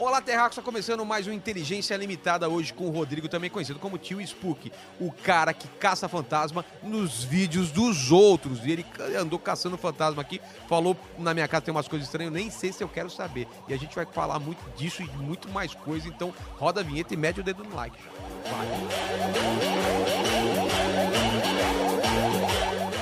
Olá, Terraco, está começando mais um Inteligência Limitada hoje com o Rodrigo, também conhecido como Tio Spook, o cara que caça fantasma nos vídeos dos outros. E ele andou caçando fantasma aqui, falou na minha casa tem umas coisas estranhas, eu nem sei se eu quero saber. E a gente vai falar muito disso e muito mais coisa, então roda a vinheta e mete o dedo no like.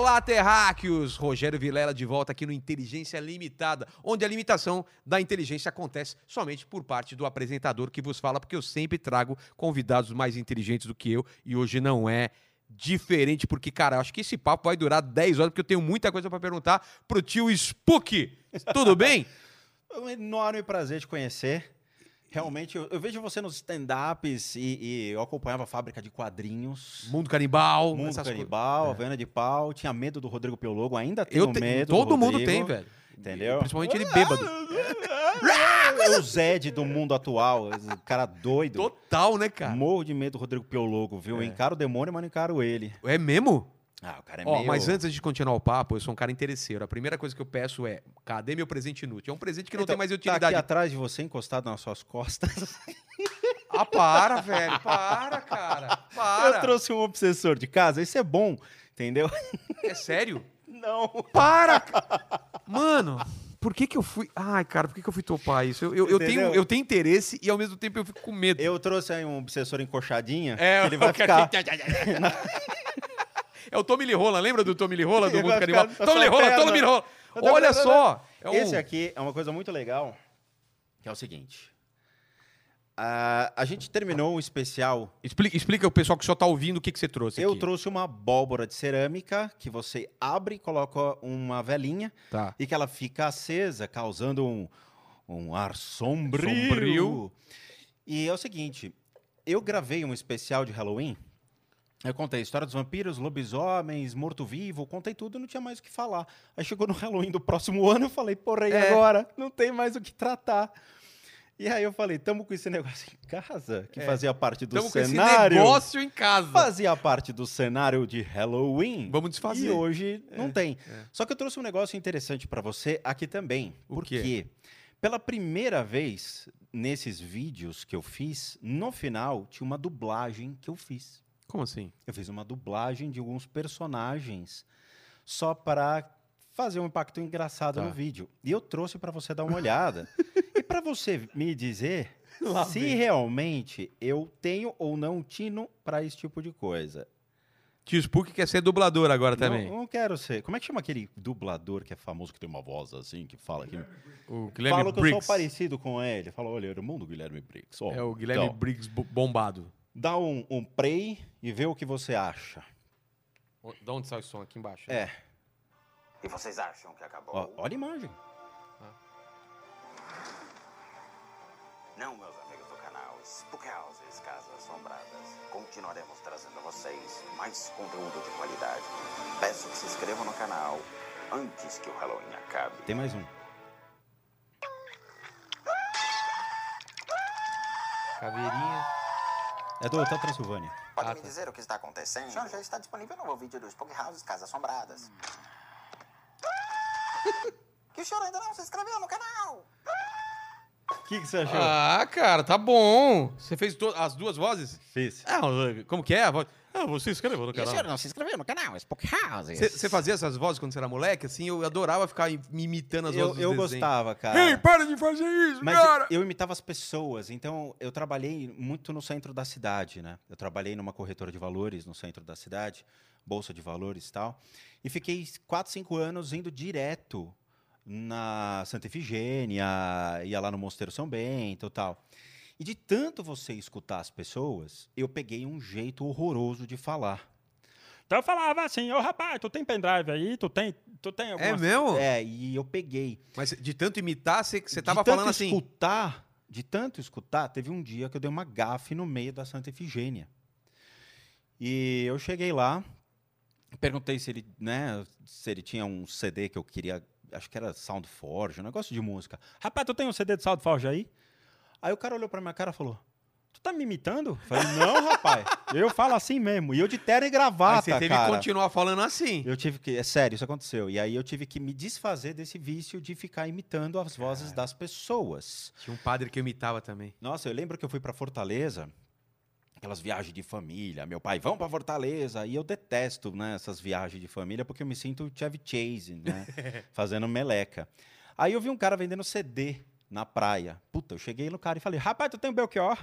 Olá, terráqueos! Rogério Vilela de volta aqui no Inteligência Limitada, onde a limitação da inteligência acontece somente por parte do apresentador que vos fala, porque eu sempre trago convidados mais inteligentes do que eu e hoje não é diferente, porque, cara, acho que esse papo vai durar 10 horas, porque eu tenho muita coisa para perguntar pro tio Spook. Tudo bem? É um enorme prazer te conhecer. Realmente, eu, eu vejo você nos stand-ups e, e eu acompanhava a fábrica de quadrinhos. Mundo Canibal, Mundo Canibal, co- Havana de Pau. Tinha medo do Rodrigo Piologo, ainda tenho Eu te- medo todo do mundo Rodrigo, tem, velho. Entendeu? Principalmente ele bêbado. É o Zed do mundo atual, cara doido. Total, né, cara? Morro de medo do Rodrigo Piologo, viu? Eu encaro o demônio, mas não encaro ele. É mesmo? Ah, o cara é Ó, meio... mas antes de continuar o papo, eu sou um cara interesseiro. A primeira coisa que eu peço é: cadê meu presente inútil? É um presente que não Então, tem mais Tá utilidade. aqui atrás de você, encostado nas suas costas. Ah, para, velho. Para, cara. Para. Eu trouxe um obsessor de casa, isso é bom, entendeu? É sério? Não. Para! Mano, por que que eu fui. Ai, cara, por que que eu fui topar isso? Eu, eu, eu tenho, eu tenho interesse e ao mesmo tempo eu fico com medo. Eu trouxe aí um obsessor encoxadinha, É, ele vai ficar... É o Tommy Lee Rola, lembra do Tommy Lee Rola do Mundo Canibal? na Tommy sua Lee Rola, perna. Tommy Lee Rola. Não, não, Olha só. É um- Esse aqui é uma coisa muito legal, que é o seguinte. Ah, a gente terminou um especial. Explica, explica o pessoal que só tá ouvindo o que, que você trouxe Eu aqui. trouxe uma abóbora de cerâmica que você abre, coloca uma velinha Tá. e que ela fica acesa, causando um, um ar sombrio. Sombrio. E é o seguinte, eu gravei um especial de Halloween. Eu contei a história dos vampiros, lobisomens, morto-vivo, contei tudo e não tinha mais o que falar. Aí chegou no Halloween do próximo ano, eu falei, porra, e É. agora? Não tem mais o que tratar. E aí eu falei, tamo com esse negócio em casa, que É. fazia parte do Estamos com esse cenário. negócio em casa. Fazia parte do cenário de Halloween. Vamos desfazer. E hoje não É, tem. é. Só que eu trouxe um negócio interessante pra você aqui também. O porque quê? pela primeira vez nesses vídeos que eu fiz, no final tinha uma dublagem que eu fiz. Como assim? Eu fiz uma dublagem de alguns personagens só para fazer um impacto engraçado Tá. no vídeo. E eu trouxe para você dar uma olhada. e para você me dizer Lá se vem. realmente eu tenho ou não tino para esse tipo de coisa. Tio Spook quer ser dublador agora também. Não, não quero ser. Como é que chama aquele dublador que é famoso, que tem uma voz assim, que fala aqui? O Guilherme Fala que eu Briggs. sou parecido com ele. Fala, olha, irmão do Guilherme Briggs. Ó, É o Guilherme então, Briggs bo- bombado. Dá um, um play e vê o que você acha. Da onde sai o som? Aqui embaixo. É. E vocês acham que acabou? Ó, olha a imagem. Não, meus amigos do canal Spook Houses Casas Assombradas. Continuaremos trazendo a vocês mais conteúdo de qualidade. Peço que se inscrevam no canal antes que o Halloween acabe. Tem mais um. Caveirinha. É do Hotel Transilvânia. Pode Ah, me tá. dizer o que está acontecendo? Já, já está disponível um novo vídeo do Spook Houses Casas Assombradas. que o senhor ainda não se inscreveu no canal? O que, que você achou? Ah, cara, tá bom. Você fez as duas vozes? Fiz. Ah, como que é a voz? Ah, você escreveu no E o canal. senhor não se inscreveu no canal Spook Houses? Você fazia essas vozes quando você era moleque? Assim, eu adorava ficar me imitando as Eu, vozes eu gostava, cara. Ei, para de fazer isso, Mas cara! eu imitava as pessoas, então eu trabalhei muito no centro da cidade, né? Eu trabalhei numa corretora de valores no centro da cidade, bolsa de valores e tal, e fiquei 4, 5 anos indo direto na Santa Efigênia, ia lá no Mosteiro São Bento e tal. E de tanto você escutar as pessoas, eu peguei um jeito horroroso de falar. Então eu falava assim, ô rapaz, tu tem pendrive aí? Tu tem, tu tem É alguma... mesmo? É, e eu peguei. Mas de tanto imitar, você, você de tava tanto falando assim. escutar, de tanto escutar, teve um dia que eu dei uma gafe no meio da Santa Efigênia. E eu cheguei lá, perguntei se ele, né, se ele tinha um CD que eu queria acho que era Soundforge, um negócio de música. Rapaz, tu tem um CD de Soundforge aí? Aí o cara olhou pra minha cara e falou: Tu tá me imitando? Eu Falei, não, rapaz. Eu falo assim mesmo. E eu de terno e gravata, você teve cara. que continuar falando assim. Eu tive que. É sério, isso aconteceu. E aí eu tive que me desfazer desse vício de ficar imitando as vozes das pessoas. Tinha um padre que eu imitava também. Nossa, eu lembro que eu fui pra Fortaleza, aquelas viagens de família. Meu pai, vamos pra Fortaleza. E eu detesto né, essas viagens de família porque eu me sinto Chevy Chase, né? fazendo meleca. Aí eu vi um cara vendendo CD na praia. Puta, eu cheguei no cara e falei, rapaz, tu tem o Belchior?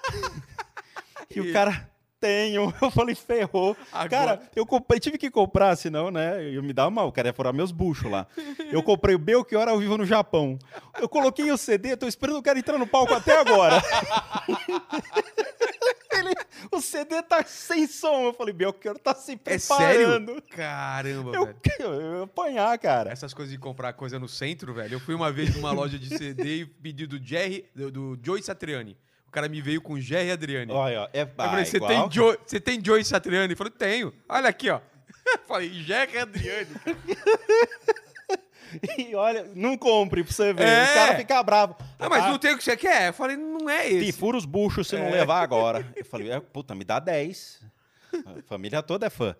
e o cara. Tenho. Eu falei, ferrou. Agora- Cara, eu comprei, tive que comprar, senão, né? Eu me dava mal, o cara ia furar meus buchos lá. Eu comprei o Belchior ao vivo no Japão. Eu coloquei o CD, tô esperando o cara entrar no palco até agora. Ele- o CD tá sem som. Eu falei, Belchior tá se É preparando. sério? Caramba, Eu, velho. eu, eu apanhar, cara. Essas coisas de comprar coisa no centro, velho. Eu fui uma vez numa loja de CD e pedi do Jerry, do, do Joey Satriani. O cara me veio com Jerry Adriani. Olha, ó, é Eu falei, você tem, Joe, tem Joey Satriani? Ele falou, tenho. Olha aqui, ó. Eu falei, Jerry Adriani. E olha, não compre pra você ver. É. O cara fica bravo. Ah, mas Ah, não tem o que você quer? Eu falei, não é esse. fura os buchos se não É. levar agora. Eu falei, é, puta, me dá 10. A família toda é fã.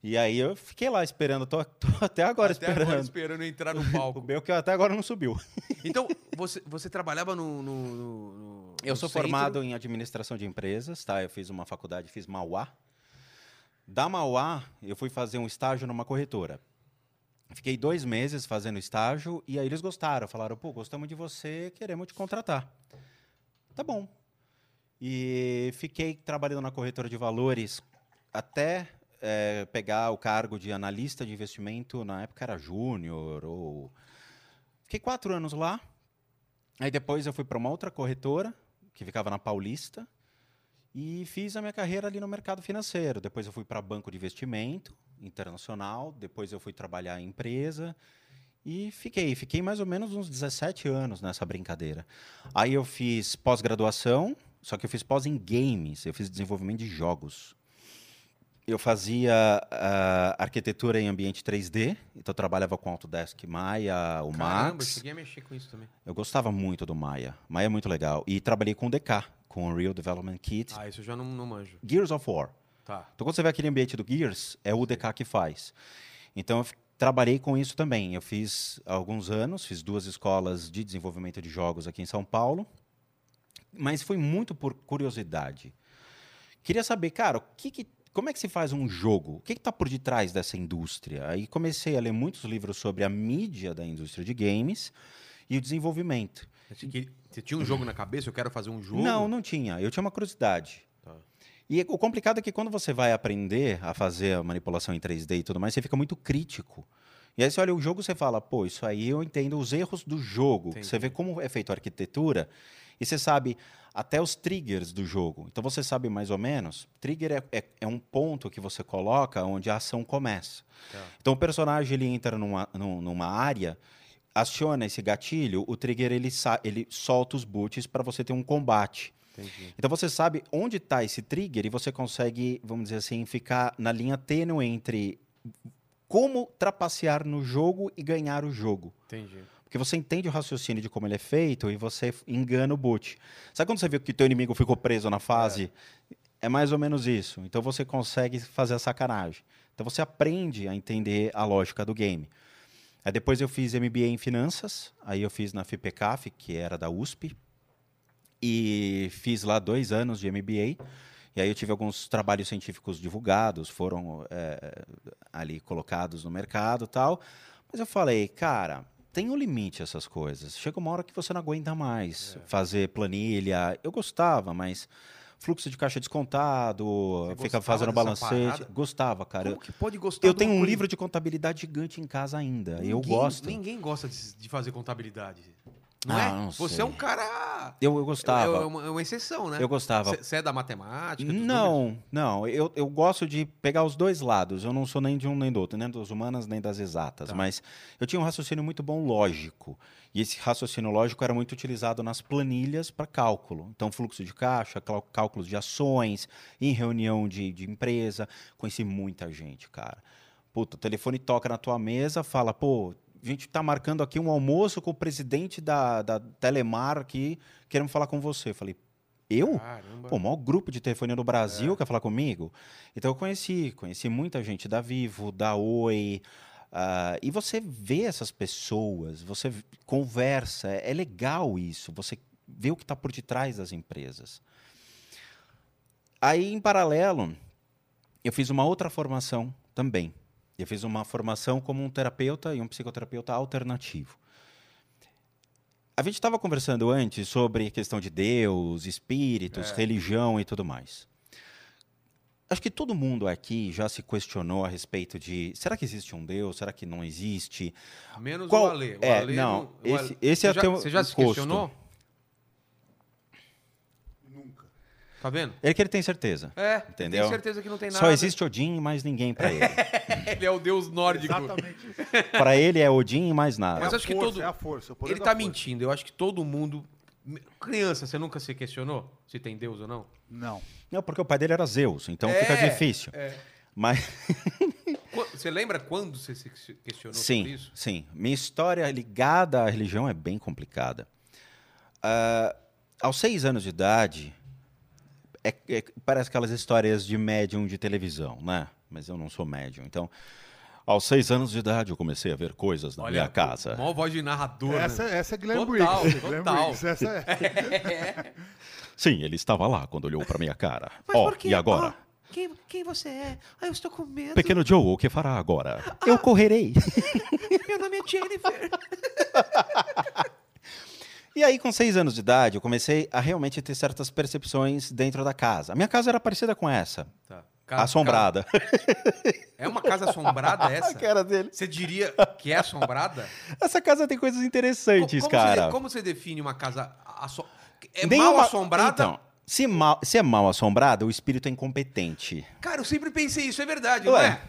E aí eu fiquei lá esperando, tô, tô até agora Até esperando. agora esperando entrar no O palco. meu que até agora não subiu. Então, você, você trabalhava no, no- no- no- Eu no sou centro? formado em administração de empresas, tá? Eu fiz uma faculdade, fiz Mauá. Da Mauá, eu fui fazer um estágio numa corretora. Fiquei dois meses fazendo estágio e aí eles gostaram. Falaram, pô, gostamos de você, queremos te contratar. Tá bom. E fiquei trabalhando na corretora de valores até eh, pegar o cargo de analista de investimento, na época era júnior ou... Fiquei quatro anos lá. Aí depois eu fui para uma outra corretora, que ficava na Paulista, e fiz a minha carreira ali no mercado financeiro. Depois eu fui para banco de investimento internacional, depois eu fui trabalhar em empresa e fiquei, fiquei mais ou menos uns 17 anos nessa brincadeira. Aí eu fiz pós-graduação, só que eu fiz pós em games, eu fiz desenvolvimento de jogos. Eu fazia ah, arquitetura em ambiente 3D, então eu trabalhava com Autodesk Maya, o Caramba, eu Max. cheguei a mexer com isso também. Eu gostava muito do Maya. Maya é muito legal. E trabalhei com o DK, com o Real Development Kit. Ah, isso eu já não, não manjo. Gears of War. Tá. Então, quando você vê aquele ambiente do Gears, é o DK que faz. Então, eu trabalhei com isso também. Eu fiz alguns anos, fiz duas escolas de desenvolvimento de jogos aqui em São Paulo. Mas foi muito por curiosidade. Queria saber, cara, o que que- como é que se faz um jogo? O que está por detrás dessa indústria? Aí comecei a ler muitos livros sobre a mídia da indústria de games e o desenvolvimento. Você, tinha um jogo na cabeça? Eu quero fazer um jogo? Não, não tinha. Eu tinha uma curiosidade. Tá. E o complicado é que quando você vai aprender a fazer a manipulação em 3D e tudo mais, você fica muito crítico. E aí você olha o jogo e você fala, pô, isso aí eu entendo os erros do jogo. Entendi. Você vê como é feita a arquitetura e você sabe até os triggers do jogo. Então você sabe mais ou menos. Trigger é, é, é um ponto que você coloca onde a ação começa. Tá. Então o personagem ele entra numa, num- numa área, aciona esse gatilho, o trigger ele, ele solta os boots para você ter um combate. Entendi. Então você sabe onde está esse trigger e você consegue, vamos dizer assim, ficar na linha tênue entre como trapacear no jogo e ganhar o jogo. Entendi. Porque você entende o raciocínio de como ele é feito e você engana o boot. Sabe quando você vê que teu inimigo ficou preso na fase? É. mais ou menos isso. Então você consegue fazer a sacanagem. Então você aprende a entender a lógica do game. Aí depois eu fiz MBA em finanças, aí eu fiz na FIPECAF, que era da USP, e fiz lá dois anos de MBA. E aí eu tive alguns trabalhos científicos divulgados, foram é, ali colocados no mercado e tal. Mas eu falei, cara, tem um limite essas coisas. Chega uma hora que você não aguenta mais É. fazer planilha. Eu gostava, mas fluxo de caixa descontado, fica fazendo balancete. Gostava, cara. Como que pode gostar Eu tenho um livro de contabilidade gigante em casa ainda. eu Ninguém- gosto. Ninguém gosta de, de fazer contabilidade. Não Ah, é? não Você sei. é um cara. Eu, eu É, gostava. é uma, é uma exceção, né? Eu gostava. Você é da matemática? dos números? Não, não. Eu, eu gosto de pegar os dois lados. Eu não sou nem de um nem do outro, nem das humanas nem das exatas. Tá. Mas eu tinha um raciocínio muito bom lógico. E esse raciocínio lógico era muito utilizado nas planilhas para cálculo. Então, fluxo de caixa, cál- cálculos de ações, em reunião de, de empresa. Conheci muita gente, cara. Puta, o telefone toca na tua mesa, fala, pô, a gente está marcando aqui um almoço com o presidente da, da Telemar aqui, queremos falar com você. Eu falei, eu? Caramba. Pô, o maior grupo de telefonia É. Brasil quer falar comigo? Então eu conheci, conheci muita gente da Vivo, da Oi. ah, e você vê essas pessoas, você conversa, é, é legal isso, você vê o que está por detrás das empresas. Aí, em paralelo, eu fiz uma outra formação também. Eu fiz uma formação como um terapeuta e um psicoterapeuta alternativo. A gente estava conversando antes sobre questão de Deus, espíritos, religião e tudo mais. Acho que todo mundo aqui já se questionou a respeito de será que existe um Deus? Será que não existe? Menos Qual- o Ale. O é, Ale não, o esse- Ale- esse é você já, até um Você já se encosto. questionou? Nunca. Tá vendo? Ele que ele tem certeza. É, Entendeu? tenho certeza que não tem nada. Só existe Odin e mais ninguém para ele. Ele é o deus nórdico. Exatamente. para ele é Odin e mais nada. Mas é acho que todo- É a força. Ele tá força. mentindo. Eu acho que todo mundo. Criança, você nunca se questionou se tem Deus ou não? Não. Não, porque o pai dele era Zeus, então É, fica difícil. é. Mas Você lembra quando você se questionou sobre sim, isso? sim. Minha história ligada à religião é bem complicada. Ah, aos seis anos de idade, é- é- parece aquelas histórias de médium de televisão, né? Mas eu não sou médium, então. Aos seis anos de idade, eu comecei a ver coisas na minha casa. Mó voz de narrador. Essa, né? essa é Glenn Total, Briggs. Glenn total. Briggs. Essa é. Sim, ele estava lá quando olhou para minha cara. Mas Ó, por quê? e agora? Ó, quem, quem você é? Ah, eu estou com medo. Pequeno Joe, o que fará agora? Eu correrei. Meu nome é Jennifer. E aí, com seis anos de idade, eu comecei a realmente ter certas percepções dentro da casa. A minha casa era parecida com essa, Tá. Casa- assombrada. casa- É uma casa assombrada essa? A cara dele. Você diria que é assombrada? Essa casa tem coisas interessantes, como cara. Você, como você define uma casa asso... É Nenhuma- mal assombrada? Então, se, mal, se é mal assombrada, o espírito é incompetente. Cara, eu sempre pensei isso, é verdade, Ué. não é?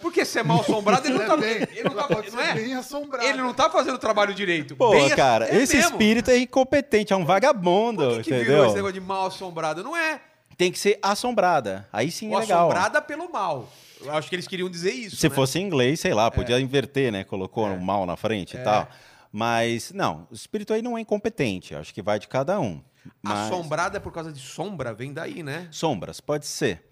Porque se é mal assombrado, ele não tá, É bem, ele não tá, não é? bem assombrada. Ele não tá fazendo o trabalho direito. Pô, Bem cara, é esse mesmo. espírito é incompetente, é um vagabundo, Por que, que virou entendeu? esse negócio de mal assombrado? Não é. Tem que ser assombrada. Aí sim é Ou legal. assombrada pelo mal. Eu acho que eles queriam dizer isso. Se né? fosse em inglês, sei lá, podia inverter, né? Colocou um mal na frente É. e tal. Mas, não, o espírito aí não é incompetente. Acho que vai de cada um. Mas... Assombrada é por causa de sombra, vem daí, né? Sombras, pode ser.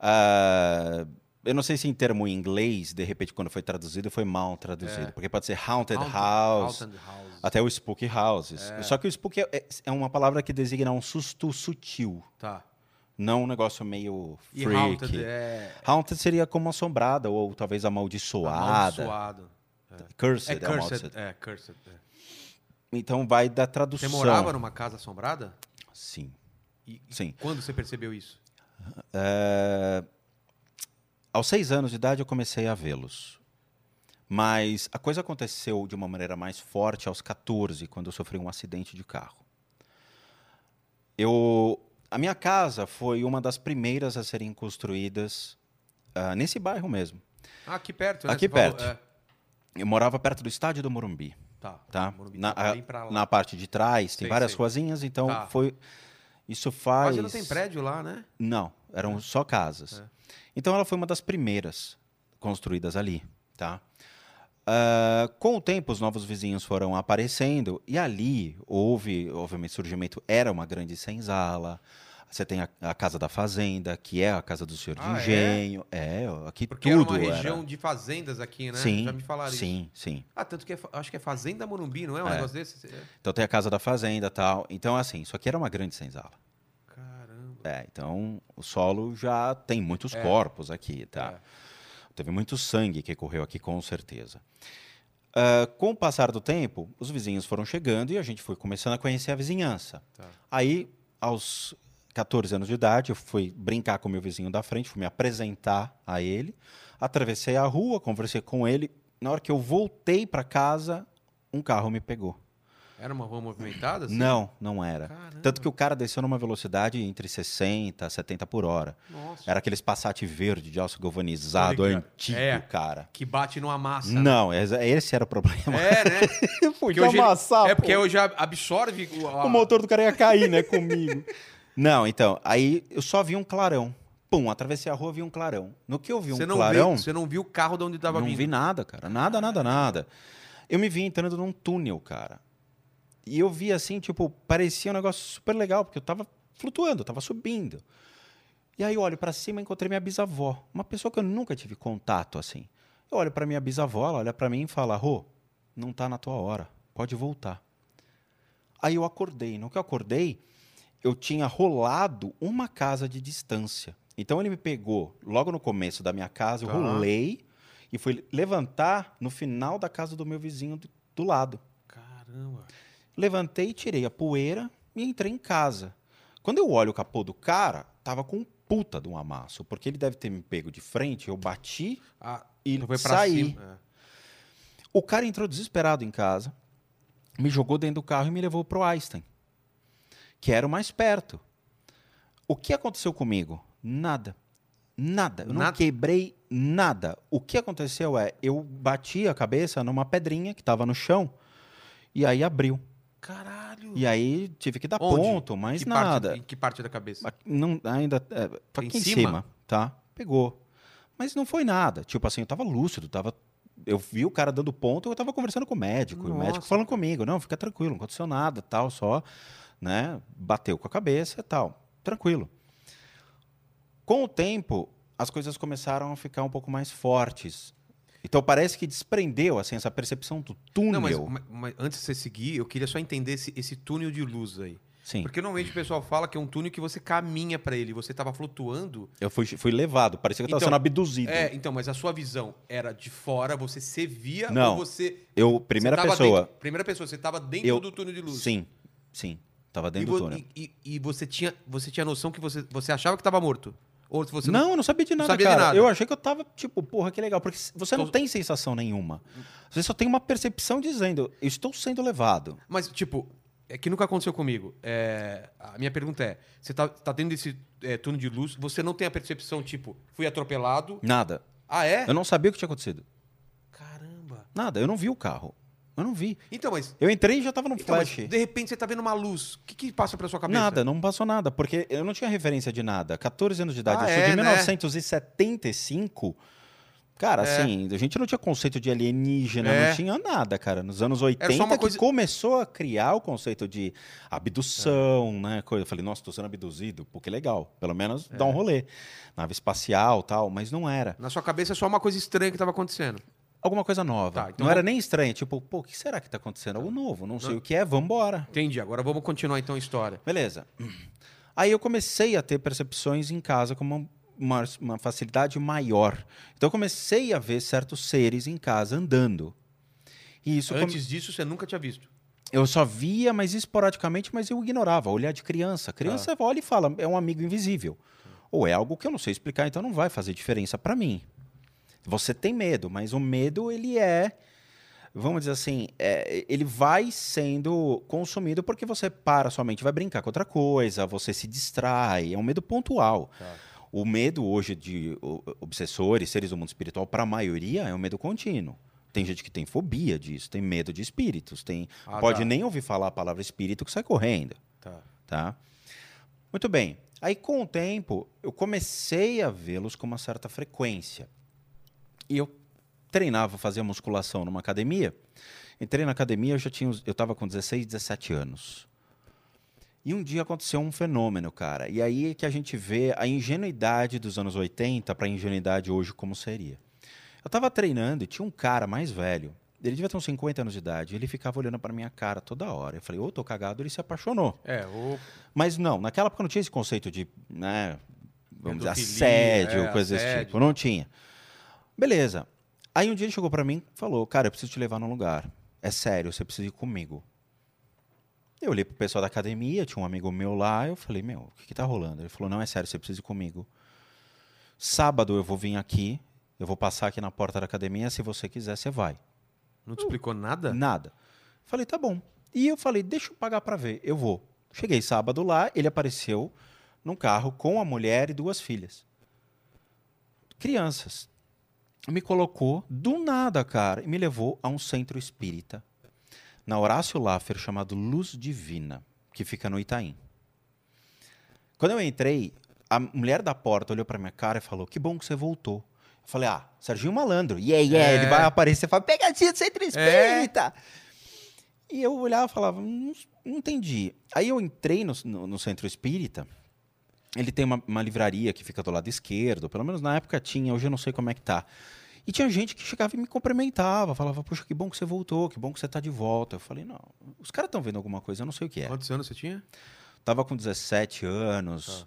Ah, eu não sei se em termo em inglês, de repente, quando foi traduzido, foi mal traduzido. Porque pode ser haunted, Haunted- house, haunted house. até o spook houses. Só que o spook é, é- é uma palavra que designa um susto sutil, Tá. não um negócio meio E freak. haunted é Haunted seria como assombrada, ou talvez amaldiçoada. amaldiçoado. Cursed, É é cursed. amaldiçoada. É, cursed. é. Então vai da Você tradução. morava numa casa assombrada? Sim. E, e Sim. quando você percebeu isso? É, Aos seis anos de idade eu comecei a vê-los. Mas a coisa aconteceu de uma maneira mais forte aos 14, quando eu sofri um acidente de carro. Eu, a minha casa foi uma das primeiras a serem construídas ah, nesse bairro mesmo. Ah, aqui perto, né? Aqui Você falou, perto. é. Eu morava perto do estádio do Morumbi. Tá. Tá? Morumbi Na, tá a- bem pra lá. na parte de trás, tem Sei, várias sei. ruazinhas, então Tá. foi. Isso faz. Quase não tem prédio lá, né? Não, eram só casas. É. Então ela foi uma das primeiras construídas ali, tá? Ah, com o tempo, os novos vizinhos foram aparecendo e ali houve, obviamente, surgimento. Era uma grande senzala. Você tem a, a casa da fazenda, que é a casa do senhor de Ah, é? engenho. É, aqui Porque tudo era uma era. região de fazendas aqui, né? Sim, Já me falaram isso. sim, sim. Ah, tanto que é acho que é Fazenda Morumbi, não é um É. negócio desse? É. Então tem a casa da fazenda tal. Então, assim, isso aqui era uma grande senzala. É, então o solo já tem muitos É. corpos aqui, tá? É. Teve muito sangue que correu aqui, com certeza. Ah, com o passar do tempo, os vizinhos foram chegando e a gente foi começando a conhecer a vizinhança. Tá. Aí, aos 14 anos de idade, eu fui brincar com o meu vizinho da frente, fui me apresentar a ele. Atravessei a rua, conversei com ele. Na hora que eu voltei para casa, um carro me pegou. Era uma rua movimentada? assim? Não, não era. Caramba. Tanto que o cara desceu numa velocidade entre 60 e 70 por hora. Nossa. Era aqueles Passat verde de aço galvanizado Tô ligado. antigo, É. cara. Que bate numa massa. né? Não, esse esse era o problema. É, né? Porque hoje ele- É porque hoje absorve o, a- o motor do cara ia cair, né, comigo. Não, então, aí eu só vi um clarão. Pum, atravessei a rua vi um clarão. No que eu vi um Você não, clarão, viu, você não viu o carro de onde estava não vindo. vi nada, cara. Nada, nada, nada. Eu me vi entrando num túnel, cara. E eu vi assim, tipo, parecia um negócio super legal, porque eu tava flutuando, eu tava subindo. E aí eu olho pra cima e encontrei minha bisavó, uma pessoa que eu nunca tive contato assim. Eu olho pra minha bisavó, ela olha pra mim e fala: "Rô, não tá na tua hora, pode voltar". Aí eu acordei. No que eu acordei, eu tinha rolado uma casa de distância. Então ele me pegou logo no começo da minha casa, eu Tá. rolei e fui levantar no final da casa do meu vizinho do, do lado. Caramba. Levantei, tirei a poeira e entrei em casa. Quando eu olho o capô do cara, tava com um puta de um amasso, porque ele deve ter me pego de frente, eu bati Ah, e então saí. cima. O cara entrou desesperado em casa, me jogou dentro do carro e me levou pro Einstein, que era o mais perto. O que aconteceu comigo? Nada. Nada. Eu não Nada? quebrei nada. O que aconteceu é, eu bati a cabeça numa pedrinha que estava no chão e aí abriu. Caralho. E aí tive que dar Onde? ponto, mas que nada. Parte, em que parte da cabeça? Não, ainda. É, Em aqui em cima? cima? tá? Pegou. Mas não foi nada. Tipo assim, eu tava lúcido, tava. Eu vi o cara dando ponto, eu tava conversando com o médico. e o médico falando comigo, não, fica tranquilo, não aconteceu nada, tal, só, né? Bateu com a cabeça e tal. Tranquilo. Com o tempo, as coisas começaram a ficar um pouco mais fortes. Então parece que desprendeu assim, essa percepção do túnel. Não, mas, mas- mas antes de você seguir, eu queria só entender esse, esse túnel de luz aí. Sim, Porque normalmente o pessoal fala que é um túnel que você caminha pra ele, você tava flutuando. eu fui, fui levado, parecia que eu tava Então, sendo abduzido. É, então, mas a sua visão era de fora, você se via Não. ou você. Eu, primeira você pessoa. dentro- primeira pessoa, você tava dentro Eu- do túnel de luz. Sim, sim. Tava E, dentro vo- do túnel. e- e- e você tinha, você tinha noção que você, você achava que tava morto? Ou você não. não, eu não sabia de nada, sabia de cara. nada. Eu achei que eu tava, tipo, porra, que legal. Porque você não Tô- tem sensação nenhuma. Você só tem uma percepção dizendo, eu estou sendo levado. Mas, tipo, é que nunca aconteceu comigo. É, a minha pergunta é: você tá, tá dentro desse é, túnel de luz, você não tem a percepção, tipo, fui atropelado. Nada. Ah, é? Eu não sabia o que tinha acontecido. Caramba. Nada, eu não vi o carro. Eu não vi. Então, mas. Eu entrei e já tava no Então, flash. de repente você tá vendo uma luz. O que, que passa pela sua cabeça? Nada, não passou nada, porque eu não tinha referência de nada. 14 anos de idade, Ah, eu sou é, de né? 1975. Cara, É. assim, a gente não tinha conceito de alienígena, É. não tinha nada, cara. Nos anos 80 Era só uma que começou a criar o conceito de abdução, né? Coisa. Eu falei, nossa, tô sendo abduzido, pô, que legal. Pelo menos É. dá um rolê. Nave espacial tal, mas não era. Na sua cabeça é só uma coisa estranha que tava acontecendo. Alguma coisa nova. Tá, então não era vamos- nem estranha, tipo, pô, o que será que tá acontecendo? Algo novo, não sei o que é, vambora. Entendi. Agora vamos continuar então a história. Beleza. Aí eu comecei a ter percepções em casa com uma, uma, uma facilidade maior. Então eu comecei a ver certos seres em casa andando. E isso Antes disso, você nunca tinha visto. eu só via, mas esporadicamente, mas eu ignorava. Olhar de criança. Criança olha e fala, é um amigo invisível. Ou é algo que eu não sei explicar, então não vai fazer diferença para mim. Você tem medo, mas o medo ele é, vamos dizer assim, é, ele vai sendo consumido porque você para sua mente, vai brincar com outra coisa, você se distrai, é um medo pontual. O medo hoje de obsessores, seres do mundo espiritual, para a maioria é um medo contínuo. Tem gente que tem fobia disso, tem medo de espíritos, tem Ah, pode tá. nem ouvir falar a palavra espírito que sai correndo Tá. tá? Muito bem. Aí, com o tempo, eu comecei a vê-los com uma certa frequência. E eu treinava, fazia musculação numa academia. Entrei na academia, eu já tinha, eu estava com 16, 17 anos. E um dia aconteceu um fenômeno, cara. E aí é que a gente vê a ingenuidade dos anos 80 para a ingenuidade hoje como seria. Eu estava treinando e tinha um cara mais velho. Ele devia ter uns 50 anos de idade. Ele ficava olhando para minha cara toda hora. Eu falei, ô, tô cagado. Ele se apaixonou. É, o. Mas não, naquela época não tinha esse conceito de, né, vamos dizer, Pedofilia, assédio, é, coisa desse assédio. tipo. Não tinha. Beleza. Aí um dia ele chegou pra mim e falou, cara, eu preciso te levar num lugar. É sério, você precisa ir comigo. Eu olhei pro pessoal da academia, tinha um amigo meu lá, eu falei, meu, o que, que tá rolando? Ele falou, não, é sério, você precisa ir comigo. Sábado eu vou vir aqui, eu vou passar aqui na porta da academia, se você quiser, você vai. Não te explicou nada? Nada. Falei, tá bom. E eu falei, deixa eu pagar pra ver, eu vou. Cheguei sábado lá, ele apareceu num carro com a mulher e duas filhas. Crianças. Me colocou do nada, cara, e me levou a um centro espírita na Horácio Laffer chamado Luz Divina, que fica no Itaim. Quando eu entrei, a mulher da porta olhou pra minha cara e falou: "Que bom que você voltou". Eu falei, ah, Serginho Malandro. Yeah, yeah. É. Ele vai aparecer e fala, pegadinha do centro espírita. E eu olhava e falava, não, não entendi. Aí eu entrei no, no- no centro espírita. Ele tem uma, uma livraria que fica do lado esquerdo. Pelo menos na época tinha, hoje eu não sei como é que tá. E tinha gente que chegava e me cumprimentava, falava, poxa, que bom que você voltou, que bom que você tá de volta. Eu falei, não, os caras estão vendo alguma coisa, eu não sei o que é. Quantos anos você tinha? Tava com 17 anos.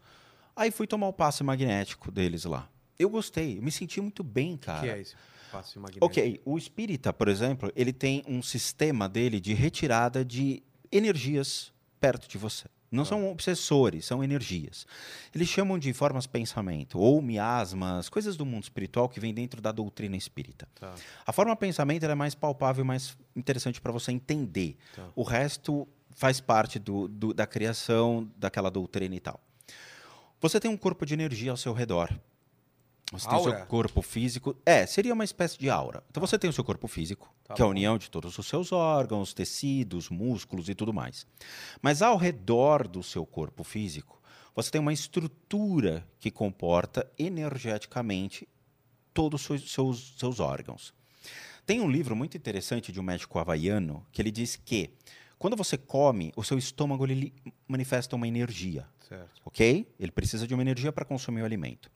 Aí fui tomar o passe magnético deles lá. Eu gostei, eu me senti muito bem, O cara. que é esse passe magnético? Ok, o espírita, por exemplo, ele tem um sistema dele de retirada de energias perto de você. Não são obsessores, são energias. Eles chamam de formas pensamento, ou miasmas, coisas do mundo espiritual que vem dentro da doutrina espírita. Tá. A forma pensamento é mais palpável, mais interessante para você entender. Tá. O resto faz parte do- do- da criação daquela doutrina e tal. Você tem um corpo de energia ao seu redor. Você tem o Aura? seu corpo físico. É, seria uma espécie de aura. Então você tem o seu corpo físico, Tá que é a bom. união de todos os seus órgãos, tecidos, músculos e tudo mais. Mas ao redor do seu corpo físico, você tem uma estrutura que comporta energeticamente todos os seus, seus, seus órgãos. Tem um livro muito interessante de um médico havaiano que ele diz que quando você come, o seu estômago ele manifesta uma energia Certo. ok? Ele precisa de uma energia para consumir o alimento.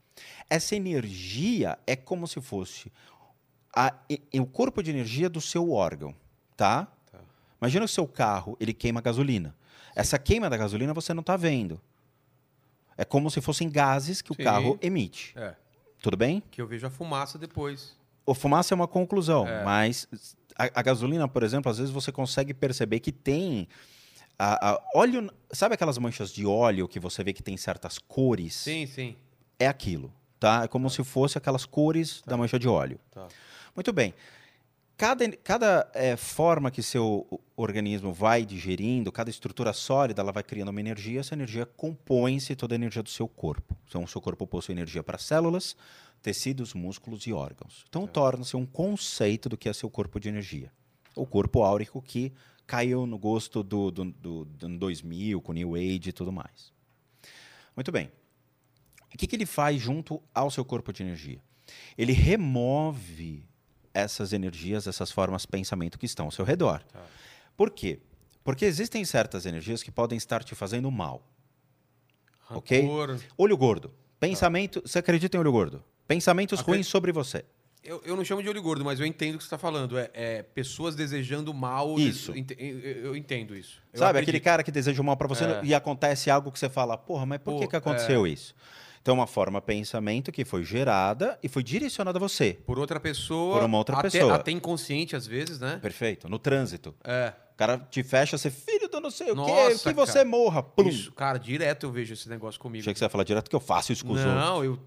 Essa energia é como se fosse a- o corpo de energia do seu órgão, tá? Tá. Imagina o seu carro, ele queima gasolina. Essa queima da gasolina você não está vendo. É como se fossem gases que Sim. o carro emite. É. Tudo bem? Que eu vejo a fumaça depois. O fumaça é uma conclusão, É. mas a, a gasolina, por exemplo, às vezes você consegue perceber que tem a, a- óleo. Sabe aquelas manchas de óleo que você vê que tem certas cores? Sim, sim. É aquilo, tá? É como se fosse aquelas cores da mancha de óleo. Tá. Muito bem. Cada, cada eh, forma que seu organismo vai digerindo, cada estrutura sólida, ela vai criando uma energia. Essa energia compõe-se toda a energia do seu corpo. Então, o seu corpo possui energia para células, tecidos, músculos e órgãos. Então, torna-se um conceito do que é seu corpo de energia. O corpo áurico que caiu no gosto do, do, do, do 2000, com New Age e tudo mais. Muito bem. O que, que ele faz junto ao seu corpo de energia? Ele remove essas energias, essas formas de pensamento que estão ao seu redor. Tá. Por quê? Porque existem certas energias que podem estar te fazendo mal. Ok? Rancor. Olho gordo. Pensamento. Você acredita em olho gordo? Pensamentos ruins sobre você. Eu, eu não chamo de olho gordo, mas eu entendo o que você está falando. É, é pessoas desejando mal. Isso. Ente- Eu, entendo isso. Eu Sabe, aquele acredito. cara que deseja o mal pra você É. e acontece algo que você fala, porra, mas por Pô, que, que aconteceu isso? Então, uma forma pensamento que foi gerada e foi direcionada a você. Por outra pessoa. Por uma outra até, pessoa. Até inconsciente, às vezes, né? Perfeito. No trânsito. É. O cara te fecha, você, filho do não sei o quê, Nossa, que você cara. morra. Plum. Isso, cara, direto eu vejo esse negócio comigo. Achei que você ia falar direto que eu faço isso com os outros. Não, eu,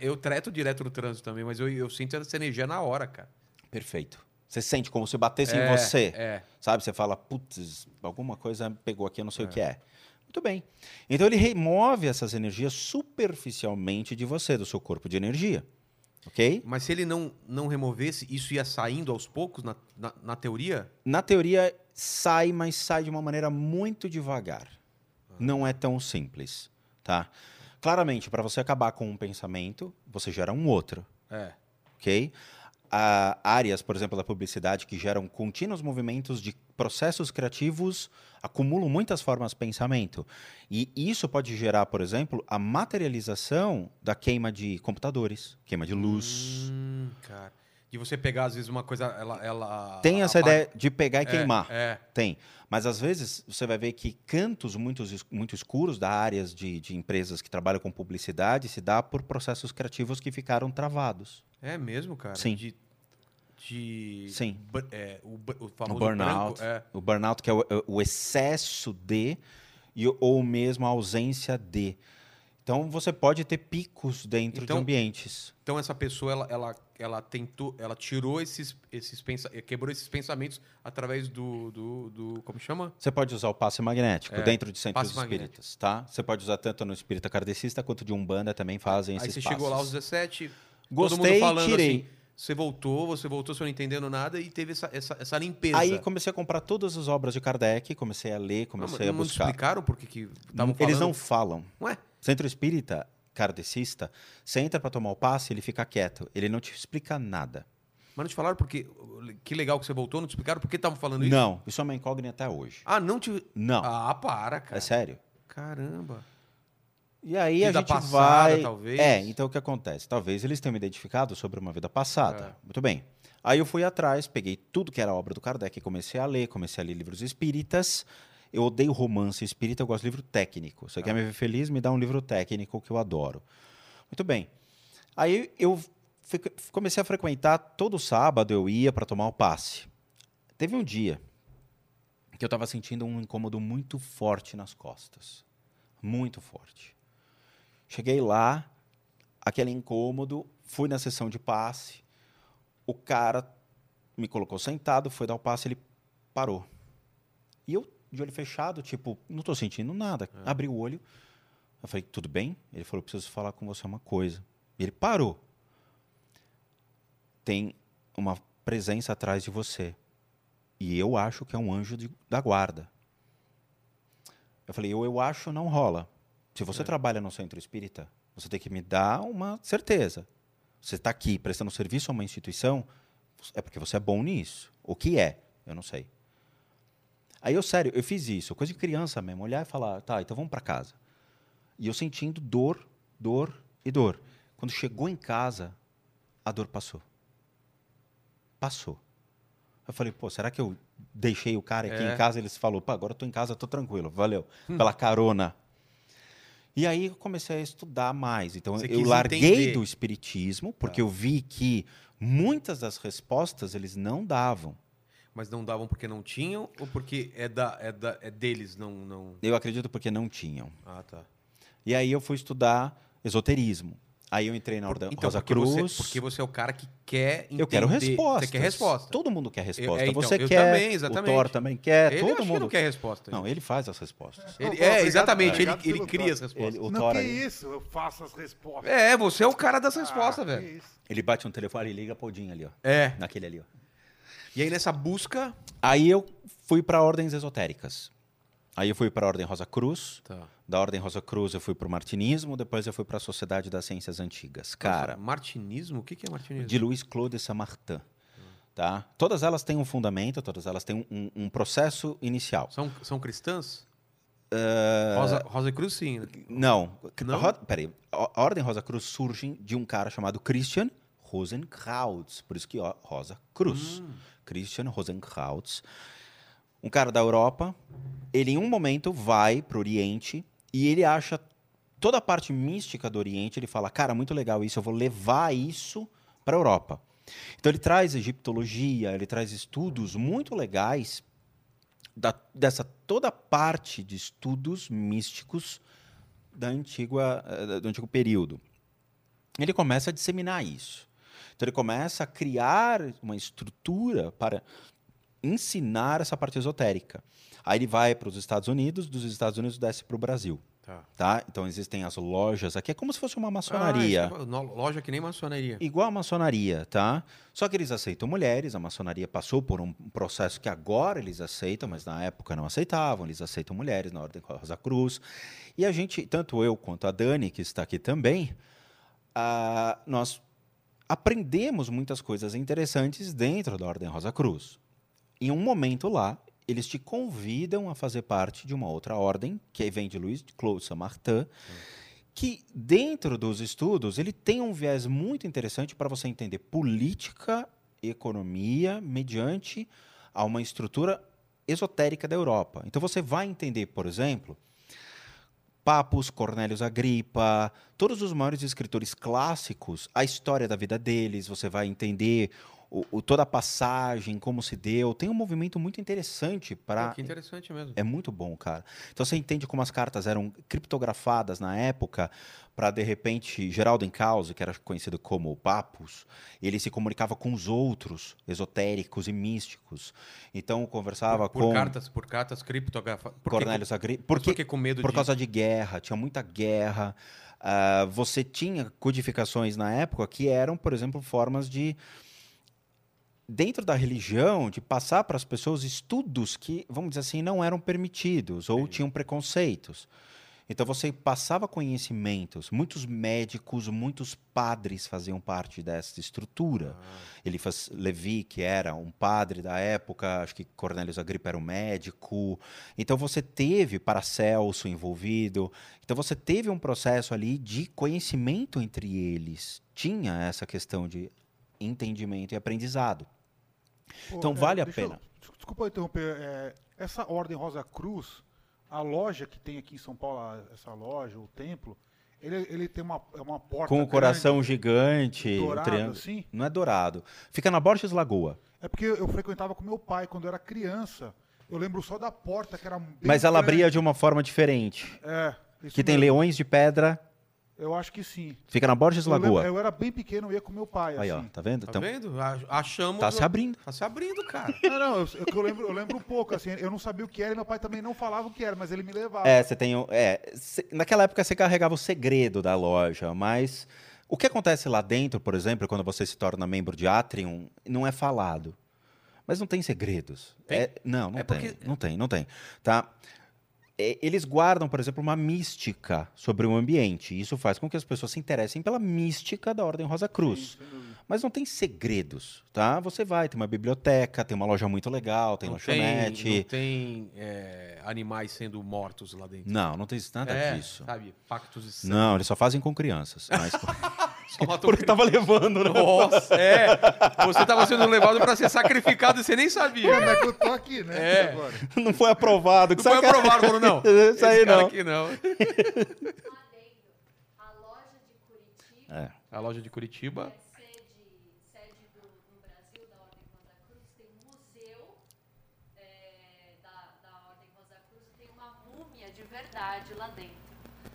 eu treto direto no trânsito também, mas eu, eu sinto essa energia na hora, cara. Perfeito. Você sente como se batesse É, em você. É. Sabe? Você fala, putz, alguma coisa pegou aqui, eu não sei o que é. Muito bem. Então ele remove essas energias superficialmente de você, do seu corpo de energia. Ok? Mas se ele não, não removesse, isso ia saindo aos poucos, na, na, na teoria? Na teoria, sai, mas sai de uma maneira muito devagar. Não é tão simples, tá? Claramente, para você acabar com um pensamento, você gera um outro, É. ok? Há áreas, por exemplo, da publicidade que geram contínuos movimentos de processos criativos, acumulam muitas formas de pensamento. E isso pode gerar, por exemplo, a materialização da queima de computadores, queima de luz. Hum, cara. De você pegar, às vezes, uma coisa. Ela, ela Tem essa apaga- ideia de pegar e É, queimar. É. Tem. Mas às vezes você vai ver que cantos muito, muito escuros da áreas de, de empresas que trabalham com publicidade se dá por processos criativos que ficaram travados. É mesmo, cara? Sim. De. De Sim. é, o, o O famoso burnout. branco, é. O burnout que é o, o excesso de e, o- ou mesmo a ausência de. Então você pode ter picos dentro Então- de ambientes. Então essa pessoa ela, ela, ela tentou, ela tirou esses esses pensa, quebrou esses pensamentos através do, do, do como chama? Você pode usar o passe magnético É, dentro de centros passe magnético. espíritas, tá? Você pode usar tanto no espírita kardecista quanto de umbanda também fazem Aí esses você chegou lá aos passes. 17, todo Gostei, mundo falando tirei. assim, você voltou, você voltou, você não entendendo nada e teve essa, essa, essa limpeza. Aí comecei a comprar todas as obras de Kardec, comecei a ler, não, comecei mas a não buscar. explicaram por que estavam Eles falando? não falam. Ué, Centro espírita kardecista, você entra para tomar o passe, ele fica quieto, ele não te explica nada. Mas não te falaram porque. Que legal que você voltou, não te explicaram por que estavam falando isso? Não, isso é uma incógnita até hoje. Ah, não te. Não, Ah, para, cara. é sério. Caramba. E aí Vida a gente passada, vai. talvez. É, então o que acontece? Talvez eles tenham me identificado sobre uma vida passada. É. Muito bem. Aí eu fui atrás, peguei tudo que era obra do Kardec e comecei a ler, comecei a ler livros espíritas. Eu odeio romance espírita, eu gosto de livro técnico. Você quer me ver feliz? Me dá um livro técnico que eu adoro. Muito bem. Aí eu comecei a frequentar todo sábado, eu ia para tomar o passe. Teve um dia que eu estava sentindo um incômodo muito forte nas costas. Muito forte. Cheguei lá, aquele incômodo, fui na sessão de passe, o cara me colocou sentado, foi dar o passe, ele parou. E eu, de olho fechado, tipo, não tô sentindo nada. Abri o olho, eu falei, tudo bem? Ele falou, preciso falar com você uma coisa. E ele parou. Tem uma presença atrás de você. E eu acho que é um anjo de- da guarda. Eu falei, eu, eu acho não rola. Se você trabalha no centro espírita, você tem que me dar uma certeza. Você está aqui prestando serviço a uma instituição, é porque você é bom nisso. O que é? Eu não sei. Aí eu, sério, eu fiz isso, coisa de criança mesmo, olhar e falar, tá, então vamos para casa. E eu sentindo dor, dor e dor. Quando chegou em casa, a dor passou. Passou. Eu falei, pô, será que eu deixei o cara aqui É. em casa? Ele falou, pô, agora eu tô em casa, tô tranquilo, valeu. Pela carona. E aí eu comecei a estudar mais. Então Você eu larguei entender. do espiritismo, porque eu vi que muitas das respostas eles não davam. Mas não davam porque não tinham ou porque é, da, é, da, é deles não, não. Eu acredito porque não tinham. Ah, tá. E aí eu fui estudar esoterismo. Aí eu entrei na Ordem Então, Rosa porque Cruz. Você, porque você é o cara que quer entender. Eu quero respostas. Você quer resposta. Todo mundo quer resposta. é, então, você eu quer. também, exatamente. O Thor também quer. Ele todo acho que mundo não quer resposta. Não, ele faz as respostas. Ele- Não, é, obrigado, exatamente. obrigado ele ele cria as respostas. Ele- o não, Thor que aí, isso, eu faço as respostas. É, você é o cara das Ah, respostas, que velho. isso. ele bate um telefone e liga pro Odin ali, ó. É. Naquele ali, ó. E aí nessa busca. Aí eu fui para ordens esotéricas. Aí eu fui para a Ordem Rosa Cruz. Tá. Da Ordem Rosa Cruz eu fui para o Martinismo. Depois eu fui para a Sociedade das Ciências Antigas. Cara, Nossa, martinismo? O que é martinismo? de Luiz Claude Saint-Martin. Tá? Todas elas têm um fundamento, todas elas têm um, um processo inicial. São, são cristãs? É. Rosa, Rosa Cruz, sim. Não. Não? Ro- Peraí. A Ordem Rosa Cruz surge de um cara chamado Christian Rosenkrauts. Por isso que ó, Rosa Cruz. Hum. Christian Rosenkrauts. Um cara da Europa. Ele, em um momento, vai para o Oriente e ele acha toda a parte mística do Oriente. Ele fala, cara, muito legal isso, eu vou levar isso para a Europa. Então, ele traz egiptologia, ele traz estudos muito legais da- dessa toda parte de estudos místicos da antiga, eh, do antigo período. Ele começa a disseminar isso. Então ele começa a criar uma estrutura para ensinar essa parte esotérica. Aí ele vai para os Estados Unidos, dos Estados Unidos desce para o Brasil. Tá. Tá? Então existem as lojas aqui, é como se fosse uma maçonaria. Ah, é- loja que nem maçonaria. Igual a maçonaria, tá? Só que eles aceitam mulheres, a maçonaria passou por um processo que agora eles aceitam, mas na época não aceitavam, eles aceitam mulheres na Ordem Rosa Cruz. E a gente, tanto eu quanto a Dani, que está aqui também, ah, nós aprendemos muitas coisas interessantes dentro da Ordem Rosa Cruz. Em um momento lá, eles te convidam a fazer parte de uma outra ordem, que vem de Luiz Claude Saint-Martin, que dentro dos estudos ele tem um viés muito interessante para você entender política, economia, mediante a uma estrutura esotérica da Europa. Então você vai entender, por exemplo, Papos, Cornélios Agripa, todos os maiores escritores clássicos, a história da vida deles, você vai entender o, o- toda a passagem, como se deu. Tem um movimento muito interessante para que interessante mesmo. é muito bom, cara. Então você entende como as cartas eram criptografadas na época para de repente Geraldo Encausse, que era conhecido como Papus, ele se comunicava com os outros esotéricos e místicos. Então conversava por, por com cartas, por cartas criptografadas. Porque que com medo por de... causa de guerra, tinha muita guerra. Ah, você tinha codificações na época que eram, por exemplo, formas de dentro da religião de passar para as pessoas estudos que, vamos dizer assim, não eram permitidos ou tinham preconceitos. Então você passava conhecimentos. Muitos médicos, muitos padres faziam parte dessa estrutura. Ele faz Levi, que era um padre da época, acho que Cornelius Agrippa era um médico. Então você teve Paracelso envolvido. Então você teve um processo ali de conhecimento entre eles. Tinha essa questão de entendimento e aprendizado. Pô, Então é, vale a eu- pena. des- desculpa eu interromper. é, essa Ordem Rosa Cruz, a loja que tem aqui em São Paulo, essa loja, o templo, ele, ele tem uma, é uma porta. Com o grande, coração gigante, um dourado, triângulo. assim? Não é dourado. Fica na Borges Lagoa. É porque eu frequentava com meu pai quando eu era criança. Eu lembro só da porta que era Mas ela grande. abria de uma forma diferente. É. Que tem mesmo. leões de pedra. Eu acho que sim. Fica na Borges Eu, lembro- Lagoa. eu era bem pequeno, eu ia com meu pai. Aí, ó, assim. tá vendo? Tá Então, vendo? A- Achamos. tá se abrindo. Tá se abrindo, cara. Não, não, eu, eu, eu lembro, eu lembro um pouco, assim, eu não sabia o que era e meu pai também não falava o que era, mas ele me levava. É, você tem. o- É, cê- naquela época você carregava o segredo da loja, mas o que acontece lá dentro, por exemplo, quando você se torna membro de Atrium, não é falado. Mas não tem segredos. Tem? É- não, não É tem. porque- Não tem, não tem. Tá? É, Eles guardam, por exemplo, uma mística sobre o ambiente. Isso faz com que as pessoas se interessem pela mística da Ordem Rosa Cruz. Mas não tem segredos, tá? Você vai, tem uma biblioteca, tem uma loja muito legal, tem não lanchonete. Tem, não tem é, animais sendo mortos lá dentro. Não, não tem nada é, disso. Sabe? Pactos sangue. Não, eles só fazem com crianças. Mas... Porque tava levando, né? Nossa, é. Você tava sendo levado pra ser sacrificado e você nem sabia. Como é que eu tô aqui, né? É. Agora. Não foi aprovado. Não foi aprovado, falou, não. Isso aí Esse cara não. aqui não. A loja de Curitiba, É. A loja de Curitiba. é sede, sede do, no Brasil da Ordem Rosa Cruz, tem um museu é, da, da Ordem Rosa Cruz, tem uma múmia de verdade lá dentro.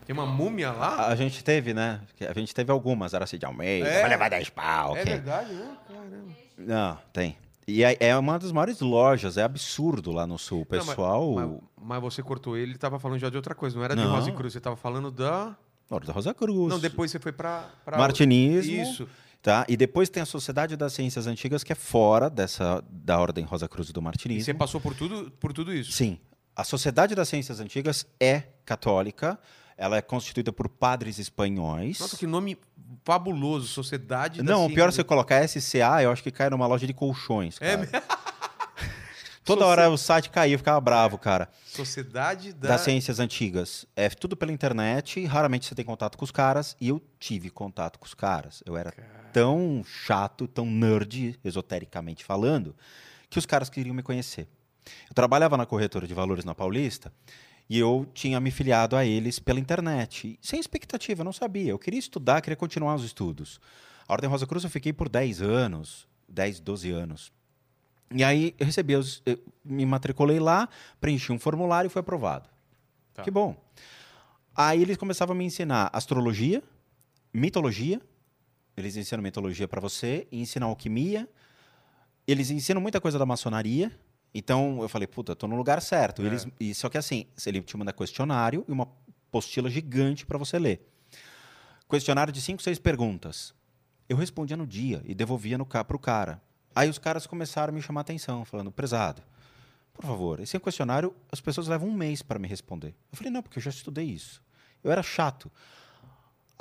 Tem uma múmia lá? A gente teve, né? A gente teve algumas. Araci de Almeida, É? vai levar 10 pau. É que- verdade, né? Caramba. Não, tem. E é, é uma das maiores lojas, é absurdo lá no sul. O Não, mas- pessoal. Mas, mas você cortou ele, ele tava falando já de outra coisa, não era de Não. Rosa e Cruz, você tava falando da. Ordem da Rosa Cruz. Não, depois você foi pra... Martinismo. Isso. Tá? E depois tem a Sociedade das Ciências Antigas, que é fora dessa da Ordem Rosa Cruz do E Martinismo. você passou por tudo, por tudo isso. Sim. A Sociedade das Ciências Antigas é católica. Ela é constituída por padres espanhóis. Nossa, que nome fabuloso, Sociedade da Não, o pior é você colocar SCA, eu acho que cai numa loja de colchões. É Cara. Toda hora o site caía, eu ficava bravo, cara. Sociedade da. Das ciências antigas. É tudo pela internet, raramente você tem contato com os caras, e eu tive contato com os caras. Eu era tão chato, tão nerd, esotericamente falando, que os caras queriam me conhecer. Eu trabalhava na corretora de valores na Paulista e eu tinha me filiado a eles pela internet. Sem expectativa, não sabia. Eu queria estudar, queria continuar os estudos. A Ordem Rosa Cruz eu fiquei por 10 anos, 10, 12 anos. E aí eu recebi, os, eu me matriculei lá, preenchi um formulário e fui aprovado. Tá. Que bom. Aí eles começavam a me ensinar astrologia, mitologia. Eles ensinam mitologia para você, ensinam alquimia. Eles ensinam muita coisa da maçonaria. Então eu falei, puta, tô no lugar certo. É. Eles, e, só que assim, ele te manda questionário e uma apostila gigante para você ler. Questionário de cinco, seis perguntas. Eu respondia no dia e devolvia no para o cara. Aí os caras começaram a me chamar a atenção, falando, prezado, por favor, esse questionário as pessoas levam um mês para me responder. Eu falei, não, porque eu já estudei isso. Eu era chato.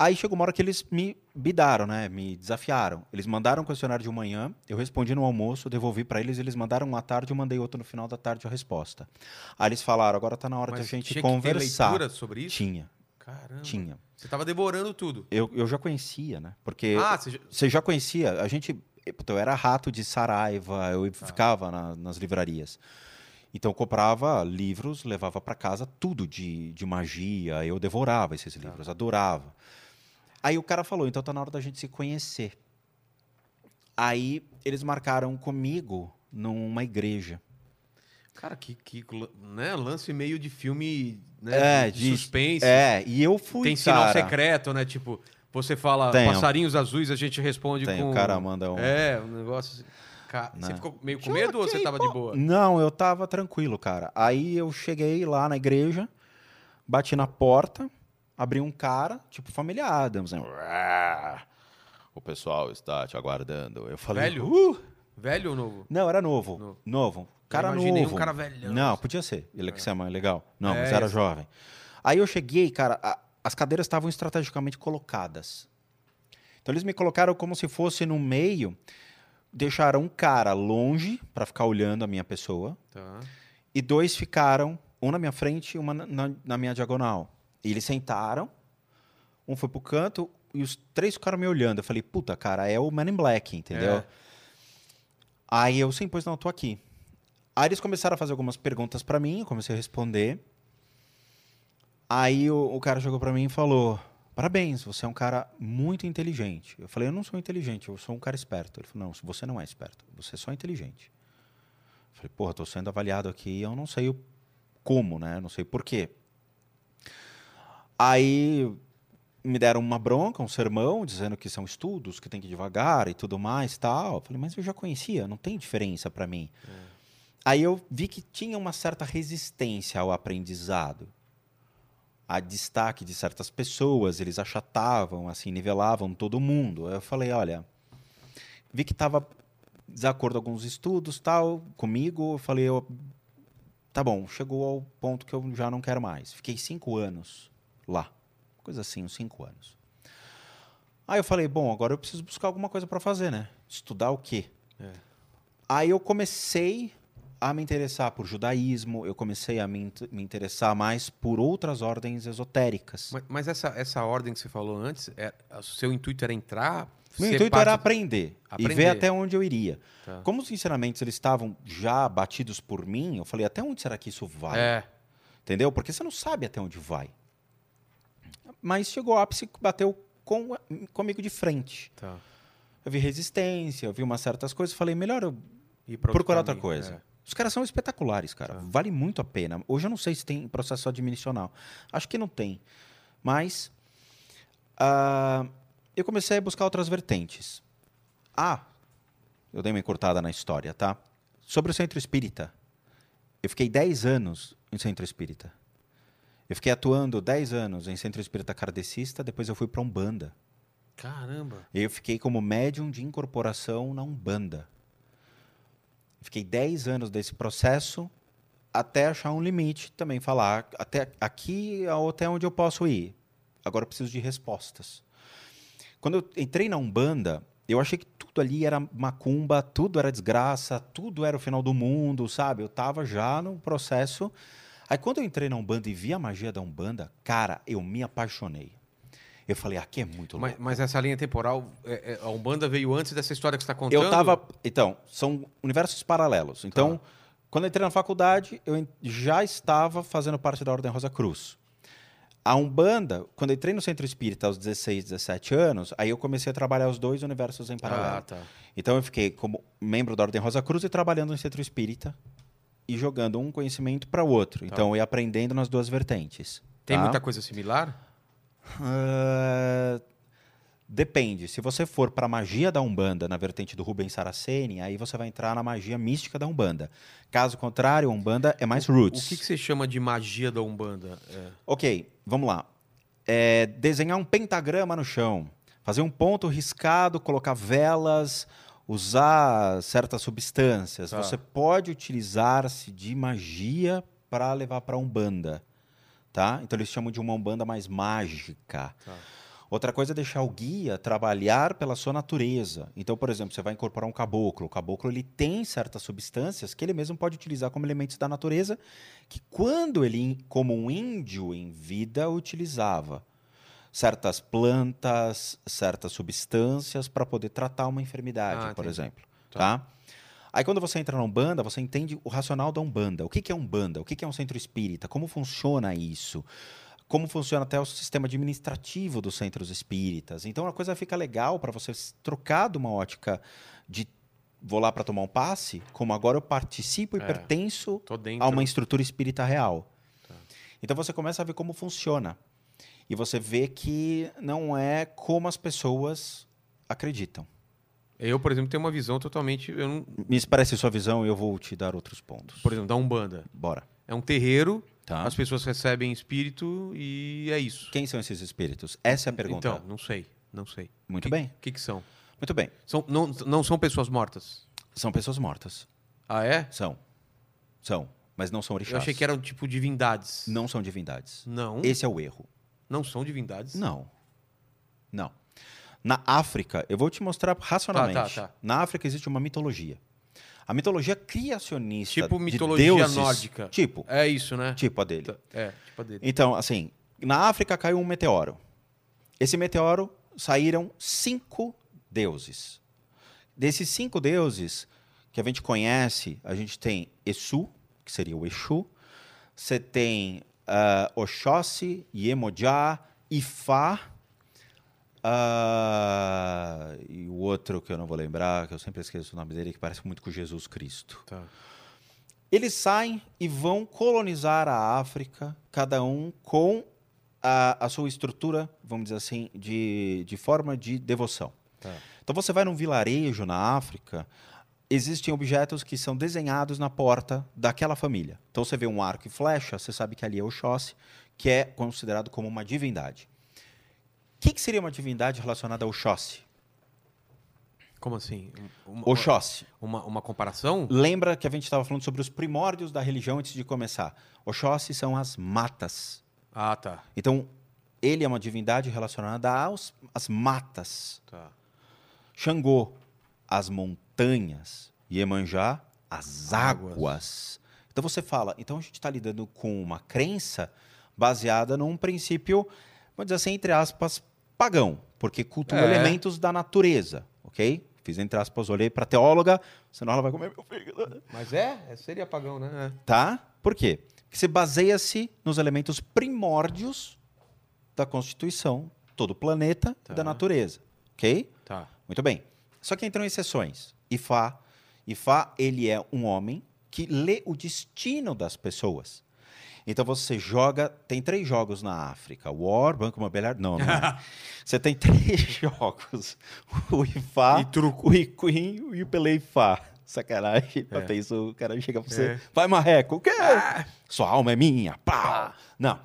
Aí chegou uma hora que eles me bidaram, né? Me desafiaram. Eles mandaram um questionário de manhã, eu respondi no almoço, devolvi para eles, eles mandaram um à tarde, eu mandei outro no final da tarde a resposta. Aí eles falaram, agora está na hora Mas de a gente tinha conversar. Ter leitura sobre isso? Tinha, Caramba. tinha. Você tava devorando tudo. Eu, eu já conhecia, né? Porque Ah, você já... você já conhecia, a gente. Eu era rato de Saraiva, eu Tá. ficava na- nas livrarias. Então eu comprava livros, levava para casa tudo de, de magia, eu devorava esses Tá. livros, adorava. Aí o cara falou, então tá na hora da gente se conhecer. Aí eles marcaram comigo numa igreja. Cara, que, que né, lance meio de filme né, É, de, de- suspense. É, e eu fui, Tem sinal cara. secreto, né? Tipo, você fala Tem. passarinhos azuis, a gente responde Tem, com... o cara manda um... É, um negócio assim. Ca- Você Né. ficou meio com medo ou você tava de boa? Não, eu tava tranquilo, cara. Aí eu cheguei lá na igreja, bati na porta, abri um cara, tipo família Adams, né? "Uá, O pessoal está te aguardando. Eu falei, Velho? "Uh!" Velho ou novo? Não, era novo. Novo. Novo. Cara imaginei um novo. cara velhão, Não, podia ser. Ele que é mais legal. Não, É, mas era isso. jovem. Aí eu cheguei, cara, a- as cadeiras estavam estrategicamente colocadas. Então eles me colocaram como se fosse no meio, deixaram um cara longe para ficar olhando a minha pessoa Tá. e dois ficaram, um na minha frente e uma na, na- na minha diagonal. E eles sentaram, um foi pro canto e os três ficaram me olhando. Eu falei, puta, cara, é o Man in Black, entendeu? É. Aí eu, sim, pois não, tô aqui. Aí eles começaram a fazer algumas perguntas pra mim, eu comecei a responder. Aí o, o cara chegou pra mim e falou: Parabéns, você é um cara muito inteligente. Eu falei: Eu não sou inteligente, eu sou um cara esperto. Ele falou: Não, você não é esperto, você é só inteligente. Eu falei: Porra, tô sendo avaliado aqui e eu não sei o como, né? Eu não sei por quê. Aí me deram uma bronca, um sermão, dizendo que são estudos, que tem que devagar e tudo mais tal. Eu falei, mas eu já conhecia, não tem diferença para mim. Aí eu vi que tinha uma certa resistência ao aprendizado. A destaque de certas pessoas, eles achatavam, assim, nivelavam todo mundo. Eu falei, olha, vi que estava desacordo com alguns estudos, tal, comigo. Eu falei, eu, tá bom, chegou ao ponto que eu já não quero mais. Fiquei cinco anos lá, coisa assim, uns cinco anos. Aí eu falei, bom, agora eu preciso buscar alguma coisa para fazer, né? Estudar o quê? Aí eu comecei a me interessar por judaísmo, eu comecei a me, me interessar mais por outras ordens esotéricas. Mas, mas essa, essa ordem que você falou antes, é, o seu intuito era entrar? Meu intuito parte era do- aprender, e Aprender. ver até onde eu iria. Tá. Como os ensinamentos eles estavam já batidos por mim, eu falei, até onde será que isso vai? É. Entendeu? Porque você não sabe até onde vai. Mas chegou o ápice que bateu com, comigo de frente. Tá. Eu vi resistência, eu vi umas certas coisas, falei, melhor eu procurar outra coisa. é. Os caras são espetaculares, cara. Tá. Vale muito a pena. Hoje eu não sei se tem processo admissional. Acho que não tem. Mas ah, eu comecei a buscar outras vertentes. Ah, eu dei uma encurtada na história, tá? Sobre o centro espírita. Eu fiquei 10 anos em centro espírita. Eu fiquei atuando 10 anos em centro espírita kardecista, depois eu fui para Umbanda. Caramba. Eu fiquei como médium de incorporação na Umbanda. Fiquei 10 anos desse processo até achar um limite também, falar até aqui é até onde eu posso ir. Agora eu preciso de respostas. Quando eu entrei na Umbanda, eu achei que tudo ali era macumba, tudo era desgraça, tudo era o final do mundo, sabe? Eu tava já no processo. Aí quando eu entrei na Umbanda e vi a magia da Umbanda, cara, eu me apaixonei. Eu falei, aqui é muito louco. Mas, mas essa linha temporal, é- é, a Umbanda veio antes dessa história que você está contando? Eu tava. Então, são universos paralelos. Então, Tá. quando eu entrei na faculdade, eu já estava fazendo parte da Ordem Rosa Cruz. A Umbanda, quando eu entrei no Centro Espírita aos 16, 17 anos, aí eu comecei a trabalhar os dois universos em paralelo. Ah, tá. Então eu fiquei como membro da Ordem Rosa Cruz e trabalhando no Centro Espírita e jogando um conhecimento para o outro. Então eu ia aprendendo nas duas vertentes. Tá. Tem tá? muita coisa similar? Ah, depende. Se você for para magia da Umbanda, na vertente do Rubens Saraceni, aí você vai entrar na magia mística da Umbanda. Caso contrário, a Umbanda é mais O roots. que, que você chama de magia da Umbanda? É. Ok, vamos lá. É, desenhar um pentagrama no chão, fazer um ponto riscado, colocar velas, usar certas substâncias. Tá. Você pode utilizar-se de magia para levar para Umbanda. Tá? Então eles chamam de uma Umbanda mais mágica. Tá. Outra coisa é deixar o guia trabalhar pela sua natureza. Então, por exemplo, você vai incorporar um caboclo. O caboclo ele tem certas substâncias que ele mesmo pode utilizar como elementos da natureza, que quando ele, como um índio em vida, utilizava certas plantas, certas substâncias para poder tratar uma enfermidade, Ah, por entendi. exemplo. Tá. Tá? Aí quando você entra na Umbanda, você entende o racional da Umbanda. O que que é Umbanda? O que que é um centro espírita? Como funciona isso? Como funciona até o sistema administrativo dos centros espíritas. Então a coisa fica legal para você trocar de uma ótica de vou lá para tomar um passe, como agora eu participo e É. pertenço a uma estrutura espírita real. Tá. Então você começa a ver como funciona. E você vê que não é como as pessoas acreditam. Eu, por exemplo, tenho uma visão totalmente. Eu não, Me parece sua visão e eu vou te dar outros pontos. por exemplo, da Umbanda. Bora. É um terreiro, Tá? as pessoas recebem espírito e é isso. Quem são esses espíritos? Essa é a pergunta. Então, não sei. Não sei. Muito Que- bem. O que, que são? Muito bem. são não, não são pessoas mortas. São pessoas mortas. Ah, é? São. São. mas não são orixás. Eu achei que eram tipo divindades. Não são divindades. Não. Esse é o erro. Não são divindades? Não. Não. Na África, eu vou te mostrar racionalmente. Tá, tá, tá. Na África existe uma mitologia. A mitologia criacionista. Tipo de mitologia deuses, nórdica. Tipo, É isso, né? tipo a dele. Tá, É, tipo a dele. Então, assim, na África caiu um meteoro. Esse meteoro saíram cinco deuses. Desses cinco deuses que a gente conhece, a gente tem Essu, que seria o Exu. Você tem ah, Oxóssi, Iemoja, Ifá. ah, e o outro que eu não vou lembrar, que eu sempre esqueço o nome dele, que parece muito com Jesus Cristo. Tá. Eles saem e vão colonizar a África, cada um com a, a sua estrutura, vamos dizer assim, de, de forma de devoção. Tá. Então você vai num vilarejo na África, existem objetos que são desenhados na porta daquela família. Então você vê um arco e flecha, você sabe que ali é o Oxóssi, que é considerado como uma divindade. O que, que seria uma divindade relacionada ao Oxóssi? Como assim? Uma, Oxóssi. uma, uma comparação? Lembra que a gente estava falando sobre os primórdios da religião antes de começar. Oxóssi são as matas. Ah, tá. Então, ele é uma divindade relacionada aos, às matas. tá. Xangô, as montanhas. Iemanjá, as Águas. águas. Então você fala, então a gente está lidando com uma crença baseada num princípio, vamos dizer assim, entre aspas, pagão, porque cultua É. elementos da natureza, ok? Fiz entre aspas, olhei para teóloga, senão ela vai comer meu fígado. Mas é? é seria pagão, né? Tá? Por quê? Porque você baseia-se nos elementos primórdios da Constituição, todo o planeta Tá. e da natureza. Ok? É. Tá. Muito bem. Só que entram exceções. Ifá. Ifá, ele é um homem que lê o destino das pessoas. Então você joga. Tem três jogos na África: War, Banco Imobiliário. Não, não. é. você tem três jogos: o Ifá, E truco. o Iquim e o Peleifá. Sacanagem. É. Pra isso, o cara chega pra você. É. Vai, marreco. O quê? Sua alma é minha. Pau. Não.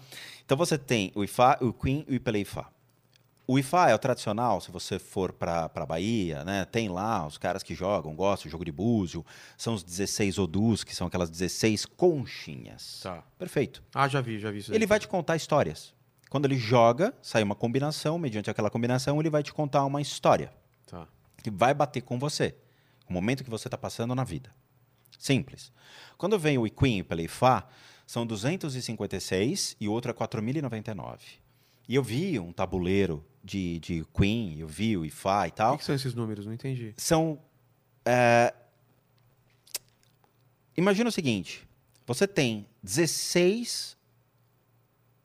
Então você tem o Ifá, o Queen e o Peleifá. O Ifá é o tradicional, se você for para a Bahia, né? Tem lá os caras que jogam, gostam, jogo de búzio. São os 16 odus, que são aquelas 16 conchinhas. Tá. Perfeito. Ah, já vi, já vi isso. Ele vai te contar histórias. Quando ele joga, sai uma combinação, mediante aquela combinação, ele vai te contar uma história Tá. que vai bater com você, o momento que você está passando na vida. Simples. Quando vem o Iquim pela Ifá, são 256 e o outro é 4.099. E eu vi um tabuleiro de, de Queen, eu vi o Ifá e O tal. que, que são esses números? Não entendi. São. é, Imagina o seguinte: você tem 16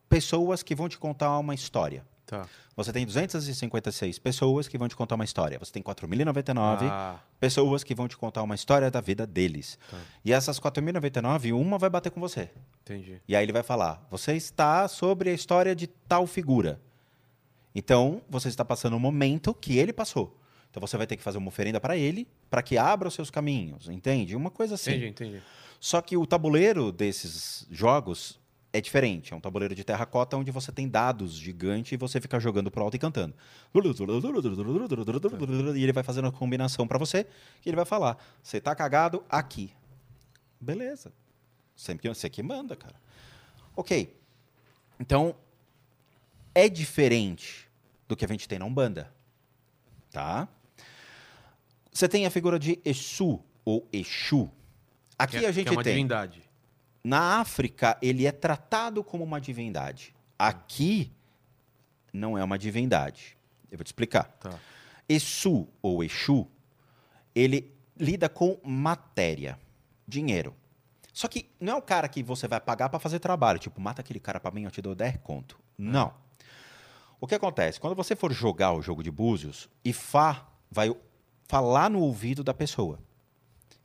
pessoas que vão te contar uma história. Tá. Você tem 256 pessoas que vão te contar uma história. Você tem 4.099 Ah, pessoas que vão te contar uma história da vida deles. Tá. E essas 4.099, uma vai bater com você. entendi. E aí ele vai falar: você está sobre a história de tal figura. Então, você está passando um momento que ele passou. Então você vai ter que fazer uma oferenda para ele, para que abra os seus caminhos, entende? Uma coisa assim. Entendi, entendi. Só que o tabuleiro desses jogos é diferente. É um tabuleiro de terracota onde você tem dados gigantes e você fica jogando pro alto e cantando. E ele vai fazendo a combinação para você e ele vai falar: você tá cagado aqui. Beleza. Sempre que você que manda, cara. Ok. Então, é diferente do que a gente tem na Umbanda. Tá? Você tem a figura de Exu ou Exu. Aqui Que é- a gente que é uma tem. divindade. Na África, ele é tratado como uma divindade. Aqui, não é uma divindade. Eu vou te explicar. Tá. Exu ou Exu, ele lida com matéria, dinheiro. Só que não é o cara que você vai pagar para fazer trabalho. Tipo, mata aquele cara para mim, eu te dou 10 conto. Não. O que acontece? Quando você for jogar o jogo de búzios, Ifá vai falar no ouvido da pessoa.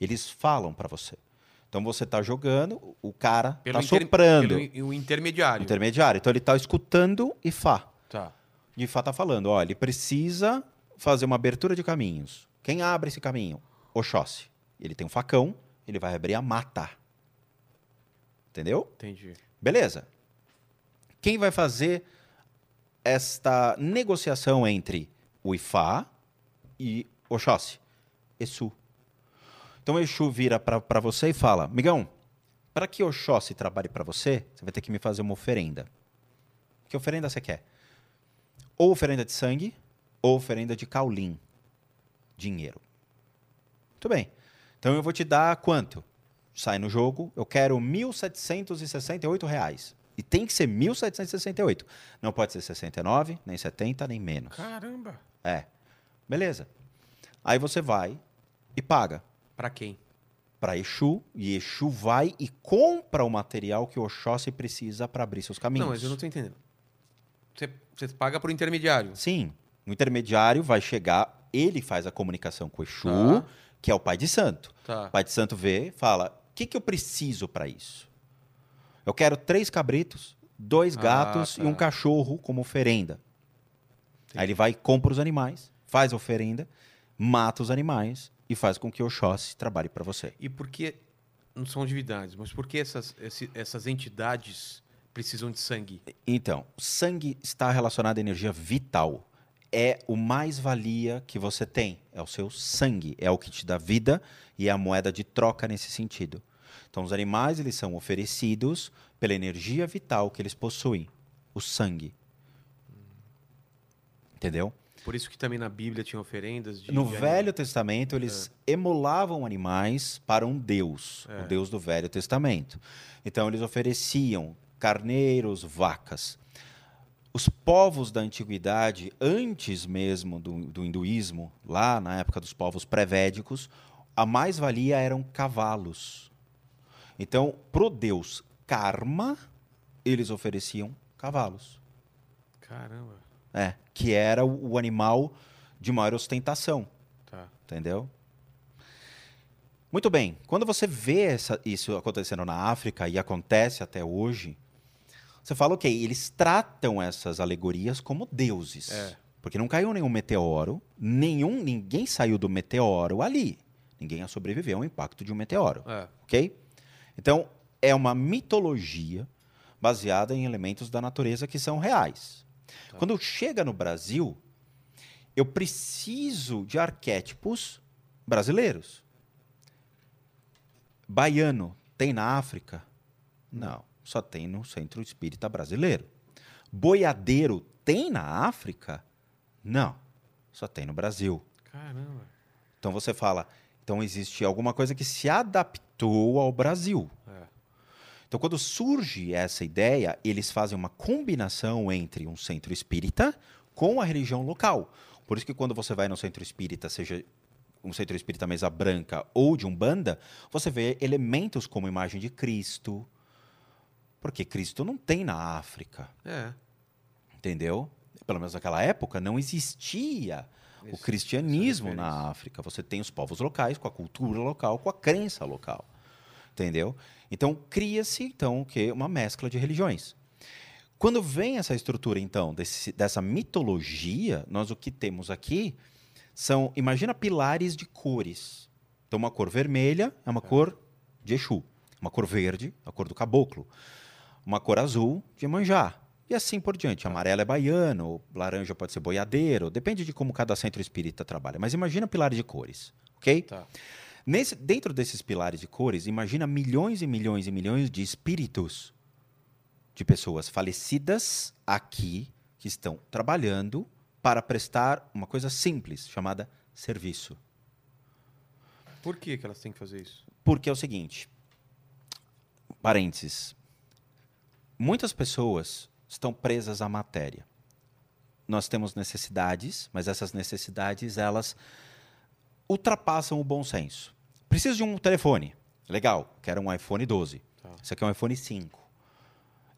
Eles falam para você. Então você está jogando, o cara está soprando. Pelo o intermediário. Intermediário. Então ele está escutando Ifá. Tá. E Ifá está falando, ó, ele precisa fazer uma abertura de caminhos. Quem abre esse caminho? Oxóssi. Ele tem um facão, ele vai abrir a mata. Entendeu? Entendi. Beleza. Quem vai fazer esta negociação entre o Ifá e Oxóssi? Exu. Então Exu vira para você e fala: Migão, para que Oxóssi trabalhe para você, você vai ter que me fazer uma oferenda. Que oferenda você quer? Ou oferenda de sangue, ou oferenda de caulim. Dinheiro. Muito bem. Então eu vou te dar quanto? Sai no jogo, eu quero 1.768 reais. E tem que ser 1.768. Não pode ser 69, nem 70, nem menos. Caramba. É. Beleza. Aí você vai e paga Pra quem? para Exu, e Exu vai e compra o material que o Oxóssi precisa para abrir seus caminhos. Não, mas eu não tô entendendo. Você, você paga pro intermediário. Sim. O intermediário vai chegar, ele faz a comunicação com o Exu, Tá. que é o pai de santo. Tá. O pai de santo vê, fala: o que, que eu preciso para isso? Eu quero três cabritos, dois Ah, gatos tá. e um cachorro como oferenda. Aí ele vai, compra os animais, faz a oferenda, mata os animais e faz com que o Oxóssi trabalhe para você. E por que. Não são divindades, mas por que essas, essas entidades precisam de sangue? Então, sangue está relacionado à energia vital. É o mais-valia que você tem. É o seu sangue. É o que te dá vida e é a moeda de troca nesse sentido. Então, os animais eles são oferecidos pela energia vital que eles possuem. O sangue. Entendeu? Por isso que também na Bíblia tinha oferendas de. No de Velho Testamento, eles emulavam animais para um deus, É. o deus do Velho Testamento. Então, eles ofereciam carneiros, vacas. Os povos da antiguidade, antes mesmo do, do hinduísmo, lá na época dos povos pré-védicos, a mais-valia eram cavalos. Então, pro deus Karma, eles ofereciam cavalos. Caramba. É, que era o, animal de maior ostentação. Tá. Entendeu? Muito bem. Quando você vê essa- isso acontecendo na África e acontece até hoje, você fala, ok, eles tratam essas alegorias como deuses. É. Porque não caiu nenhum meteoro, nenhum, ninguém saiu do meteoro ali. Ninguém sobreviveu ao impacto de um meteoro. É. Ok? Então, é uma mitologia baseada em elementos da natureza que são reais. Quando chega no Brasil, eu preciso de arquétipos brasileiros. Baiano tem na África? Não, só tem no Centro Espírita Brasileiro. Boiadeiro tem na África? Não, só tem no Brasil. Caramba. Então você fala, então existe alguma coisa que se adaptou ao Brasil. É. Então quando surge essa ideia, eles fazem uma combinação entre um centro espírita com a religião local. Por isso que quando você vai no centro espírita, seja um centro espírita mesa branca ou de umbanda, você vê elementos como imagem de Cristo. Porque Cristo não tem na África, É. entendeu? Pelo menos naquela época não existia o Esse- cristianismo na. África. Você tem os povos locais com a cultura local, com a crença local. Entendeu? Então cria-se então o quê? Uma mescla de religiões. Quando vem essa estrutura então desse- dessa mitologia, nós o que temos aqui são, imagina pilares de cores. Então uma cor vermelha é uma cor de Exu, uma cor verde, a cor do caboclo, uma cor azul de Manjá. E assim por diante. Amarelo é baiano, laranja pode ser boiadeiro, depende de como cada centro espírita trabalha. Mas imagina pilares de cores, ok? Tá. Nesse, dentro desses pilares de cores, imagina milhões e milhões e milhões de espíritos de pessoas falecidas aqui que estão trabalhando para prestar uma coisa simples chamada serviço. Por que, que elas têm que fazer isso? Porque é o seguinte, parênteses, muitas pessoas estão presas à matéria. Nós temos necessidades, mas essas necessidades elas ultrapassam o bom senso. Preciso de um telefone. Legal, quero um iPhone 12. Tá. Esse aqui é um iPhone 5.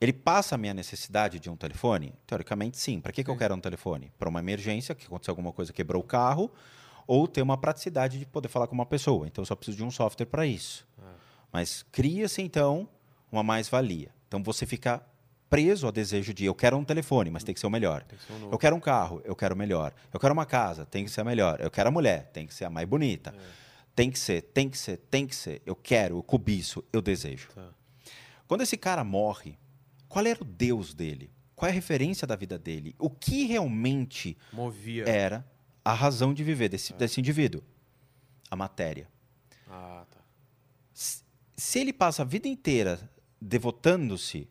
Ele passa a minha necessidade de um telefone? Teoricamente, sim. Para que, que eu quero um telefone? Para uma emergência, que aconteceu alguma coisa, quebrou o carro, ou ter uma praticidade de poder falar com uma pessoa. Então, eu só preciso de um software para isso. Mas cria-se, então, uma mais-valia. Então, você fica preso ao desejo de eu quero um telefone, mas tem que ser o melhor. Ser um. Eu quero um carro, eu quero o melhor. Eu quero uma casa, tem que ser a melhor. Eu quero a mulher, tem que ser a mais bonita. Tem que ser, tem que ser, tem que ser. Eu quero, eu cobiço, eu desejo. Tá. Quando esse cara morre, qual era o Deus dele? Qual é a referência da vida dele? O que realmente Movia. era a razão de viver desse, desse indivíduo? A matéria. Ah, tá. S- Se ele passa a vida inteira devotando-se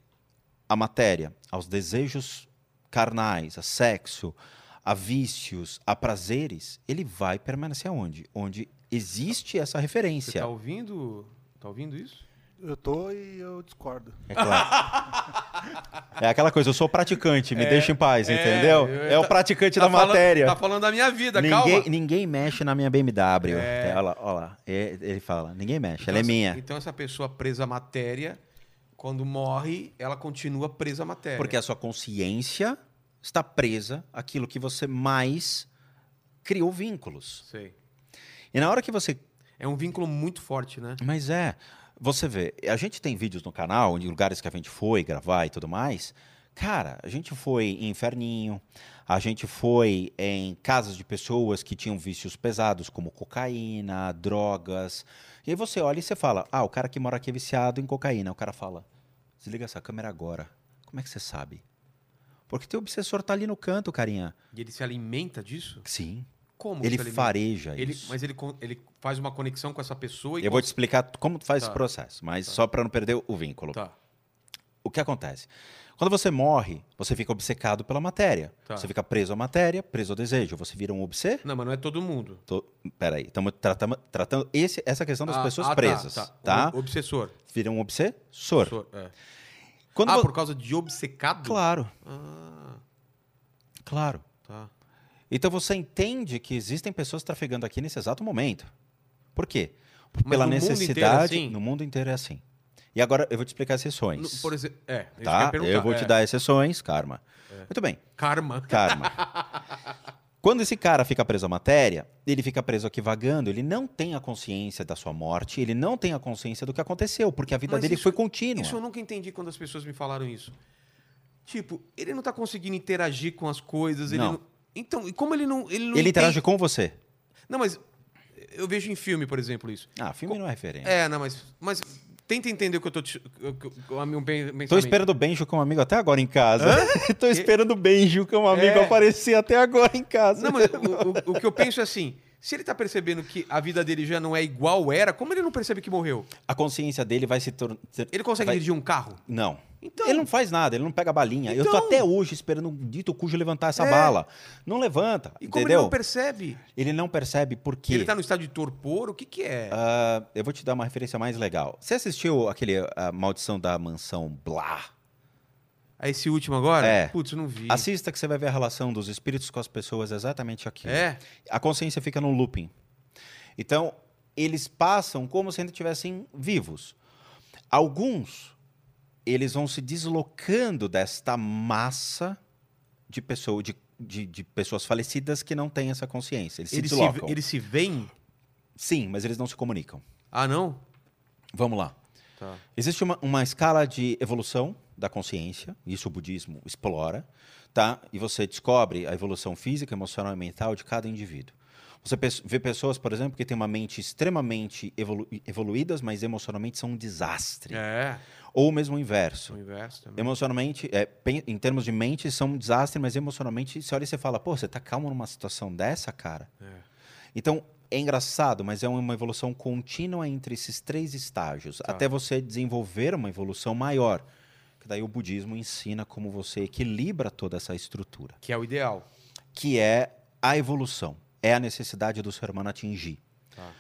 à matéria, aos desejos carnais, a sexo, a vícios, a prazeres, ele vai permanecer aonde? Onde existe essa Você referência. tá ouvindo? Tá ouvindo isso? Eu tô e eu discordo. É claro. é aquela coisa, eu sou praticante, me deixa em paz, é, entendeu? eu- É o tá- praticante Tá da falando- matéria. Tá falando da minha vida, ninguém, calma. ninguém mexe na minha BMW. É. Olha lá, olha lá. É, Ele fala, ninguém mexe, Então ela é essa- minha. Então essa pessoa presa à matéria, quando morre, ela continua presa à matéria. Porque a sua consciência está presa àquilo que você mais criou vínculos. Sei. E na hora que você. É um vínculo muito forte, né? Mas é. Você vê, a gente tem vídeos no canal, em lugares que a gente foi gravar e tudo mais. Cara, a gente foi em Inferninho, a gente foi em casas de pessoas que tinham vícios pesados, como cocaína, drogas. E aí você olha e você fala: ah, o cara que mora aqui é viciado em cocaína. O cara fala: desliga essa câmera agora. Como é que você sabe? Porque teu obsessor tá ali no canto, carinha. E ele se alimenta disso? Sim. Como ele fareja Ele, isso. mas ele, ele faz uma conexão com essa pessoa e. Eu vou te explicar como faz Tá. esse processo, mas só para não perder o vínculo. Tá. O que acontece? Quando você morre, você fica obcecado pela matéria. Tá. Você fica preso à matéria, preso ao desejo. Você vira um obsê? Não, mas não é todo mundo. Tô... Peraí, estamos tratando, tratando esse, essa questão das Ah, pessoas ah, tá, presas. Tá, Tá, Obsessor. Vira um obsessor. Sor- é. Quando Ah, vo- por causa de obcecado? Claro, Ah, claro. tá. Então você entende que existem pessoas trafegando aqui nesse exato momento. Por quê? Pela no mundo é necessidade. assim? No mundo inteiro é assim. E agora eu vou te explicar as No- exceções. por exemplo, é, eu tá? Eu vou é. te dar exceções, karma. Muito bem. Karma. Karma. Quando esse cara fica preso à matéria, ele fica preso aqui vagando, ele não tem a consciência da sua morte, ele não tem a consciência do que aconteceu, porque a vida Mas dele isso- foi contínua. Isso eu nunca entendi quando as pessoas me falaram isso. Tipo, ele não tá conseguindo interagir com as coisas, ele Não. Então, e como ele não... Ele, não Ele interage com você. Não, mas eu vejo em filme, por exemplo, isso. Ah, filme não é referência. É, não, mas... Mas tenta entender o que eu tô... Te, o meu pen- Tô pensamento. esperando o Benjo com um amigo até agora em casa. Tô esperando o Benjo com um amigo É. aparecer até agora em casa. Não, mas o, o- o que eu penso é assim... Se ele tá percebendo que a vida dele já não é igual era, como ele não percebe que morreu? A consciência dele vai se tornar. Ele consegue vai... dirigir um carro? Não. Então- Ele não faz nada, ele não pega balinha. Eu tô Então- até hoje esperando um dito cujo levantar essa É. bala. Não levanta. E como entendeu? ele não percebe? Ele não percebe porque. Ele tá no estado de torpor? O que que é? Ah, eu vou te dar uma referência mais legal. Você assistiu aquele a Maldição da Mansão Blá? É esse último agora? É. Putz, não vi. Assista que você vai ver a relação dos espíritos com as pessoas exatamente aqui. É? A consciência fica no looping. Então, eles passam como se ainda estivessem vivos. Alguns, eles vão se deslocando desta massa de, pessoa, de, de, de pessoas falecidas que não têm essa consciência. Eles se Eles se, deslocam. eles se veem? Sim, mas eles não se comunicam. Ah, não? Vamos lá. Tá. Existe uma, uma escala de evolução da consciência, isso o budismo explora, tá? E você descobre a evolução física, emocional e mental de cada indivíduo. Você vê pessoas, por exemplo, que têm uma mente extremamente evolu evoluídas, mas emocionalmente são um desastre. É. Ou mesmo o inverso. O inverso também. Emocionalmente, é, em termos de mente, são um desastre, mas emocionalmente, você olha e você fala, pô, você tá calmo numa situação dessa, cara? É. Então, é engraçado, mas é uma evolução contínua entre esses três estágios, Tá. até você desenvolver uma evolução maior. Que daí o budismo ensina como você equilibra toda essa estrutura, Que é o ideal. que é a evolução, é a necessidade do ser humano atingir. Tá.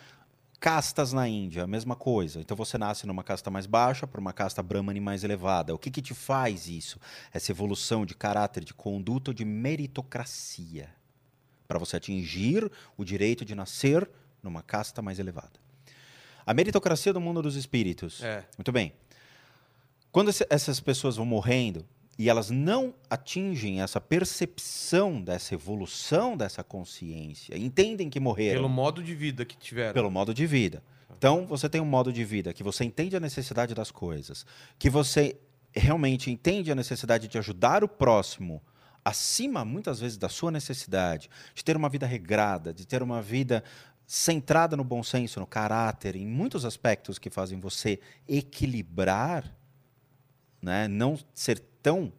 Castas na Índia, a mesma coisa. Então você nasce numa casta mais baixa para uma casta brahmani mais elevada. O que, que te faz isso? Essa evolução de caráter, de conduta, ou de meritocracia. Para você atingir o direito de nascer numa casta mais elevada. A meritocracia do mundo dos espíritos. É. Muito bem. Quando esse- essas pessoas vão morrendo e elas não atingem essa percepção dessa evolução dessa consciência, entendem que morreram Pelo modo de vida que tiveram. pelo modo de vida. Então, você tem um modo de vida que você entende a necessidade das coisas, que você realmente entende a necessidade de ajudar o próximo acima, muitas vezes, da sua necessidade, de ter uma vida regrada, de ter uma vida centrada no bom senso, no caráter, em muitos aspectos que fazem você equilibrar, né? não ser tão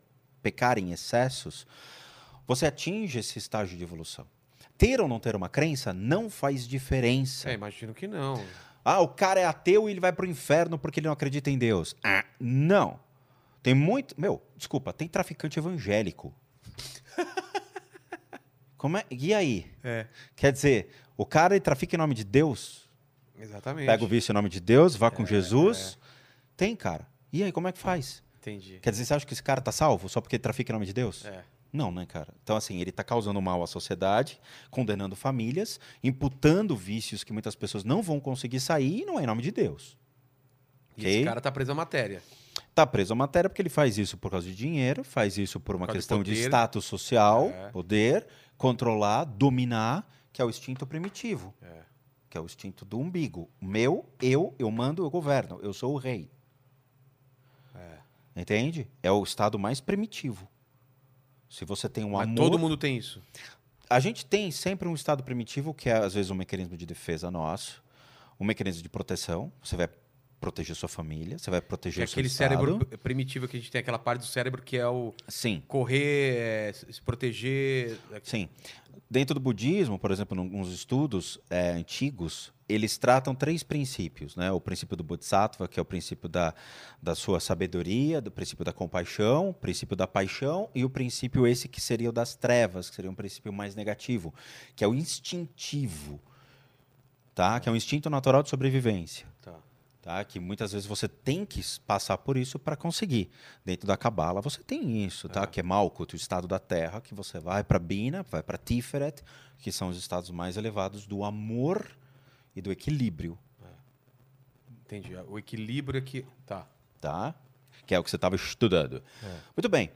pecar em excessos, você atinge esse estágio de evolução. Ter ou não ter uma crença não faz diferença. É, imagino que não. Ah, o cara é ateu e ele vai pro inferno porque ele não acredita em Deus. Ah, não. Tem muito. Meu, desculpa, tem traficante evangélico. Como é? E aí? É. Quer dizer, o cara trafica em nome de Deus, Exatamente. pega o vício em nome de Deus, vá É, com Jesus. Tem, cara. E aí, como é que faz? Entendi. Quer dizer, você acha que esse cara tá salvo só porque ele trafica em nome de Deus? É. Não, né, cara? Então, assim, ele está causando mal à sociedade, condenando famílias, imputando vícios que muitas pessoas não vão conseguir sair e não é em nome de Deus. E Ok? esse cara tá preso à matéria. Tá preso à matéria porque ele faz isso por causa de dinheiro, faz isso por uma Por de questão de, poder. status social, É. poder, controlar, dominar, que é o instinto primitivo, É. que é o instinto do umbigo. Meu, eu, eu mando, eu governo, eu sou o rei. Entende? É o estado mais primitivo. Se você tem um Mas amor, todo mundo tem isso. a gente tem sempre um estado primitivo que é às vezes um mecanismo de defesa nosso, um mecanismo de proteção. Você vai proteger sua família, você vai proteger é seu aquele estado. cérebro primitivo que a gente tem, aquela parte do cérebro que é o Sim, correr, é, se se proteger. é, sim. Dentro do budismo, por exemplo, em alguns estudos é, antigos, eles tratam três princípios, né? O princípio do Bodhisattva, que é o princípio da, da sua sabedoria, do princípio da compaixão, o princípio da paixão e o princípio esse que seria o das trevas, que seria um princípio mais negativo, que é o instintivo, tá? Que é um instinto natural de sobrevivência. Tá. Tá? Que muitas vezes você tem que passar por isso para conseguir. Dentro da cabala você tem isso, tá? Que é Malkuth, o estado da Terra, que você vai para Bina, vai para Tiferet, que são os estados mais elevados do amor e do equilíbrio, Entendi. O equilíbrio aqui. Tá. tá? Que é o que você estava estudando. Muito bem.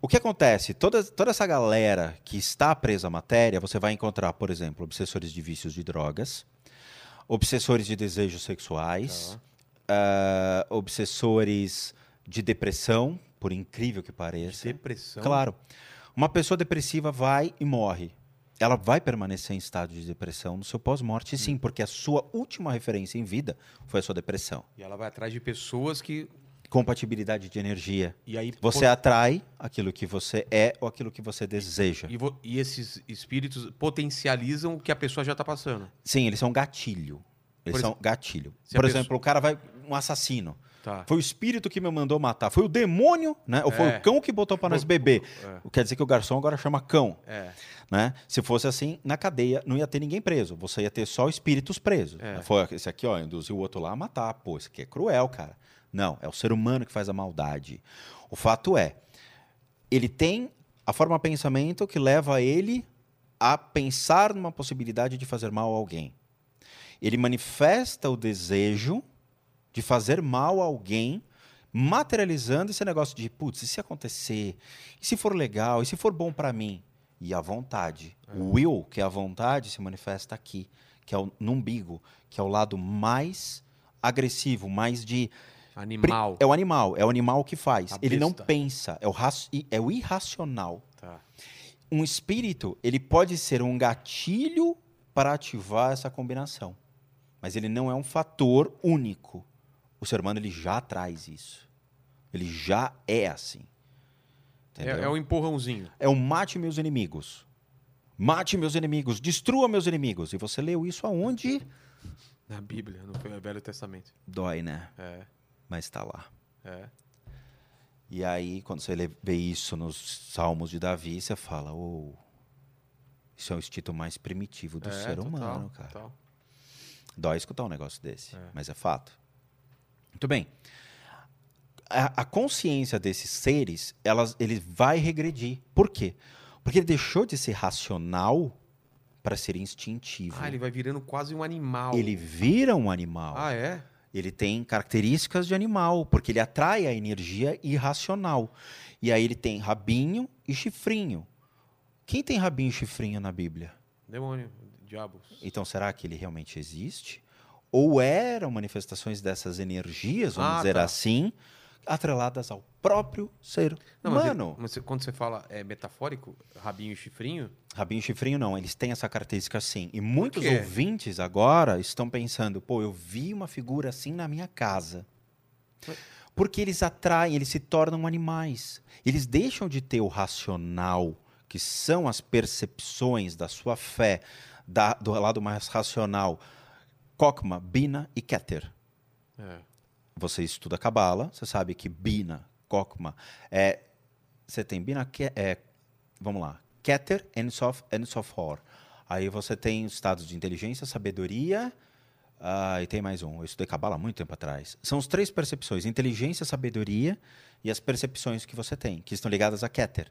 O que acontece? Toda, toda essa galera que está presa à matéria, você vai encontrar, por exemplo, obsessores de vícios de drogas, obsessores de desejos sexuais, ah, obsessores de depressão, por incrível que pareça. Depressão. Claro. Uma pessoa depressiva vai e morre. Ela vai permanecer em estado de depressão no seu pós-morte, sim, porque a sua última referência em vida foi a sua depressão. E ela vai atrás de pessoas que. Compatibilidade de energia. E aí. Você atrai aquilo que você é ou aquilo que você deseja. E, vo- e esses espíritos potencializam o que a pessoa já tá passando. Sim, eles são gatilho. Eles Por são gatilho. se Por pessoa- exemplo, o cara vai. Um assassino. Tá. Foi o espírito que me mandou matar. Foi o demônio, né? Ou foi É. o cão que botou para nós beber. É. Quer dizer que o garçom agora chama cão. É. né? Se fosse assim, na cadeia não ia ter ninguém preso. Você ia ter só espíritos presos. É. Foi esse aqui, ó, induziu o outro lá a matar. Pô, isso aqui é cruel, cara. Não, é o ser humano que faz a maldade. O fato é, ele tem a forma de pensamento que leva ele a pensar numa possibilidade de fazer mal a alguém. Ele manifesta o desejo de fazer mal a alguém, materializando esse negócio de, putz, e se acontecer? E se for legal? E se for bom para mim? E a vontade. O will, que é a vontade, se manifesta aqui, que é o, no umbigo, que é o lado mais agressivo, mais de. Animal. É o animal, é o animal que faz. Ele não pensa, é o, é o irracional. Tá. Um espírito, ele pode ser um gatilho para ativar essa combinação. Mas ele não é um fator único. O ser humano ele já traz isso. Ele já é assim. É, Entendeu? é um empurrãozinho. É um mate meus inimigos. Mate meus inimigos, destrua meus inimigos. E você leu isso aonde? Na Bíblia, no Velho Testamento. Dói, né? É. Mas está lá. É. E aí, quando você vê isso nos Salmos de Davi, você fala: oh, isso é o instinto mais primitivo do É, ser total, humano, cara. total. Dói escutar um negócio desse, É. mas é fato. Muito bem. A, a consciência desses seres, elas, ele vai regredir. Por quê? Porque ele deixou de ser racional para ser instintivo. Ah, ele vai virando quase um animal. Ele vira um animal. Ah, é? Ele tem características de animal, porque ele atrai a energia irracional. E aí ele tem rabinho e chifrinho. Quem tem rabinho e chifrinho na Bíblia? Demônio, diabos. Então será que ele realmente existe? Ou eram manifestações dessas energias, vamos Ah, dizer tá. assim, atreladas ao próprio ser Não, mas, humano? mas você- quando você fala é metafórico, rabinho e chifrinho, Rabinho e chifrinho não, eles têm essa característica sim. E muitos ouvintes agora estão pensando, pô, eu vi uma figura assim na minha casa. Porque eles atraem, eles se tornam animais. Eles deixam de ter o racional, que são as percepções da sua fé, da- do lado mais racional, Kokma, Bina e Keter. É. Você estuda Kabbalah, você sabe que Bina, Kokma, é, você tem Bina, Ke- é, vamos lá, Keter, Ensof, Ensofor. Aí você tem os estados de inteligência, sabedoria, ah, e tem mais um. Eu estudei Kabbalah há muito tempo atrás. São as três percepções, inteligência, sabedoria e as percepções que você tem, que estão ligadas a Keter.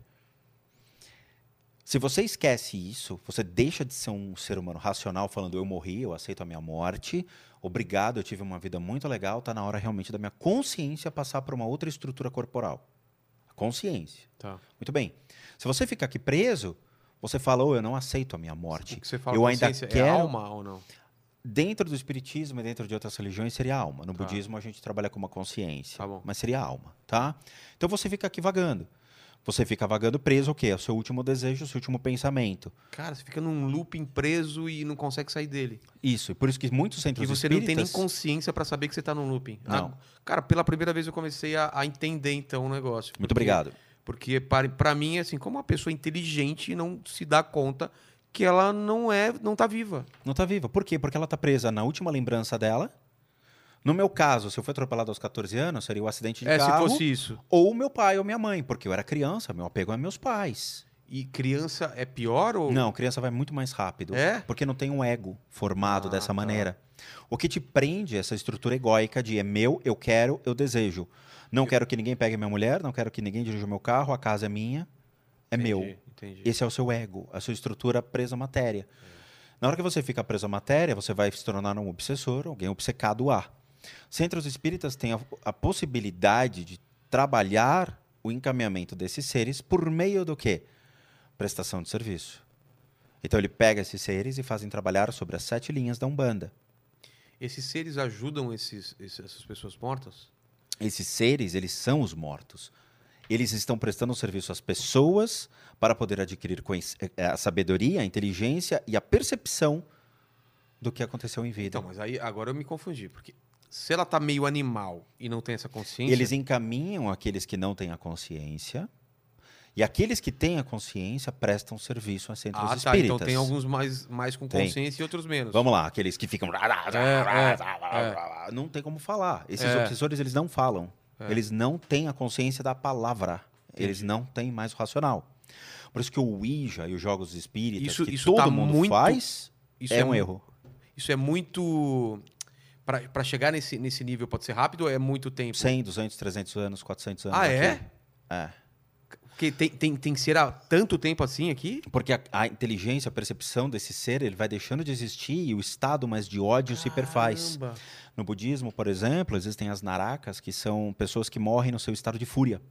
Se você esquece isso, você deixa de ser um ser humano racional falando eu morri, eu aceito a minha morte, obrigado, eu tive uma vida muito legal, tá na hora realmente da minha consciência passar para uma outra estrutura corporal. A consciência. Tá. Muito bem. Se você fica aqui preso, você fala, oh, eu não aceito a minha morte. O que você fala eu ainda consciência quero é alma ou não? Dentro do espiritismo e dentro de outras religiões seria alma. No Tá. budismo a gente trabalha com uma consciência, Tá mas seria alma, tá? Então você fica aqui vagando. Você fica vagando preso, o quê? É o seu último desejo, o seu último pensamento. Cara, você fica num looping preso e não consegue sair dele. Isso, e por isso que muitos E centros você não tem nem espíritas... consciência pra saber que você tá num looping. Não. Ah, cara, pela primeira vez eu comecei a, a entender então o negócio. Muito Porque- obrigado. Porque para, pra mim, assim, como uma pessoa inteligente não se dá conta que ela não é, não tá viva. Não tá viva. Por quê? Porque ela tá presa na última lembrança dela. No meu caso, se eu fui atropelado aos 14 anos, seria o acidente de É, carro. se fosse isso. Ou meu pai ou minha mãe, porque eu era criança, meu apego é meus pais. E criança é pior ou Não, criança vai muito mais rápido. É? Porque não tem um ego formado Ah, dessa tá. maneira. O que te prende é essa estrutura egóica de é meu, eu quero, eu desejo. Não quero que ninguém pegue minha mulher, não quero que ninguém dirija o meu carro, a casa é minha, é meu. Entendi, Entendi. Esse é o seu ego, a sua estrutura presa à matéria. Na hora que você fica preso à matéria, você vai se tornar um obsessor, alguém obcecado a. Centros espíritas têm a, a possibilidade de trabalhar o encaminhamento desses seres por meio do quê? Prestação de serviço. Então ele pega esses seres e fazem trabalhar sobre as sete linhas da Umbanda. Esses seres ajudam esses, esses- essas pessoas mortas? Esses seres, eles são os mortos. Eles estão prestando serviço às pessoas para poder adquirir eh, a sabedoria, a inteligência e a percepção do que aconteceu em vida. Então, mas aí agora eu me confundi, porque se ela tá meio animal e não tem essa consciência, Eles encaminham aqueles que não têm a consciência e aqueles que têm a consciência prestam serviço a centros Ah, tá. espíritas. Então tem alguns mais, mais com Tem. consciência e outros menos. Vamos lá, aqueles que ficam. é, Não tem como falar. Esses É. obsessores, eles não falam. É. Eles não têm a consciência da palavra. Eles não têm mais o racional. Por isso que o Ouija e os jogos espíritas Isso- que isso todo tá mundo muito- faz Isso é, um mu- erro. Isso é muito. Pra chegar nesse, nesse nível pode ser rápido ou é muito tempo? 100, 200, 300 anos, 400 anos. Ah, aqui. é? É. Porque tem, tem, tem que ser há tanto tempo assim aqui? Porque a, a inteligência, a percepção desse ser, ele vai deixando de existir e o estado mais de ódio se perfaz. Caramba. No budismo, por exemplo, existem as narakas, que são pessoas que morrem no seu estado de fúria.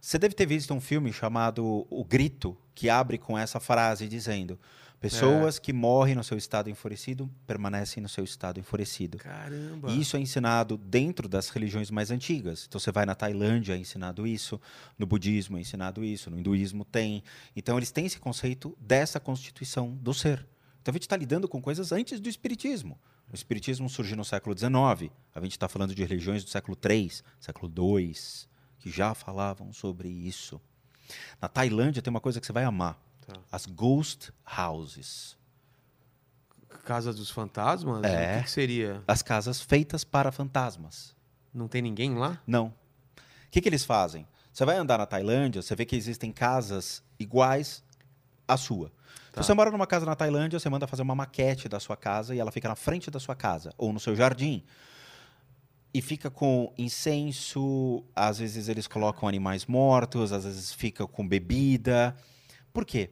Você deve ter visto um filme chamado O Grito, que abre com essa frase dizendo: Pessoas É. que morrem no seu estado enfurecido permanecem no seu estado enfurecido. Caramba. E isso é ensinado dentro das religiões mais antigas. Então você vai na Tailândia, é ensinado isso, no budismo é ensinado isso, no hinduísmo tem. Então eles têm esse conceito dessa constituição do ser. Então a gente está lidando com coisas antes do espiritismo. O espiritismo surgiu no século XIX. A gente está falando de religiões do século III, século II, que já falavam sobre isso. Na Tailândia tem uma coisa que você vai amar: Tá. as ghost houses. Casa dos Fantasmas? É. O que, que seria? As casas feitas para fantasmas. Não tem ninguém lá? Não. O que, que eles fazem? Você vai andar na Tailândia, você vê que existem casas iguais à sua. Tá. Se você mora numa casa na Tailândia, você manda fazer uma maquete da sua casa e ela fica na frente da sua casa ou no seu jardim. E fica com incenso, às vezes eles colocam animais mortos, às vezes fica com bebida. Por quê?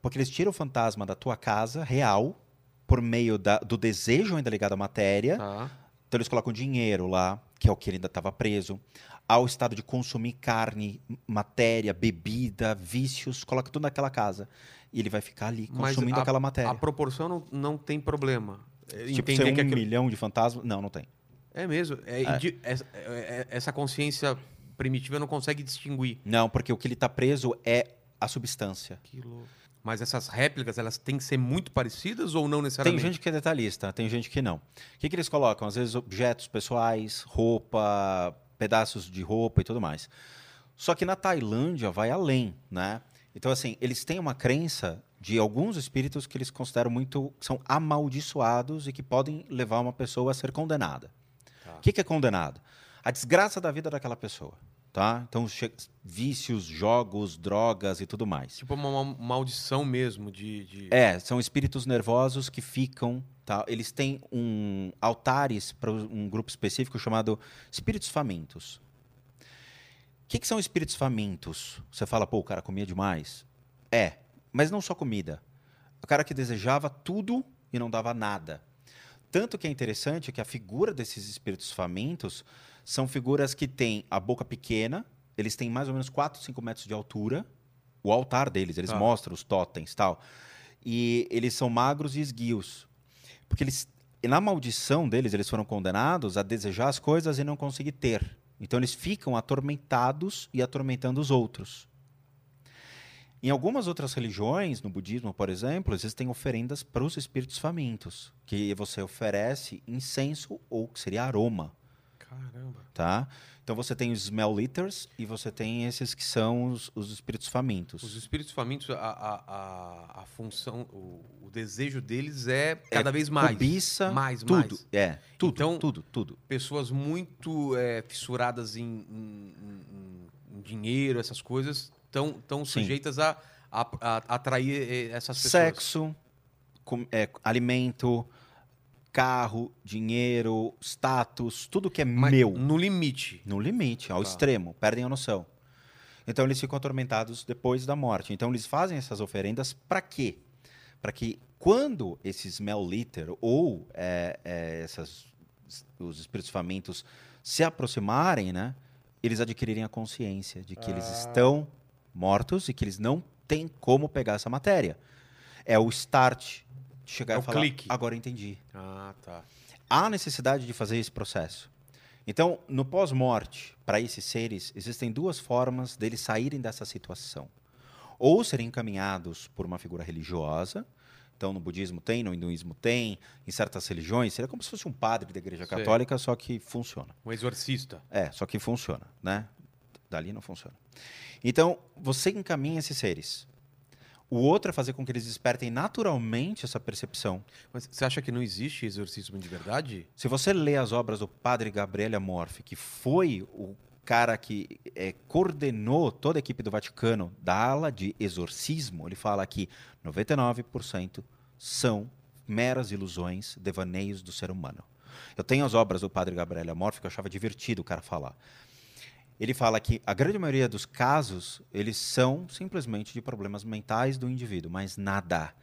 Porque eles tiram o fantasma da tua casa real por meio da- do desejo ainda ligado à matéria. Tá. Então eles colocam dinheiro lá, que é o que ele ainda estava preso, ao estado de consumir carne, matéria, bebida, vícios, coloca tudo naquela casa. E ele vai ficar ali consumindo a- aquela matéria. A proporção não, não tem problema. É, tipo, ser um que aquilo- milhão de fantasmas. Não, não tem. É mesmo. É, É. de- essa, é- é- essa consciência primitiva não consegue distinguir. Não, porque o que ele está preso é a substância. Que louco. Mas essas réplicas, elas têm que ser muito parecidas ou não Tem necessariamente? gente que é detalhista, tem gente que não. O que, que eles colocam? Às vezes objetos pessoais, roupa, pedaços de roupa e tudo mais. Só que na Tailândia vai além, né? Então, assim, eles têm uma crença de alguns espíritos que eles consideram muito. são amaldiçoados e que podem levar uma pessoa a ser condenada. O que, que é condenado? A desgraça da vida daquela pessoa. Tá? Então, vícios, jogos, drogas e tudo mais. Tipo uma, uma maldição mesmo de. de- É, são espíritos nervosos que ficam. Tá? Eles têm um altares para um grupo específico chamado espíritos famintos. O que, que são espíritos famintos? Você fala, pô, o cara comia demais. É, mas não só comida. O cara que desejava tudo e não dava nada. Tanto que é interessante que a figura desses espíritos famintos são figuras que têm a boca pequena, eles têm mais ou menos 4, 5 metros de altura. O altar deles, eles Tá. mostram os totens e tal. E eles são magros e esguios. Porque eles, na maldição deles, eles foram condenados a desejar as coisas e não conseguir ter. Então eles ficam atormentados e atormentando os outros. Em algumas outras religiões, no budismo, por exemplo, existem oferendas para os espíritos famintos, que você oferece incenso ou que seria aroma, Caramba. tá? Então você tem os smell eaters e você tem esses que são os, os espíritos famintos. Os espíritos famintos, a, a, a, a função, o, o desejo deles é cada vez mais. Cobiça, mais, tudo. mais. É, tudo, Então- tudo, tudo. Pessoas muito é, fissuradas em, em- em- em dinheiro, essas coisas, estão tão sujeitas a, a, a atrair eh, essas pessoas. Sexo, com- é, alimento, carro, dinheiro, status, tudo que é Mas meu. No limite. No limite, ao Tá. extremo, perdem a noção. Então eles ficam atormentados depois da morte. Então eles fazem essas oferendas para quê? Para que quando esse smell litter ou é, é, essas, os espíritos famintos se aproximarem, né, eles adquirirem a consciência de que eles Ah. estão mortos e que eles não têm como pegar essa matéria. É o start chegar É e falar, clique. agora entendi Ah, tá. há necessidade de fazer esse processo. Então, no pós-morte, para esses seres, existem duas formas deles saírem dessa situação. Ou serem encaminhados por uma figura religiosa, então no budismo tem, no hinduísmo tem, em certas religiões, seria como se fosse um padre da igreja Sei. católica, só que funciona. Um exorcista. É, só que funciona, né? Dali não funciona. Então, você encaminha esses seres. O outro é fazer com que eles despertem naturalmente essa percepção. Mas você acha que não existe exorcismo de verdade? Se você lê as obras do padre Gabriele Amorfi, que foi o cara que eh, coordenou toda a equipe do Vaticano da ala de exorcismo, ele fala que 99% são meras ilusões, devaneios do ser humano. Eu tenho as obras do padre Gabriele Amorfi que eu achava divertido o cara falar. Ele fala que a grande maioria dos casos, eles são simplesmente de problemas mentais do indivíduo, mas nada.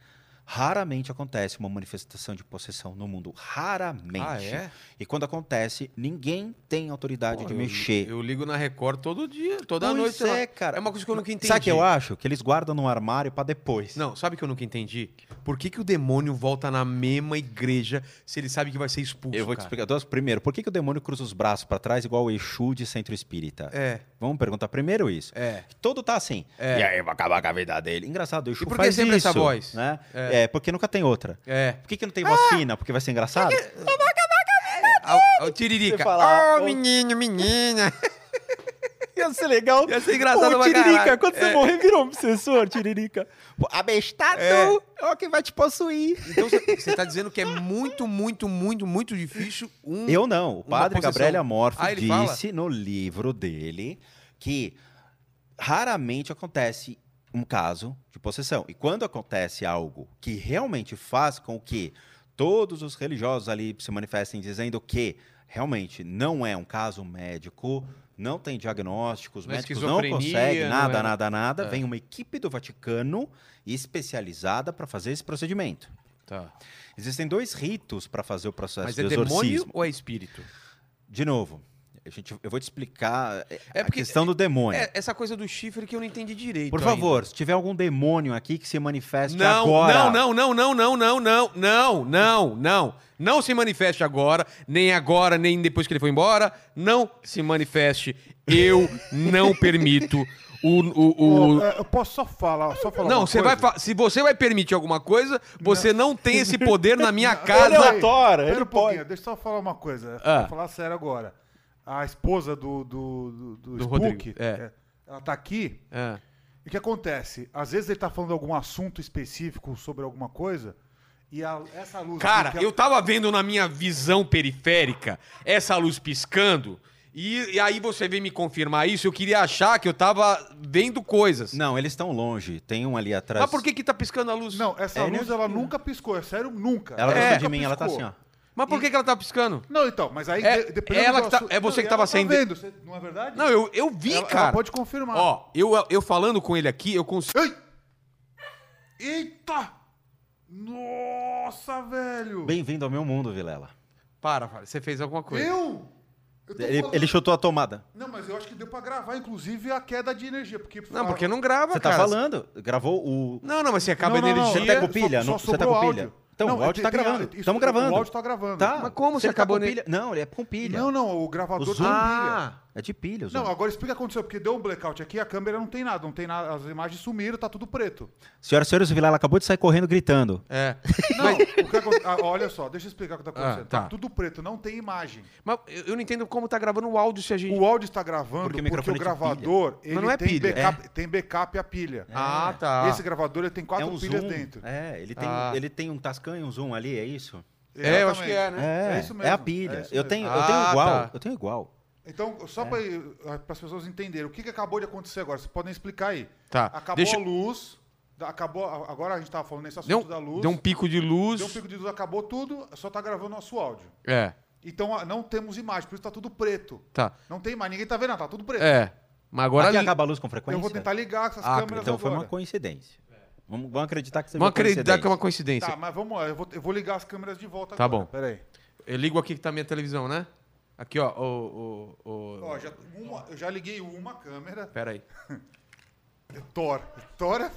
Raramente acontece uma manifestação de possessão no mundo. Raramente. Ah, é? E quando acontece, ninguém tem autoridade Pô, de eu- mexer. Eu, ligo na Record todo dia, toda Pois noite. é, cara. É uma coisa que eu nunca entendi. Sabe o que eu acho? Que eles guardam no armário para depois. Não, sabe o que eu nunca entendi? Por que, que o demônio volta na mesma igreja se ele sabe que vai ser expulso? Eu vou te cara? explicar. duas- Primeiro, por que, que o demônio cruza os braços para trás igual o Exu de centro espírita? É, Vamos perguntar primeiro isso. é. Todo tá assim. É. E aí vai acabar com a vida dele. Engraçado, o Exu E por que sempre isso, essa voz? Né? É. É. porque nunca tem outra. É. Por que, que não tem voz fina? Porque vai ser engraçado? Ah, o Tiririca. Você falar, Ô, ô- menino, menina. Ia ser legal. Ia ser engraçado Ô, Tiririca, caralho. quando você É. morrer, virou um obsessor, Tiririca. Pô, Abestado É. é o que vai te possuir. Então você tá dizendo que é muito, muito, muito, muito difícil um. Eu não. O padre. Gabriele Amorfo Ah, ele fala? disse no livro dele que raramente acontece um caso de possessão. E quando acontece algo que realmente faz com que todos os religiosos ali se manifestem dizendo que realmente não é um caso médico, não tem diagnóstico, os Não é médicos não conseguem não nada, é- nada, nada, É. vem uma equipe do Vaticano especializada para fazer esse procedimento. Tá. Existem dois ritos para fazer o processo Mas de é exorcismo. demônio ou é espírito? De novo, a gente, eu vou te explicar é, É a porque- questão do demônio. É, essa coisa do chifre que eu não entendi direito. Por ainda. favor, se tiver algum demônio aqui que se manifeste Não, agora. não, não, não, não, não, não, não, não, não, não. Não se manifeste agora, nem agora, nem depois que ele foi embora. Não se manifeste. Eu não permito o. o, o- é, eu posso só falar, só falar Não, você vai coisa? se você vai permitir alguma coisa, você não, tem esse poder na minha Ele casa. aleatório, Pera ele um pouquinho, deixa eu só falar uma coisa. Ah. Vou falar sério agora. A esposa do, do, do, do Do Spook, Rodrigo, é. é, ela tá aqui É. O que acontece? Às vezes ele tá falando algum assunto específico sobre alguma coisa e a- essa luz. Cara, é- eu tava vendo na minha visão periférica essa luz piscando. E, e aí você veio me confirmar isso. Eu queria achar que eu tava vendo coisas. Não, eles estão longe. Tem um ali atrás. Mas por que que tá piscando a luz? Não, essa É luz energia. ela nunca piscou, é sério, nunca. Ela É. gosta de mim, ela tá assim, piscou. ó. Mas por que que ela tá piscando? Não, então, mas aí É- de- dependendo ela do que tá- é você Não, que e tava ela sendo- vendo, você- não é verdade? Não, eu, eu vi, ela, cara. ela pode confirmar. Ó, eu, eu falando com ele aqui, eu consigo. Ei! Eita! Nossa, velho! Bem-vindo ao meu mundo, Vilela. Para, para, você fez alguma coisa. Eu? Eu Ele, falando- ele chutou a tomada. Não, mas eu acho que deu pra gravar, inclusive, a queda de energia. Porque Não, porque não grava, Você tá cara. falando. Gravou o. Não, não, mas você acaba Não, a não, não, energia. Você tá com só- pilha? só Não- você tá com pilha? áudio. Então, Não, o áudio tem- tá tem- gravando. Estamos O gravando. áudio tá gravando. Tá. Mas como Se você ele tá acabou com ne- pilha? Não, ele é com pilha. Não, não, o gravador O tem zoom. pilha. Ah, É de pilha. Não, agora explica o que aconteceu, porque deu um blackout aqui, a câmera não tem nada, não tem nada, as imagens sumiram, tá tudo preto. Senhoras e senhores, o Vilela acabou de sair correndo gritando. é. Não, o que aconte- ah, olha só, deixa eu explicar o que tá acontecendo. Ah, tá. tá. tudo preto, não tem imagem. Mas eu não entendo como tá gravando o áudio se a gente. O áudio está gravando Porque porque, o microfone o é gravador ele Mas não é tem, pilha. Backup, tem backup a pilha. Ah, tá. Esse gravador ele tem quatro é um pilhas zoom. dentro. É, ele tem, Ah. ele tem um Tascam e um zoom ali, é isso? É, eu acho que é, né? É, É isso é mesmo, a pilha. é eu, tenho, eu Ah, tenho igual. tá. Eu tenho igual. Então, só para as pessoas entenderem, o que, que acabou de acontecer agora? Vocês podem explicar aí. Tá. Acabou Deixa- a luz, acabou, agora a gente estava falando nesse assunto Deu, da luz. deu um pico de luz. deu um pico de luz, acabou tudo, só tá gravando nosso áudio. É, Então ah, não temos imagem, por isso tá tudo preto. tá. Não tem imagem, ninguém tá vendo, nada, tá tudo preto. É. Mas agora. Aqui li- acaba a luz com frequência? Eu vou tentar ligar essas Ah, câmeras Então foi agora. uma coincidência. Vamos, vamos acreditar que seja Vamos acreditar que é uma coincidência. Tá, mas vamos lá, eu vou, eu vou ligar as câmeras de volta Tá agora. bom. Peraí. Eu ligo aqui que tá a minha televisão, né? Aqui, ó. O. o, o... Ó, já, uma- eu já liguei uma câmera. Pera aí. Thor. Thor é...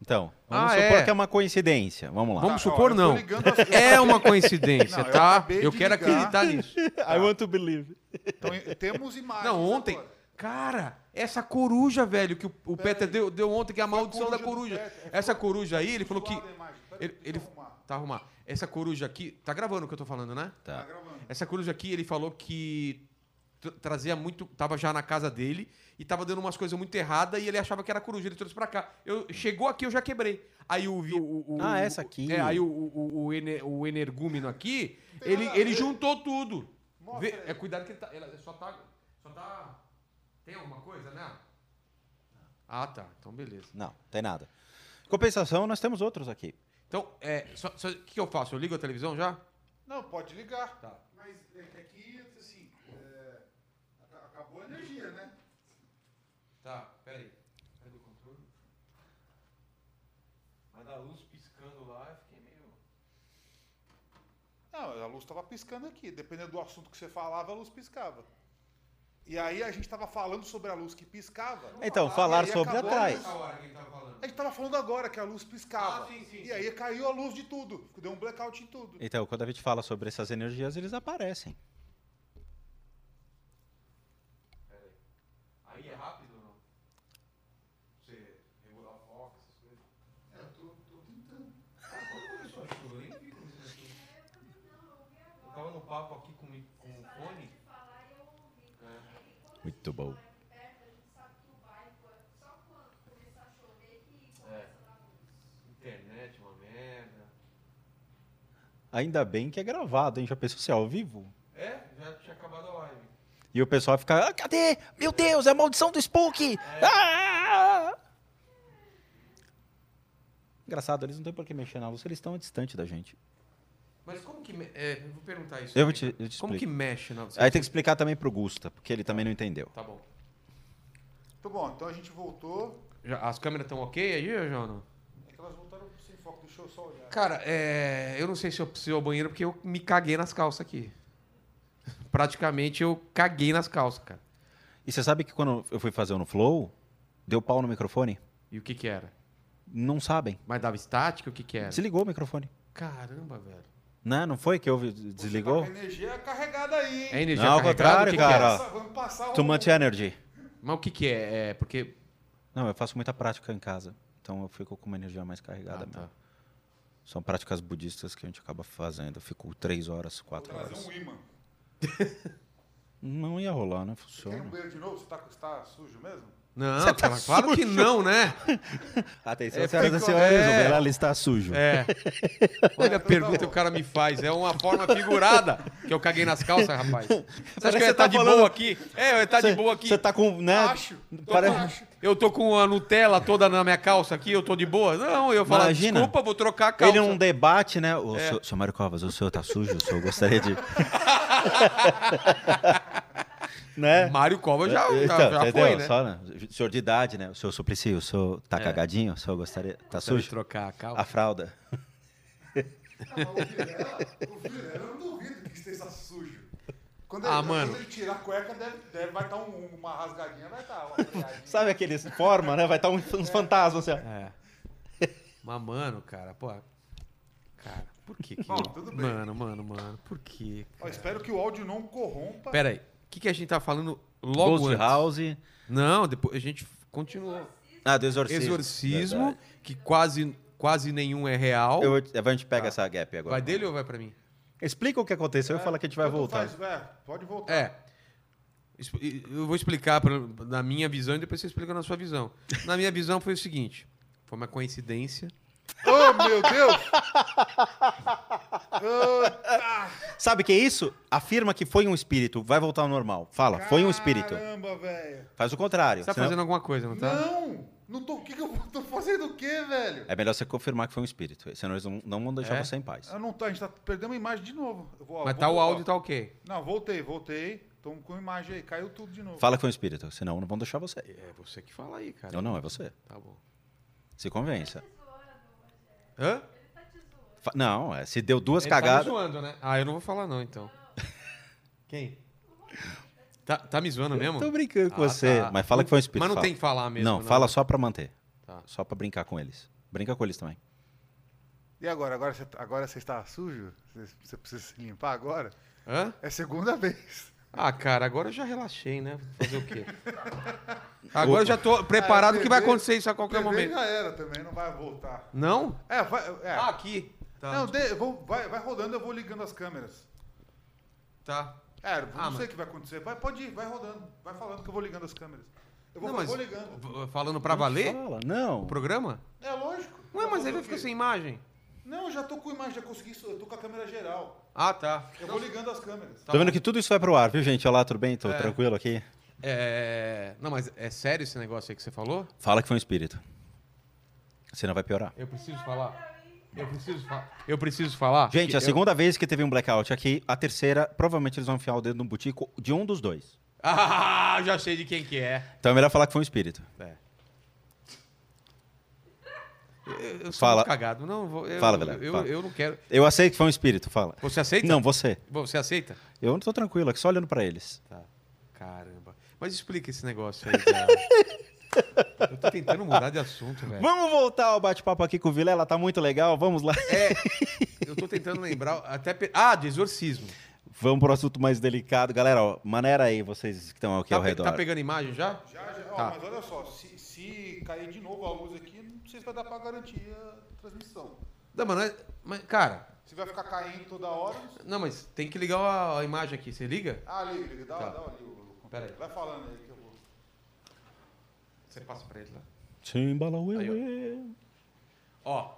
Então, vamos Ah, supor é. que é uma coincidência. Vamos lá. Vamos Tá, ó, supor, eu tô não. ligando as- É uma coincidência, Não, eu tá? acabei Eu de quero ligar. acreditar nisso. I want to believe. Então, e- temos imagens. Não, ontem. agora. Cara, essa coruja, velho, que o, o Peter deu, deu ontem, que é a maldição da coruja do coruja. Peter, é, Essa coruja aí, ele falou que. lado da imagem. Peraí, Ele, ele- deixa eu arrumar. tá arrumar. Essa coruja aqui. Tá gravando o que eu tô falando, né? Tá Tá. gravando. Essa coruja aqui, ele falou que tra- trazia muito. Tava já na casa dele e tava dando umas coisas muito erradas e ele achava que era coruja. Ele trouxe pra cá. Eu, chegou aqui, eu já quebrei. Aí o. o, o- Ah, essa aqui. É, aí o, o, o, o energúmeno aqui, ele, ele juntou tudo. Mostra Vê- é cuidado que ele tá. Ela só tá. Só tá. Tem alguma coisa, né? Ah, tá. Então, beleza. Não, tem nada. Compensação, nós temos outros aqui. Então, é, o que, que eu faço? Eu ligo a televisão já? Não, pode ligar. Tá. Mas é que aqui, assim, é, aca- acabou a energia, né? Tá, peraí. Cadê o controle? Mas a luz piscando lá, eu fiquei meio. Não, a luz estava piscando aqui. Dependendo do assunto que você falava, a luz piscava. E aí a gente estava falando sobre a luz que piscava. Então, falar aí sobre atrás. luz. A hora que ele tava falando. A gente estava falando agora que a luz piscava. Ah, sim, sim, e aí caiu a luz de tudo. Deu um blackout em tudo. Então, quando a gente fala sobre essas energias, eles aparecem. Aí é rápido ou não? Você regular o foco, essas coisas? É, eu tô, tô tentando. Começou a chover, eu nem vi como isso aqui. Eu tava no papo aqui com, o mi- com o fone. Muito bom. Internet, uma merda. Ainda bem que é gravado, hein? Já pensou se é ao vivo? É, já tinha acabado a live. E o pessoal fica, ah, cadê? Meu Deus, é a maldição do Spook! Ah! Engraçado, eles não têm por que mexer na luz, eles estão distante da gente. Que. É, eu vou perguntar isso. Eu vou te- eu te Como que explico. mexe na. Aí tem que explicar também pro Gusta, porque ele também não entendeu. Tá bom. Muito bom, então a gente voltou. Já- as câmeras estão ok aí, João? É que elas voltaram sem foco, deixa eu só olhar. Cara, é, eu não sei se eu preciso ir ao banheiro porque eu me caguei nas calças aqui. Praticamente eu caguei nas calças, cara. E você sabe que quando eu fui fazer o no Flow, deu pau no microfone? E o que que era? Não sabem. Mas dava estática? O que que era? Desligou o microfone. Caramba, velho. Não, não foi que houve, Você desligou? tá com a energia carregada aí, hein? É energia Não, ao contrário, O que que cara. é? Passar Too much energy. Mas o que que é? É porque... Não, eu faço muita prática em casa. Então eu fico com uma energia mais carregada Ah, mesmo. tá. São práticas budistas que a gente acaba fazendo. Eu fico três horas, quatro Trazer horas. um imã. Não ia rolar, né? Quer ir Funciona. no banheiro de novo? Você tá, você tá sujo mesmo? Não, tá cara, claro que não, né? Atenção, É, senhoras e senhores, é. o Vilela está sujo. É. Olha a pergunta que o cara me faz. É uma forma figurada que eu caguei nas calças, rapaz. Você acha Parece que eu ia você estar tá de falando- boa aqui? É, eu ia estar de boa aqui. Você tá com, né? Acho. Pare- Eu tô com a Nutella toda na minha calça aqui, eu tô de boa. Não, eu falo, Imagina. desculpa, vou trocar a calça. Ele num debate, né? O É. senhor, senhor Mário Covas, o senhor tá sujo? O senhor gostaria de. né? Mário Cova já, já, Então, já entendeu? foi, né? Só, né? Senhor de idade, né? O senhor Suplicy, o senhor tá É. cagadinho? O senhor gostaria. Tá Gostaria de sujo? trocar a calça. A fralda. O Vilela, eu não duvido que esteja sujo. Quando Ah, ele, mano. quando ele tirar a cueca, deve, deve, vai estar uma rasgadinha, vai estar uma rasgadinha. Sabe aqueles forma, né? Vai estar uns, uns fantasmas assim. ó. É. Mas, mano, cara, pô. Cara, por que que. Bom, tudo bem. Mano, mano, mano, por que? Ó, espero que o áudio não corrompa. Pera aí. O que, que a gente tá falando logo Ghost antes? House. Não, depois a gente continuou. Ah, do exorcismo. Exorcismo, Verdade. que quase, quase nenhum é real. Eu, a gente pega essa gap agora. Vai dele ou vai pra mim? Explica o que aconteceu e fala que a gente vai voltar. faz, é, pode voltar. É. Eu vou explicar pra, na minha visão e depois você explica na sua visão. Na minha visão foi o seguinte: foi uma coincidência. Oh, meu Deus! Tá. Sabe o que é isso? Afirma que foi um espírito. Vai voltar ao normal. Fala, foi um espírito. Caramba, velho. Faz o contrário. Você tá senão- fazendo alguma coisa, não tá? Não! Não tô. O que, que eu tô fazendo o quê, velho? É melhor você confirmar que foi um espírito. Senão eles não, não vão deixar É? você em paz. Eu não tô, a gente tá perdendo a imagem de novo. Eu vou- Mas vou- tá o ó. áudio tá ok. Não, voltei, voltei. Tô com a imagem aí. Caiu tudo de novo. Fala que foi um espírito, senão não vão deixar você. É você que fala aí, cara. Não, não, é você. Tá bom. Se convença. Hã? Não, é, se deu duas Ele tá me cagadas. zoando, né? Ah, eu não vou falar não, então. Quem? Tá, tá me zoando mesmo? Tô brincando com Ah, você. tá. Mas fala que foi um espírito. Mas não fala. tem que falar mesmo. Não, fala só pra manter. Tá. Só pra brincar com eles. Brinca com eles também. E agora? Agora você, agora você está sujo? Você, você precisa se limpar agora? Hã? É segunda vez. Ah, cara, agora eu já relaxei, né? Fazer o quê? Agora eu já tô preparado Ah, que vai TV acontecer isso a qualquer TV momento. já era também, não vai voltar. Não? É, vai. É. Ah, aqui. Tá. não, de- vou- vai, vai rodando, eu vou ligando as câmeras. Tá. É, eu não Ah, sei mas- o que vai acontecer. Vai, pode ir, vai rodando. Vai falando que eu vou ligando as câmeras. Eu vou, Não, mas vou ligando. falando pra valer Fala, não. o programa? É lógico. Ué, mas aí vai ficar sem imagem. Não, eu já tô com imagem, já consegui, isso, eu tô com a câmera geral. Ah, tá. Eu vou ligando as câmeras. Tá Tô vendo bom. que tudo isso vai pro ar, viu, gente? Olá, tudo bem? Tô É. tranquilo aqui. É... Não, mas é sério esse negócio aí que você falou? Fala que foi um espírito. Senão vai piorar. Eu preciso falar. Eu preciso falar. Eu preciso falar. Gente, que a eu- segunda vez que teve um blackout aqui, a terceira, provavelmente eles vão enfiar o dedo no butico de um dos dois. Ah, já sei de quem que é. Então é melhor falar que foi um espírito. É. Eu, eu Fala. cagado. Não, eu, Fala, Vilela, Eu, eu não quero. Eu aceito que foi um espírito, fala. Você aceita? Não, você. Você aceita? Eu não tô tranquilo, aqui só olhando pra eles. Tá. Caramba. Mas explica esse negócio aí, cara. eu tô tentando mudar de assunto, velho. Vamos voltar ao bate-papo aqui com o Vilela, tá muito legal, vamos lá. É, eu tô tentando lembrar até... pe- Ah, de exorcismo. Vamos pro assunto mais delicado. Galera, ó, maneira aí vocês que estão aqui Tá, ao redor. tá pegando imagem já? Já, já. Ó, Tá. mas olha só, se, se cair de novo a luz aqui, não sei se vai dar pra garantir a transmissão. Não, mano, é- mas, cara... Se vai ficar caindo toda hora. não mas tem que ligar a, a imagem aqui. Você liga? Ah, liga, liga, dá, Tá. dá ali o. Pera aí. Vai falando aí que eu vou. Você passa pra ele lá. Timbala, Aí, ó.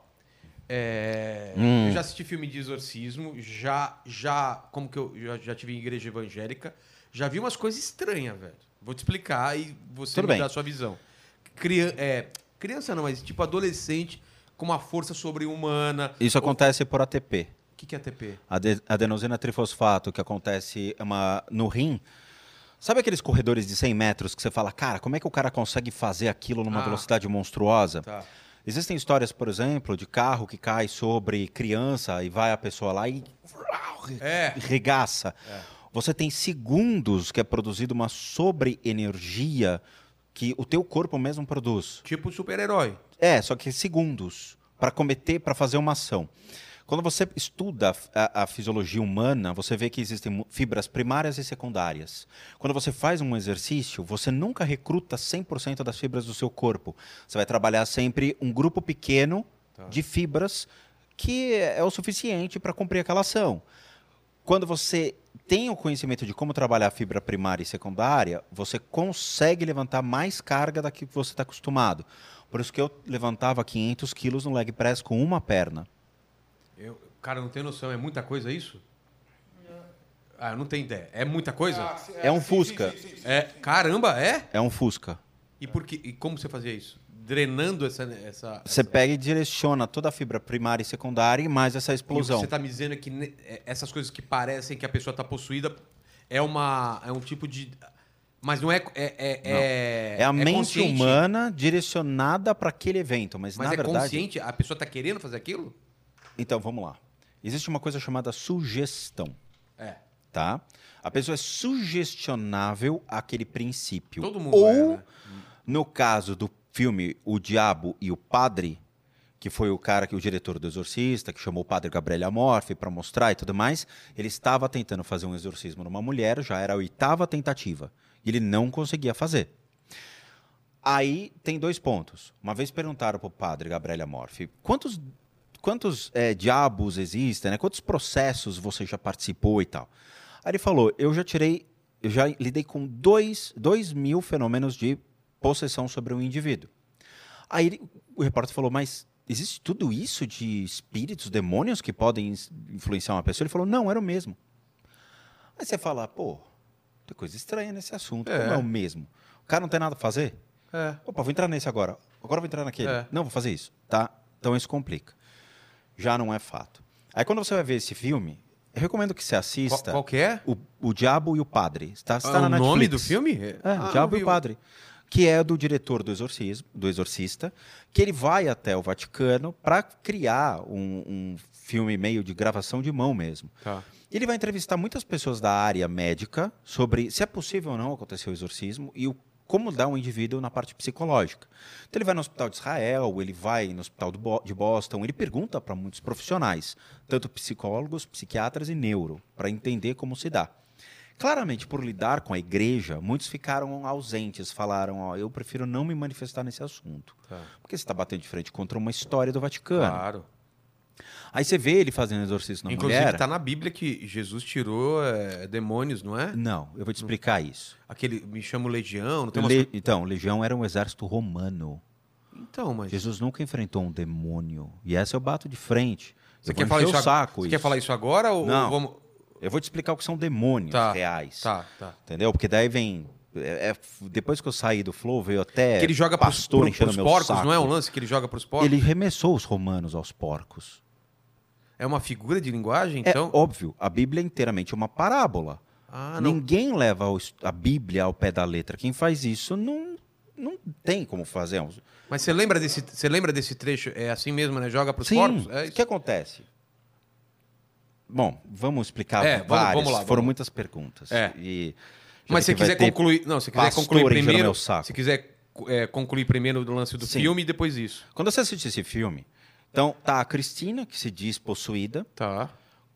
é, Hum. eu já assisti filme de exorcismo, já, já, como que eu já, já tive em igreja evangélica, já vi umas coisas estranhas, velho. Vou te explicar e você me dá a sua visão. Crian é, criança não, mas tipo adolescente com uma força sobre-humana. Isso acontece por ATP. O que, que é ATP? Ade- adenosina trifosfato, que acontece uma, no rim. Sabe aqueles corredores de 100 metros que você fala, cara, como é que o cara consegue fazer aquilo numa Ah. velocidade monstruosa? Tá. Existem histórias, por exemplo, de carro que cai sobre criança e vai a pessoa lá e É. regaça. Você tem segundos que é produzido uma sobre-energia que o teu corpo mesmo produz. Tipo super-herói. É, só que segundos para cometer, para fazer uma ação. Quando você estuda a, a fisiologia humana, você vê que existem fibras primárias e secundárias. Quando você faz um exercício, você nunca recruta 100% das fibras do seu corpo. Você vai trabalhar sempre um grupo pequeno de fibras que é o suficiente para cumprir aquela ação. Quando você tem o conhecimento de como trabalhar a fibra primária e secundária, você consegue levantar mais carga da que você está acostumado. Por isso que eu levantava 500 quilos no leg press com uma perna. Eu, cara, não tem noção. É muita coisa isso? Ah, eu não tenho ideia. É muita coisa? É um Fusca. É, caramba, é? É um Fusca. E, por que, e como você fazia isso? Drenando essa. essa Você pega e direciona toda a fibra primária e secundária e mais essa E o que explosão. você está me dizendo é que é, essas coisas que parecem que a pessoa está possuída é, uma, é um tipo de. Mas não é. É, é, é, É a mente consciente. humana direcionada para aquele evento, mas, Mas na é verdade. consciente? A pessoa está querendo fazer aquilo? Então vamos lá. Existe uma coisa chamada sugestão, É. tá? A pessoa é sugestionável àquele princípio. Todo mundo Ou, é, né? no caso do filme O Diabo e o Padre, que foi o cara que o diretor do Exorcista, que chamou o padre Gabriel Amorfi para mostrar e tudo mais, ele estava tentando fazer um exorcismo numa mulher, já era a oitava tentativa, e ele não conseguia fazer. Aí tem dois pontos. Uma vez perguntaram para o padre Gabriel Amorfi, quantos, quantos eh, diabos existem, né? quantos processos você já participou e tal? Aí ele falou, eu já tirei, eu já lidei com dois, dois mil fenômenos de possessão sobre um indivíduo. Aí ele- o repórter falou, mas existe tudo isso de espíritos, demônios que podem influenciar uma pessoa? Ele falou, não, era o mesmo. Aí você fala, pô, tem coisa estranha nesse assunto, como É. é o mesmo? O cara não tem nada a fazer? É. Opa, vou entrar nesse agora. Agora vou entrar naquele. É. Não, vou fazer isso. Tá? Então isso complica. Já não é fato. Aí quando você vai ver esse filme, eu recomendo que você Qual, assista qual que é? o, o Diabo e o Padre. Está, está Ah, na o nome do Netflix. filme? É, Ah, o Diabo e o Padre. Que é do diretor do Exorcismo, do Exorcista, que ele vai até o Vaticano para criar um, um filme meio de gravação de mão mesmo. Tá. Ele vai entrevistar muitas pessoas da área médica sobre se é possível ou não acontecer o exorcismo e o, como dá um indivíduo na parte psicológica. Então ele vai no Hospital de Israel, ele vai no Hospital de Boston, ele pergunta para muitos profissionais, tanto psicólogos, psiquiatras e neuro, para entender como se dá. Claramente, por lidar com a igreja, muitos ficaram ausentes, falaram, ó, eu prefiro não me manifestar nesse assunto. Tá. Porque você está batendo de frente contra uma história do Vaticano. Claro. Aí você vê ele fazendo exorcismo na Inclusive, mulher. tá na Bíblia que Jesus tirou é, demônios, não é? Não, eu vou te explicar isso. Aquele, me chamo Legião, não tem umas... Le- Então, Legião era um exército romano. Então, mas... Jesus nunca enfrentou um demônio. E essa eu bato de frente. Você quer falar isso, saco Você quer falar isso agora ou Não. vamos... Eu vou te explicar o que são demônios Tá, reais. Tá, tá. Entendeu? Porque daí vem. é- é- depois que eu saí do Flow, veio até. que ele joga pros, pastor pro, enchendo pros porcos, saco. não é um lance que ele joga pros porcos? Ele remessou os romanos aos porcos. É uma figura de linguagem, então? É óbvio, a Bíblia é inteiramente uma parábola. Ah. Ninguém leva a Bíblia ao pé da letra. Quem faz isso não, não tem como fazer. Mas você lembra desse, você lembra desse trecho? É assim mesmo, né? Joga pros Sim, porcos? É o que acontece? Bom, vamos explicar É, várias. vamos lá, Foram vamos lá. muitas perguntas. É. E Mas se quiser concluir, não, se quiser concluir primeiro, se quiser é, concluir primeiro do lance do Sim. filme e depois isso. Quando você assiste esse filme, então tá a Cristina, que se diz possuída, Tá.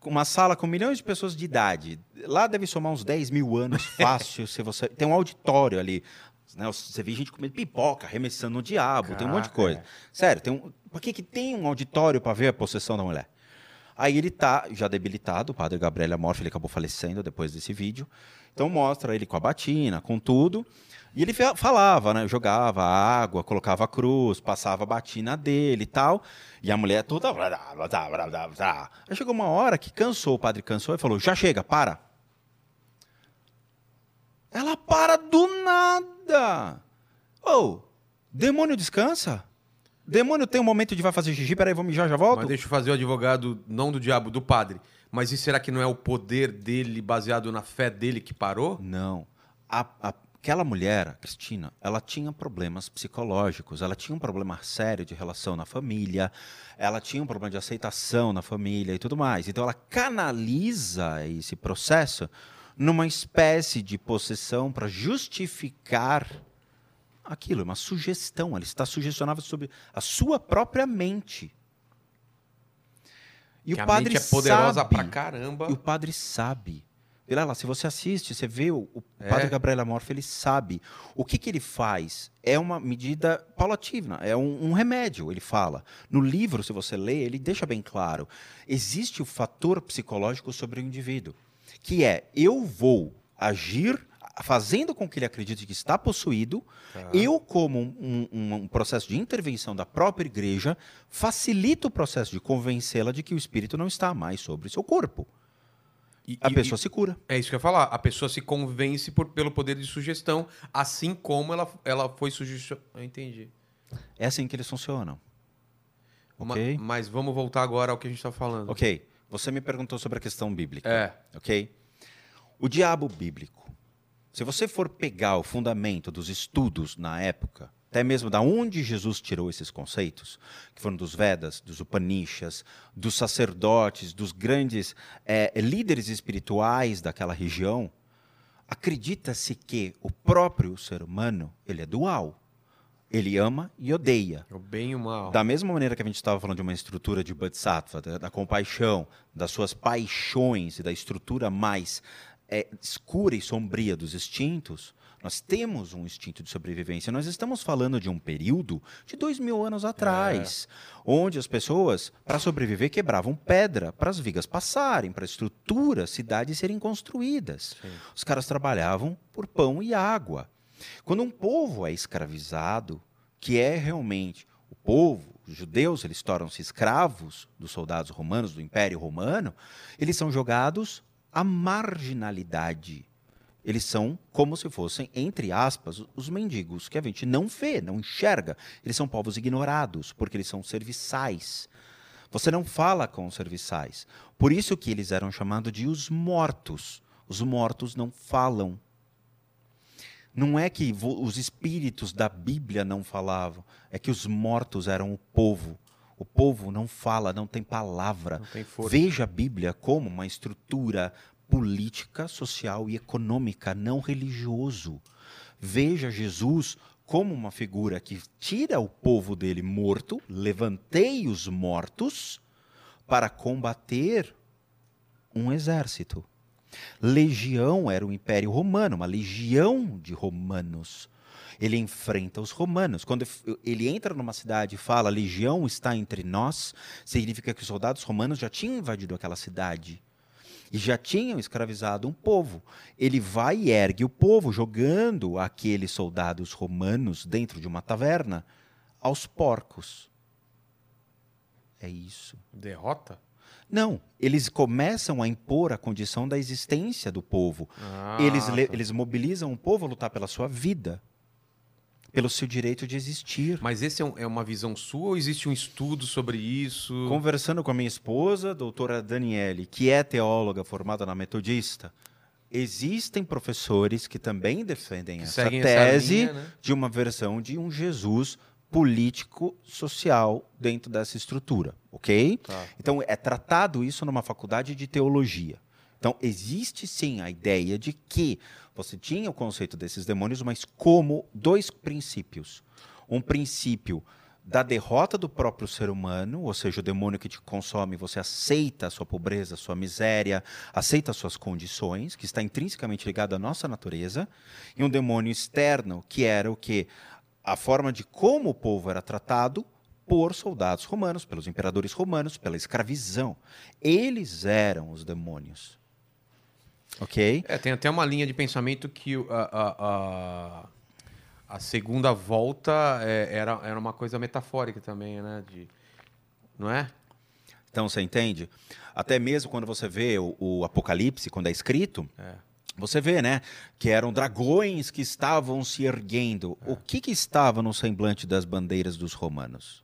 uma sala com milhões de pessoas de idade. Lá deve somar uns 10 mil anos fácil. se você Tem um auditório ali. né? Você vê gente comendo pipoca, arremessando no diabo, tem um monte de Caraca, coisa. Sério, tem um... por que, que tem um auditório para ver a possessão da mulher? Aí ele tá já debilitado, o padre Gabriel Amorfi, ele acabou falecendo depois desse vídeo. Então mostra ele com a batina, com tudo. E ele fa- falava, né? Jogava água, colocava a cruz, passava a batina dele e tal. E a mulher toda. Aí chegou uma hora que cansou, o padre cansou e falou: já chega, para. Ela para do nada. Ô, demônio descansa? Demônio tem um momento de vai fazer xixi, peraí, vou mijar, já volto? Mas deixa eu fazer o advogado, não do diabo, do padre. Mas e será que não é o poder dele, baseado na fé dele, que parou? Não. A- a- aquela mulher, a Cristina, ela tinha problemas psicológicos, ela tinha um problema sério de relação na família, ela tinha um problema de aceitação na família e tudo mais. Então ela canaliza esse processo numa espécie de possessão para justificar aquilo, é uma sugestão, ela está sugestionável sobre a sua própria mente. E que o a padre mente é poderosa sabe, pra caramba. e o padre sabe. Vilela, se você assiste, você vê o, o É. padre Gabriel Amorfo, ele sabe. O que, que ele faz é uma medida paulatina, é um, um remédio, ele fala. No livro, se você lê, ele deixa bem claro. Existe o fator psicológico sobre o indivíduo. que é eu vou agir fazendo com que ele acredite que está possuído, eu, como um, um- um processo de intervenção da própria igreja, facilito o processo de convencê-la de que o espírito não está mais sobre o seu corpo. E- A e- pessoa se cura. É isso que eu ia falar. A pessoa se convence por- pelo poder de sugestão, assim como ela, ela foi sugestionada. Eu entendi. É assim que eles funcionam. Ma- Ok. Mas vamos voltar agora ao que a gente está falando. Ok. Você me perguntou sobre a questão bíblica. É. Ok? O diabo bíblico. Se você for pegar o fundamento dos estudos na época, até mesmo da onde Jesus tirou esses conceitos, que foram dos Vedas, dos Upanishads, dos sacerdotes, dos grandes eh, líderes espirituais daquela região, acredita-se que o próprio ser humano ele é dual. Ele ama e odeia. O bem e o mal. Da mesma maneira que a gente estava falando de uma estrutura de Bodhisattva, da, da compaixão, das suas paixões e da estrutura mais é, escura e sombria dos instintos, nós temos um instinto de sobrevivência. Nós estamos falando de um período de dois mil anos atrás, onde as pessoas, para sobreviver, quebravam pedra para as vigas passarem, para a estrutura, cidades serem construídas. Os caras trabalhavam por pão e água. Quando um povo é escravizado, que é realmente o povo, os judeus, eles tornam-se escravos dos soldados romanos, do Império Romano, eles são jogados à marginalidade. Eles são como se fossem, entre aspas, os mendigos, que a gente não vê, não enxerga. Eles são povos ignorados, porque eles são serviçais. Você não fala com os serviçais. Por isso que eles eram chamados de os mortos. Os mortos não falam. Não é que os espíritos da Bíblia não falavam, é que os mortos eram o povo. O povo não fala, não tem palavra. Não tem. Veja a Bíblia como uma estrutura política, social e econômica, não religioso. Veja Jesus como uma figura que tira o povo dele morto, levantei os mortos para combater um exército. Legião era o Império Romano, uma legião de romanos. Ele enfrenta os romanos. Quando ele entra numa cidade e fala legião está entre nós, significa que os soldados romanos já tinham invadido aquela cidade e já tinham escravizado um povo. Ele vai e ergue o povo, jogando aqueles soldados romanos dentro de uma taverna aos porcos. É isso. Derrota? Não, eles começam a impor a condição da existência do povo. Ah, eles, le- tá. eles mobilizam o povo a lutar pela sua vida, pelo seu direito de existir. Mas esse é, um- é uma visão sua ou existe um estudo sobre isso? Conversando com a minha esposa, doutora Daniele, que é teóloga formada na Metodista, existem professores que também defendem Que essa seguem essa tese linha, né? de uma versão de um Jesus político-social dentro dessa estrutura, ok? Tá. Então, é tratado isso numa faculdade de teologia. Então, existe sim a ideia de que você tinha o conceito desses demônios, mas como dois princípios. Um princípio da derrota do próprio ser humano, ou seja, o demônio que te consome, você aceita a sua pobreza, a sua miséria, aceita as suas condições, que está intrinsecamente ligado à nossa natureza, e um demônio externo, que era o que? A forma de como o povo era tratado por soldados romanos, pelos imperadores romanos, pela escravização. Eles eram os demônios. Ok? É, tem até uma linha de pensamento que a, a, a, a segunda volta é, era, era uma coisa metafórica também, né? De, não é? Então você entende? Até mesmo quando você vê o, o Apocalipse, quando é escrito, É. você vê, né? Que eram dragões que estavam se erguendo. O que, que estava no semblante das bandeiras dos romanos?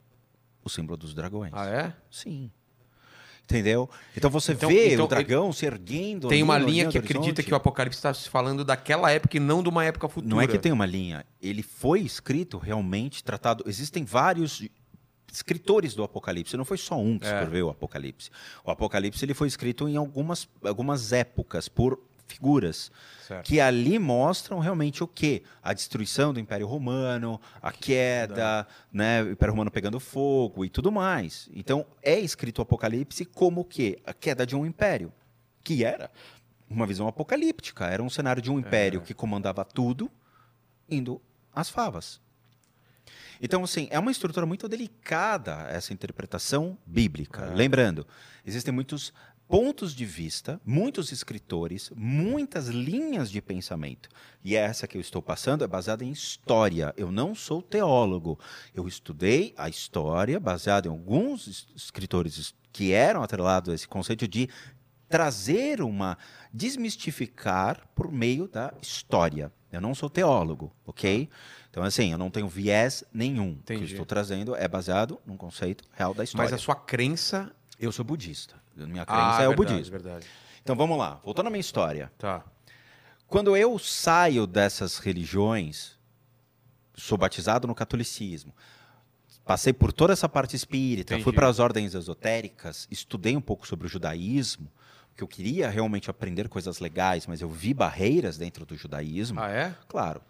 O símbolo dos dragões. Ah, é? Sim. Entendeu? Então você Então- vê então o dragão se erguendo. Tem ali uma linha que acredita que o Apocalipse está se falando daquela época e não de uma época futura. Não é que tem uma linha. Ele foi escrito realmente, tratado. Existem vários escritores do Apocalipse. Não foi só um que É. escreveu o Apocalipse. O Apocalipse ele foi escrito em algumas, algumas épocas por figuras Certo. que ali mostram realmente o quê? A destruição do Império Romano, a queda, né, o Império Romano pegando fogo e tudo mais. Então é escrito o Apocalipse como o quê? A queda de um império, que era uma visão apocalíptica, era um cenário de um império que comandava tudo, indo às favas. Então, assim, é uma estrutura muito delicada essa interpretação bíblica. Lembrando, existem muitos pontos de vista, muitos escritores, muitas linhas de pensamento. E essa que eu estou passando é baseada em história. Eu não sou teólogo. Eu estudei a história baseada em alguns es- escritores es- que eram atrelados a esse conceito de trazer uma desmistificar por meio da história. Eu não sou teólogo, ok? Então, assim, eu não tenho viés nenhum. O que eu estou trazendo é baseado num conceito real da história. Mas a sua crença. Eu sou budista. Minha crença Ah, é o budismo. verdade. Então vamos lá, voltando à minha história. Tá. Quando eu saio dessas religiões, sou batizado no catolicismo, passei por toda essa parte espírita, Entendi. fui para as ordens esotéricas, estudei um pouco sobre o judaísmo, que eu queria realmente aprender coisas legais, mas eu vi barreiras dentro do judaísmo. Ah, é? Claro,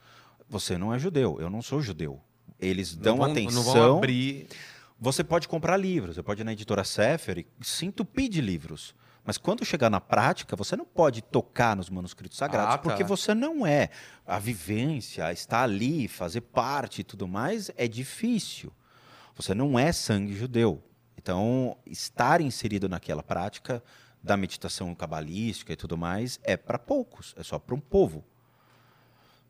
você não é judeu, eu não sou judeu. Eles dão não vão, atenção. Não vão abrir. Você pode comprar livros, você pode ir na editora Sefer e se entupir de livros. Mas quando chegar na prática, você não pode tocar nos manuscritos sagrados, Ah, tá. porque você não é. A vivência, estar ali, fazer parte e tudo mais, é difícil. Você não é sangue judeu. Então, estar inserido naquela prática da meditação cabalística e tudo mais é para poucos, é só para um povo.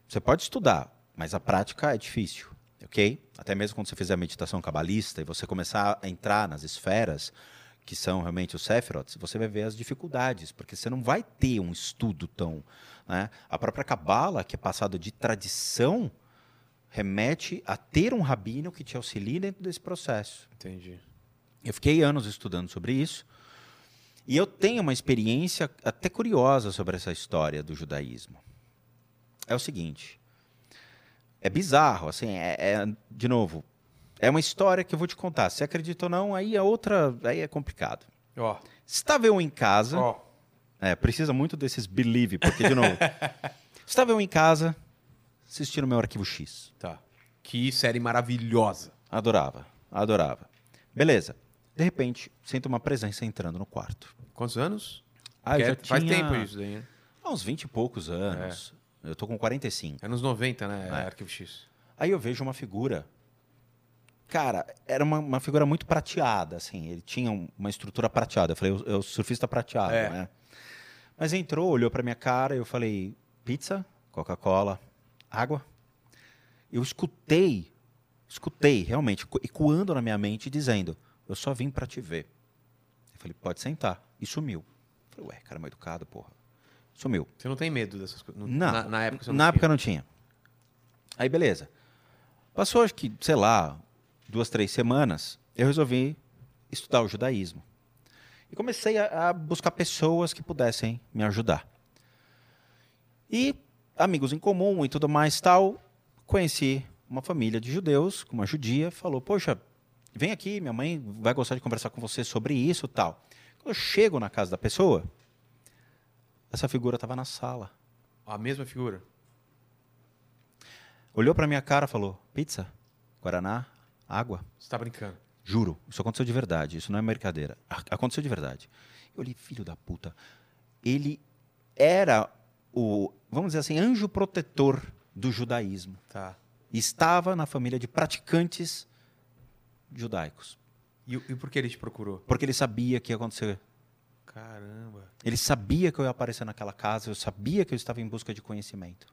Você pode estudar, mas a prática é difícil, ok? Até mesmo quando você fizer a meditação cabalista e você começar a entrar nas esferas, que são realmente os Sephiroths, você vai ver as dificuldades, porque você não vai ter um estudo tão... Né? A própria Cabala, que é passada de tradição, remete a ter um rabino que te auxilie dentro desse processo. Entendi. Eu fiquei anos estudando sobre isso. E eu tenho uma experiência até curiosa sobre essa história do judaísmo. É o seguinte. É bizarro, assim, é, é- de novo, é uma história que eu vou te contar. Se acredita ou não, aí é outra, aí é complicado. Ó, Estava eu em casa, ó. é, precisa muito desses believe, porque de novo, estava eu em casa assistindo meu arquivo X. Tá. Que série maravilhosa. Adorava, adorava. Beleza. De repente, sinto uma presença entrando no quarto. Quantos anos? Ah, eu já Faz tinha tempo isso daí, né? há uns 20 e poucos anos. Eu tô com 45. É nos 90, né? É. Arquivo X. Aí eu vejo uma figura. Cara, era uma, uma figura muito prateada, assim. Ele tinha um- uma estrutura prateada. Eu falei, eu, eu surfista prateado, É. né? Mas entrou, olhou pra minha cara, eu falei, pizza, Coca-Cola, água. Eu escutei, escutei realmente, eco- ecoando na minha mente, dizendo, eu só vim pra te ver. Eu falei, pode sentar. E sumiu. Eu falei, ué, cara mal educado, porra. Sumiu. Você não tem medo dessas coisas? Não. Na, na época você não Na tinha. época não tinha. Aí, beleza. Passou, acho que, sei lá, duas, três semanas, eu resolvi estudar o judaísmo. E comecei a, a buscar pessoas que pudessem me ajudar. E amigos em comum e tudo mais tal, conheci uma família de judeus, uma judia, falou, poxa, vem aqui, minha mãe vai gostar de conversar com você sobre isso tal. Quando eu chego na casa da pessoa, essa figura estava na sala. A mesma figura. Olhou pra minha cara e falou: pizza, guaraná, água. Você tá brincando. Juro, isso aconteceu de verdade, isso não é brincadeira. Aconteceu de verdade. Eu olhei, filho da puta. Ele era o, vamos dizer assim, anjo protetor do judaísmo. Tá. Estava na família de praticantes judaicos. E, e por que ele te procurou? Porque ele sabia que ia acontecer. Caramba. Ele sabia que eu ia aparecer naquela casa, eu sabia que eu estava em busca de conhecimento.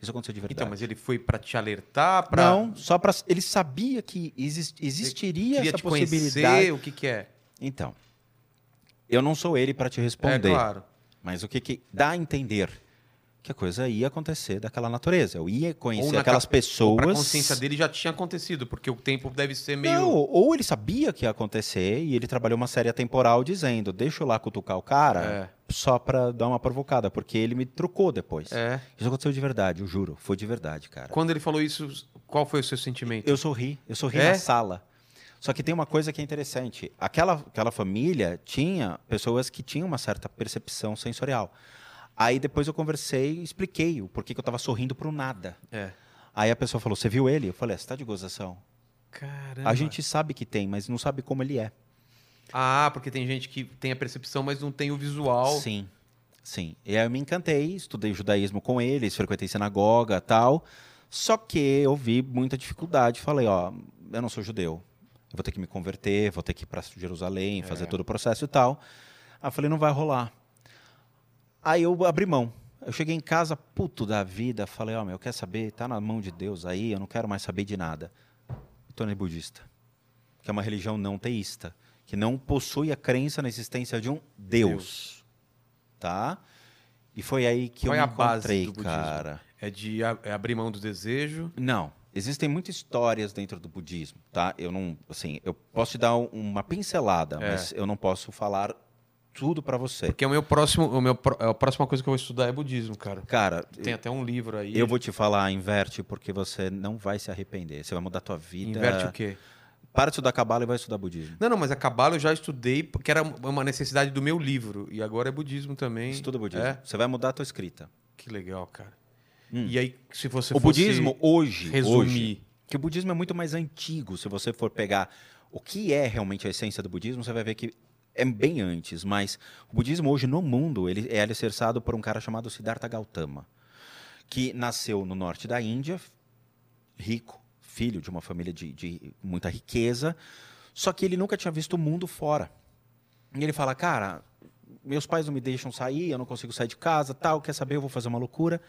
Isso aconteceu de verdade. Então, mas ele foi pra te alertar? Pra... Não, só para. Ele sabia que exis- existiria essa te possibilidade. conhecer, o que que é? Então, eu não sou ele para te É responder, claro. mas o que, que dá a entender que a coisa ia acontecer daquela natureza. Eu ia conhecer aquelas cap- pra pessoas. consciência dele já tinha acontecido, porque o tempo deve ser meio... Não, ou ele sabia que ia acontecer e ele trabalhou uma série temporal dizendo: deixa eu lá cutucar o cara só para dar uma provocada, porque ele me trucou depois. É. Isso aconteceu de verdade, eu juro. Foi de verdade, cara. Quando ele falou isso, qual foi o seu sentimento? Eu sorri, eu sorri É? na sala. Só que tem uma coisa que é interessante. Aquela, aquela família tinha pessoas que tinham uma certa percepção sensorial. Aí depois eu conversei e expliquei o porquê que eu estava sorrindo pro nada. É. Aí a pessoa falou: Você viu ele? Eu falei: "Ah, Você tá de gozação. Caramba. A gente sabe que tem, mas não sabe como ele é. Ah, porque tem gente que tem a percepção, mas não tem o visual. Sim, sim. E aí eu me encantei, estudei judaísmo com eles, frequentei sinagoga tal. Só que eu vi muita dificuldade. Falei, ó, eu não sou judeu. Eu vou ter que me converter, vou ter que ir para Jerusalém, fazer todo o processo e tal. Aí eu falei, não vai rolar. Aí eu abri mão. Eu cheguei em casa, puto da vida, falei, ó, meu, quer saber? Tá na mão de Deus aí, eu não quero mais saber de nada. Me tornei budista, que é uma religião não teísta, que não possui a crença na existência de um Deus, tá? E foi aí que Qual eu é me a base encontrei, cara. É de é abrir mão do desejo. Não. Existem muitas histórias dentro do budismo, tá? Eu não, assim, eu posso te dar um- uma pincelada, É. mas eu não posso falar tudo pra você. Porque o meu próximo, o meu, a próxima coisa que eu vou estudar é budismo, cara. Cara, Tem até um livro aí. eu vou te falar, inverte, porque você não vai se arrepender. Você vai mudar a tua vida. Inverte o quê? Para de estudar cabala e vai estudar budismo. Não, não, mas a Cabala eu já estudei porque era uma necessidade do meu livro. E agora é budismo também. Estuda budismo. É? Você vai mudar a tua escrita. Que legal, cara. Hum. E aí, se você o budismo hoje, resumir. hoje, que o budismo é muito mais antigo. Se você for pegar o que é realmente a essência do budismo, você vai ver que é bem antes. Mas o budismo hoje no mundo ele é alicerçado por um cara chamado Siddhartha Gautama, que nasceu no norte da Índia, rico, filho de uma família de, de muita riqueza, só que ele nunca tinha visto o mundo fora. E ele fala, cara, meus pais não me deixam sair, eu não consigo sair de casa, tal, quer saber, eu vou fazer uma loucura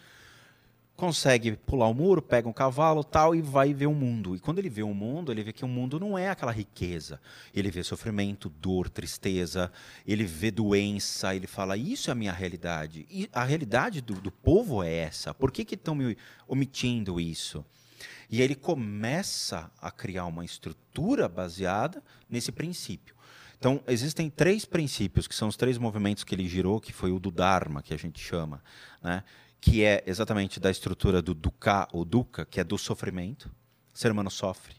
consegue pular o muro, pega um cavalo tal e vai ver o mundo. E quando ele vê o mundo, ele vê que o mundo não é aquela riqueza. Ele vê sofrimento, dor, tristeza, ele vê doença, ele fala, isso é a minha realidade. E a realidade do, do povo é essa. Por que estão me omitindo isso? E ele começa a criar uma estrutura baseada nesse princípio. Então, existem três princípios, que são os três movimentos que ele girou, que foi o do Dharma, que a gente chama, né? Que é exatamente da estrutura do Dukkha, ou Dukkha, que é do sofrimento. O ser humano sofre.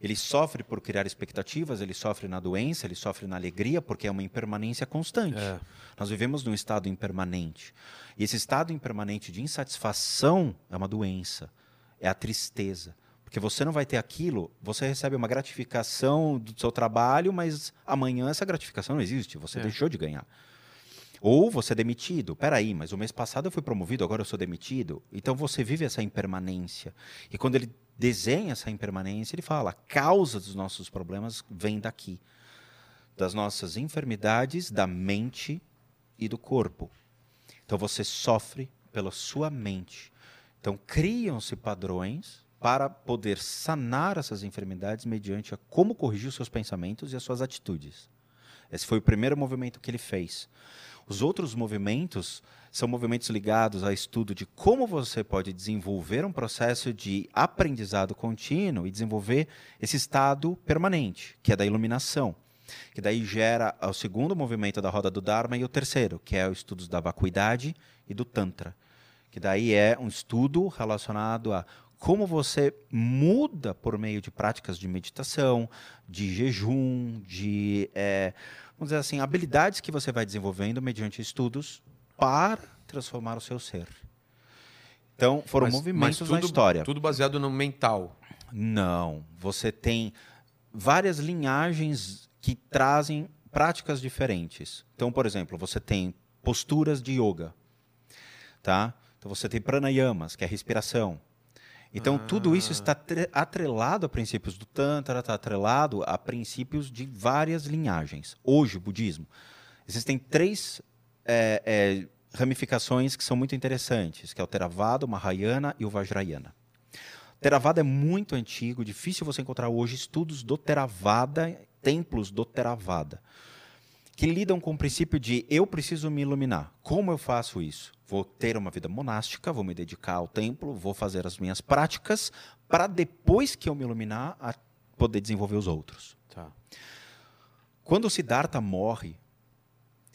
Ele sofre por criar expectativas, ele sofre na doença, ele sofre na alegria, porque é uma impermanência constante. É. Nós vivemos num estado impermanente. E esse estado impermanente de insatisfação é uma doença, é a tristeza. Porque você não vai ter aquilo, você recebe uma gratificação do seu trabalho, mas amanhã essa gratificação não existe, você É. deixou de ganhar. Ou você é demitido. Peraí, mas o mês passado eu fui promovido, agora eu sou demitido. Então você vive essa impermanência. E quando ele desenha essa impermanência, ele fala: a causa dos nossos problemas vem daqui. Das nossas enfermidades, da mente e do corpo. Então você sofre pela sua mente. Então criam-se padrões para poder sanar essas enfermidades mediante a como corrigir os seus pensamentos e as suas atitudes. Esse foi o primeiro movimento que ele fez. Os outros movimentos são movimentos ligados a estudo de como você pode desenvolver um processo de aprendizado contínuo e desenvolver esse estado permanente, que é da iluminação. Que daí gera o segundo movimento da roda do Dharma e o terceiro, que é os estudos da vacuidade e do Tantra. Que daí é um estudo relacionado a como você muda por meio de práticas de meditação, de jejum, de, eh, vamos dizer assim, habilidades que você vai desenvolvendo mediante estudos para transformar o seu ser. Então, foram Mas- movimentos mas na tudo- história. Tudo baseado no mental. Não, você tem várias linhagens que trazem práticas diferentes. Então, por exemplo, você tem posturas de yoga, tá? Então você tem pranayamas, que é respiração. Então tudo isso está tre- atrelado a princípios do tantra, está atrelado a princípios de várias linhagens. Hoje, o budismo, existem três é, é, ramificações que são muito interessantes, que é o Theravada, o Mahayana e o Vajrayana. Theravada é muito antigo, difícil você encontrar hoje estudos do Theravada, templos do Theravada, que lidam com o princípio de eu preciso me iluminar. Como eu faço isso? Vou ter uma vida monástica, vou me dedicar ao templo, vou fazer as minhas práticas, para depois que eu me iluminar, poder desenvolver os outros. Tá. Quando o Siddhartha morre,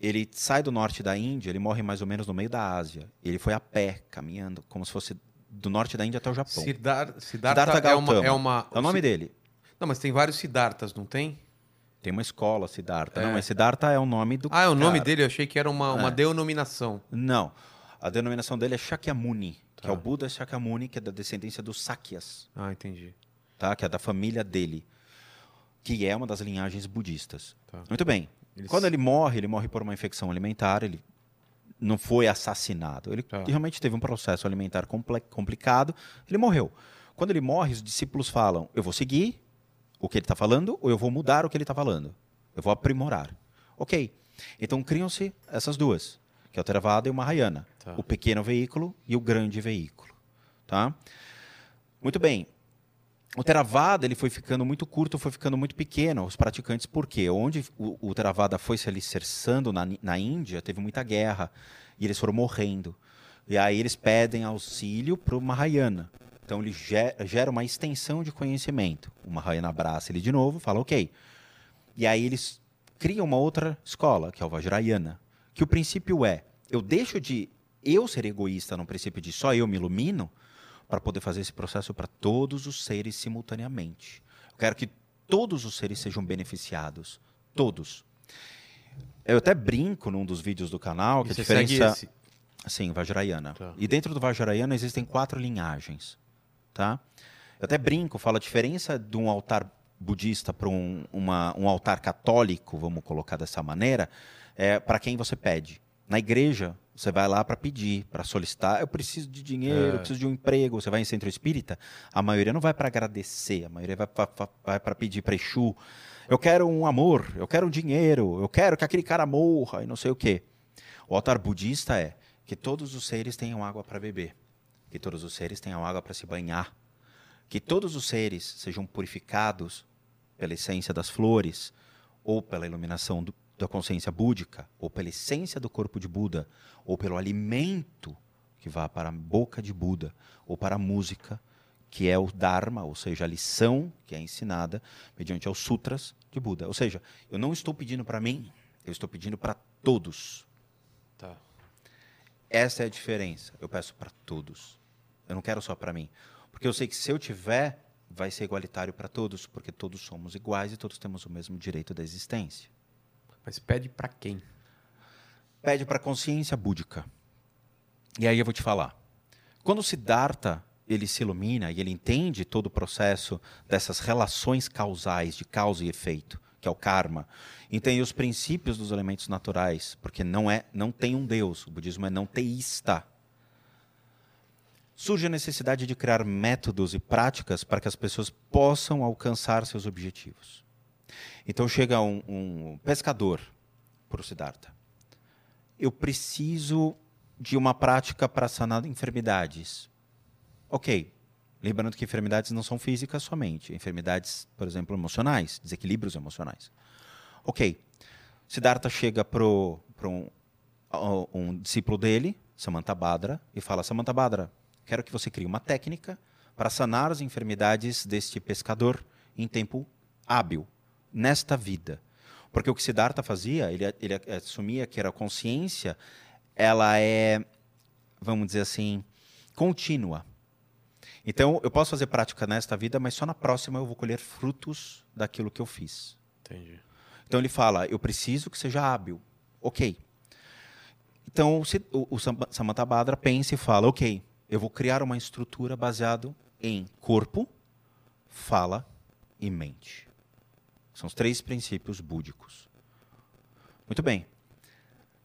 ele sai do norte da Índia, ele morre mais ou menos no meio da Ásia. Ele foi a pé, caminhando, como se fosse do norte da Índia até o Japão. Siddhar- Siddhartha, Siddhartha é uma, é uma. É o nome dele. Não, mas tem vários Siddharthas, não tem? Tem uma escola, Siddhartha. É. Não, mas Siddhartha é o nome do Ah, é o nome cara. dele, eu achei que era uma, uma É. denominação. Não. A denominação dele é Shakyamuni, que Tá. é o Buda Shakyamuni, que é da descendência dos Sakyas, Ah, entendi. tá? que é da família dele, que é uma das linhagens budistas. Tá. Muito bem. Quando ele morre, ele morre por uma infecção alimentar, ele não foi assassinado. Ele Tá. realmente teve um processo alimentar complicado, ele morreu. Quando ele morre, os discípulos falam: eu vou seguir o que ele está falando ou eu vou mudar o que ele está falando? Eu vou aprimorar. Ok. Então criam-se essas duas, que é o Theravada e o Mahayana. Tá. O pequeno veículo e o grande veículo. Tá? Muito bem. O Theravada ele foi ficando muito curto, foi ficando muito pequeno. Os praticantes, por quê? Onde o, o Theravada foi se alicerçando na, na Índia, teve muita guerra e eles foram morrendo. E aí eles pedem auxílio para o Mahayana. Então ele ge- gera uma extensão de conhecimento. O Mahayana abraça ele de novo, fala ok. E aí eles criam uma outra escola, que é o Vajrayana, que o princípio é, eu deixo de eu ser egoísta no princípio de só eu me ilumino, para poder fazer esse processo para todos os seres simultaneamente. Eu quero que todos os seres sejam beneficiados. Todos. Eu até brinco num dos vídeos do canal que E a diferença. Sim, Vajrayana. Tá. E dentro do Vajrayana existem quatro linhagens, tá? Eu até brinco, falo a diferença de um altar budista para um, uma- um altar católico, vamos colocar dessa maneira, é para quem você pede. Na igreja, você vai lá para pedir, para solicitar, eu preciso de dinheiro, É. eu preciso de um emprego. Você vai em centro espírita, a maioria não vai para agradecer, a maioria vai para pedir para Exu. Eu quero um amor, eu quero um dinheiro, eu quero que aquele cara morra e não sei o quê. O altar budista é que todos os seres tenham água para beber, que todos os seres tenham água para se banhar, que todos os seres sejam purificados pela essência das flores, ou pela iluminação do- da consciência búdica, ou pela essência do corpo de Buda, ou pelo alimento que vá para a boca de Buda, ou para a música, que é o Dharma, ou seja, a lição que é ensinada mediante aos sutras de Buda. Ou seja, eu não estou pedindo para mim, eu estou pedindo para todos. Tá. Essa é a diferença. Eu peço para todos. Eu não quero só para mim. Porque eu sei que se eu tiver, vai ser igualitário para todos, porque todos somos iguais e todos temos o mesmo direito da existência. Mas pede pra quem? Pede para a consciência búdica. E aí eu vou te falar. Quando Siddhartha ele se ilumina e ele entende todo o processo dessas relações causais de causa e efeito, que é o karma, entende os princípios dos elementos naturais, porque não é, não tem um Deus. O budismo é não teísta. Surge a necessidade de criar métodos e práticas para que as pessoas possam alcançar seus objetivos. Então chega um, um pescador para o Siddhartha. Eu preciso de uma prática para sanar enfermidades. Ok. Lembrando que enfermidades não são físicas somente. Enfermidades, por exemplo, emocionais, desequilíbrios emocionais. Ok. Siddhartha chega para um, um discípulo dele, Samantabhadra, e fala: Samantabhadra, quero que você crie uma técnica para sanar as enfermidades deste pescador em tempo hábil, nesta vida. Porque o que Siddhartha fazia, ele, ele assumia que era consciência, ela é, vamos dizer assim, contínua. Então, eu posso fazer prática nesta vida, mas só na próxima eu vou colher frutos daquilo que eu fiz. Entendi. Então ele fala, eu preciso que seja hábil. Ok. Então o, o Sam- Samantabhadra pensa e fala, ok, eu vou criar uma estrutura baseada em corpo, fala e mente. São os três princípios búdicos. Muito bem.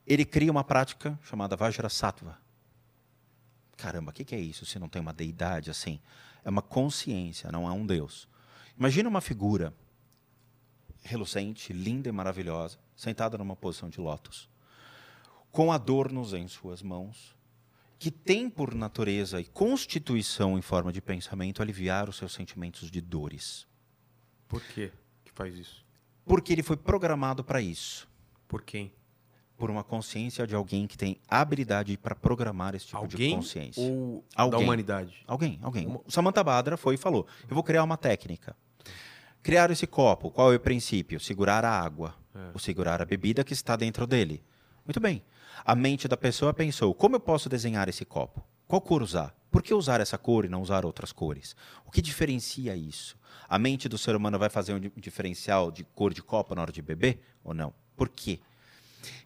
Ele cria uma prática chamada Vajrasattva. Caramba, o que, que é isso se não tem uma deidade assim? É uma consciência, não é um Deus. Imagina uma figura reluzente, linda e maravilhosa, sentada numa posição de lótus, com adornos em suas mãos, que tem por natureza e constituição em forma de pensamento aliviar os seus sentimentos de dores. Por quê que faz isso? Porque ele foi programado para isso, Por quem? por uma consciência de alguém que tem habilidade para programar esse tipo de Alguém consciência. ou da Alguém. humanidade? Alguém, alguém. O Samantha Badra foi e falou: Eu vou criar uma técnica. Criar esse copo, qual é o princípio? Segurar a água, ou segurar a bebida que está dentro dele. Muito bem. A mente da pessoa pensou: como eu posso desenhar esse copo? Qual cor usar? Por que usar essa cor e não usar outras cores? O que diferencia isso? A mente do ser humano vai fazer um di- diferencial de cor de copo na hora de beber ou não? Por quê?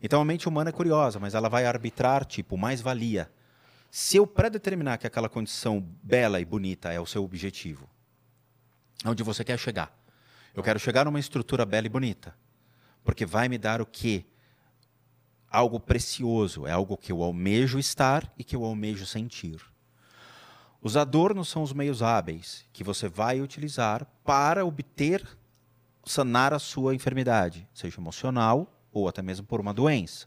Então a mente humana é curiosa, mas ela vai arbitrar tipo mais-valia. Se eu predeterminar que aquela condição bela e bonita é o seu objetivo, onde você quer chegar, eu quero chegar numa estrutura bela e bonita, porque vai me dar o quê? Algo precioso, é algo que eu almejo estar e que eu almejo sentir. Os adornos são os meios hábeis que você vai utilizar para obter, sanar a sua enfermidade, seja emocional ou até mesmo por uma doença.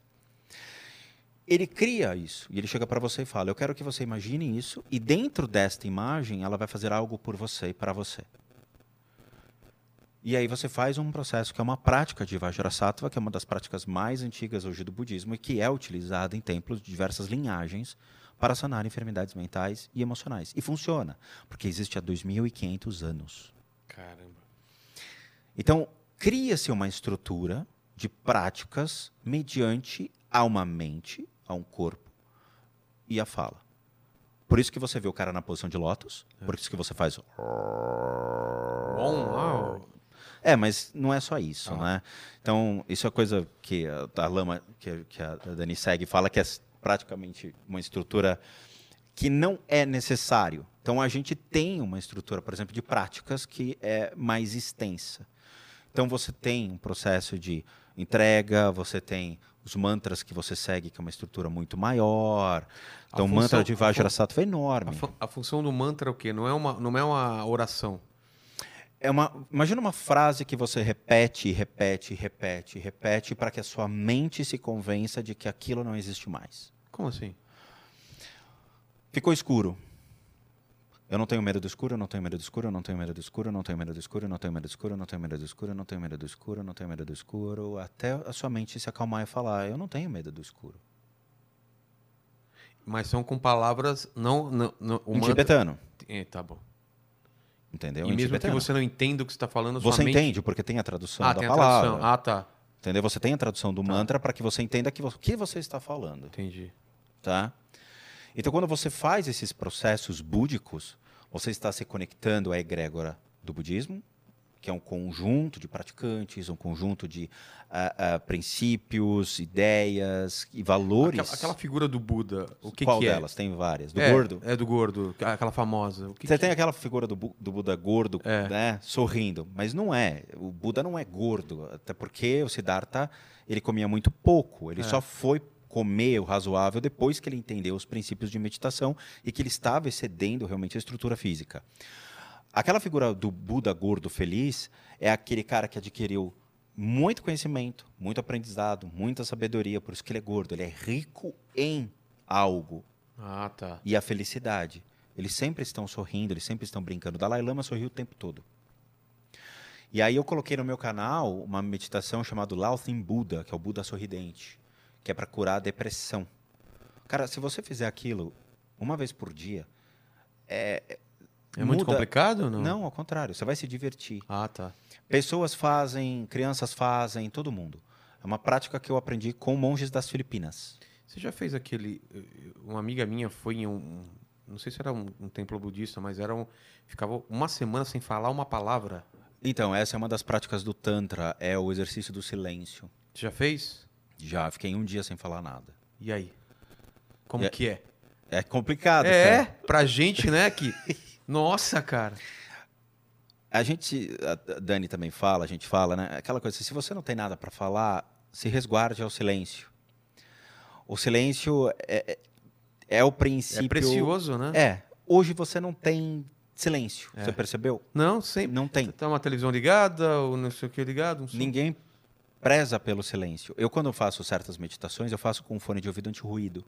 Ele cria isso e ele chega para você e fala: Eu quero que você imagine isso, e dentro desta imagem ela vai fazer algo por você e para você. E aí você faz um processo que é uma prática de Vajrasattva, que é uma das práticas mais antigas hoje do budismo e que é utilizada em templos de diversas linhagens para sanar enfermidades mentais e emocionais. E funciona, porque existe há 2.500 anos. Caramba. Então, cria-se uma estrutura de práticas mediante a uma mente, a um corpo e a fala. Por isso que você vê o cara na posição de lótus, por isso que você faz Bom, É, mas não é só isso, Ah. né? Então, isso é coisa que a, a Lama, que, que a Dani segue, fala que é praticamente uma estrutura que não é necessário. Então, a gente tem uma estrutura, por exemplo, de práticas que é mais extensa. Então, você tem um processo de entrega, você tem os mantras que você segue, que é uma estrutura muito maior. Então, o mantra de a Vajrasattva é a, enorme. fu- a função do mantra é o quê? Não é uma, não é uma oração. É uma, imagina uma frase que você repete, repete, repete, repete para que a sua mente se convença de que aquilo não existe mais. Como assim? Ficou escuro. Eu não tenho medo do escuro, eu não tenho medo do escuro, eu não tenho medo do escuro, eu não tenho medo do escuro, eu não tenho medo do escuro, eu não tenho medo do escuro, eu não tenho medo do escuro, eu não tenho medo do escuro, até a sua mente se acalmar e falar, eu não tenho medo do escuro. Mas são com palavras não. não, não Em tibetano, É, tá bom. Entendeu? e mesmo que tibetano. você não entenda o que você está falando, Você mente... entende, porque tem a tradução Ah, da palavra. tradução. Ah, tá. Entendeu? Você tem a tradução do Tá. mantra para que você entenda que o que você está falando. Entendi. tá? Então, quando você faz esses processos búdicos, você está se conectando à egrégora do budismo, que é um conjunto de praticantes, um conjunto de ah, ah, princípios, ideias e valores. Aquela, aquela figura do Buda, o que, Qual que é? delas? Tem várias. Do é, gordo? É do gordo, aquela famosa. Que Você que tem é? aquela figura do, do Buda gordo, É. né, sorrindo, mas não é. O Buda não é gordo, até porque o Siddhartha ele comia muito pouco. Ele É. só foi comer o razoável depois que ele entendeu os princípios de meditação e que ele estava excedendo realmente a estrutura física. Aquela figura do Buda gordo feliz é aquele cara que adquiriu muito conhecimento, muito aprendizado, muita sabedoria, por isso que ele é gordo. Ele é rico em algo, Ah, tá. e a felicidade. Eles sempre estão sorrindo, eles sempre estão brincando. O Dalai Lama sorriu o tempo todo. E aí eu coloquei no meu canal uma meditação chamada Laughing Buda, que é o Buda sorridente, que é para curar a depressão. Cara, se você fizer aquilo uma vez por dia, é É muito muda- complicado ou não? Não, ao contrário, você vai se divertir. Ah, tá. Pessoas fazem, crianças fazem, todo mundo. É uma prática que eu aprendi com monges das Filipinas. Você já fez aquele. Uma amiga minha foi em um. Não sei se era um, um templo budista, mas era um. Ficava uma semana sem falar uma palavra. Então, essa é uma das práticas do Tantra, é o exercício do silêncio. Você já fez? Já fiquei um dia sem falar nada. E aí? Como E é- que é? É complicado, É, cara. pra gente, né? Que. Nossa, cara. A gente, a Dani também fala, a gente fala, né? Aquela coisa, se você não tem nada para falar, se resguarde ao silêncio. O silêncio é, é, é o princípio... É precioso, né? É. Hoje você não tem silêncio, É. você percebeu? Não, sempre. Não tem. Tá uma televisão ligada, ou não sei o que ligado. Ninguém preza pelo silêncio. Eu, quando faço certas meditações, eu faço com um fone de ouvido anti-ruído.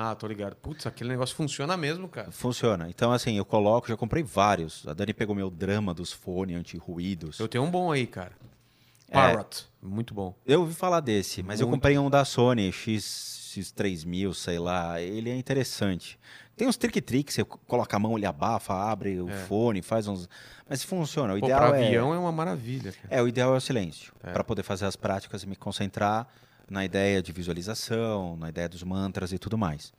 Ah, tô ligado. Putz, aquele negócio funciona mesmo, cara. Funciona. Então, assim, eu coloco, já comprei vários. A Dani pegou meu drama dos fones anti-ruídos. Eu tenho um bom aí, cara. É. Parrot. Muito bom. Eu ouvi falar desse, mas eu Muito. comprei um da Sony X, X3000, sei lá. Ele é interessante. Tem uns trick-tricks, você coloca a mão, ele abafa, abre o É. fone, faz uns... Mas funciona. O Pô, ideal pra é... avião é uma maravilha. cara. É, o ideal é o silêncio. É. Para poder fazer as práticas e me concentrar na ideia de visualização, na ideia dos mantras e tudo mais.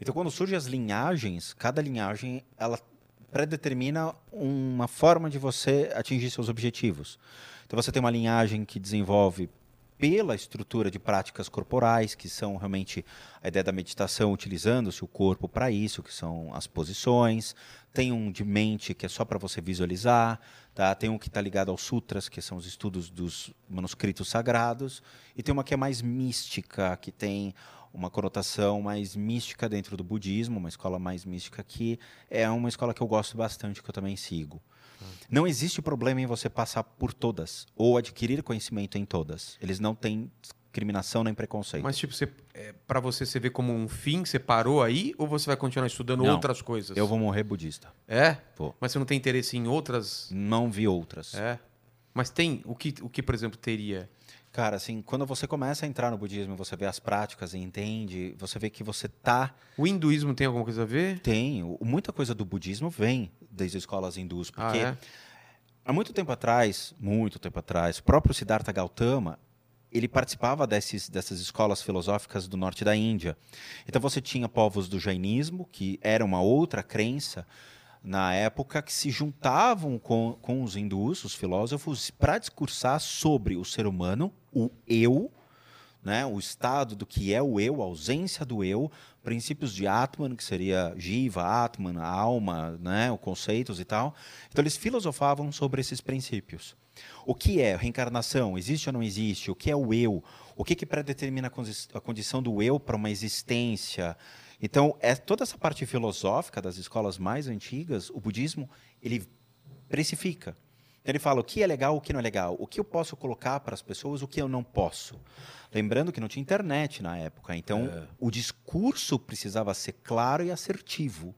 Então, quando surgem as linhagens, cada linhagem, ela predetermina uma forma de você atingir seus objetivos. Então, você tem uma linhagem que desenvolve pela estrutura de práticas corporais, que são realmente a ideia da meditação, utilizando-se o corpo para isso, que são as posições. Tem um de mente, que é só para você visualizar. Tá? Tem um que está ligado aos sutras, que são os estudos dos manuscritos sagrados. E tem uma que é mais mística, que tem uma conotação mais mística dentro do budismo, uma escola mais mística que é uma escola que eu gosto bastante, que eu também sigo. Não existe problema em você passar por todas ou adquirir conhecimento em todas. Eles não têm discriminação nem preconceito. Mas, tipo, você, é, pra você, você vê como um fim, você parou aí? Ou você vai continuar estudando Não, outras coisas? Eu vou morrer budista. É? Mas você não tem interesse em outras... Não vi outras. É? Mas tem... O que, o que por exemplo, teria? Cara, assim, quando você começa a entrar no budismo, você vê as práticas e entende, você vê que você tá O hinduísmo tem alguma coisa a ver? tem muita coisa do budismo vem das escolas hindus, Ah, porque é? há muito tempo atrás, muito tempo atrás, o próprio Siddhartha Gautama ele participava desses, dessas escolas filosóficas do norte da Índia. Então você tinha povos do jainismo, que era uma outra crença na época, que se juntavam com, com os hindus, os filósofos, para discursar sobre o ser humano, o eu, né, o estado do que é o eu, a ausência do eu, princípios de Atman, que seria Jiva, Atman, a alma, né, os conceitos e tal. Então eles filosofavam sobre esses princípios. O que é reencarnação? Existe ou não existe? O que é o eu? O que, que predetermina a condi- a condição do eu para uma existência? Então, é toda essa parte filosófica das escolas mais antigas, o budismo, ele precifica. Então, Ele fala o que é legal, o que não é legal, o que eu posso colocar para as pessoas, o que eu não posso. Lembrando que não tinha internet na época, então o discurso precisava ser claro e assertivo.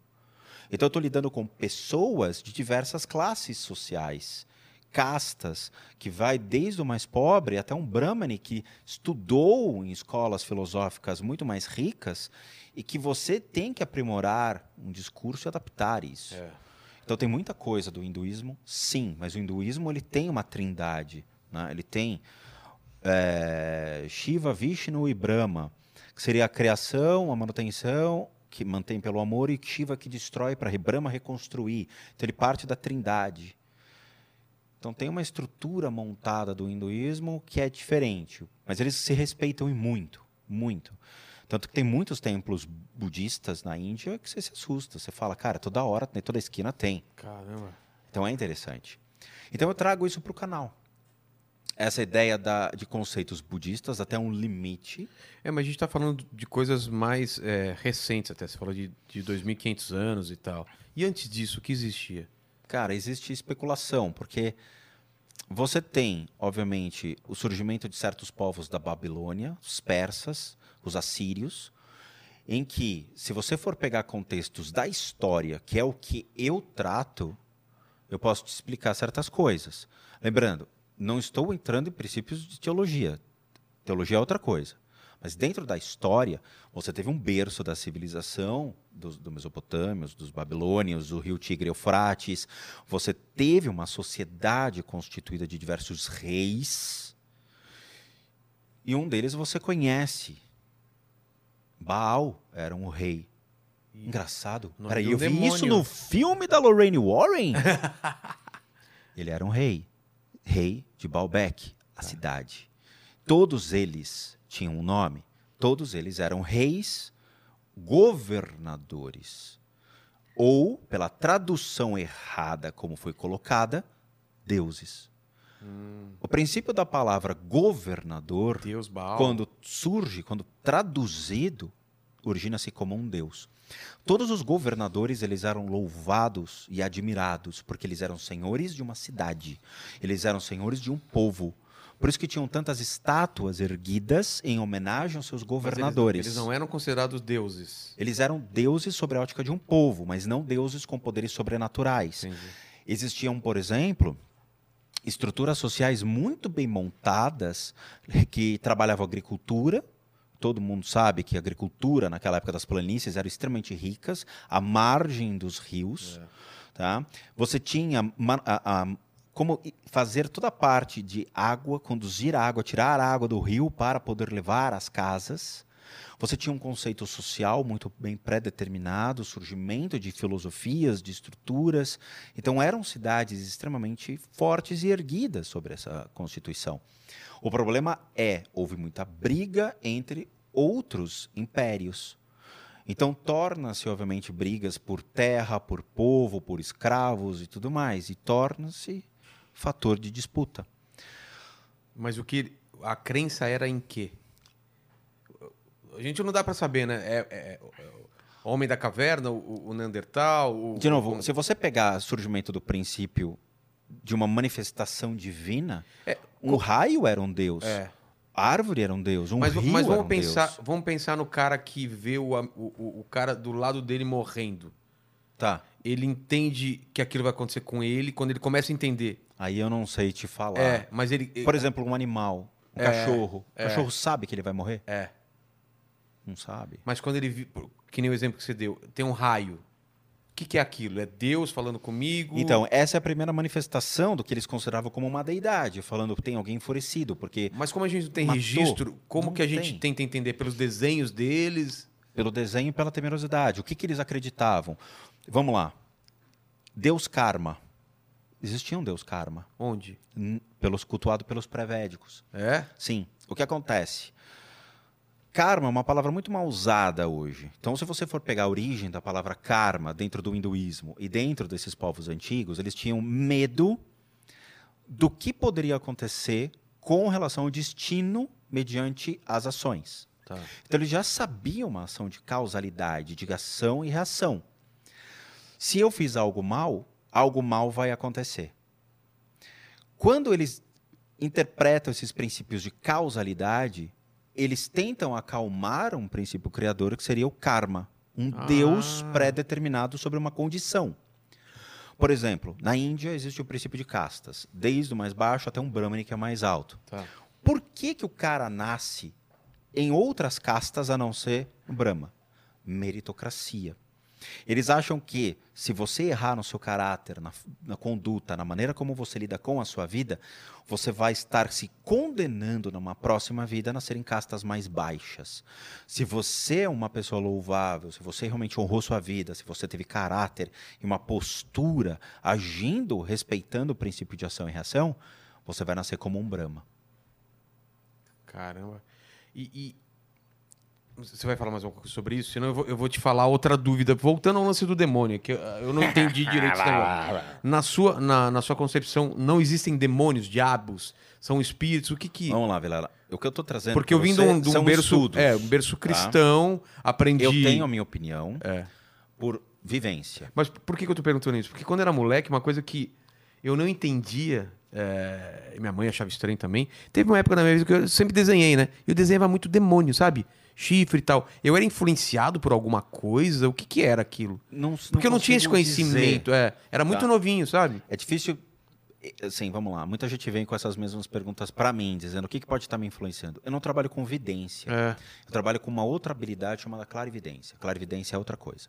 Então eu estou lidando com pessoas de diversas classes sociais, castas, que vai desde o mais pobre até um brahmane que estudou em escolas filosóficas muito mais ricas e que você tem que aprimorar um discurso e adaptar isso. Então tem muita coisa do hinduísmo, sim, mas o hinduísmo ele tem uma trindade, né? ele tem é, Shiva, Vishnu e Brahma, que seria a criação, a manutenção, que mantém pelo amor, e Shiva que destrói para Brahma reconstruir. Então ele parte da trindade. Então tem uma estrutura montada do hinduísmo que é diferente, mas eles se respeitam e muito, muito. Tanto que tem muitos templos budistas na Índia que você se assusta. Você fala, cara, toda hora, né, toda esquina tem. Caramba. Então é interessante. Então eu trago isso para o canal. Essa ideia da, de conceitos budistas até um limite. É, mas a gente tá falando de coisas mais é, recentes até. Você falou de, de 2.500 anos e tal. E antes disso, o que existia? Cara, existe especulação, porque você tem, obviamente, o surgimento de certos povos da Babilônia, os persas, os assírios, em que, se você for pegar contextos da história, que é o que eu trato, eu posso te explicar certas coisas. Lembrando, não estou entrando em princípios de teologia. Teologia é outra coisa. Mas dentro da história, você teve um berço da civilização dos, do Mesopotâmios, dos babilônios, do rio Tigre e Eufrates. Você teve uma sociedade constituída de diversos reis. E um deles você conhece. Baal era um rei. Engraçado. Peraí, eu vi demônio. isso no filme da Lorraine Warren? Ele era um rei. Rei de Baalbek, a cidade. Todos eles tinham um nome. Todos eles eram reis governadores. Ou, pela tradução errada como foi colocada, deuses. O princípio da palavra governador quando surge, quando traduzido, origina-se como um deus. Todos os governadores eles eram louvados e admirados porque eles eram senhores de uma cidade, eles eram senhores de um povo. Por isso que tinham tantas estátuas erguidas em homenagem aos seus governadores. Eles, eles não eram considerados deuses. Eles eram deuses sobre a ótica de um povo, mas não deuses com poderes sobrenaturais. Entendi. Existiam, por exemplo, estruturas sociais muito bem montadas que trabalhavam agricultura. Todo mundo sabe que a agricultura naquela época das planícies eram extremamente ricas, à margem dos rios. Tá? Você tinha a- a- como fazer toda a parte de água, conduzir a água, tirar a água do rio para poder levar às casas. Você tinha um conceito social muito bem pré-determinado, surgimento de filosofias, de estruturas. Então, eram cidades extremamente fortes e erguidas sobre essa Constituição. O problema é, houve muita briga entre outros impérios. Então, torna-se, obviamente, brigas por terra, por povo, por escravos e tudo mais. E torna-se fator de disputa. Mas o que. A crença era em quê? A gente não dá pra saber, né? É, é- é homem da caverna, o, o Neandertal. O, De novo, o- se você pegar o surgimento do princípio de uma manifestação divina, É, um raio era um deus. É. A árvore era um deus, um Mas, rio mas era vamos um pensar, deus. vamos pensar no cara que vê o, o, o- o cara do lado dele morrendo. Tá. Ele entende que aquilo vai acontecer com ele. Quando ele começa a entender. Aí eu não sei te falar. É, mas ele. Por exemplo, um animal, um É, cachorro. O é. cachorro sabe que ele vai morrer? É. Não sabe. Mas quando ele. Que nem o exemplo que você deu. Tem um raio. O que, que é aquilo? É Deus falando comigo? Então, essa é a primeira manifestação do que eles consideravam como uma deidade, falando que tem alguém enfurecido, porque Mas como a gente não tem Matou. registro, como Não que a gente tem. tenta entender pelos desenhos deles? pelo desenho e pela temerosidade, o que, que eles acreditavam? Vamos lá. Deus karma. Existia um Deus karma, Onde? pelos cultuado pelos pré-védicos. É? Sim. O que acontece? Karma é uma palavra muito mal usada hoje. Então, se você for pegar a origem da palavra karma dentro do hinduísmo e dentro desses povos antigos, eles tinham medo do que poderia acontecer com relação ao destino mediante as ações. Tá. Então, eles já sabiam uma ação de causalidade, de ação e reação. Se eu fiz algo mal, algo mal vai acontecer. Quando eles interpretam esses princípios de causalidade, eles tentam acalmar um princípio criador que seria o karma, um Ah. Deus pré-determinado sobre uma condição. Por exemplo, na Índia existe o princípio de castas, desde o mais baixo até um Brahmani que é mais alto. Tá. Por que, que o cara nasce em outras castas a não ser Brahma? Meritocracia. Eles acham que se você errar no seu caráter, na, na conduta, na maneira como você lida com a sua vida, você vai estar se condenando numa próxima vida a nascer em castas mais baixas. Se você é uma pessoa louvável, se você realmente honrou sua vida, se você teve caráter e uma postura agindo, respeitando o princípio de ação e reação, você vai nascer como um Brahma. Caramba. E, e- Você vai falar mais uma coisa sobre isso? Senão eu vou, eu vou te falar outra dúvida. Voltando ao lance do demônio, que eu, eu não entendi direito esse negócio. Na sua, na, na sua concepção, não existem demônios, diabos? São espíritos? O que que... Vamos lá, Vilela. O que eu estou trazendo Porque eu vim de um, de um berço, estudos, é, um berço tá? cristão, aprendi... Eu tenho a minha opinião É. por vivência. Mas por que, que eu tô perguntando isso? Porque quando eu era moleque, uma coisa que eu não entendia, é, minha mãe achava estranho também, teve uma época na minha vida que eu sempre desenhei, né? E eu desenhava muito demônio, sabe? Chifre e tal. Eu era influenciado por alguma coisa? O que que era aquilo? Não, Porque eu não tinha esse conhecimento, é. Era muito Tá. novinho, sabe? É difícil. Assim, vamos lá. Muita gente vem com essas mesmas perguntas para mim, dizendo o que, que pode estar me influenciando. Eu não trabalho com vidência. É. Eu trabalho com uma outra habilidade chamada clarividência. Clarividência é outra coisa.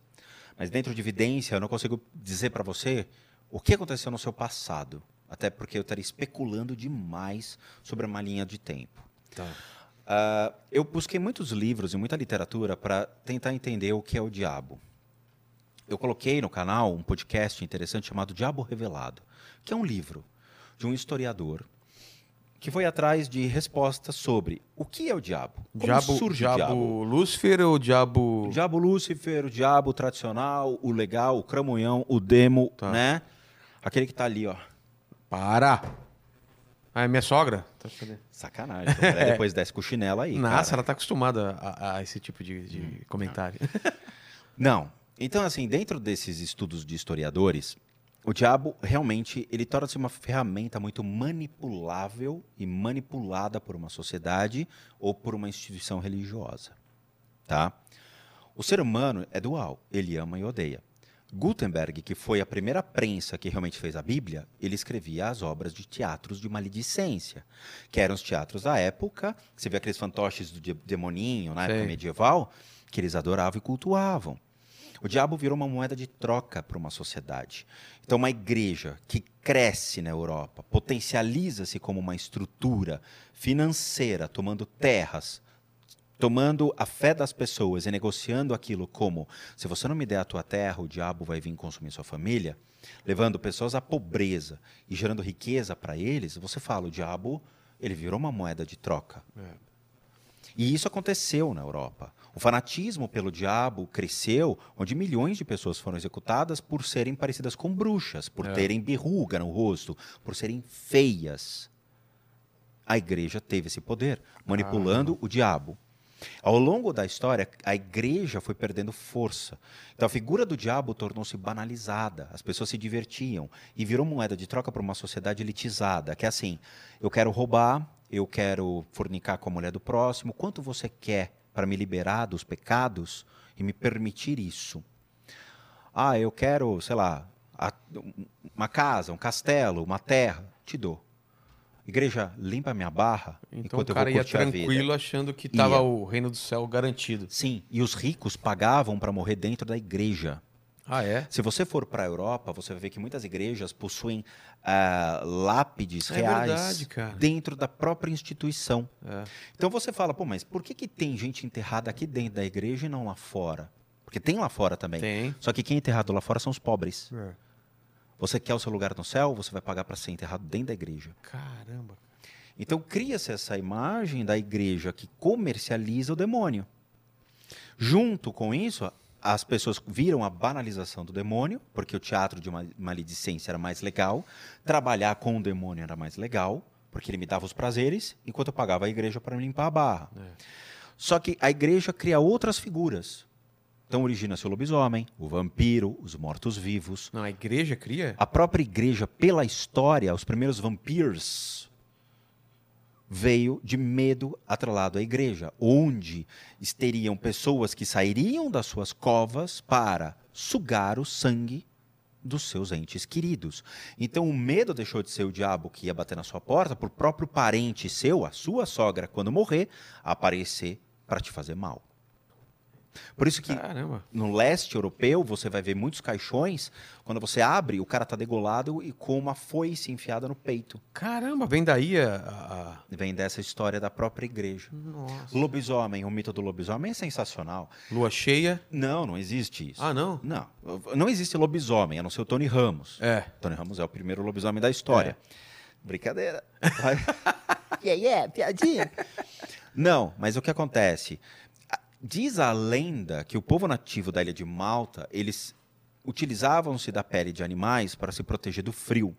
Mas dentro de vidência, eu não consigo dizer para você o que aconteceu no seu passado. Até porque eu estaria especulando demais sobre uma linha de tempo. Ah, eu busquei muitos livros e muita literatura para tentar entender o que é o diabo. Eu coloquei no canal um podcast interessante chamado Diabo Revelado, que é um livro de um historiador que foi atrás de respostas sobre o que é o diabo, como Diabo, surge diabo, o diabo. Lúcifer ou diabo... O diabo Lúcifer, o diabo tradicional, o legal, o cramunhão, o demo, Tá. né? Aquele que tá ali, ó. Para! Ah, é minha sogra? Tá? Sacanagem. A mulher depois desce com o chinelo aí. Nossa, cara. ela tá acostumada a, a esse tipo de, de comentário. Não. Então, assim, dentro desses estudos de historiadores, o diabo realmente ele torna-se uma ferramenta muito manipulável e manipulada por uma sociedade ou por uma instituição religiosa, tá? O ser humano é dual, ele ama e odeia. Gutenberg, que foi a primeira prensa que realmente fez a Bíblia, ele escrevia as obras de teatros de maledicência, que eram os teatros da época. Você vê aqueles fantoches do de- demoninho na época medieval, que eles adoravam e cultuavam. O diabo virou uma moeda de troca para uma sociedade. Então, uma igreja que cresce na Europa, potencializa-se como uma estrutura financeira, tomando terras, tomando a fé das pessoas e negociando aquilo como: se você não me der a tua terra, o diabo vai vir consumir sua família, levando pessoas à pobreza e gerando riqueza para eles, você fala: o diabo ele virou uma moeda de troca. E isso aconteceu na Europa. O fanatismo pelo diabo cresceu, onde milhões de pessoas foram executadas por serem parecidas com bruxas, por terem berruga no rosto, por serem feias. A igreja teve esse poder, manipulando o diabo. Ao longo da história, a igreja foi perdendo força. Então a figura do diabo tornou-se banalizada. As pessoas se divertiam e virou moeda de troca para uma sociedade elitizada, que é assim: eu quero roubar, eu quero fornicar com a mulher do próximo. Quanto você quer para me liberar dos pecados e me permitir isso? Ah, eu quero, sei lá, uma casa, um castelo, uma terra. Te dou. Igreja, limpa minha barra Então enquanto o eu cara vou ia curtir a vida. tranquilo achando que tava Ia. o reino do céu garantido. Sim, e os ricos pagavam para morrer dentro da igreja. Ah, é? Se você for para a Europa, você vai ver que muitas igrejas possuem ah, lápides É reais verdade, dentro da própria instituição. É. Então você fala, pô, mas por que, que tem gente enterrada aqui dentro da igreja e não lá fora? Porque tem lá fora também. Tem. Só que quem é enterrado lá fora são os pobres. É. Você quer o seu lugar no céu, você vai pagar para ser enterrado dentro da igreja. Caramba. Então cria-se essa imagem da igreja que comercializa o demônio. Junto com isso, as pessoas viram a banalização do demônio, porque o teatro de maledicência era mais legal, trabalhar com o demônio era mais legal, porque ele me dava os prazeres, enquanto eu pagava a igreja para me limpar a barra. Só que a igreja cria outras figuras. Então origina-se o lobisomem, o vampiro, os mortos-vivos, Não, a igreja cria? a própria igreja, pela história, os primeiros vampiros veio de medo atrelado à igreja, onde teriam pessoas que sairiam das suas covas para sugar o sangue dos seus entes queridos. Então o medo deixou de ser o diabo que ia bater na sua porta, por próprio parente seu, a sua sogra, quando morrer, aparecer para te fazer mal. Por isso que Caramba. no leste europeu, você vai ver muitos caixões. Quando você abre, o cara tá degolado e com uma foice enfiada no peito. Caramba, vem daí a. Vem dessa história da própria igreja. Nossa. Lobisomem, o mito do lobisomem é sensacional. Lua cheia. Não, não existe isso. Ah, não? Não, não existe lobisomem, a não ser o Tony Ramos. É. Tony Ramos é o primeiro lobisomem da história. Brincadeira. yeah, yeah, piadinha. Não, mas o que acontece? Diz a lenda que o povo nativo da ilha de Malta, eles utilizavam-se da pele de animais para se proteger do frio.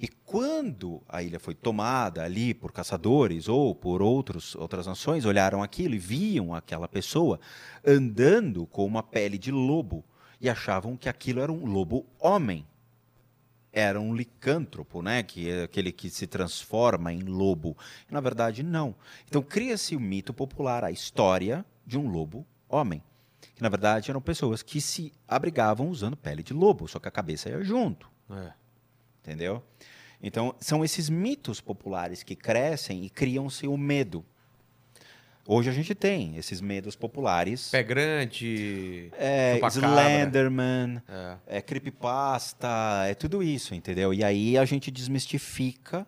E quando a ilha foi tomada ali por caçadores ou por outros, outras nações, olharam aquilo e viam aquela pessoa andando com uma pele de lobo e achavam que aquilo era um lobo homem. Era um licântropo, né? Que é aquele que se transforma em lobo. Na verdade, não. Então cria-se o mito popular, a história de um lobo homem. Que na verdade eram pessoas que se abrigavam usando pele de lobo, só que a cabeça ia junto É. entendeu? Então, são esses mitos populares que crescem e criam-se o medo. Hoje a gente tem esses medos populares. Pé grande. É. Slenderman, É. é creepypasta, é tudo isso, entendeu? E aí a gente desmistifica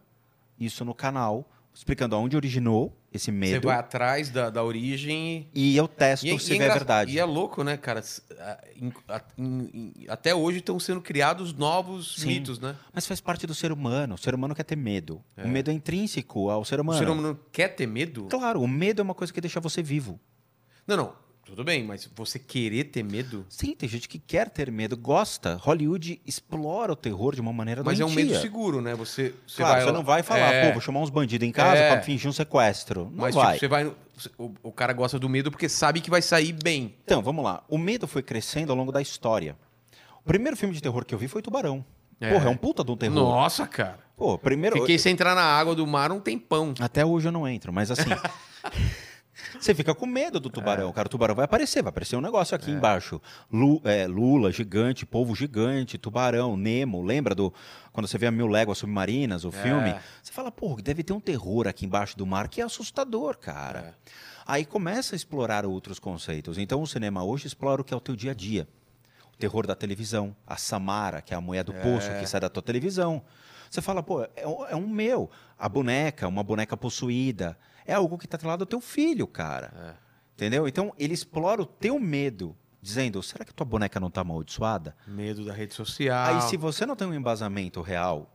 isso no canal, explicando aonde originou esse Você medo. vai atrás da, da origem. E eu testo E, se e é engra- verdade. E é louco, né, cara? Até hoje estão sendo criados novos Sim. mitos, né? Mas faz parte do ser humano. O ser humano quer ter medo. O medo é intrínseco ao ser O humano. ser humano quer ter medo? Claro, o medo é uma coisa que deixa você vivo. Não, não. Tudo bem, mas você querer ter medo. Sim, tem gente que quer ter medo, gosta. Hollywood explora o terror de uma maneira Mas é um medo seguro, né? Você, você Claro, vai você não vai falar, É, pô, vou chamar uns bandidos em casa É. pra fingir um sequestro. Não Mas vai. tipo, você vai. no- O, o cara gosta do medo porque sabe que vai sair bem. Então, vamos lá. O medo foi crescendo ao longo da história. O primeiro filme de terror que eu vi foi Tubarão. É. Porra, é um puta de um terror. Nossa, cara. Pô, primeiro... Fiquei sem entrar na água do mar um tempão. Até hoje eu não entro, mas assim... Você fica com medo do É. tubarão. Cara, o tubarão vai aparecer, vai aparecer um negócio aqui embaixo. Lu- é, Lula, gigante, polvo gigante, tubarão, Nemo. Lembra do. Quando você vê a Mil Léguas Submarinas, o filme? Você fala, pô, deve ter um terror aqui embaixo do mar que é assustador, cara. Aí começa a explorar outros conceitos. Então o cinema hoje explora o que é o teu dia a dia. O terror da televisão, a Samara, que é a mulher do poço que sai da tua televisão. Você fala, pô, é, é um meu. A boneca, uma boneca possuída. É algo que está atrelado ao teu filho, cara. Entendeu? Então ele explora o teu medo, dizendo: será que tua boneca não está amaldiçoada? Medo da rede social. Aí, se você não tem um embasamento real,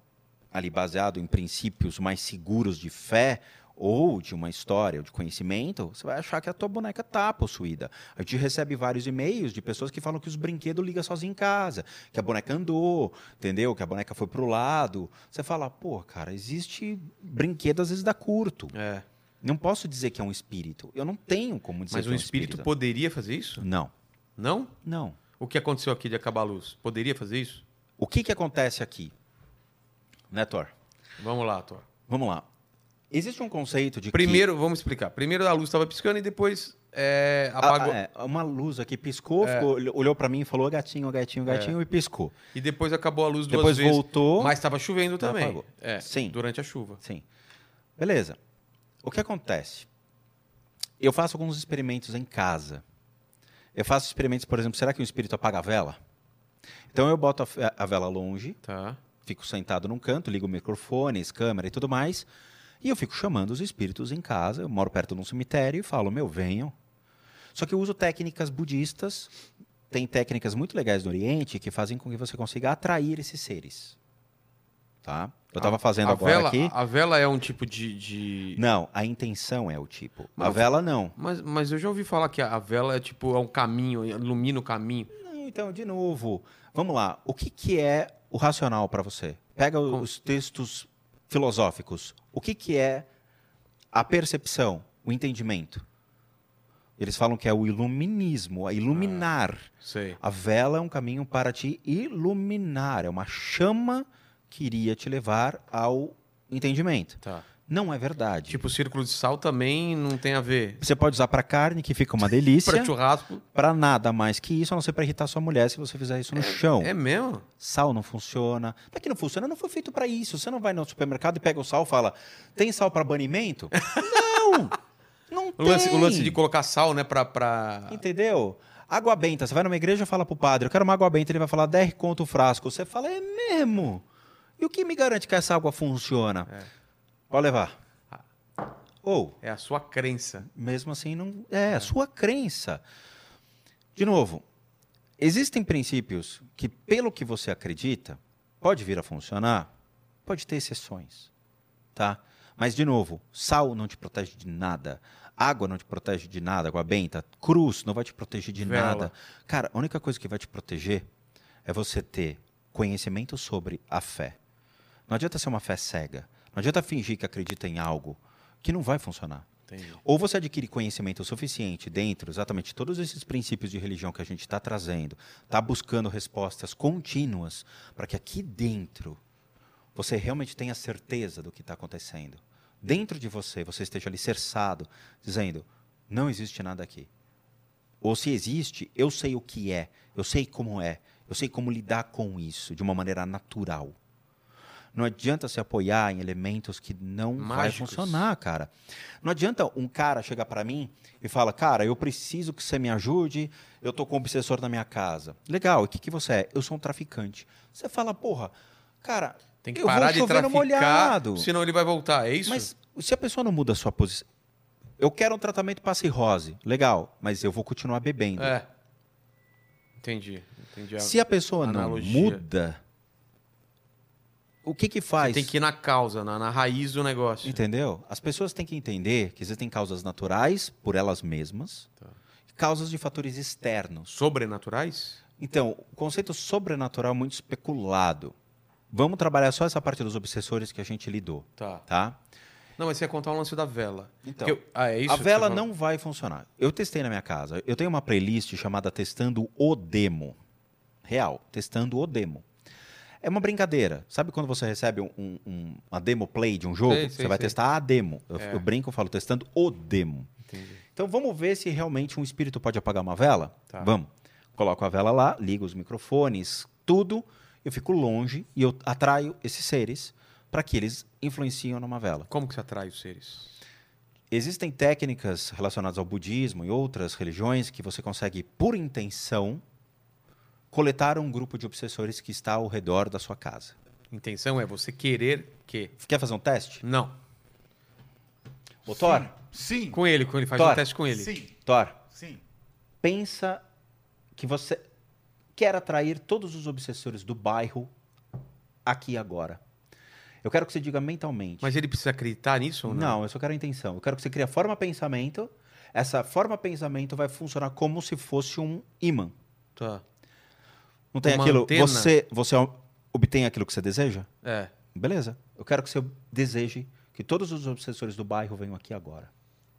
ali baseado em princípios mais seguros de fé, ou de uma história, ou de conhecimento, você vai achar que a tua boneca tá possuída. A gente recebe vários e-mails de pessoas que falam que os brinquedos ligam sozinho em casa, que a boneca andou, entendeu? Que a boneca foi pro lado. Você fala, pô, cara, existe brinquedo às vezes dá curto. É. Não posso dizer que é um espírito. Eu não tenho como dizer Mas que um é um espírito poderia fazer isso? Não, Não? não. O que aconteceu aqui de acabar a luz? Poderia fazer isso? O que que acontece aqui? Né, Thor? Vamos lá, Thor. Vamos lá. Existe um conceito de que- Primeiro, vamos explicar. Primeiro a luz estava piscando e depois é, Ah, apagou. é, uma luz aqui piscou, ficou- olhou pra mim e falou gatinho, gatinho, gatinho e piscou. E depois acabou a luz duas Depois vezes. voltou. Mas estava chovendo também. apagou. É, Sim. durante a chuva. Sim. Beleza. O que acontece? Eu faço alguns experimentos em casa. Eu faço experimentos, por exemplo, será que o espírito apaga a vela? Então eu boto a vela longe, Tá. fico sentado num canto, ligo microfones, câmera e tudo mais, e eu fico chamando os espíritos em casa. Eu moro perto de um cemitério e falo, meu, venham. Só que eu uso técnicas budistas, tem técnicas muito legais no Oriente que fazem com que você consiga atrair esses seres. Tá? Eu estava fazendo a agora vela, aqui. A vela é um tipo de. de- Não, a intenção é o tipo. Mas a vela não. Mas, mas eu já ouvi falar que a vela é tipo é um caminho, ilumina o caminho. Não, então, de novo, vamos lá. O que, que é o racional para você? Pega os textos filosóficos. O que, que é a percepção, o entendimento? Eles falam que é o iluminismo, a iluminar. Sei. A vela é um caminho para te iluminar, é uma chama que iria te levar ao entendimento. Tá. Não é verdade. Tipo, o círculo de sal também não tem a ver. você pode usar para carne, que fica uma delícia. Pra churrasco. Para nada mais que isso, a não ser para irritar sua mulher se você fizer isso no chão. É mesmo? Sal não funciona. Não é que não funciona, não foi feito para isso. Você não vai no supermercado e pega o sal e fala: tem sal para banimento? não! Não O tem. lance, o lance de colocar sal, né, pra. pra... Entendeu? Água benta. Você vai numa igreja e fala pro padre: eu quero uma água benta. Ele vai falar: 10 conto o frasco. Você fala: é mesmo? E o que me garante que essa água funciona? Pode levar. Ou, É a sua crença. mesmo assim, não. É, a sua crença. De novo, existem princípios que, pelo que você acredita, pode vir a funcionar, pode ter exceções. Tá? Mas, de novo, sal não te protege de nada. Água não te protege de nada, água benta. Cruz não vai te proteger de Vela. nada. Cara, a única coisa que vai te proteger é você ter conhecimento sobre a fé. Não adianta ser uma fé cega. Não adianta fingir que acredita em algo que não vai funcionar. Entendi. Ou você adquire conhecimento suficiente dentro exatamente de todos esses princípios de religião que a gente está trazendo, está buscando respostas contínuas para que aqui dentro você realmente tenha certeza do que está acontecendo. Dentro de você, você esteja alicerçado, dizendo: não existe nada aqui. Ou se existe, eu sei o que é, eu sei como é, eu sei como lidar com isso de uma maneira natural. Não adianta se apoiar em elementos que não vai Mágicos. funcionar, cara. Não adianta um cara chegar para mim e fala, cara, eu preciso que você me ajude, eu tô com um obsessor na minha casa. Legal, o que, que você é? Eu sou um traficante. Você fala, porra, cara, Tem que eu parar vou de traficar, molhado. senão ele vai voltar. É isso? Mas se a pessoa não muda a sua posição. Eu quero um tratamento para cirrose. Legal, mas eu vou continuar bebendo. É. Entendi. Entendi. Se a pessoa não analogia. muda, o que que faz? Tem que ir na causa, na, na raiz do negócio. Entendeu? As pessoas têm que entender que existem causas naturais por elas mesmas Tá. e causas de fatores externos. Sobrenaturais? Então, o conceito sobrenatural é muito especulado. Vamos trabalhar só essa parte dos obsessores que a gente lidou, Tá. tá? Não, mas você ia contar o lance da vela. Então, eu- ah, é a vela você falou? não vai funcionar. Eu testei na minha casa. Eu tenho uma playlist chamada Testando o Demo. Real, Testando o Demo. É uma brincadeira. Sabe quando você recebe um- um- um- uma demo play de um jogo? Sei, você sei, vai sei. testar a demo. Eu, É. eu brinco e falo testando o demo. Entendi. Então vamos ver se realmente um espírito pode apagar uma vela? Tá. Vamos. Coloco a vela lá, ligo os microfones, tudo. Eu fico longe e eu atraio esses seres para que eles influenciam numa vela. Como que você atrai os seres? Existem técnicas relacionadas ao budismo e outras religiões que você consegue, por intenção, coletar um grupo de obsessores que está ao redor da sua casa. Intenção é você querer que. Quer fazer um teste? Não. Ô, Thor, Sim. Com ele, com ele, faz Thor. um teste com ele. Sim. Thor, Sim. pensa que você quer atrair todos os obsessores do bairro aqui agora. Eu quero que você diga mentalmente. Mas ele precisa acreditar nisso ou não? Não, eu só quero a intenção. Eu quero que você crie a forma pensamento. Essa forma pensamento vai funcionar como se fosse um imã. Tá. Não tem Uma aquilo. antena? Você, você obtém aquilo que você deseja? É. Beleza. Eu quero que você deseje que todos os obsessores do bairro venham aqui agora.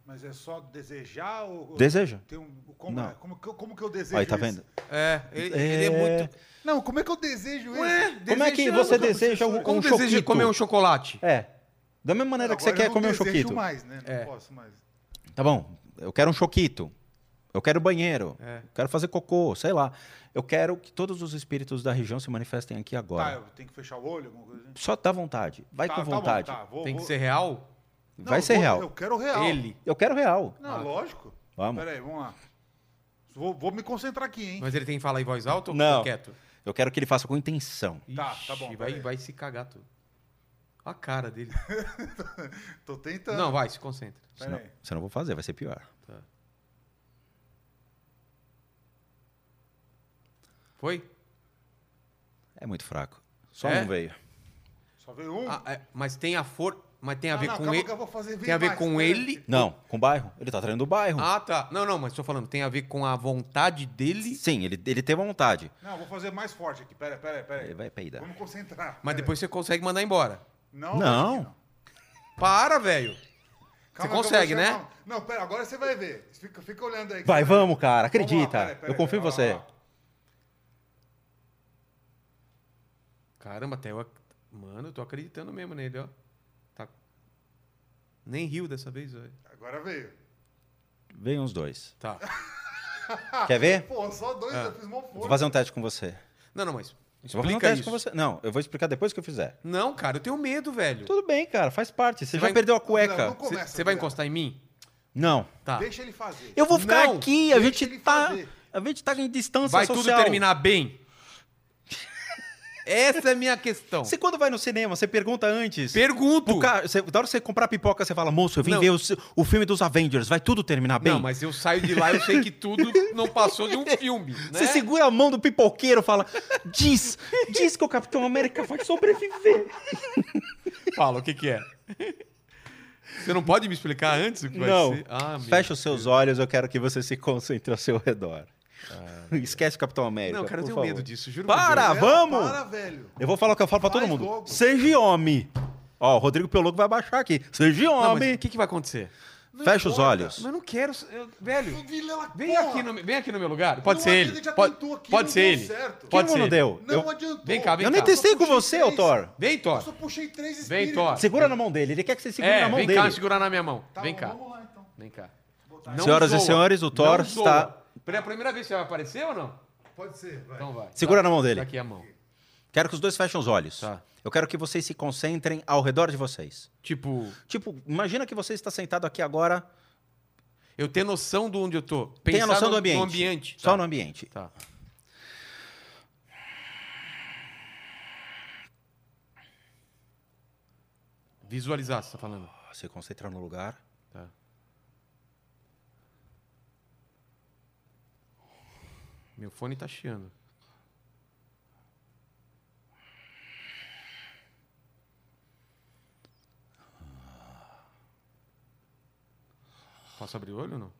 Mas é só desejar ou. Deseja. Tem um, como, Não. é? como, que eu- como que eu desejo Aí, tá isso? vendo? É, ele É. ele é muito. Não, como é que eu desejo Ué, isso? Como é que desejando, você como- deseja um, Como um deseja choquito? comer um chocolate? É. Da mesma maneira que você Agora quer comer um choquito. mais, né? Não É. posso mais. Tá bom, eu quero um choquito. Eu quero banheiro. É. Eu quero fazer cocô, sei lá. Eu quero que todos os espíritos da região se manifestem aqui Tá, agora. eu tenho que fechar o olho, alguma coisa assim? Só dá vontade. Vai Tá, com tá bom, vontade. tá, vou- Tem que vou- ser real? Não, Vai ser vou- real. Eu quero real. Ele. Eu quero real. Não, lógico. Vamos. Pera aí, vamos lá. Vou, vou me concentrar aqui, hein? Mas ele tem que falar em voz alta ou Não. quieto? Eu quero que ele faça com intenção. Tá, tá bom, Ixi, Vai, peraí. vai se cagar tudo. Olha a cara dele. Tô tentando. Não, vai, se concentra. Senão, senão eu vou fazer, vai ser pior. Foi? É muito fraco. Só É? um veio. Só veio um? Ah, é, mas tem a for... Mas tem a Ah, ver não, com calma ele. que eu vou fazer Tem a ver mais, com ele. Não, com o bairro. Ele tá traindo o bairro. Ah, tá. Não, não, mas tô falando, tem a ver com a vontade dele. Sim, ele, ele tem vontade. Não, vou fazer mais forte aqui. Pera pera. Ele vai peidar. Vamos concentrar. Mas Pera depois você consegue mandar embora. Não. Não. acho que Para, velho. Calma que eu consegue, né? Não, pera, agora você vai ver. Fica, fica olhando aí. Vai, você vamos, cara. Vamos lá, Acredita. pera aí, pera eu confio em ó, você. ó. Caramba, até eu. ac- Mano, eu tô acreditando mesmo nele, ó. Tá... Nem riu dessa vez, velho. Agora veio. Vem uns dois. Tá. Quer ver? Pô, só dois, Ah. eu fiz mó Vou força. fazer um teste com você. Não, não, mas. Eu vou fazer um teste isso. com você. Não, eu vou explicar depois que eu fizer. Não, cara, eu tenho medo, velho. Tudo bem, cara. Faz parte. Você, Você já vai- perdeu a Não, cueca. não começa, Você vai encostar em mim? Não. Tá. Deixa ele fazer. Eu vou ficar Não, aqui. A gente tá. fazer. A gente tá em distância Vai social. tudo terminar bem? Essa é a minha questão. Você quando vai no cinema, você pergunta antes. Pergunto. Cara, você, da hora que você comprar pipoca, você fala, moço, eu vim Não. ver o, o filme dos Avengers, vai tudo terminar bem? Não, mas eu saio de lá e eu sei que tudo não passou de um filme, né? Você segura a mão do pipoqueiro e fala, diz, diz que o Capitão América vai sobreviver. Fala, o que que é? Você não pode me explicar antes o que vai Não, ser? Ah, fecha os seus olhos, eu quero que você se concentre ao seu redor. Esquece o Capitão América, Não, cara, eu tenho favor. medo disso, juro Para, Deus. vamos! Para, velho. Eu vou falar o que eu falo pra todo Faz mundo. logo. Seja homem. Ó, o Rodrigo Peloco vai baixar aqui. Seja Não, homem. o que, que vai acontecer? Fecha os olhos. Mas eu não quero. eu- velho, Vilela, vem aqui, no, vem aqui no meu lugar. Pode Não ser ele. Pode, aqui, pode não ser ele. certo. Pode Quem ser não deu? Não Eu, adiantou. Vem cá, vem eu nem cá. testei Só com você, ô Thor. Vem, Eu Thor. só puxei três Vem, espíritos. Thor. Segura na mão dele. Ele quer que você segure É, na mão vem dele. cá segurar na minha mão. Tá vem cá. Vamos lá, então. Vem cá. Senhoras e zoa. senhores, o Thor Não zoa. está- Pela primeira vez você vai aparecer ou não? Pode ser, vai. Então vai. Segura Tá. na mão dele. Tá aqui a mão. Quero que os dois fechem os olhos. Tá. Eu quero que vocês se concentrem ao redor de vocês. Tipo, Tipo, imagina que você está sentado aqui agora. eu ter noção de onde eu tô. Tem a noção no, do ambiente. No ambiente. Só Tá. no ambiente. Tá. Visualizar, você tá falando. Se concentra no lugar. Meu fone tá chiando. Posso abrir o olho ou não?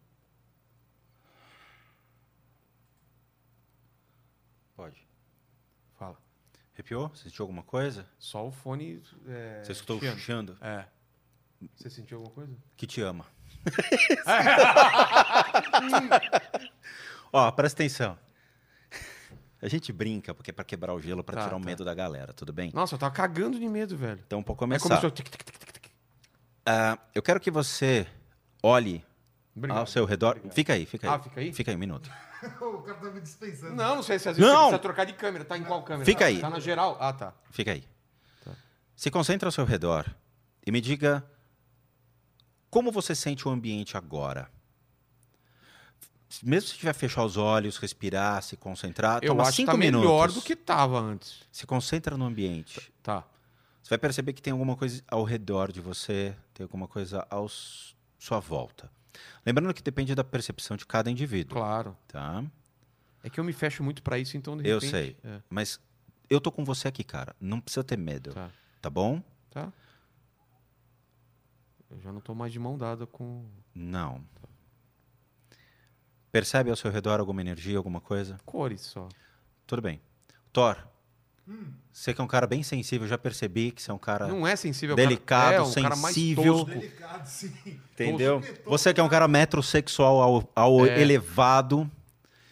Pode. Fala. Arrepiou? Você sentiu alguma coisa? Só o fone. É, Você escutou chiando. chiando? É. Você sentiu alguma coisa? Que te ama. Ó, presta atenção. A gente brinca porque é pra quebrar o gelo, pra Tá, tirar o tá. medo da galera, tudo bem? Nossa, eu tava cagando de medo, velho. Então, pra É começar. como se eu... tic, tic, tic, tic, tic. Ah, eu quero que você olhe Obrigado. ao seu redor. Fica aí, fica aí. Ah, fica aí? Fica aí um minuto. o cara tá me dispensando. Não, não sei se às vezes Não. você precisa trocar de câmera. Tá em qual câmera? Fica aí. Tá na geral? Ah, tá. Fica aí. Se concentre ao seu redor e me diga como você sente o ambiente agora. Mesmo se tiver fechar os olhos, respirar, se concentrar, Eu acho que cinco tá minutos. melhor do que tava antes. Se concentra no ambiente. Tá. Você vai perceber que tem alguma coisa ao redor de você, tem alguma coisa à sua volta. Lembrando que depende da percepção de cada indivíduo, Claro. tá? É que eu me fecho muito pra isso, então de Eu repente... sei. É, Mas eu tô com você aqui, cara. Não precisa ter medo, tá. tá bom? Tá. Eu já não tô mais de mão dada com Não. Percebe ao seu redor alguma energia, alguma coisa? cores só. Tudo bem. Thor, você que é um cara bem sensível, já percebi que você é um cara. Não é sensível. Delicado, cara, é, um cara mais sensível. Delicado, sim. Entendeu? Você que é um cara metrosexual ao, ao É. elevado.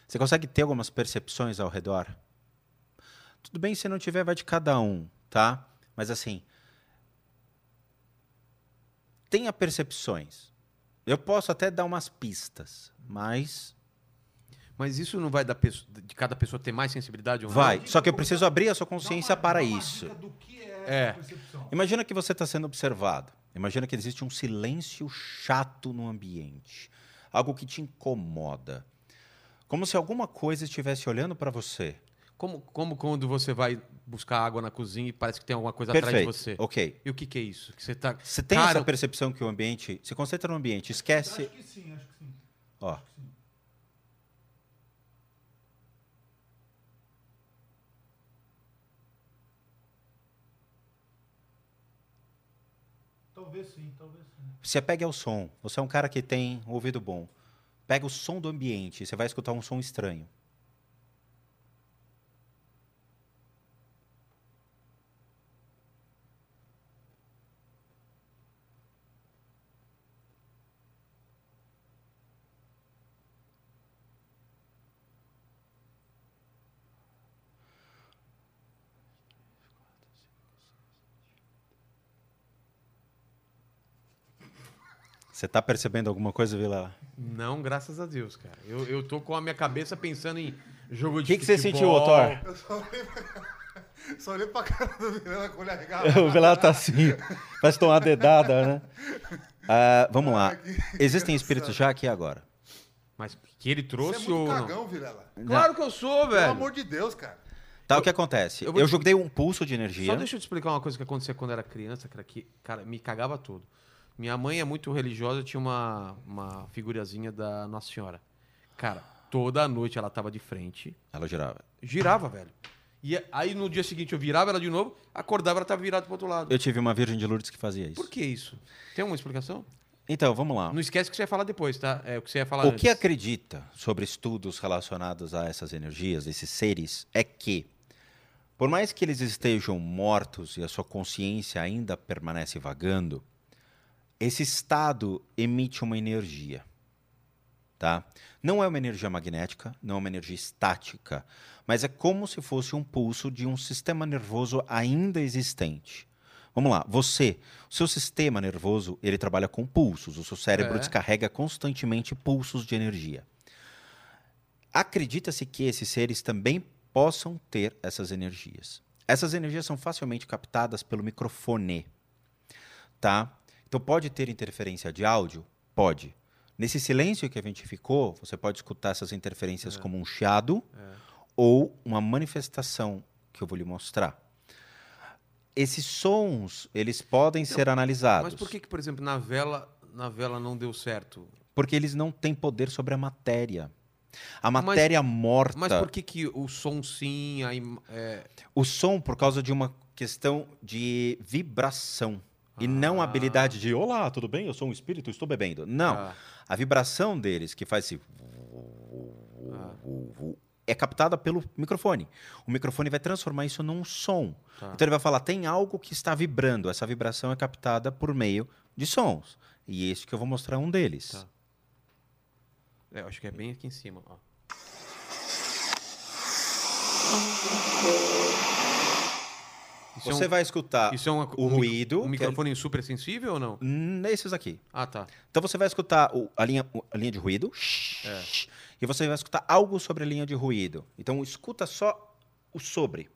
Você consegue ter algumas percepções ao redor? Tudo bem se não tiver, vai de cada um, tá? Mas assim. tenha percepções. Eu posso até dar umas pistas, mas Mas isso não vai da pesso- de cada pessoa ter mais sensibilidade ou não? vai. Só que eu preciso abrir a sua consciência para isso. É. Imagina que você está sendo observado. Imagina que existe um silêncio chato no ambiente. Algo que te incomoda. Como se alguma coisa estivesse olhando para você. Como, como quando você vai buscar água na cozinha e parece que tem alguma coisa atrás de Perfeito. você. Ok. E o que, que é isso? Que você tá. Você tem Cara, essa percepção que o ambiente. Se concentra no ambiente, esquece. que sim, acho que sim. Ó. Talvez sim, talvez sim. Você pega ao som. Você é um cara que tem um ouvido bom. Pega o som do ambiente. Você vai escutar um som estranho. Você está percebendo alguma coisa, Vila? Não, graças a Deus, cara. Eu, eu tô com a minha cabeça pensando em jogo O de que, que você sentiu, futebol. Otor? Eu só olhei pra, só olhei pra cara do Vilela com o olhar arregalado. O Vila tá assim. Parece tomar uma dedada, né? Ah, vamos lá. Existem espíritos já aqui agora. Mas que ele Você é trouxe muito ou não? cagão, Vilela. Claro que eu sou, Pelo velho. amor de Deus, cara. Tá, o que acontece? eu Eu, te- joguei um pulso de energia. Só deixa eu te explicar uma coisa que acontecia quando eu era criança, cara, que, cara, me cagava todo. Minha mãe é muito religiosa, tinha uma, uma figurazinha da Nossa Senhora. Cara, toda noite ela tava de frente, Ela girava. girava, velho. E aí no dia seguinte eu virava ela de novo, acordava ela tava virada pro outro lado. Eu tive uma Virgem de Lourdes que fazia isso. Por que isso? Tem uma explicação? Então, vamos lá. Não esquece que você ia falar depois, tá? É o que você ia falar O antes. que acredita sobre estudos relacionados a essas energias, esses seres, é que, por mais que eles estejam mortos e a sua consciência ainda permanece vagando, esse estado emite uma energia. Tá? Não é uma energia magnética, não é uma energia estática, mas é como se fosse um pulso de um sistema nervoso ainda existente. Vamos lá, você, o seu sistema nervoso, ele trabalha com pulsos, o seu cérebro É. descarrega constantemente pulsos de energia. Acredita-se que esses seres também possam ter essas energias. Essas energias são facilmente captadas pelo microfone, tá? Então pode ter interferência de áudio? Pode. Nesse silêncio que a gente ficou, você pode escutar essas interferências como um chiado ou uma manifestação que eu vou lhe mostrar. Esses sons, eles podem ser analisados. Mas por que, que, por exemplo, na vela, na vela não deu certo? Porque eles não têm poder sobre a matéria. A matéria morta. Mas por que, que o som sim, a é, O som, por causa de uma questão de vibração. E não a habilidade de, olá, tudo bem? Eu sou um espírito, estou bebendo. Não. Ah. A vibração deles, que faz esse. É captada pelo microfone. O microfone vai transformar isso num som. Tá. Então ele vai falar: tem algo que está vibrando. Essa vibração é captada por meio de sons. E esse que eu vou mostrar é um deles. Tá. É, eu acho que é bem aqui em cima. Ó. Isso é Você um- vai escutar Isso é uma, o um ruído. Um que é- microfone super sensível ou não? Nesses aqui. Ah, tá. Então você vai escutar o- a, linha, o- a linha de ruído. É. E você vai escutar algo sobre a linha de ruído. Então escuta só o sobre.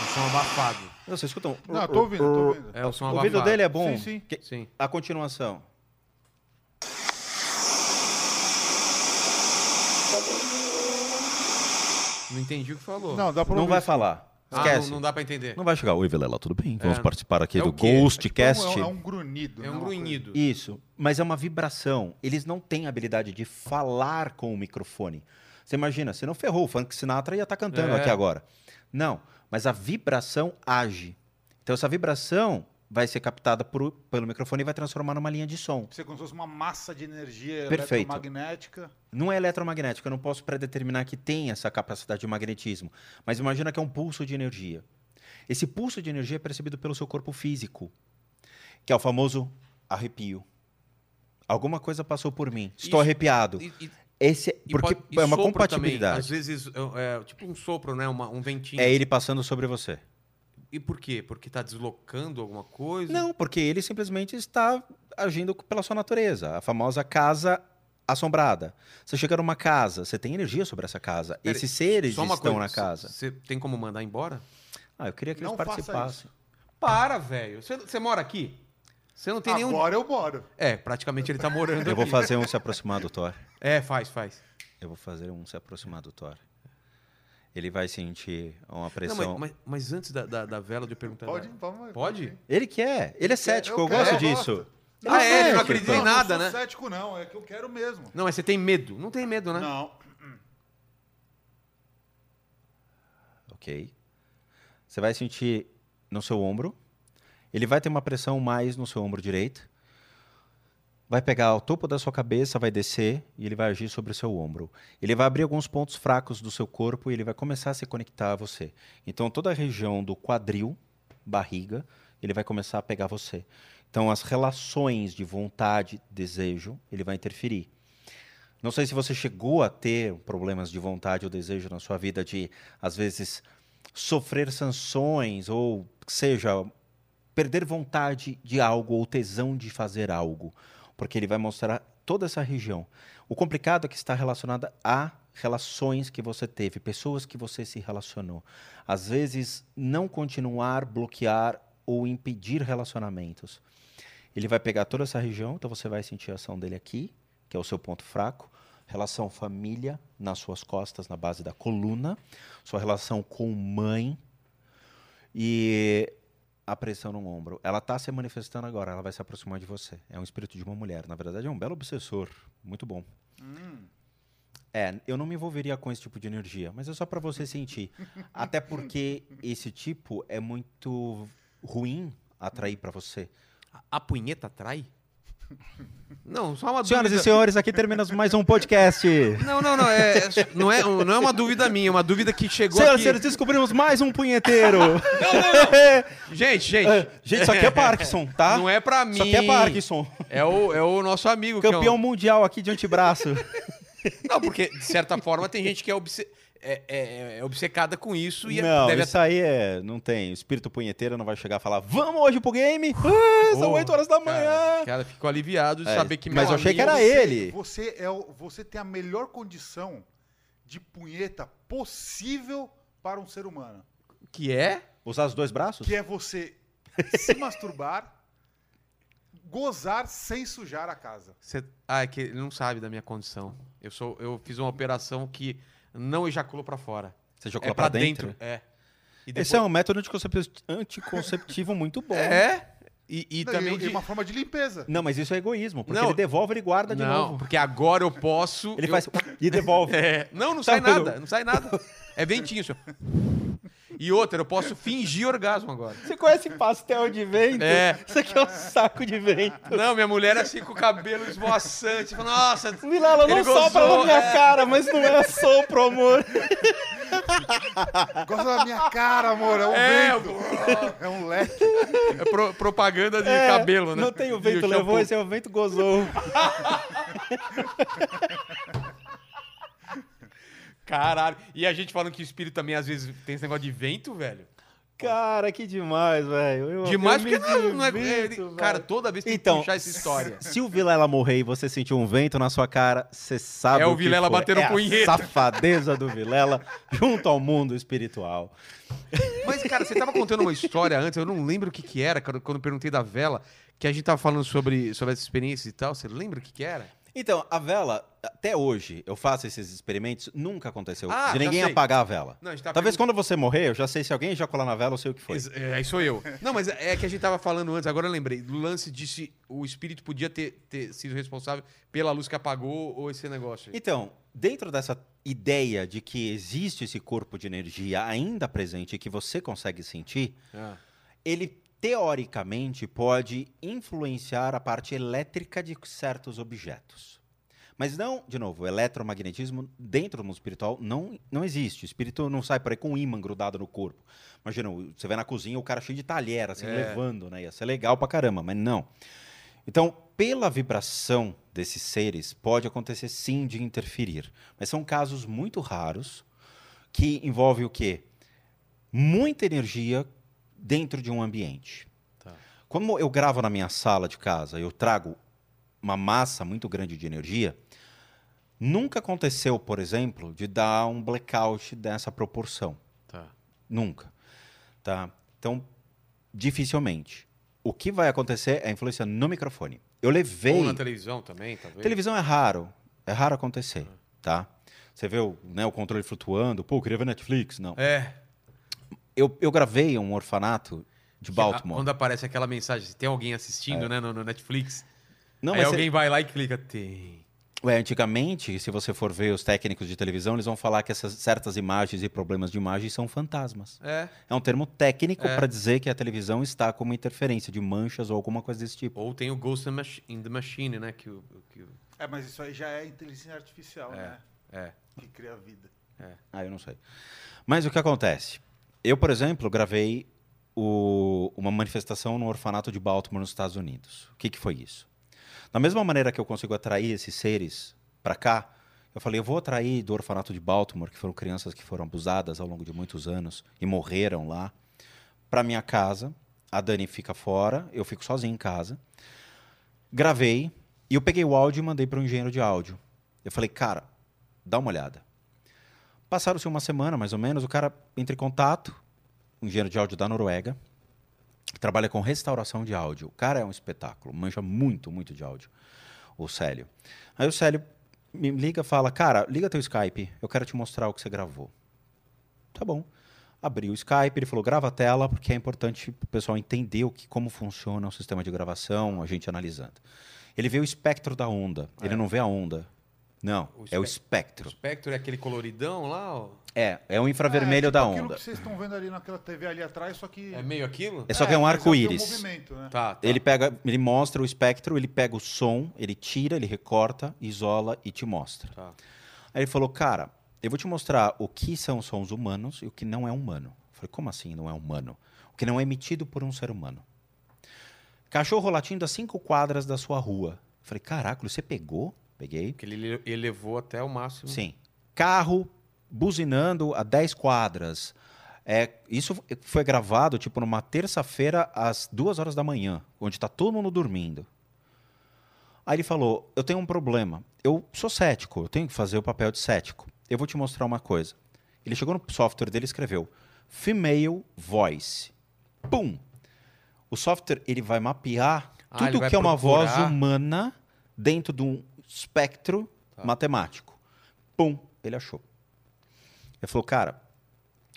Um som abafado. Não, Você escuta um... Não, tô ouvindo, tô ouvindo. É, o som O abafado. ouvido dele é bom. Sim, sim. Que- Sim. A continuação. Não entendi o que falou. Não, dá pra Não ouvir vai falar. Ah, Esquece. não, não dá pra entender. Não vai chegar. Oi, Vilela, tudo bem? Vamos É. participar aqui É do o quê? É Ghostcast. É um, é um grunhido. É um né, uma coisa. grunhido. Isso, mas é uma vibração. Eles não têm a habilidade de falar com o microfone. Você imagina, você não ferrou, o Frank Sinatra ia estar cantando É. aqui agora. Não, mas a vibração age. Então essa vibração vai ser captada por- pelo microfone e vai transformar numa linha de som. Você como se fosse uma massa de energia Perfeito. eletromagnética. Não é eletromagnético, eu não posso predeterminar que tem essa capacidade de magnetismo. Mas imagina que é um pulso de energia. Esse pulso de energia é percebido pelo seu corpo físico, que é o famoso arrepio. Alguma coisa passou por mim. Estou Isso- arrepiado. E, e- Esse e porque pode- é uma compatibilidade. Também. Às vezes, é, é tipo um sopro, né? Uma- um ventinho. É ele passando sobre você. E por quê? Porque tá deslocando alguma coisa? Não, porque ele simplesmente está agindo pela sua natureza. A famosa casa assombrada. Você chega numa casa, você tem energia sobre essa casa. Pera Esses seres estão coisa, na casa. Você tem como mandar embora? Ah, eu queria que eles Não faça participassem. Para, velho. Você, mora aqui? Você não tem nenhum. Agora eu moro. É, praticamente ele tá morando Eu vou aqui. fazer um se aproximar do Thor. É, faz, faz. Eu vou fazer um se aproximar do Thor. Ele vai sentir uma Não, pressão. mas, mas- mas antes da, da, da vela de eu perguntar. Pode, vamos. Pode? Ele quer. Ele é cético, eu, quero, gosto eu disso. gosto. Ah, é, ele não acredita em Não, nada, não né? sou cético, não. É que eu quero mesmo. Não, mas você tem medo. Não tem medo, né? Não. Ok. Você vai sentir no seu ombro. Ele vai ter uma pressão mais no seu ombro direito. Vai pegar o topo da sua cabeça, vai descer e ele vai agir sobre o seu ombro. Ele vai abrir alguns pontos fracos do seu corpo e ele vai começar a se conectar a você. Então, toda a região do quadril, barriga, ele vai começar a pegar você. Então, as relações de vontade, desejo, ele vai interferir. Não sei se você chegou a ter problemas de vontade ou desejo na sua vida de, às vezes, sofrer sanções ou seja, perder vontade de algo ou tesão de fazer algo, porque ele vai mostrar toda essa região. O complicado é que está relacionada a relações que você teve, pessoas que você se relacionou. Às vezes, não continuar, bloquear ou impedir relacionamentos. Ele vai pegar toda essa região, então você vai sentir a ação dele aqui, que é o seu ponto fraco. Relação família, nas suas costas, na base da coluna. Sua relação com mãe. E a pressão no ombro. Ela está se manifestando agora, ela vai se aproximar de você. É um espírito de uma mulher. Na verdade, é um belo obsessor. Muito bom. É, eu não me envolveria com esse tipo de energia, mas é só para você sentir. Até porque esse tipo é muito ruim atrair para você. A, a punheta atrai? Não, só uma Senhoras dúvida. e senhores, aqui terminamos mais um podcast. Não, não, não. É, é- não, é, não é uma dúvida minha, é uma dúvida que chegou Senhoras e aqui. senhores, descobrimos mais um punheteiro. Gente, gente. Gente, isso aqui é Parkinson, tá? Não é pra mim. Isso aqui é Parkinson. É o, é o nosso amigo. que é um- Campeão mundial aqui de antebraço. Não, porque, de certa forma, tem gente que é, obce- é- é- é obcecada com isso e não, deve isso aí é. Não tem. O espírito punheteiro não vai chegar e falar: Vamos hoje pro game? Ah, são Oh, 8 horas da Cara, manhã. cara ficou aliviado de É, saber que mas meu eu achei que era ele. Você, é o, você tem a melhor condição de punheta possível para um ser humano. Que é? Usar os dois braços? Que é você se masturbar, gozar sem sujar a casa. Cê- Ah, é que ele não sabe da minha condição. Eu, sou, eu fiz uma operação que não ejaculou pra fora. Você jogou é pra dentro? É. E Esse é um método anticoncep- anticonceptivo muito bom. É. E, e Não, também e, de... uma forma de limpeza. Não, mas isso é egoísmo, porque Não. ele devolve, ele guarda de não, novo. porque agora eu posso. Ele eu- faz e devolve. É, não, não sai Sabe quando- nada, não sai nada. É ventinho, senhor. E outra, eu posso fingir orgasmo agora. Você conhece pastel de vento? É. Isso aqui é um saco de vento. Não, minha mulher assim com o cabelo esvoaçante. Fala, Nossa, Vilela, não Ele sopra gozou, na minha é. cara, mas não é sopro, amor. Gosta da minha cara, amor. É um É, vento. É um leque. é pro- propaganda de É, cabelo, né? Não tem o vento, levou, esse é o vento gozou. Caralho. E a gente falando que o espírito também às vezes tem esse negócio de vento, velho. Cara, que demais, velho. Demais eu porque não, é. divirto, ele- cara, toda vez tem Então, que puxar essa história. Se o Vilela morrer e você sentir um vento na sua cara, você sabe É o que Vilela batendo é punheta. safadeza do Vilela junto ao mundo espiritual. Mas, cara, você tava contando uma história antes, eu não lembro o que que era, quando, quando eu perguntei da vela, que a gente tava falando sobre, sobre essa experiência e tal. Você lembra o que que era? Então, a vela, até hoje, eu faço esses experimentos, nunca aconteceu Ah, de já ninguém apagar a vela. Não, a tava Talvez perguntando- quando você morrer, eu já sei se alguém ejacular na vela, eu sei o que foi. É, aí sou eu. Não, mas é que a gente tava falando antes, agora eu lembrei, do lance de se o espírito podia ter, ter sido responsável pela luz que apagou ou esse negócio. aí. Então, dentro dessa ideia de que existe esse corpo de energia ainda presente e que você consegue sentir, Ah. ele teoricamente pode influenciar a parte elétrica de certos objetos. Mas não, de novo, o eletromagnetismo dentro do mundo espiritual não, não existe. O espírito não sai por aí com um ímã grudado no corpo. Imagina, você vai na cozinha, o cara cheio de talher, assim, É. levando, né? Ia ser legal pra caramba, mas não. Então, pela vibração desses seres, pode acontecer sim de interferir. Mas são casos muito raros que envolvem o quê? Muita energia dentro de um ambiente. Tá. Como eu gravo na minha sala de casa, eu trago uma massa muito grande de energia. Nunca aconteceu, por exemplo, de dar um blackout dessa proporção. Tá. Nunca. Tá? Então, dificilmente. O que vai acontecer é a influência no microfone. Eu levei. Ou na televisão também, talvez. Televisão é raro. É raro acontecer. Tá? Você vê o, né, o controle flutuando. Pô, eu queria ver Netflix. Não. É. Eu, eu gravei um orfanato de Baltimore. Quando aparece aquela mensagem, se tem alguém assistindo, né, no, no Netflix. É. Não, aí mas alguém vai lá e clica, tem. Ué, antigamente, se você for ver os técnicos de televisão, eles vão falar que essas certas imagens e problemas de imagem são fantasmas. É. É um termo técnico É. para dizer que a televisão está com uma interferência de manchas ou alguma coisa desse tipo. Ou tem o Ghost in the Machine, né? Que o, que o- É, mas isso aí já é inteligência artificial, né? é. Que cria vida. Ah, eu não sei. Mas o que acontece? Eu, por exemplo, gravei o- uma manifestação no orfanato de Baltimore, nos Estados Unidos. O que, que foi isso? Da mesma maneira que eu consigo atrair esses seres para cá, eu falei, eu vou atrair do orfanato de Baltimore, que foram crianças que foram abusadas ao longo de muitos anos e morreram lá, para minha casa. A Dani fica fora, eu fico sozinho em casa. Gravei e eu peguei o áudio e mandei para um engenheiro de áudio. Eu falei, cara, dá uma olhada. Passaram-se uma semana, mais ou menos, o cara entra em contato, um engenheiro de áudio da Noruega, que trabalha com restauração de áudio. O cara é um espetáculo, manja muito, muito de áudio, o Célio. Aí o Célio me liga fala, cara, liga teu Skype, eu quero te mostrar o que você gravou. Tá bom. Abri o Skype, ele falou, grava a tela, porque é importante o pessoal entender o que, como funciona o sistema de gravação, a gente analisando. Ele vê o espectro da onda, ele não vê a onda. Não, O é o O espectro. espectro é aquele coloridão lá? ó? É, é o infravermelho é, tipo da Aquilo onda. que vocês estão vendo ali naquela TV ali atrás, só que. É meio aquilo? É só que é um tem arco-íris. movimento, né? Tá, tá. Ele pega, ele mostra o espectro, ele pega o som, ele tira, ele recorta, isola e te mostra. Tá. Aí ele falou, cara, eu vou te mostrar o que são sons humanos e o que não é humano. Eu falei, como assim não é humano? O que não é emitido por um ser humano. Cachorro latindo a cinco quadras da sua rua. Eu falei, caraca, você pegou? Peguei. Que ele elevou até o máximo. Sim. Carro buzinando a 10 quadras. É, isso foi gravado tipo numa terça-feira às duas horas da manhã, onde está todo mundo dormindo. Aí ele falou: Eu tenho um problema. Eu sou cético, eu tenho que fazer o papel de cético. Eu vou te mostrar uma coisa. Ele chegou no software dele e escreveu: Female Voice. Pum! O software ele vai mapear Ah, ele tudo vai que é uma voz procurar. humana dentro de um espectro matemático. Pum! Ele achou. Ele falou: Cara,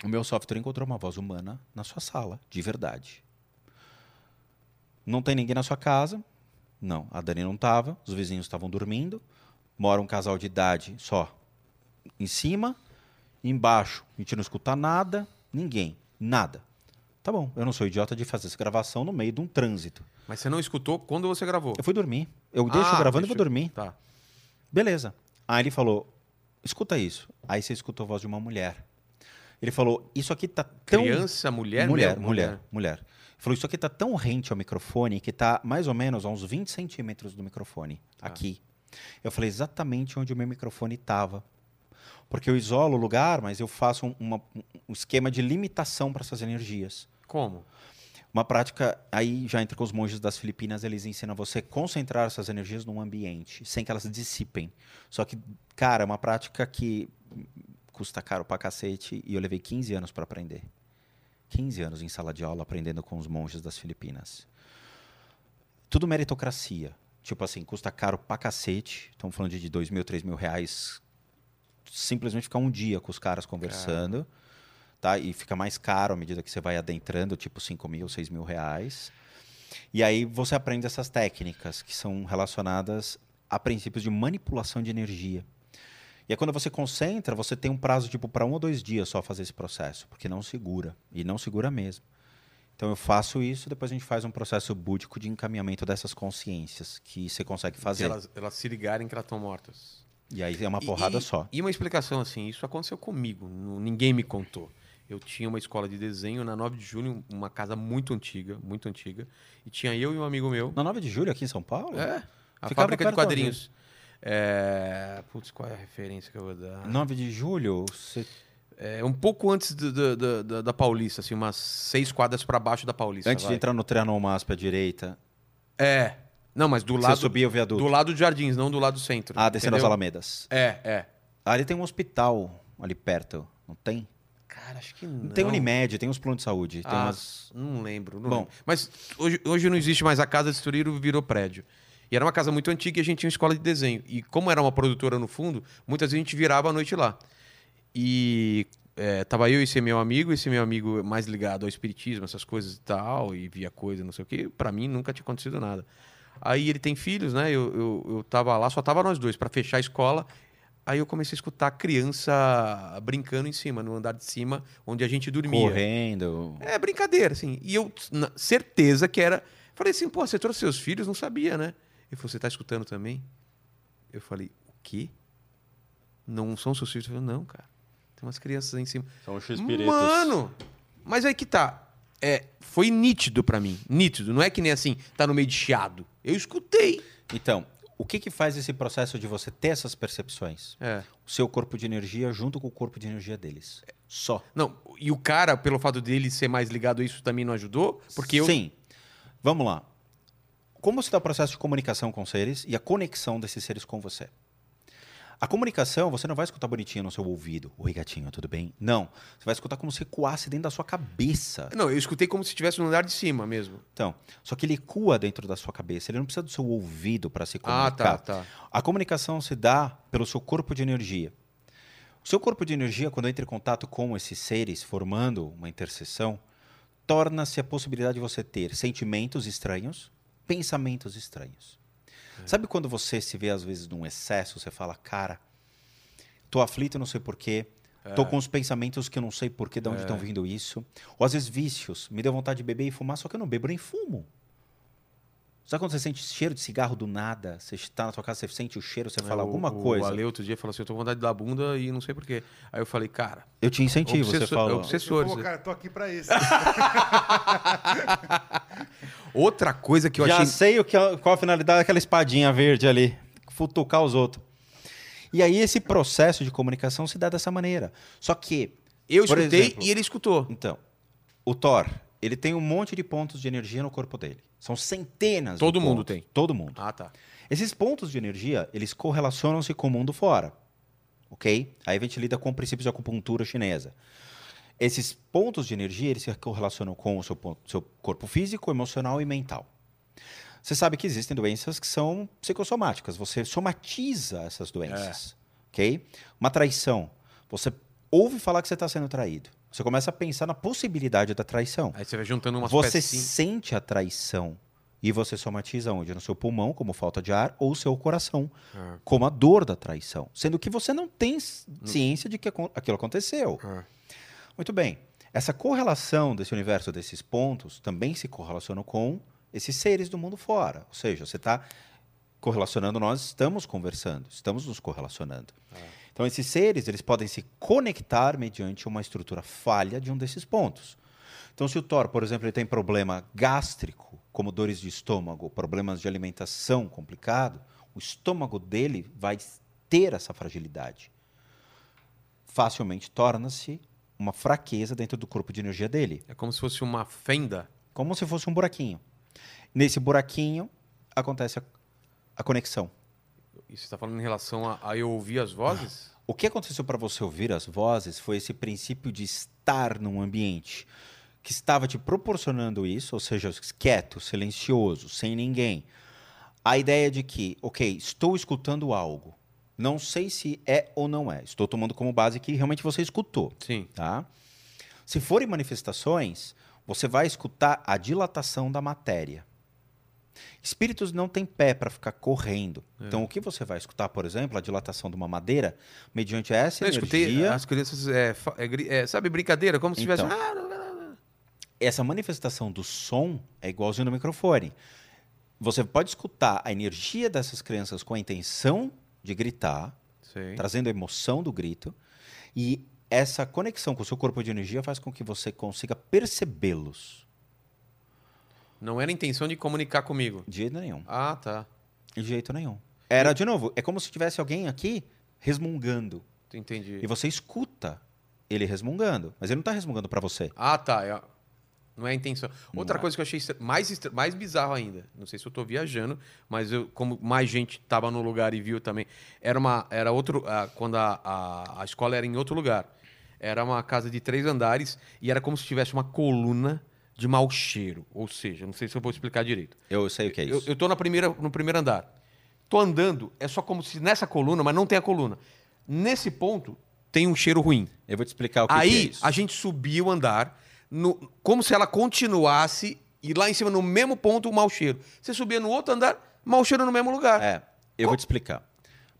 o meu software encontrou uma voz humana na sua sala, de verdade. Não tem ninguém na sua casa. Não, a Dani não estava, os vizinhos estavam dormindo. Mora um casal de idade só em cima, embaixo a gente não escuta nada, ninguém, nada. Tá bom, eu não sou idiota de fazer essa gravação no meio de um trânsito. Mas você não escutou quando você gravou? Eu fui dormir. Eu deixo Ah, gravando e vou deixa- dormir. Tá. Beleza. Aí ele falou: escuta isso. Aí você escutou a voz de uma mulher. Ele falou: Isso aqui tá tão. Criança, mulher? mulher, Meu, mulher, mulher. Ele falou: Isso aqui tá tão rente ao microfone que tá mais ou menos a uns 20 centímetros do microfone. Tá. Aqui. Eu falei exatamente onde o meu microfone estava. Porque eu isolo o lugar, mas eu faço um, uma- um esquema de limitação para essas energias. Como? Uma prática, aí já entra com os monges das Filipinas, eles ensinam você a concentrar essas energias num ambiente, sem que elas dissipem. Só que, cara, é uma prática que custa caro pra cacete e eu levei 15 anos para aprender. 15 anos em sala de aula aprendendo com os monges das Filipinas. Tudo meritocracia. Tipo assim, custa caro pra cacete. Estamos falando de 2 mil, 3 mil reais. Simplesmente ficar um dia com os caras conversando. Tá? E fica mais caro à medida que você vai adentrando, tipo 5 mil, 6 mil reais. E aí você aprende essas técnicas que são relacionadas a princípios de manipulação de energia. E aí quando você concentra, você tem um prazo tipo para um ou dois dias só fazer esse processo, porque não segura. E não segura mesmo. Então eu faço isso, depois a gente faz um processo búdico de encaminhamento dessas consciências que você consegue Se fazer. elas, elas se ligarem que elas estão mortas. E aí é uma E- porrada e, só. E uma explicação assim, isso aconteceu comigo, ninguém me contou. Eu tinha uma escola de desenho na 9 de julho, uma casa muito antiga, muito antiga, e tinha eu e um amigo meu. Na 9 de julho aqui em São Paulo? É, a Ficava fábrica de de quadrinhos. É, putz, qual é a referência que eu vou dar? 9 de julho, você É, um pouco antes do- do- do- da- da Paulista, assim, umas seis quadras pra baixo da Paulista. Antes de vai. entrar no Trianon Masp à direita, É. Não, mas do você lado, subia o viaduto. do lado de Jardins, não do lado do centro. Ah, descendo as entendeu? Alamedas. É, é. Ali tem um hospital ali perto, não tem? Cara, acho que não. Tem Unimed, tem uns planos de saúde. Tem Ah, umas... Não lembro. Não Bom. lembro. Mas hoje, hoje não existe mais a casa de Estoril, virou prédio. E era uma casa muito antiga e a gente tinha uma escola de desenho. E como era uma produtora no fundo, muitas vezes a gente virava a noite lá. E é, tava eu e esse meu amigo, esse meu amigo mais ligado ao espiritismo, essas coisas e tal, e via coisa, não sei o quê. Pra mim nunca tinha acontecido nada. Aí ele tem filhos, né? Eu, eu, eu tava lá, só tava nós dois pra fechar a escola. Aí eu comecei a escutar criança brincando em cima, no andar de cima, onde a gente dormia. Correndo. É brincadeira, assim. E eu, na certeza que era. Falei assim, pô, você trouxe seus filhos? Não sabia, né? Ele falou, você tá escutando também? Eu falei, o quê? Não são seus filhos? Ele falou, não, cara. Tem umas crianças aí em cima. São os espíritos. Mano! Mas aí que tá. É, foi nítido pra mim. Nítido. Não é que nem assim, tá no meio de chiado. Eu escutei. Então, o que que faz esse processo de você ter essas percepções? É. O seu corpo de energia junto com o corpo de energia deles. Só. Não, e o cara, pelo fato dele ser mais ligado a isso, também não ajudou? Porque eu. Sim. Vamos lá. Como se dá o processo de comunicação com seres e a conexão desses seres com você? A comunicação, você não vai escutar bonitinho no seu ouvido. Oi, gatinho, tudo bem? Não. Você vai escutar como se ecoasse dentro da sua cabeça. Não, eu escutei como se estivesse no andar de cima mesmo. Então, só que ele ecoa dentro da sua cabeça. Ele não precisa do seu ouvido para se Ah, comunicar. tá, tá. A comunicação se dá pelo seu corpo de energia. O seu corpo de energia, quando entra em contato com esses seres, formando uma interseção, torna-se a possibilidade de você ter sentimentos estranhos, pensamentos estranhos. Sabe quando você se vê, às vezes, num excesso, você fala, cara, tô aflito, não sei porquê, tô com os pensamentos que eu não sei porquê, de onde estão vindo isso. Ou às vezes vícios, me deu vontade de beber e fumar, só que eu não bebo nem fumo. Sabe quando você sente cheiro de cigarro do nada? Você está na sua casa, você sente o cheiro, você fala É, o- alguma o coisa. Ale outro dia falou assim: eu tô com vontade de dar bunda e não sei porquê. Aí eu falei, cara, Eu te incentivo, você Obsessor- é obsessor. Ele falou, isso. cara, tô aqui pra isso. outra coisa que eu Já achei. sei o que, é- qual a finalidade daquela espadinha verde ali. Futucar os outros. E aí esse processo de comunicação se dá dessa maneira. Só que, Eu escutei exemplo, e ele escutou. então, o Thor, ele tem um monte de pontos de energia no corpo dele. São centenas Todo de mundo pontos. tem. Todo mundo. Ah, tá. Esses pontos de energia, eles correlacionam-se com o mundo fora. Ok? Aí a gente lida com princípios de acupuntura chinesa. Esses pontos de energia, eles se correlacionam com o seu, pon- seu corpo físico, emocional e mental. Você sabe que existem doenças que são psicossomáticas. Você somatiza essas doenças. Ok? Uma traição. Você ouve falar que você está sendo traído. Você começa a pensar na possibilidade da traição. Aí você vai juntando umas Você pecinhas. sente a traição e você somatiza onde? No seu pulmão, como falta de ar, ou seu coração, Ah. como a dor da traição. Sendo que você não tem ciência de que aquilo aconteceu. Ah. Muito bem. Essa correlação desse universo, desses pontos, também se correlaciona com esses seres do mundo fora. Ou seja, você está correlacionando, nós estamos conversando, estamos nos correlacionando. Então, esses seres, eles podem se conectar mediante uma estrutura falha de um desses pontos. Então, se o Thor, por exemplo, ele tem problema gástrico, como dores de estômago, problemas de alimentação complicado, o estômago dele vai ter essa fragilidade. Facilmente torna-se uma fraqueza dentro do corpo de energia dele, É como se fosse uma fenda. como se fosse um buraquinho. Nesse buraquinho acontece a, a conexão. E você está falando em relação a, a eu ouvir as vozes? O que aconteceu para você ouvir as vozes foi esse princípio de estar num ambiente que estava te proporcionando isso, ou seja, quieto, silencioso, sem ninguém. A ideia de que, ok, estou escutando algo, não sei se é ou não é, estou tomando como base que realmente você escutou, Sim. tá? Se forem manifestações, você vai escutar a dilatação da matéria. Espíritos não têm pé para ficar correndo. Então, o que você vai escutar, por exemplo, a dilatação de uma madeira, mediante essa Eu escutei energia, as crianças, é, é é, sabe, brincadeira, como se tivesse. Então. Ah, não, não. essa manifestação do som é igualzinho no microfone. Você pode escutar a energia dessas crianças com a intenção de gritar, Sei. trazendo a emoção do grito, e essa conexão com o seu corpo de energia faz com que você consiga percebê-los. Não era a intenção de comunicar comigo. De jeito nenhum. Ah, tá. De jeito nenhum. Era, de novo, é como se tivesse alguém aqui resmungando. Entendi. E você escuta ele resmungando. Mas ele não tá resmungando pra você. Ah, tá. é- Não é a intenção. Outra é. coisa que eu achei mais, mais bizarro ainda, não sei se eu tô viajando, mas eu, como mais gente tava no lugar e viu também, era uma. Era outro. ah, quando a, a, a escola era em outro lugar. Era uma casa de três andares e era como se tivesse uma coluna de mau cheiro. Ou seja, não sei se eu vou explicar direito. Eu sei o que é isso. eu tô na primeira, no primeiro andar. Tô andando, é só como se nessa coluna, mas não tem a coluna. Nesse ponto, tem um cheiro ruim. Eu vou te explicar o que, que é Aí isso. a gente subia o andar, no- como se ela continuasse e lá em cima, no mesmo ponto, o mau cheiro. Você subia no outro andar, mau cheiro no mesmo lugar. É, eu vou te explicar.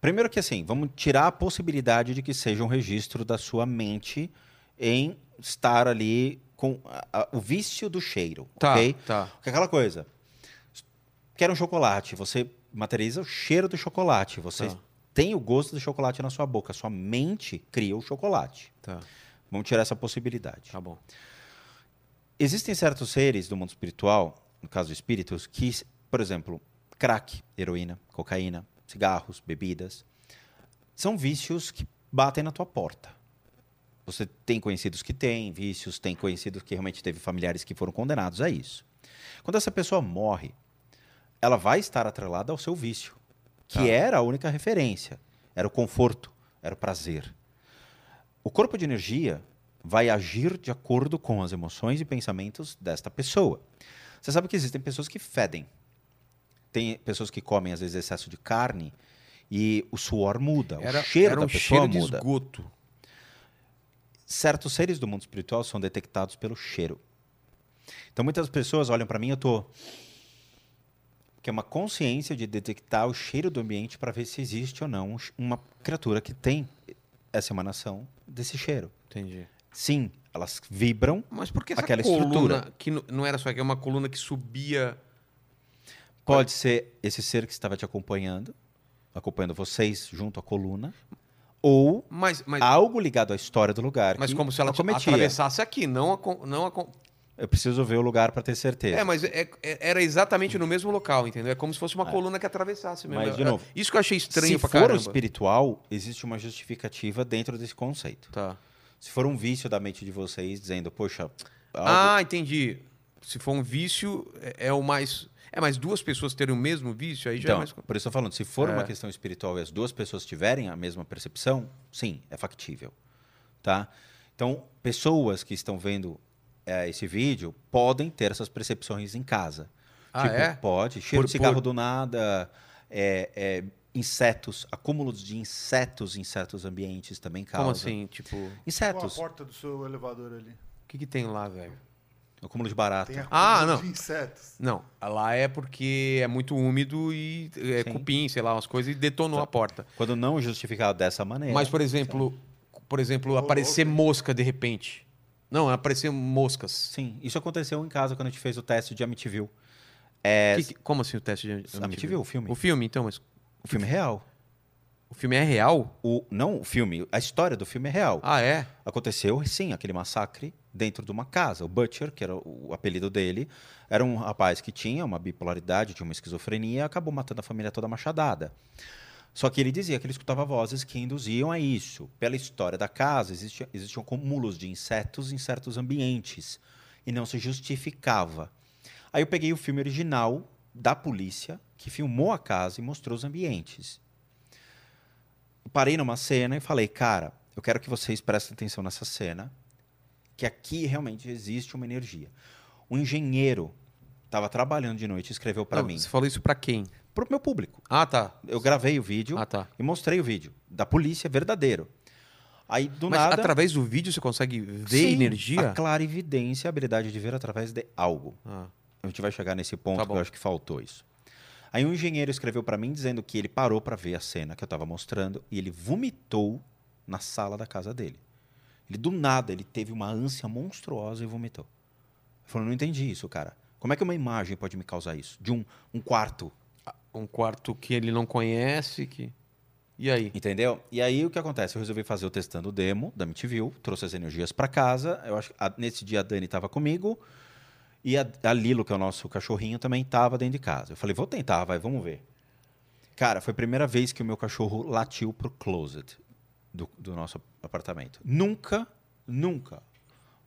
Primeiro que assim, vamos tirar a possibilidade de que seja um registro da sua mente em estar ali com a- a- o vício do cheiro, Tá, ok? tá. Porque aquela coisa, quer um chocolate, você materializa o cheiro do chocolate, você Tá. tem o gosto do chocolate na sua boca, sua mente cria o chocolate. Tá, Vamos tirar essa possibilidade. tá bom. Existem certos seres do mundo espiritual, no caso espíritos, que, por exemplo, crack, heroína, cocaína, cigarros, bebidas, são vícios que batem na tua porta. Você tem conhecidos que têm vícios, tem conhecidos que realmente teve familiares que foram condenados a isso. Quando essa pessoa morre, ela vai estar atrelada ao seu vício, que Tá. era a única referência, era o conforto, era o prazer. O corpo de energia vai agir de acordo com as emoções e pensamentos desta pessoa. Você sabe que existem pessoas que fedem. Tem pessoas que comem, às vezes, excesso de carne e o suor muda, Era, o cheiro era da um pessoa cheiro de muda. esgoto. Certos seres do mundo espiritual são detectados pelo cheiro. Então, muitas pessoas olham para mim, eu tô que é uma consciência de detectar o cheiro do ambiente para ver se existe ou não uma criatura que tem essa emanação desse cheiro. Entendi. Sim, elas vibram Mas por que essa Aquela coluna, estrutura. que não- era só que é uma coluna que subia... Pode ser esse ser que estava te acompanhando, acompanhando vocês junto à coluna, ou Mas, mas, algo ligado à história do lugar. mas como se ela acometia. atravessasse aqui, não a... Não a Eu preciso ver o lugar para ter certeza. É, mas é- é- era exatamente no mesmo local, entendeu? É como se fosse uma coluna que atravessasse mesmo. Mas, de É- novo, Isso que eu achei estranho Se pra for o caramba. espiritual, existe uma justificativa dentro desse conceito. Tá. Se for um vício da mente de vocês dizendo, poxa, algo- Ah, entendi. Se for um vício, é, é o mais. É, mas duas pessoas terem o mesmo vício, aí já é então, mais. por isso eu falando, se for É. uma questão espiritual e as duas pessoas tiverem a mesma percepção, sim, é factível, tá? Então, pessoas que estão vendo é, esse vídeo podem ter essas percepções em casa. Ah, tipo, é? pode. Cheiro Por- de cigarro por- do nada, é, é, insetos, acúmulos de insetos em certos ambientes também causa. Como assim? Tipo, o Qual a Insetos, porta do seu elevador ali? que, que tem lá, velho? acúmulo de barata. Tem Ah, não. de insetos. Não, lá é porque é muito úmido e é Sim. cupim, sei lá, umas coisas, e detonou Tá. a porta. Quando não justificado dessa maneira. Mas, por exemplo, por exemplo, aparecer mosca de repente. Não, aparecer moscas. Sim, isso aconteceu em casa quando a gente fez o teste de Amityville. É, Que como assim o teste de Amityville, o filme. O filme, então, mas O filme é real. o filme é real? O, não o filme, a história do filme é real. Ah, é? Aconteceu, sim, aquele massacre dentro de uma casa. O Butcher, que era o, apelido dele, era um rapaz que tinha uma bipolaridade, tinha uma esquizofrenia e acabou matando a família toda machadada. Só que ele dizia que ele escutava vozes que induziam a isso. Pela história da casa, existia, existiam acúmulos de insetos em certos ambientes. E não se justificava. Aí eu peguei o filme original da polícia, que filmou a casa e mostrou os ambientes. Eu parei numa cena e falei, cara, eu quero que vocês prestem atenção nessa cena, que aqui realmente existe uma energia. O engenheiro estava trabalhando de noite e escreveu para mim, Você falou isso pra quem? para o meu público. Ah, tá. Eu gravei o vídeo Ah, tá. e mostrei o vídeo da polícia verdadeiro. Aí do Mas nada, através do vídeo você consegue ver Sim, energia? A clarividência, a habilidade de ver através de algo. Ah, A gente vai chegar nesse ponto Tá que eu acho que faltou isso. Aí um engenheiro escreveu para mim dizendo que ele parou para ver a cena que eu estava mostrando e ele vomitou na sala da casa dele. Ele do nada, ele teve uma ânsia monstruosa e vomitou. Eu falei, não entendi isso, cara. Como é que uma imagem pode me causar isso? De um, um quarto, um quarto que ele não conhece, que... E aí? entendeu? E aí o que acontece? Eu resolvi fazer o testando demo da MTV, trouxe as energias para casa. Eu acho que a- nesse dia a Dani estava comigo e a, a Lilo, que é o nosso cachorrinho, também estava dentro de casa. Eu falei, vou tentar, vai, vamos ver. Cara, foi a primeira vez que o meu cachorro latiu pro closet do, do nosso apartamento. Nunca Nunca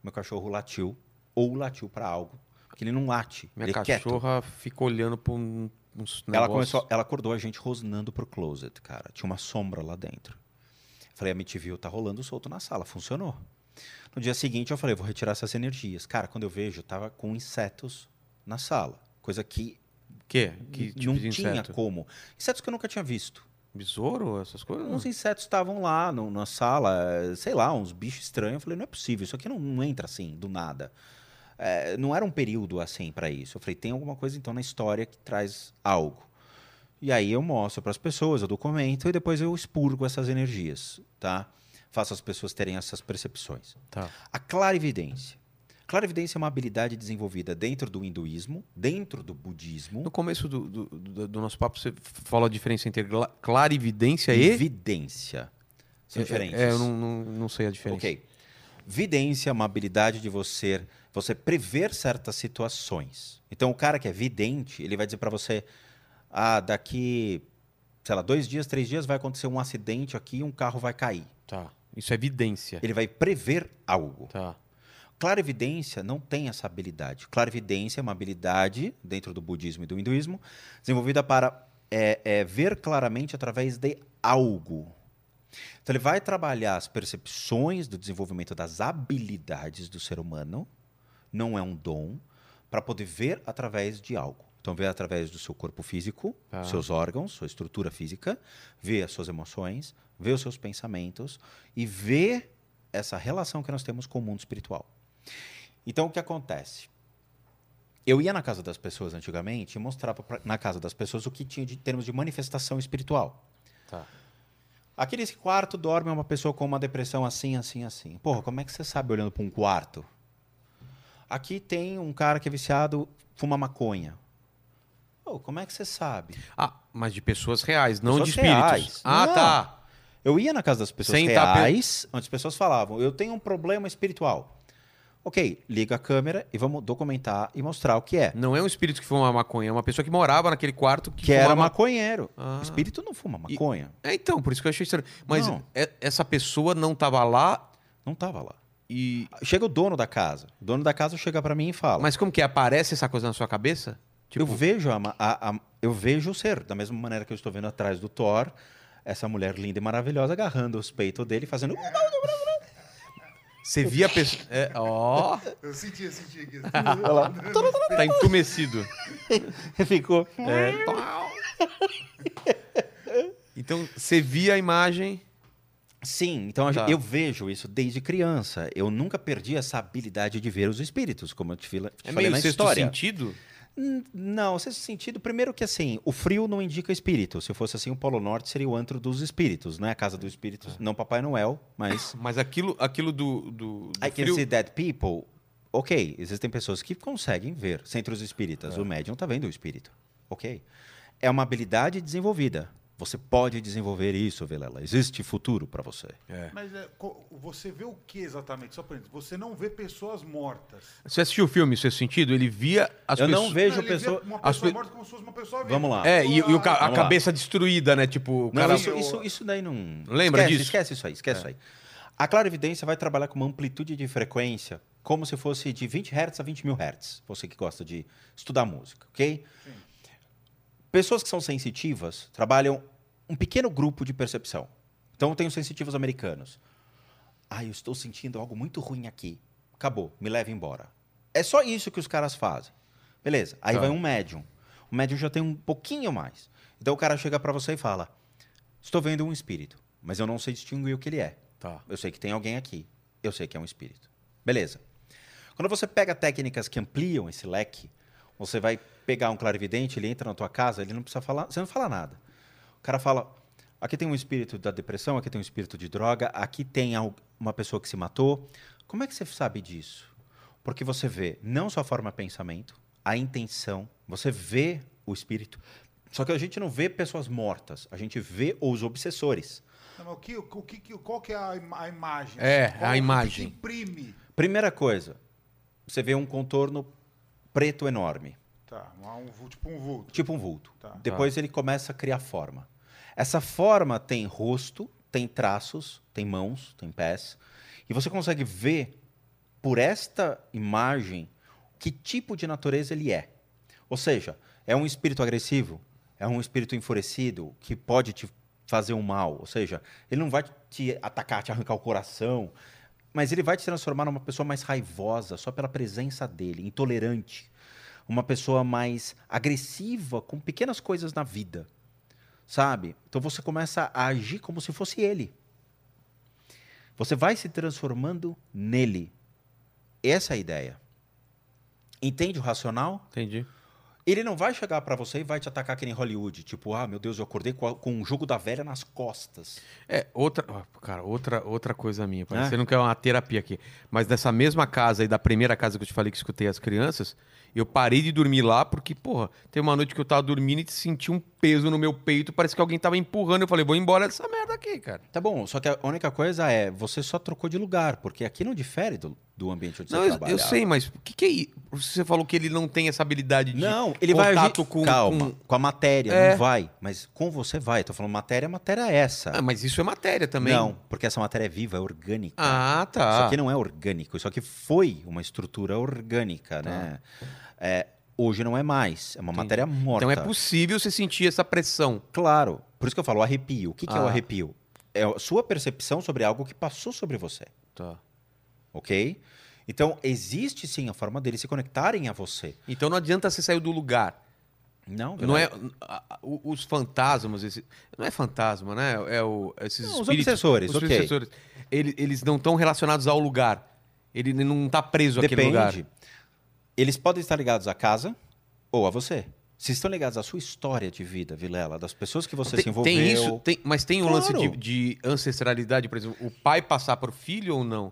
meu cachorro latiu ou latiu para algo. Porque ele não late. Minha ele é quieto. cachorra fica olhando pra um, uns Ela negócios. começou, ela acordou a gente rosnando pro closet, cara. Tinha uma sombra lá dentro. Falei, a MTV tá rolando solto na sala, funcionou. No dia seguinte eu falei, vou retirar essas energias. Cara, quando eu vejo, tava com insetos na sala, coisa que, Que? Que tipo não tinha inseto? como. Insetos que eu nunca tinha visto. Besouro, essas coisas? Uns insetos estavam lá no- na sala, sei lá, uns bichos estranhos. Eu falei, não é possível, isso aqui não, não entra assim, do nada. Eh, não era um período assim para isso. Eu falei, tem alguma coisa então na história que traz algo. E aí eu mostro para as pessoas, eu documento e depois eu expurgo essas energias, tá? Faço as pessoas terem essas percepções. Tá. A clarividência. Clarividência é uma habilidade desenvolvida dentro do hinduísmo, dentro do budismo No começo do, do, do- do nosso papo, você falou a diferença entre cla- clarividência e e... vidência. São É, diferentes. É, eu não, não, não sei a diferença. Ok. Vidência é uma habilidade de você, você prever certas situações. Então, o cara que é vidente, ele vai dizer para você: ah, daqui, sei lá, dois dias, três dias vai acontecer um acidente aqui e um carro vai cair. Tá. Isso é evidência. Ele vai prever algo. Tá. Clarividência não tem essa habilidade. Clarividência é uma habilidade, dentro do budismo e do hinduísmo, desenvolvida para é, é, ver claramente através de algo. Então, ele vai trabalhar as percepções do desenvolvimento das habilidades do ser humano, não é um dom, para poder ver através de algo. Então, ver através do seu corpo físico, Tá. seus órgãos, sua estrutura física, ver as suas emoções, ver os seus pensamentos e ver essa relação que nós temos com o mundo espiritual. Então, o que acontece? Eu ia na casa das pessoas antigamente e mostrava pra, na casa das pessoas o que tinha de termos de manifestação espiritual. Tá. Aqui nesse quarto dorme uma pessoa com uma depressão assim, assim, assim. Porra, como é que você sabe olhando para um quarto? Aqui tem um cara que é viciado, fuma maconha. Pô, como é que você sabe? Ah, mas de pessoas reais, não Pessoas de espíritos. reais. Ah, Não. tá. Eu ia na casa das pessoas Sem reais, onde as pessoas falavam, eu tenho um problema espiritual. Ok, liga a câmera e vamos documentar e mostrar o que é. Não é um espírito que fuma maconha, é uma pessoa que morava naquele quarto que, Que era maconheiro. Ah. O espírito não fuma maconha. É, então, por isso que eu achei estranho. Mas Não. é- essa pessoa não tava lá Não tava lá. e... Chega o dono da casa. O dono da casa chega pra mim e fala. Mas como que é? Aparece essa coisa na sua cabeça? Tipo, eu vejo a, a- a- eu vejo o ser, da mesma maneira que eu estou vendo atrás do Thor, essa mulher linda e maravilhosa agarrando os peitos dele, fazendo. você via a pessoa... É, ó, Eu senti, eu senti aqui. tá entumecido. Ficou. É. Então, você via a imagem... Sim, então Tá. eu vejo isso desde criança. Eu nunca perdi essa habilidade de ver os espíritos, como eu te, fila- te É falei meio na sexto história. sentido? Não, sexto sentido, primeiro que assim, o frio não indica espírito. Se fosse assim, o Polo Norte seria o antro dos espíritos, né? A casa dos espíritos, não Papai Noel, mas Mas aquilo, aquilo do, do, do I can frio... see dead people. Ok, existem pessoas que conseguem ver centros espíritas. O médium está vendo o espírito. Ok. É uma habilidade desenvolvida. Você pode desenvolver isso, Vilela. Existe futuro para você. É. Mas é, você vê o que exatamente? Só pra gente. Você não vê pessoas mortas. Você assistiu o filme, Sexto Sentido? Ele via as Eu não pessoas... vejo Não, ele vê pessoa. Uma as pessoa pe- morta como se fosse uma pessoa viva. Vamos lá. É, e, e o ca- a lá. cabeça destruída, né? Tipo, o Não, cara... isso, isso, isso daí não. Lembra esquece, disso? Esquece isso aí, esquece isso aí. A clarividência vai trabalhar com uma amplitude de frequência como se fosse de 20 Hz a 20 mil Hz. Você que gosta de estudar música, ok? Pessoas que são sensitivas trabalham um pequeno grupo de percepção. Então, eu tenho sensitivos americanos. Ah, eu estou sentindo algo muito ruim aqui. Acabou, me leva embora. É só isso que os caras fazem. Beleza, aí Tá. vai um médium. O médium já tem um pouquinho mais. Então o cara chega para você e fala: Estou vendo um espírito, mas eu não sei distinguir o que ele é. Tá. Eu sei que tem alguém aqui. Eu sei que é um espírito. Beleza. Quando você pega técnicas que ampliam esse leque, você vai pegar um clarividente, ele entra na tua casa, ele não precisa falar, você não fala nada. O cara fala: aqui tem um espírito da depressão, aqui tem um espírito de droga, aqui tem uma pessoa que se matou. Como é que você sabe disso? Porque você vê não só a forma de pensamento, a intenção, você vê o espírito. Só que a gente não vê pessoas mortas, a gente vê os obsessores. Não, o que, o que, qual que é a, ima- a imagem? É, Qual- a o que imagem. que imprime. Primeira coisa, você vê um contorno preto enorme, Tá, um, tipo um vulto. tipo um vulto. Tá. Depois ele começa a criar forma. Essa forma tem rosto, tem traços, tem mãos, tem pés. E você consegue ver por esta imagem que tipo de natureza ele é. Ou seja, é um espírito agressivo, é um espírito enfurecido que pode te fazer um mal. Ou seja, ele não vai te atacar, te arrancar o coração, mas ele vai te transformar numa pessoa mais raivosa só pela presença dele, intolerante, uma pessoa mais agressiva com pequenas coisas na vida, sabe? Então você começa a agir como se fosse ele. Você vai se transformando nele. Essa é a ideia. Entende o racional? Entendi. Ele não vai chegar pra você e vai te atacar que nem Hollywood. Tipo, ah, meu Deus, eu acordei com, a- com um jogo da velha nas costas. É, outra. Cara, outra, outra coisa minha. É? Que é uma terapia aqui. Mas dessa mesma casa aí, da primeira casa que eu te falei que escutei as crianças, eu parei de dormir lá porque, porra, tem uma noite que eu tava dormindo e senti um peso no meu peito. Parece que alguém tava empurrando. Eu falei, vou embora dessa merda aqui, cara. Tá bom, só que a única coisa é, você só trocou de lugar, porque aqui não difere do, do ambiente onde Não, você eu, trabalha. eu sei, mas o que, que é isso? Você falou que ele não tem essa habilidade de Não, ele vai agir contato com. calma, com- com... a matéria, É. não vai. Mas com você vai. Tô falando matéria, matéria é essa. Ah, mas isso é matéria também. Não, porque essa matéria é viva, é orgânica. Ah, tá. Isso aqui não é orgânico, isso aqui foi uma estrutura orgânica, né? É, hoje não é mais, é uma matéria morta. Então é possível você sentir essa pressão. Claro, por isso que eu falo arrepio. O que, que é o Ah. arrepio? É a sua percepção sobre algo que passou sobre você, Tá. Ok? Então, existe sim a forma deles se conectarem a você. Então não adianta você sair do lugar. Não, Não é o- os fantasmas, esse, não é fantasma, né? É o, esses Não, os obsessores, os ok. obsessores. Ele- eles não estão relacionados ao lugar. Ele não está preso àquele lugar. Depende. Eles podem estar ligados à casa ou a você. Se estão ligados à sua história de vida, Vilela, das pessoas que você Tem, se envolveu. tem isso, tem- mas tem um Claro. lance de, de ancestralidade, por exemplo, o pai passar para o filho ou não?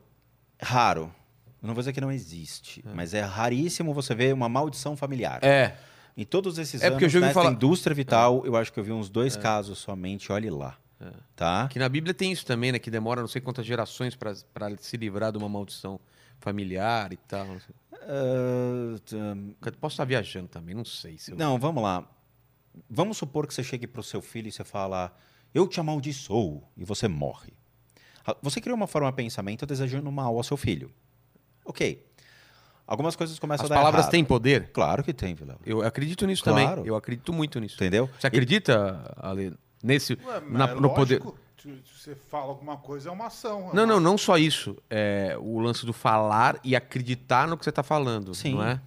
Raro. Eu não vou dizer que não existe, mas é raríssimo você ver uma maldição familiar. É. Em todos esses É eu anos, ouvi nessa falar- indústria vital, eu acho que eu vi uns dois casos somente, olhe lá. Tá? Que na Bíblia tem isso também, né? Que demora não sei quantas gerações para se livrar de uma maldição familiar e tal. Eu Posso estar viajando também, não sei. Se eu... Não, vamos lá. Vamos supor que você chegue pro seu filho e você fala, eu te amaldiçoo, e você morre. Ah, Você criou uma forma de pensamento desejando mal ao seu filho. Ok. Algumas coisas começam As a dar palavras errado. têm poder? Claro que tem, Vilela. Eu acredito nisso Claro. também. Eu acredito muito nisso. Entendeu? Você acredita, Ale, nesse Ué, mas na- é no poder? Se você fala alguma coisa, é uma ação. é Não, uma- não, não só isso. É o lance do falar e acreditar no que você está falando, Sim. não é?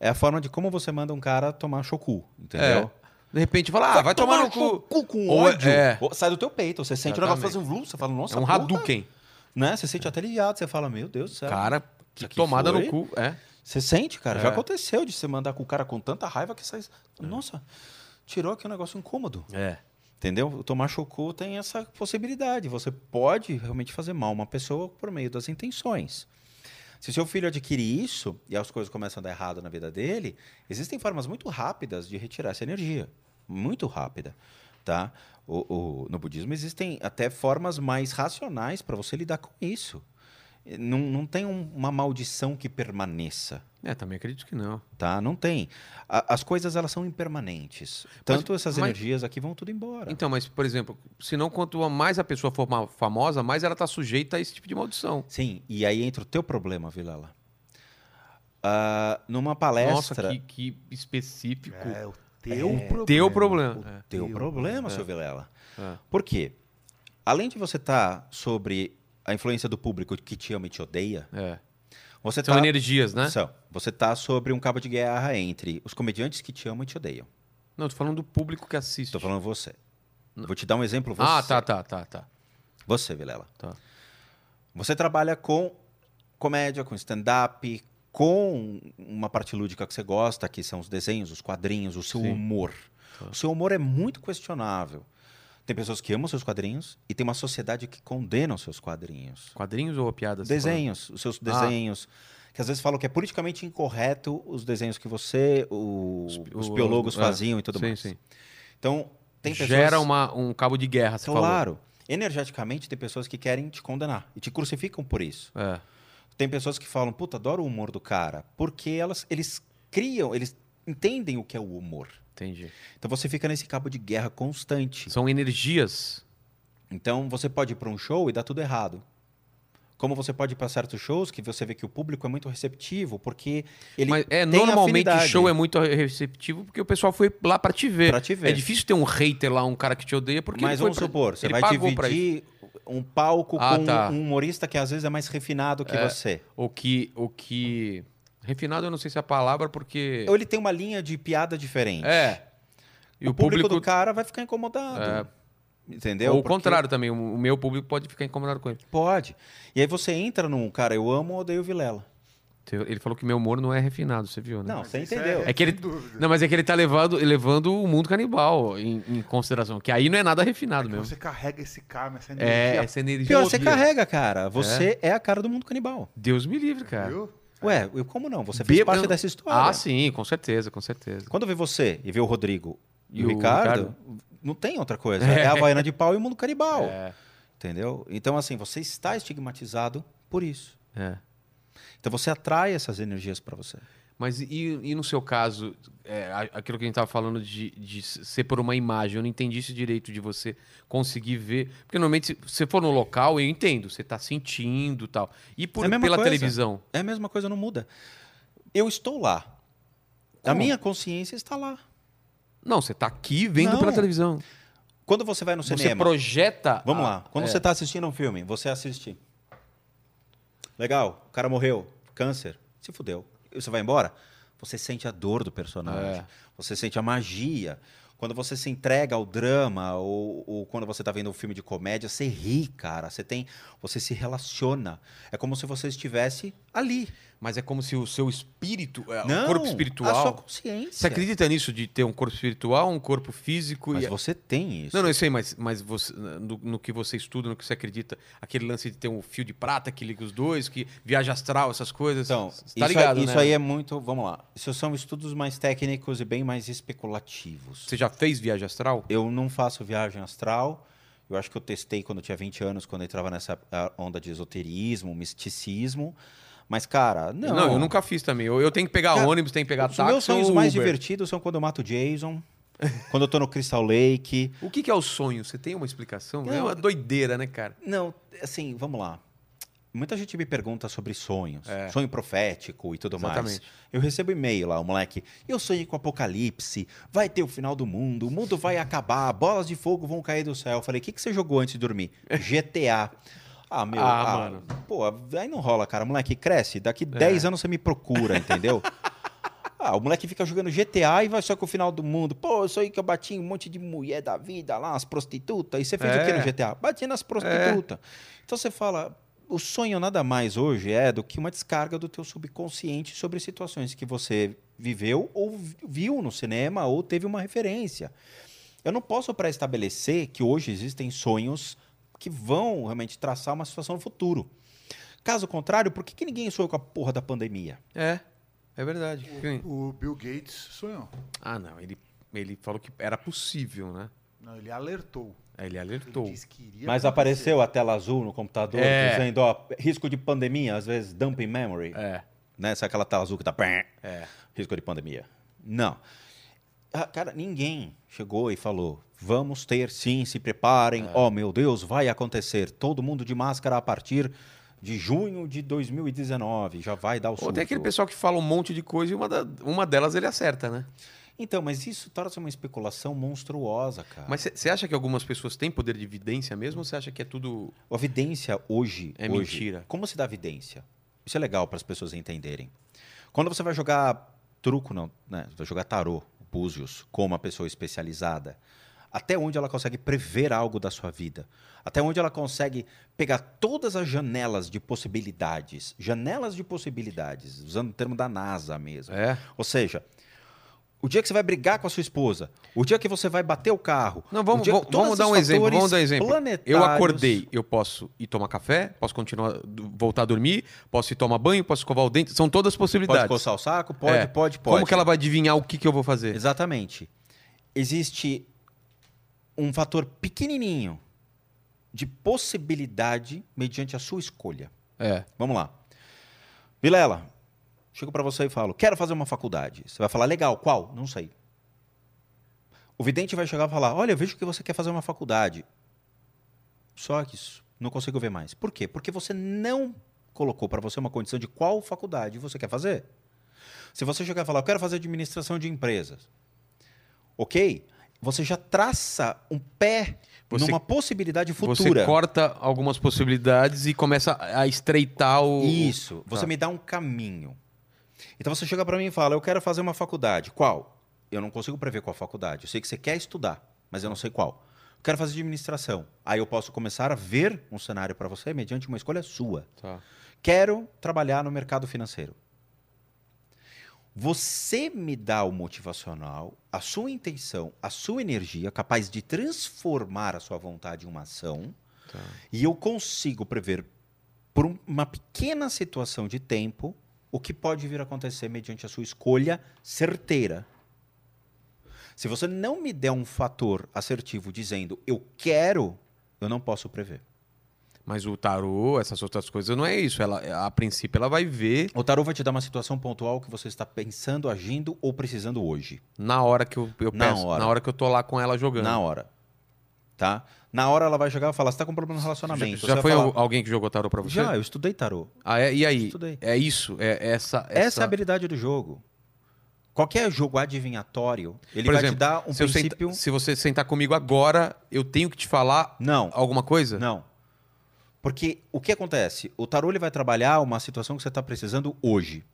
É a forma de como você manda um cara tomar chocu, entendeu? De repente fala, ah, vai tomar no cu. cu com Ou é- ódio. é. Ou Sai do teu peito, você sente o negócio fazer um vlu, você fala, nossa, É um porra, Hadouken. Né? Você sente até aliviado, você fala, meu Deus do céu. Cara, que tomada foi? no cu. É. Você sente, cara. É. Já aconteceu de você mandar com o cara com tanta raiva que sai. Nossa, tirou aqui um negócio incômodo. É. Entendeu? O tomar chocu tem essa possibilidade. Você pode realmente fazer mal uma pessoa por meio das intenções. Se seu filho adquire isso e as coisas começam a dar errado na vida dele, existem formas muito rápidas de retirar essa energia. Muito rápida. Tá? O, o- no budismo existem até formas mais racionais para você lidar com isso. Não, não tem um- uma maldição que permaneça É, também acredito que não. tá? Não tem. A- as coisas elas são impermanentes. Tanto essas mas- energias aqui vão tudo embora. Então, mas, por exemplo, senão quanto mais a pessoa for famosa, mais ela está sujeita a esse tipo de maldição. Sim, e aí entra o teu problema, Vilela. Ah, numa Nossa, palestra, que, que específico. É o teu problema. Teu problema. o É. teu teu problema, seu Vilela. É. Por quê? Além de você estar sobre a influência do público que te ama e te odeia, É. você São tá energias, né? São. Você tá sobre um cabo de guerra entre os comediantes que te amam e te odeiam. Não, tô falando do público que assiste. Estou falando você. Vou te dar um exemplo. Você. Ah, tá, tá, tá, tá. Você, Vilela. Tá. Você trabalha com comédia, com stand-up, com uma parte lúdica que você gosta, que são os desenhos, os quadrinhos, o seu Sim. humor. O seu humor é muito questionável. Tem pessoas que amam seus quadrinhos e tem uma sociedade que condena os seus quadrinhos. Quadrinhos ou piadas? Desenhos, os seus Ah. desenhos. Que às vezes falam que é politicamente incorreto os desenhos que você, o- Os- os o- biólogos é. faziam e tudo Sim, mais. sim. Então, tem pessoas... Gera uma, um cabo de guerra, você Claro. Energeticamente, tem pessoas que querem te condenar e te crucificam por isso. É. Tem pessoas que falam, puta, adoro o humor do cara, porque elas, eles criam, eles entendem o que é o humor. Entendi. Então você fica nesse cabo de guerra constante. São energias. Então você pode ir para um show e dar tudo errado. Como você pode ir para certos shows que você vê que o público é muito receptivo, porque ele Mas é, normalmente afinidade. show é muito receptivo porque o pessoal foi lá pra te ver. Pra te ver. É difícil ter um hater lá, um cara que te odeia, porque Mas vamos pra- supor, você ele vai dividir um palco Ah, com tá. um humorista que às vezes é mais refinado que você. O que, o que... Refinado eu não sei se é a palavra, porque... Ou ele tem uma linha de piada diferente. É. E o, o, público, público... do cara vai ficar incomodado. Entendeu? Ou o Porque- contrário também, o meu público pode ficar incomodado com ele. Pode. E aí você entra num cara, eu amo ou odeio Vilela. Ele falou que meu humor não é refinado, você viu, né? Não, você entendeu. É que ele-. Não, mas é que ele tá levando, levando o mundo canibal em, em consideração. Que aí não é nada refinado mesmo. Você carrega esse karma, essa É, energia. essa energia. Pior, você carrega, cara. Você é. a cara do mundo canibal. Deus me livre, cara. viu? Ué, eu como não? Você fez Bê- parte eu- dessa história. Ah, sim, com certeza, com certeza. Quando vê você e vê o Rodrigo e, E o o Ricardo, não tem outra coisa. É, a Havaiana de pau e o mundo canibal. É, Entendeu? Então, assim, você está estigmatizado por isso. é. Então você atrai essas energias pra você. Mas e, e no seu caso, é, a- aquilo que a gente tava falando de, de ser por uma imagem, eu não entendi esse direito de você conseguir ver. Porque normalmente, se você for no local, eu entendo, você tá sentindo e tal. E por, É a pela coisa. televisão. É a mesma coisa, não muda. Eu estou lá. A Como? minha consciência está lá. Não, você tá aqui vendo Não. pela televisão. Quando você vai no Você cinema. projeta. Vamos a- lá. Quando é. você está assistindo um filme, você assiste. Legal, o cara morreu, câncer, se fudeu. E você vai embora, você sente a dor do personagem. É. Você sente a magia. Quando você se entrega ao drama ou, ou quando você está vendo um filme de comédia, você ri, cara. Você tem, você se relaciona. É como se você estivesse ali. Mas é como se o seu espírito, é, Não, o corpo A espiritual. sua consciência. Você acredita nisso de ter um corpo espiritual, um corpo físico Mas e você tem isso. Não, não, eu sei, mas, mas você, no, no que você estuda, no que você acredita, aquele lance de ter um fio de prata que liga os dois, que viaja astral, essas coisas. Então, você isso, tá ligado, aí, isso né? aí é muito. Vamos lá. Isso são estudos mais técnicos e bem mais especulativos. Você já fez viagem astral? Eu não faço viagem astral. Eu acho que eu testei quando eu tinha 20 anos, quando eu entrava nessa ah, onda de esoterismo, misticismo. Mas, cara, não. eu nunca fiz também. Eu, eu tenho que pegar Cara, ônibus, tenho que pegar Os táxi meus sonhos mais divertidos são quando eu mato o Jason, quando eu tô no Crystal Lake. O que, que é o sonho? Você tem uma explicação? é Não, uma doideira, né, cara? Não, assim, vamos lá. Muita gente me pergunta sobre sonhos, É. sonho profético e tudo mais. Exatamente. Eu recebo e-mail lá, o moleque. Eu sonhei com o apocalipse, vai ter o final do mundo, o mundo vai acabar, bolas de fogo vão cair do céu. Eu falei, o que, que você jogou antes de dormir? GTA. Ah, meu. Ah, mano. Pô, aí não rola, cara. Moleque, cresce. Daqui É. 10 anos você me procura, entendeu? Ah, o moleque fica jogando GTA e vai só com o final do mundo. Pô, eu sonhei que eu bati um monte de mulher da vida lá, as prostitutas. E você fez o que É. no GTA? Bati nas prostitutas. Então você fala, o sonho nada mais hoje é do que uma descarga do teu subconsciente sobre situações que você viveu ou vi- viu no cinema ou teve uma referência. Eu não posso pré-estabelecer que hoje existem sonhos que vão realmente traçar uma situação no futuro. Caso contrário, por que, que ninguém sonhou com a porra da pandemia? É, é verdade. O Bill Gates sonhou. Ah, não, ele, ele falou que era possível, né? Não, ele alertou. Aí ele Ele alertou. iria Mas acontecer. apareceu a tela azul no computador É. dizendo, ó, risco de pandemia, às vezes dumping memory. É, Né? Sabe aquela tela azul que tá... é. Risco de pandemia. Não. Ah, Cara, ninguém chegou e falou, vamos ter sim, se preparem. É. Oh, meu Deus, vai acontecer. Todo mundo de máscara a partir de junho de 2019. Já vai dar o Ou surto. tem aquele pessoal que fala um monte de coisa e uma, da- uma delas ele acerta, né? Então, mas isso torna-se uma especulação monstruosa, cara. Mas você acha que algumas pessoas têm poder de vidência mesmo ou você acha que é tudo. A vidência hoje. É hoje, mentira. Como se dá vidência? Isso é legal para as pessoas entenderem. Quando você vai jogar truco, não, né? Vai jogar tarô, búzios, com uma pessoa especializada, até onde ela consegue prever algo da sua vida? Até onde ela consegue pegar todas as janelas de possibilidades, janelas de possibilidades, usando o termo da NASA mesmo. É? Ou seja, o dia que você vai brigar com a sua esposa, o dia que você vai bater o carro. Não, vamos, dia- vamos, vamos dar um exemplo. Vamos dar um exemplo. Eu acordei, eu posso ir tomar café, posso continuar, voltar a dormir, posso ir tomar banho, posso escovar o dente. São todas Pode possibilidades. coçar o saco? Pode, É. pode, pode. Como que ela vai adivinhar o que, que eu vou fazer? Exatamente. Existe um fator pequenininho de possibilidade mediante a sua escolha. É. Vamos lá. Vilela, chego para você e falo, quero fazer uma faculdade. Você vai falar, legal, qual? Não sei. O vidente vai chegar e falar, olha, eu vejo que você quer fazer uma faculdade. Só que isso, Não consigo ver mais. Por quê? Porque você não colocou para você uma condição de qual faculdade você quer fazer. Se você chegar e falar, eu quero fazer administração de empresas, ok? Você já traça um pé Você- numa possibilidade Você futura. corta algumas possibilidades e começa a estreitar o. Isso. Você Tá. me dá um caminho. Então você chega para mim e fala: Eu quero fazer uma faculdade. Qual? Eu não consigo prever qual faculdade. Eu sei que você quer estudar, mas eu não sei qual. Eu quero fazer administração. Aí eu posso começar a ver um cenário para você mediante uma escolha sua. Tá. Quero trabalhar no mercado financeiro. Você me dá o motivacional, a sua intenção, a sua energia, capaz de transformar a sua vontade em uma ação, Tá. e eu consigo prever, por um- uma pequena situação de tempo, o que pode vir a acontecer mediante a sua escolha certeira. Se você não me der um fator assertivo dizendo eu quero, eu não posso prever. Mas o tarô, essas outras coisas, não é isso. Ela, a princípio, ela vai ver O tarô vai te dar uma situação pontual que você está pensando, agindo ou precisando hoje. na hora que eu, eu Na peço, hora. na hora que eu tô lá com ela jogando. Na hora. Tá? Na hora ela vai chegar e falar: você está com problema no Já, relacionamento. já Você foi falar, alguém que jogou tarô pra você? Já, eu estudei tarô. Ah, é? E aí? Estudei. É isso? É essa. Essa é a habilidade do jogo. Qualquer jogo adivinhatório, ele Por vai exemplo, te dar um se, princípio. senta- se você sentar comigo agora, eu tenho que te falar Não, alguma coisa? não. Porque o que acontece? O tarô ele vai trabalhar uma situação que você está precisando hoje.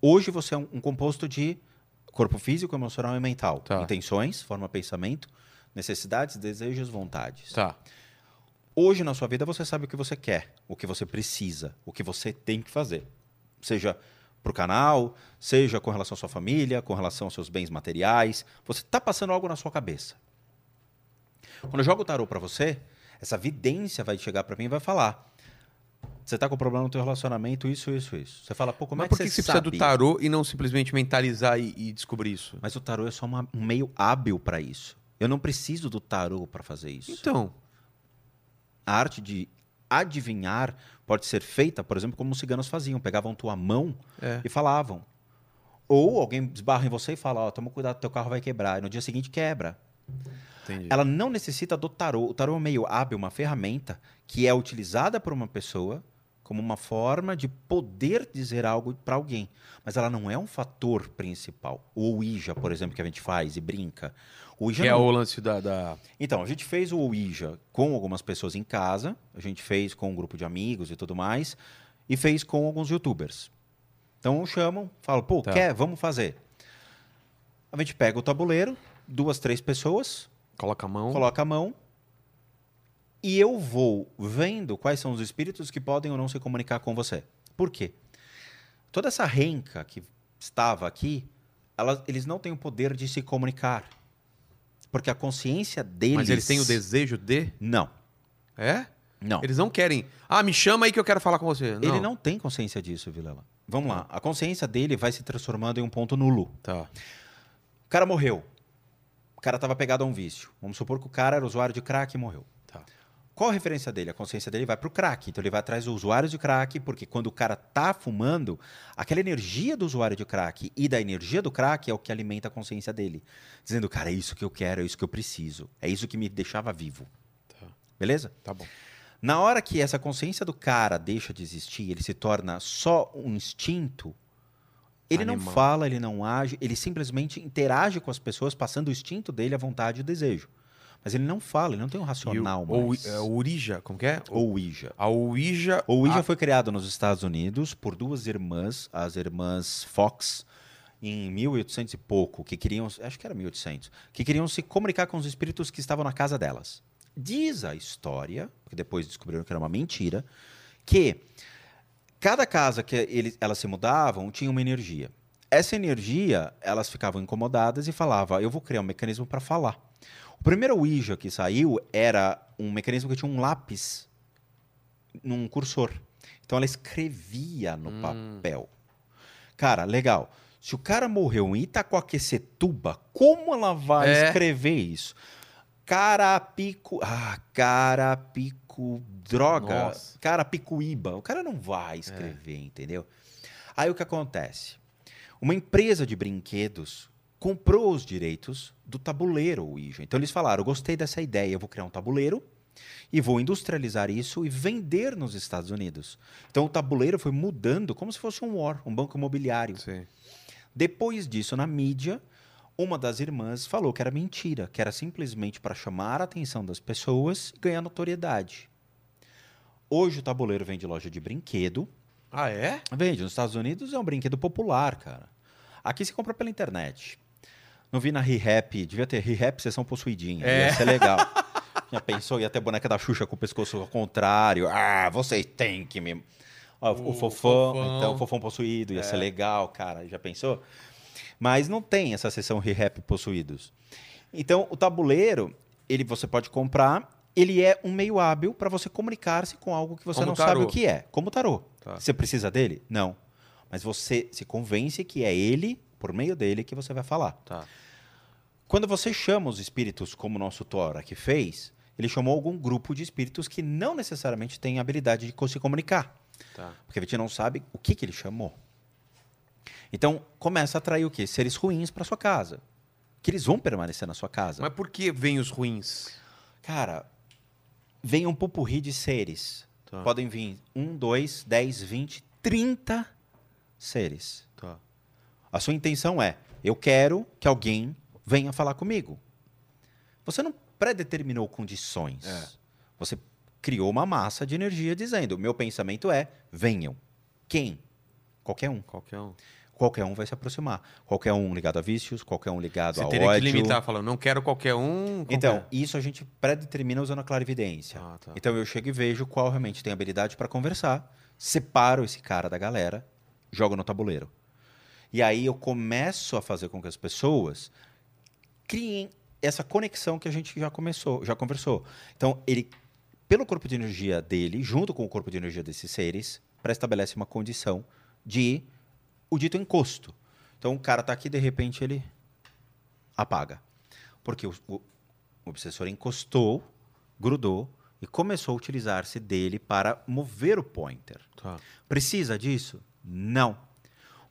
Hoje você é um, um composto de corpo físico, emocional e mental. Tá. Intenções, forma pensamento, necessidades, desejos, vontades. Tá. Hoje na sua vida você sabe o que você quer, o que você precisa, o que você tem que fazer. Seja para o canal, seja com relação à sua família, com relação aos seus bens materiais. Você está passando algo na sua cabeça. Quando eu jogo o tarô para você, essa vidência vai chegar para mim e vai falar. Você está com problema no teu relacionamento, isso, isso, isso. Você fala, pô, como Mas é por que que você você precisa do tarô e não simplesmente mentalizar e, e descobrir isso? Mas o tarô é só uma- um meio hábil para isso. Eu não preciso do tarô para fazer isso. Então, A arte de adivinhar pode ser feita, por exemplo, como os ciganos faziam. Pegavam tua mão é. e falavam. Ou alguém esbarra em você e fala, ó, toma cuidado, teu carro vai quebrar. E no dia seguinte quebra. Entendi. Ela não necessita do tarô. O tarô é meio hábil, uma ferramenta que é utilizada por uma pessoa como uma forma de poder dizer algo para alguém. Mas ela não é um fator principal. O Ouija, por exemplo, que a gente faz e brinca. O Ouija Que é não- o lance da. da- então, a gente fez o Ouija com algumas pessoas em casa, a gente fez com um grupo de amigos e tudo mais, e fez com alguns youtubers. Então chamam, falam, pô, Tá. quer? Vamos fazer. A gente pega o tabuleiro, duas, três pessoas, Coloca a mão. coloca a mão, e eu vou vendo quais são os espíritos que podem ou não se comunicar com você. Por quê? Toda essa renca que estava aqui, ela- eles não têm o poder de se comunicar. Porque a consciência deles. Mas eles têm o desejo de. Não, É? não. Eles não querem. Ah, me chama aí que eu quero falar com você. Não. Ele não tem consciência disso, Vilela. Vamos lá. A consciência dele vai se transformando em um ponto nulo. Tá. O cara morreu. O cara estava pegado a um vício. Vamos supor que o cara era usuário de crack e morreu. Tá. Qual a referência dele? A consciência dele vai para o crack. Então ele vai atrás dos usuários de crack, porque quando o cara tá fumando, aquela energia do usuário de crack e da energia do crack é o que alimenta a consciência dele. Dizendo, cara, é isso que eu quero, é isso que eu preciso. É isso que me deixava vivo. Tá. Beleza? Tá bom. Na hora que essa consciência do cara deixa de existir, ele se torna só um instinto, ele não Animal. fala, ele não age, ele simplesmente interage com as pessoas, passando o instinto dele, a vontade e o desejo. Mas ele não fala, ele não tem um E o, racional mais. é, o Ouija, como que é? Ou Ouija. A Ouija. O Ouija a- foi criado nos Estados Unidos por duas irmãs, as irmãs Fox, em 1800 e pouco, que queriam, acho que era 1800, que queriam se comunicar com os espíritos que estavam na casa delas. Diz a história, porque depois descobriram que era uma mentira, que cada casa que eles, elas se mudavam tinha uma energia. Essa energia, elas ficavam incomodadas e falavam, eu vou criar um mecanismo para falar. O primeiro Ouija que saiu era um mecanismo que tinha um lápis num cursor. Então ela escrevia no papel. Cara, legal. Se o cara morreu em Itacoaquecetuba, como ela vai É. escrever isso? Carapico. Ah, Carapico. Droga. Nossa. Carapicuíba. O cara não vai escrever, entendeu? Aí o que acontece? Uma empresa de brinquedos comprou os direitos do tabuleiro Ouija. Então eles falaram: gostei dessa ideia, eu vou criar um tabuleiro e vou industrializar isso e vender nos Estados Unidos. Então o tabuleiro foi mudando como se fosse um war, um banco imobiliário. Sim. Depois disso, na mídia, uma das irmãs falou que era mentira, que era simplesmente para chamar a atenção das pessoas e ganhar notoriedade. Hoje o tabuleiro vem de loja de brinquedo. Ah, é? Vende, nos Estados Unidos é um brinquedo popular, cara. Aqui se compra pela internet. Não vi na ReHap, devia ter ReHap sessão possuidinha, É. ia ser legal. Já pensou, ia ter boneca da Xuxa com o pescoço ao contrário. Ah, vocês têm que me... Ó, o, O fofão, fofão. então o fofão possuído, ia ser legal, cara. Já pensou? Mas não tem essa sessão ReHap possuídos. Então, o tabuleiro, ele você pode comprar, ele é um meio hábil para você comunicar-se com algo que você Como não tarô. sabe o que é, como o tarô. Tá. Você precisa dele? Não. Mas você se convence que é ele, por meio dele, que você vai falar. Tá. Quando você chama os espíritos, como o nosso Thor aqui fez, ele chamou algum grupo de espíritos que não necessariamente têm habilidade de se comunicar. Tá. Porque a gente não sabe o que, que ele chamou. Então, começa a atrair o quê? Seres ruins para sua casa. Que eles vão permanecer na sua casa. Mas por que vem os ruins? Cara, vem um pupurri de seres. Tá. Podem vir um, dois, dez, vinte, trinta seres. Tá. A sua intenção é: eu quero que alguém venha falar comigo. Você não predeterminou condições. É. Você criou uma massa de energia dizendo: meu pensamento é: venham. Quem? Qualquer um. Qualquer um. Qualquer um vai se aproximar. Qualquer um ligado a vícios, qualquer um ligado Você a teria ódio. que limitar, falando, não quero qualquer um. qualquer- Então, isso a gente predetermina usando a clarividência. Ah, tá. Então eu chego e vejo qual realmente tem habilidade para conversar, separo esse cara da galera, jogo no tabuleiro. E aí eu começo a fazer com que as pessoas criem essa conexão que a gente já começou, já conversou. Então, ele pelo corpo de energia dele, junto com o corpo de energia desses seres, pré-estabelece uma condição de o dito encosto. Então o cara tá aqui de repente ele apaga. Porque o, o- obsessor encostou, grudou e começou a utilizar-se dele para mover o pointer. Tá. Precisa disso? Não.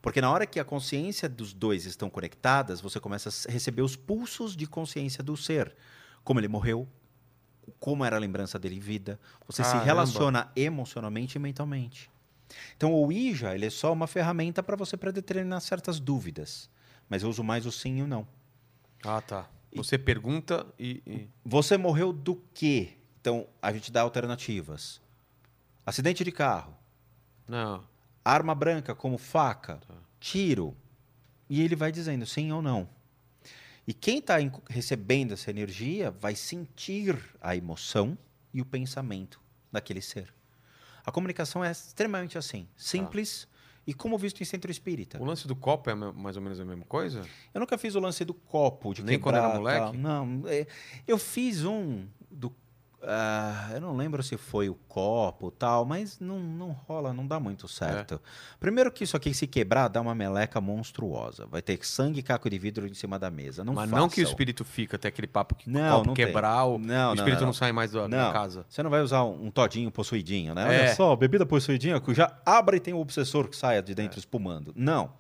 Porque na hora que a consciência dos dois estão conectadas, você começa a receber os pulsos de consciência do ser. Como ele morreu, como era a lembrança dele em vida. Você se Caramba. relaciona emocionalmente e mentalmente. Então o Ouija ele é só uma ferramenta para você predeterminar certas dúvidas. Mas eu uso mais o sim e o não. Ah, tá. Você pergunta e. e- Você morreu do quê? Então a gente dá alternativas. Acidente de carro. Não. arma branca como faca, tiro. E ele vai dizendo sim ou não. E quem está recebendo essa energia vai sentir a emoção e o pensamento daquele ser. A comunicação é extremamente assim, simples e como visto em centro espírita. O lance do copo é mais ou menos a mesma coisa? Eu nunca fiz o lance do copo, de Nem quando era quebrar, moleque? tal. Não, é, eu fiz um do ah, eu não lembro se foi o copo tal, mas não, não rola, não dá muito certo. É. Primeiro que isso aqui se quebrar dá uma meleca monstruosa. Vai ter sangue e caco de vidro em cima da mesa. Não Mas não que o façam. espírito fica até aquele papo que Não, não tem. quebrar, o, Não, o espírito não, não. sai mais da, da casa. você não vai usar um, um todinho possuidinho, né? É. Olha só, bebida possuidinha, que já abre e tem o obsessor que saia de É. dentro espumando. Não.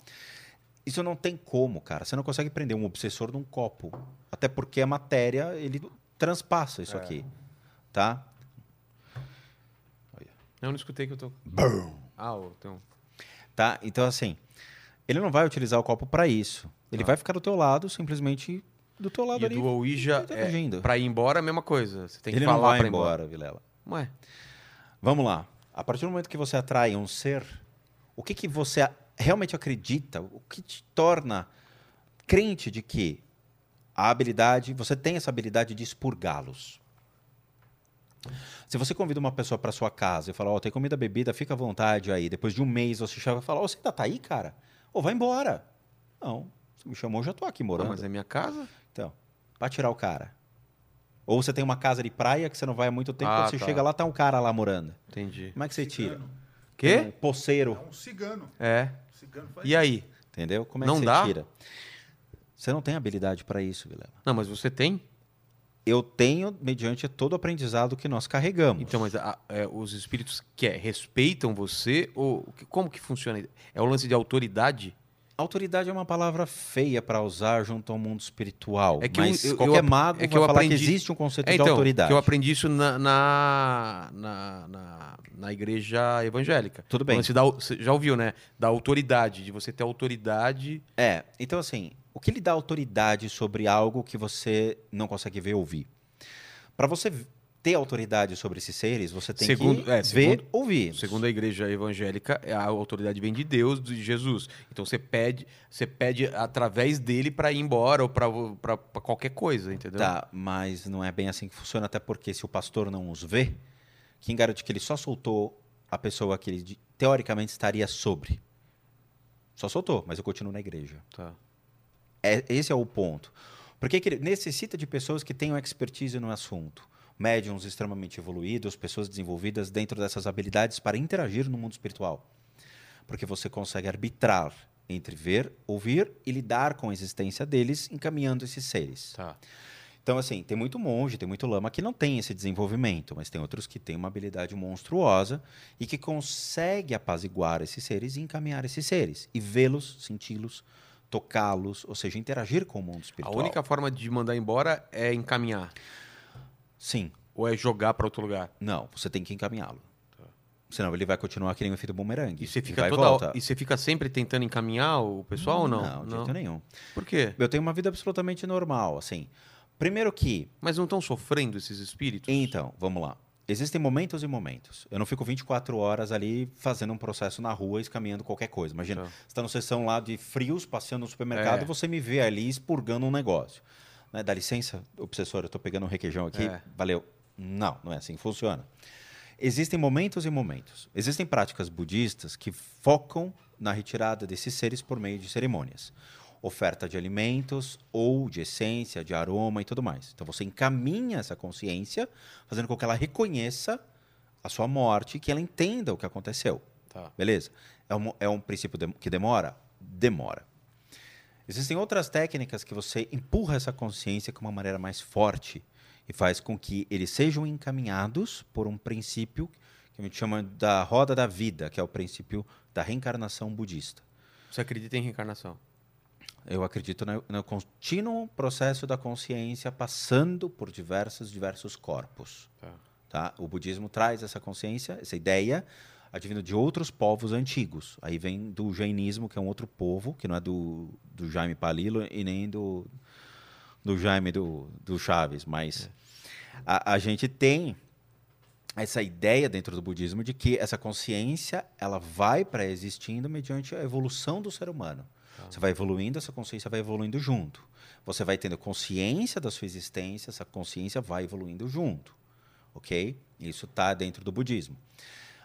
Isso não tem como, cara. Você não consegue prender um obsessor num copo. Até porque a matéria, ele transpassa É. isso aqui. Tá? Eu não escutei que eu tô. Ah, ô, tem um. Tá? Então, assim, ele não vai utilizar o copo para isso. Ele Tá. vai ficar do teu lado, simplesmente do teu lado E ali. do Ouija, é, pra ir embora, a mesma coisa. Você tem que ele falar não vai pra ir embora, Vilela. Ué, Vamos lá. A partir do momento que você atrai um ser, o que, que você realmente acredita? O que te torna crente de que a habilidade, você tem essa habilidade de expurgá-los? Se você convida uma pessoa para sua casa e fala, ó, tem comida, bebida, fica à vontade aí. Depois de um mês você chega e fala, ó, você ainda tá aí, cara? Ô, vai embora. Não, você me chamou, eu já tô aqui não, morando. mas é minha casa? Então, para tirar o cara. Ou você tem uma casa de praia que você não vai há muito tempo, Ah, quando você tá. chega lá, tá um cara lá morando. Entendi. Como é que você tira? Cigano. Um Quê? poceiro, É um cigano. É. Cigano faz E aí? entendeu? Como é Não que você dá? tira? Você não tem habilidade para isso, Vilela. Não, mas você tem? Eu tenho, mediante todo o aprendizado que nós carregamos. Então, mas a- é, os espíritos que é, respeitam você? Ou como que funciona? É o lance de autoridade? Autoridade é uma palavra feia para usar junto ao mundo espiritual. É que mas eu- eu- qualquer eu- mago é que vai aprendi- que existe um conceito É, de então, autoridade. que eu aprendi isso na, na, na, na- na igreja evangélica. Tudo bem. Você, dá, você já ouviu, né? Da autoridade, de você ter autoridade. É, então assim, o que lhe dá autoridade sobre algo que você não consegue ver ou ouvir? Para você ter autoridade sobre esses seres, você tem Segundo- que é, ver, segundo- ouvir. Segundo a igreja evangélica, a autoridade vem de Deus, de Jesus. Então você pede, você pede através dele para ir embora ou para qualquer coisa, entendeu? Tá, mas não é bem assim que funciona, até porque se o pastor não os vê, quem garante que ele só soltou a pessoa que ele teoricamente estaria sobre? Só soltou, mas eu continuo na igreja. Tá. É, esse é o ponto. Porque que ele necessita de pessoas que tenham expertise no assunto. Médiums extremamente evoluídos, pessoas desenvolvidas dentro dessas habilidades para interagir no mundo espiritual. Porque você consegue arbitrar entre ver, ouvir e lidar com a existência deles, encaminhando esses seres. Tá. Então, assim, tem muito monge, tem muito lama que não tem esse desenvolvimento, mas tem outros que têm uma habilidade monstruosa e que consegue apaziguar esses seres e encaminhar esses seres. E vê-los, senti-los, tocá-los, ou seja, interagir com o mundo A espiritual. única forma de mandar embora é encaminhar. Sim. Ou é jogar para outro lugar. Não, você tem que encaminhá-lo. Senão ele vai continuar que nem o efeito bumerangue. E você fica toda. E você fica sempre tentando encaminhar o pessoal ou não? Não, de jeito nenhum. Por quê? Eu tenho uma vida absolutamente normal, assim. Primeiro que Mas não estão sofrendo esses espíritos? Então, vamos lá. Existem momentos e momentos. Eu não fico 24 horas ali fazendo um processo na rua, escaminhando qualquer coisa. Imagina, Tá. você está numa sessão lá de frios, passeando no supermercado, É. e você me vê ali expurgando um negócio. Né? Dá licença, obsessor, eu estou pegando um requeijão aqui. É. Valeu. Não, não é assim que funciona. Existem momentos e momentos. Existem práticas budistas que focam na retirada desses seres por meio de cerimônias. Oferta de alimentos ou de essência, de aroma e tudo mais. Então você encaminha essa consciência, fazendo com que ela reconheça a sua morte, que ela entenda o que aconteceu. Tá. Beleza? É um, é um princípio dem- que demora? Demora. Existem outras técnicas que você empurra essa consciência com uma maneira mais forte e faz com que eles sejam encaminhados por um princípio que a gente chama da roda da vida, que é o princípio da reencarnação budista. Você acredita em reencarnação? Eu acredito no, no contínuo processo da consciência passando por diversos, diversos corpos. Tá. Tá? O budismo traz essa consciência, essa ideia, advindo de outros povos antigos. Aí vem do jainismo, que é um outro povo, que não é do, do Jaime Palilo e nem do, do Jaime do, do Chaves, mas a, a gente tem essa ideia dentro do budismo de que essa consciência ela vai pré-existindo mediante a evolução do ser humano. Você vai evoluindo, essa consciência vai evoluindo junto. Você vai tendo consciência da sua existência, essa consciência vai evoluindo junto. Ok? Isso está dentro do budismo.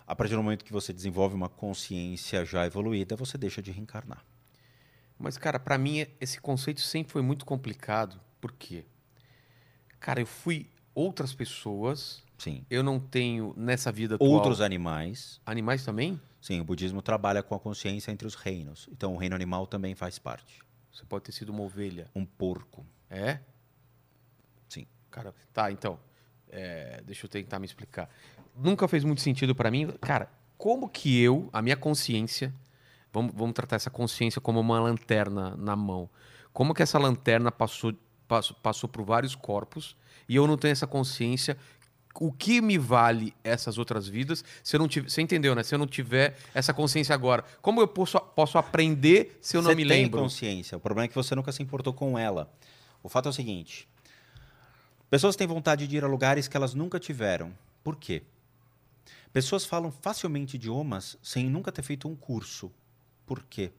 A partir do momento que você desenvolve uma consciência já evoluída, você deixa de reencarnar. Mas, cara, pra mim esse conceito sempre foi muito complicado. Por quê? Cara, eu fui outras pessoas. Sim. Eu não tenho nessa vida atual. Outros animais. Animais também? Sim, o budismo trabalha com a consciência entre os reinos. Então, o reino animal também faz parte. Você pode ter sido uma ovelha. Um porco. É? Sim. Cara, tá, então. é, deixa eu tentar me explicar. Nunca fez muito sentido pra mim. Cara, como que eu, a minha consciência, vamos, vamos tratar essa consciência como uma lanterna na mão. Como que essa lanterna passou, passou, passou por vários corpos e eu não tenho essa consciência? O que me vale essas outras vidas se eu não tiver. Você entendeu, né? Se eu não tiver essa consciência agora. Como eu posso, posso aprender se eu não você me tem lembro? consciência. O problema é que você nunca se importou com ela. O fato é o seguinte: pessoas têm vontade de ir a lugares que elas nunca tiveram. Por quê? Pessoas falam facilmente idiomas sem nunca ter feito um curso. Por quê?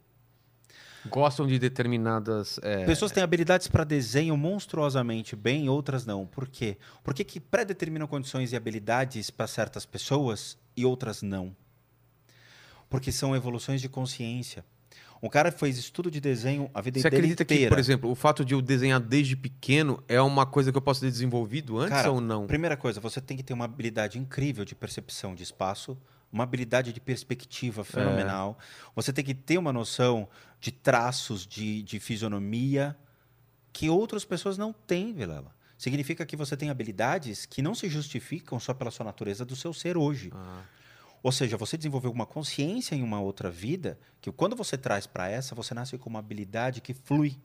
Gostam de determinadas. é, Pessoas têm habilidades para desenho monstruosamente bem, outras não. Por quê? Por que, que pré-determinam condições e habilidades para certas pessoas e outras não? Porque são evoluções de consciência. Um cara fez estudo de desenho a vida Você dele acredita que, inteira. por exemplo, o fato de eu desenhar desde pequeno é uma coisa que eu posso ter desenvolvido antes Cara, ou não? Primeira coisa, você tem que ter uma habilidade incrível de percepção de espaço, uma habilidade de perspectiva fenomenal. Você tem que ter uma noção de traços de, de fisionomia que outras pessoas não têm, Vilela. Significa que você tem habilidades que não se justificam só pela sua natureza do seu ser hoje. Ah, Ou seja, você desenvolveu uma consciência em uma outra vida que quando você traz para essa, você nasce com uma habilidade que flui.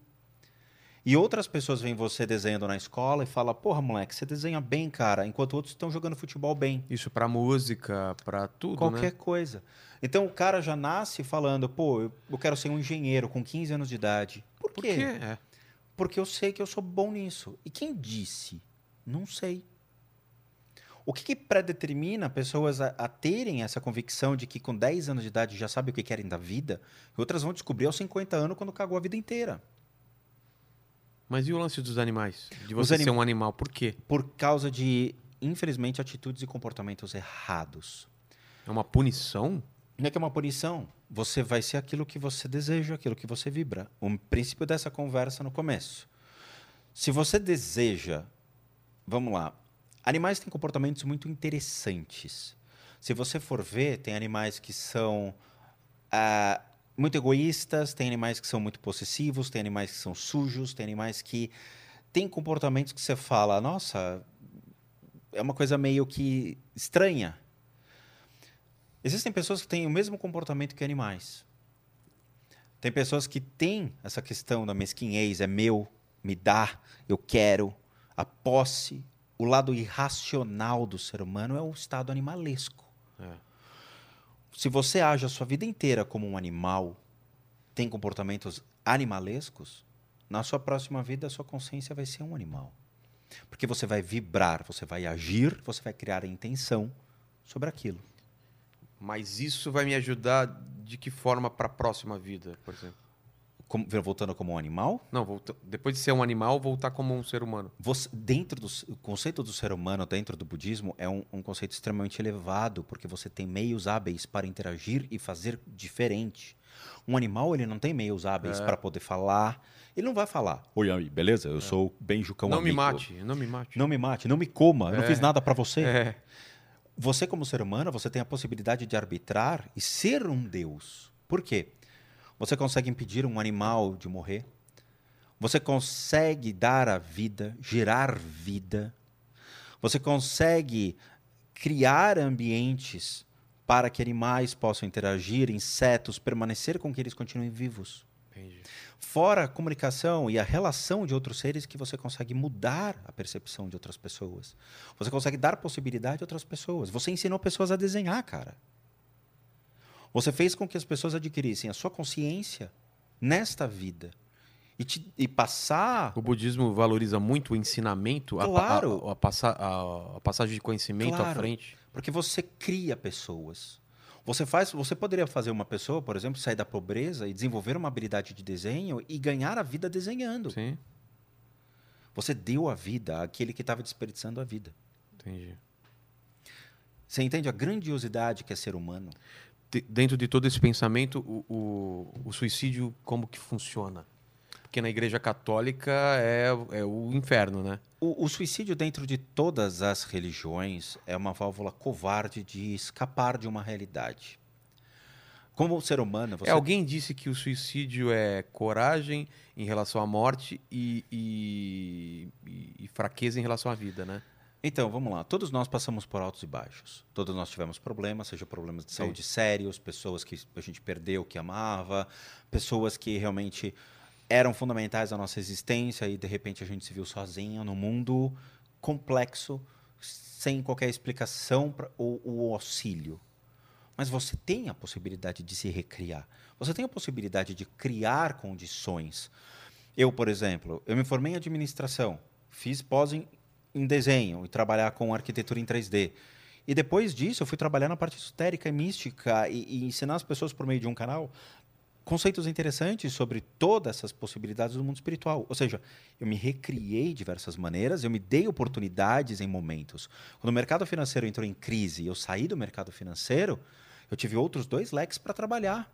E outras pessoas veem você desenhando na escola e falam: Porra, moleque, você desenha bem, cara, enquanto outros estão jogando futebol bem. Isso pra música, pra tudo, Qualquer né? coisa. Então o cara já nasce falando: Pô, eu, quero ser um engenheiro com 15 anos de idade. Por, Por quê? quê? É. Porque eu sei que eu sou bom nisso. E quem disse? Não sei. O que, que predetermina pessoas a, a terem essa convicção de que com 10 anos de idade já sabem o que querem da vida? Outras vão descobrir aos 50 anos quando cagou a vida inteira. Mas e o lance dos animais? De você anim- ser um animal, por quê? Por causa de, infelizmente, atitudes e comportamentos errados. É uma punição? Não é que é uma punição. Você vai ser aquilo que você deseja, aquilo que você vibra. O princípio dessa conversa no começo. Se você deseja. Vamos lá. Animais têm comportamentos muito interessantes. Se você for ver, tem animais que são ah, muito egoístas, tem animais que são muito possessivos, tem animais que são sujos, tem animais que têm comportamentos que você fala, nossa, é uma coisa meio que estranha. Existem pessoas que têm o mesmo comportamento que animais. Tem pessoas que têm essa questão da mesquinhez, é meu, me dá, eu quero, a posse. O lado irracional do ser humano é o estado animalesco. É. Se você age a sua vida inteira como um animal, tem comportamentos animalescos, na sua próxima vida a sua consciência vai ser um animal. Porque você vai vibrar, você vai agir, você vai criar a intenção sobre aquilo. Mas isso vai me ajudar de que forma pra próxima vida, por exemplo? Como- voltando como um animal, Não, volta- depois de ser um animal, voltar como um ser humano. Você, dentro do o conceito do ser humano, dentro do budismo, é um, um conceito extremamente elevado, porque você tem meios hábeis para interagir e fazer diferente. Um animal, ele não tem meios hábeis É. para poder falar. Ele não vai falar, oi, aí, beleza? Eu sou bem Jucão não me amigo." mate, não me mate. Não me mate, não me coma, eu não É. fiz nada para você. É. Você, como ser humano, você tem a possibilidade de arbitrar e ser um deus. Por quê? Você consegue impedir um animal de morrer. Você consegue dar a vida, gerar vida. Você consegue criar ambientes para que animais possam interagir, insetos, permanecer com que eles continuem vivos. Entendi. Fora a comunicação e a relação de outros seres que você consegue mudar a percepção de outras pessoas. Você consegue dar possibilidade a outras pessoas. Você ensinou pessoas a desenhar, cara. Você fez com que as pessoas adquirissem a sua consciência nesta vida. E, te- e passar. O budismo valoriza muito o ensinamento, a Claro. a, a, passa- a- a passagem de conhecimento à Claro. frente. Porque você cria pessoas. Você faz, você poderia fazer uma pessoa, por exemplo, sair da pobreza e desenvolver uma habilidade de desenho e ganhar a vida desenhando. Sim, Você deu a vida àquele que estava desperdiçando a vida. entendi. Você entende a grandiosidade que é ser humano? De- dentro de todo esse pensamento, o, o, o suicídio como que funciona? Porque na igreja católica é, é o inferno, né? O, o suicídio dentro de todas as religiões é uma válvula covarde de escapar de uma realidade. Como ser humano, você É, alguém disse que o suicídio é coragem em relação à morte e- e- e fraqueza em relação à vida, né? Então, vamos lá. Todos nós passamos por altos e baixos. Todos nós tivemos problemas, seja problemas de Sim. saúde sérios, pessoas que a gente perdeu, que amava, pessoas que realmente eram fundamentais à nossa existência e de repente a gente se viu sozinho no mundo complexo, sem qualquer explicação pra, ou, ou auxílio. Mas você tem a possibilidade de se recriar. Você tem a possibilidade de criar condições. Eu, por exemplo, eu me formei em administração, fiz pós em, em desenho e trabalhar com arquitetura em 3D. E depois disso, eu fui trabalhar na parte esotérica e mística e, e ensinar as pessoas por meio de um canal conceitos interessantes sobre todas essas possibilidades do mundo espiritual. Ou seja, eu me recriei de diversas maneiras, eu me dei oportunidades em momentos. Quando o mercado financeiro entrou em crise e eu saí do mercado financeiro, eu tive outros dois leques para trabalhar.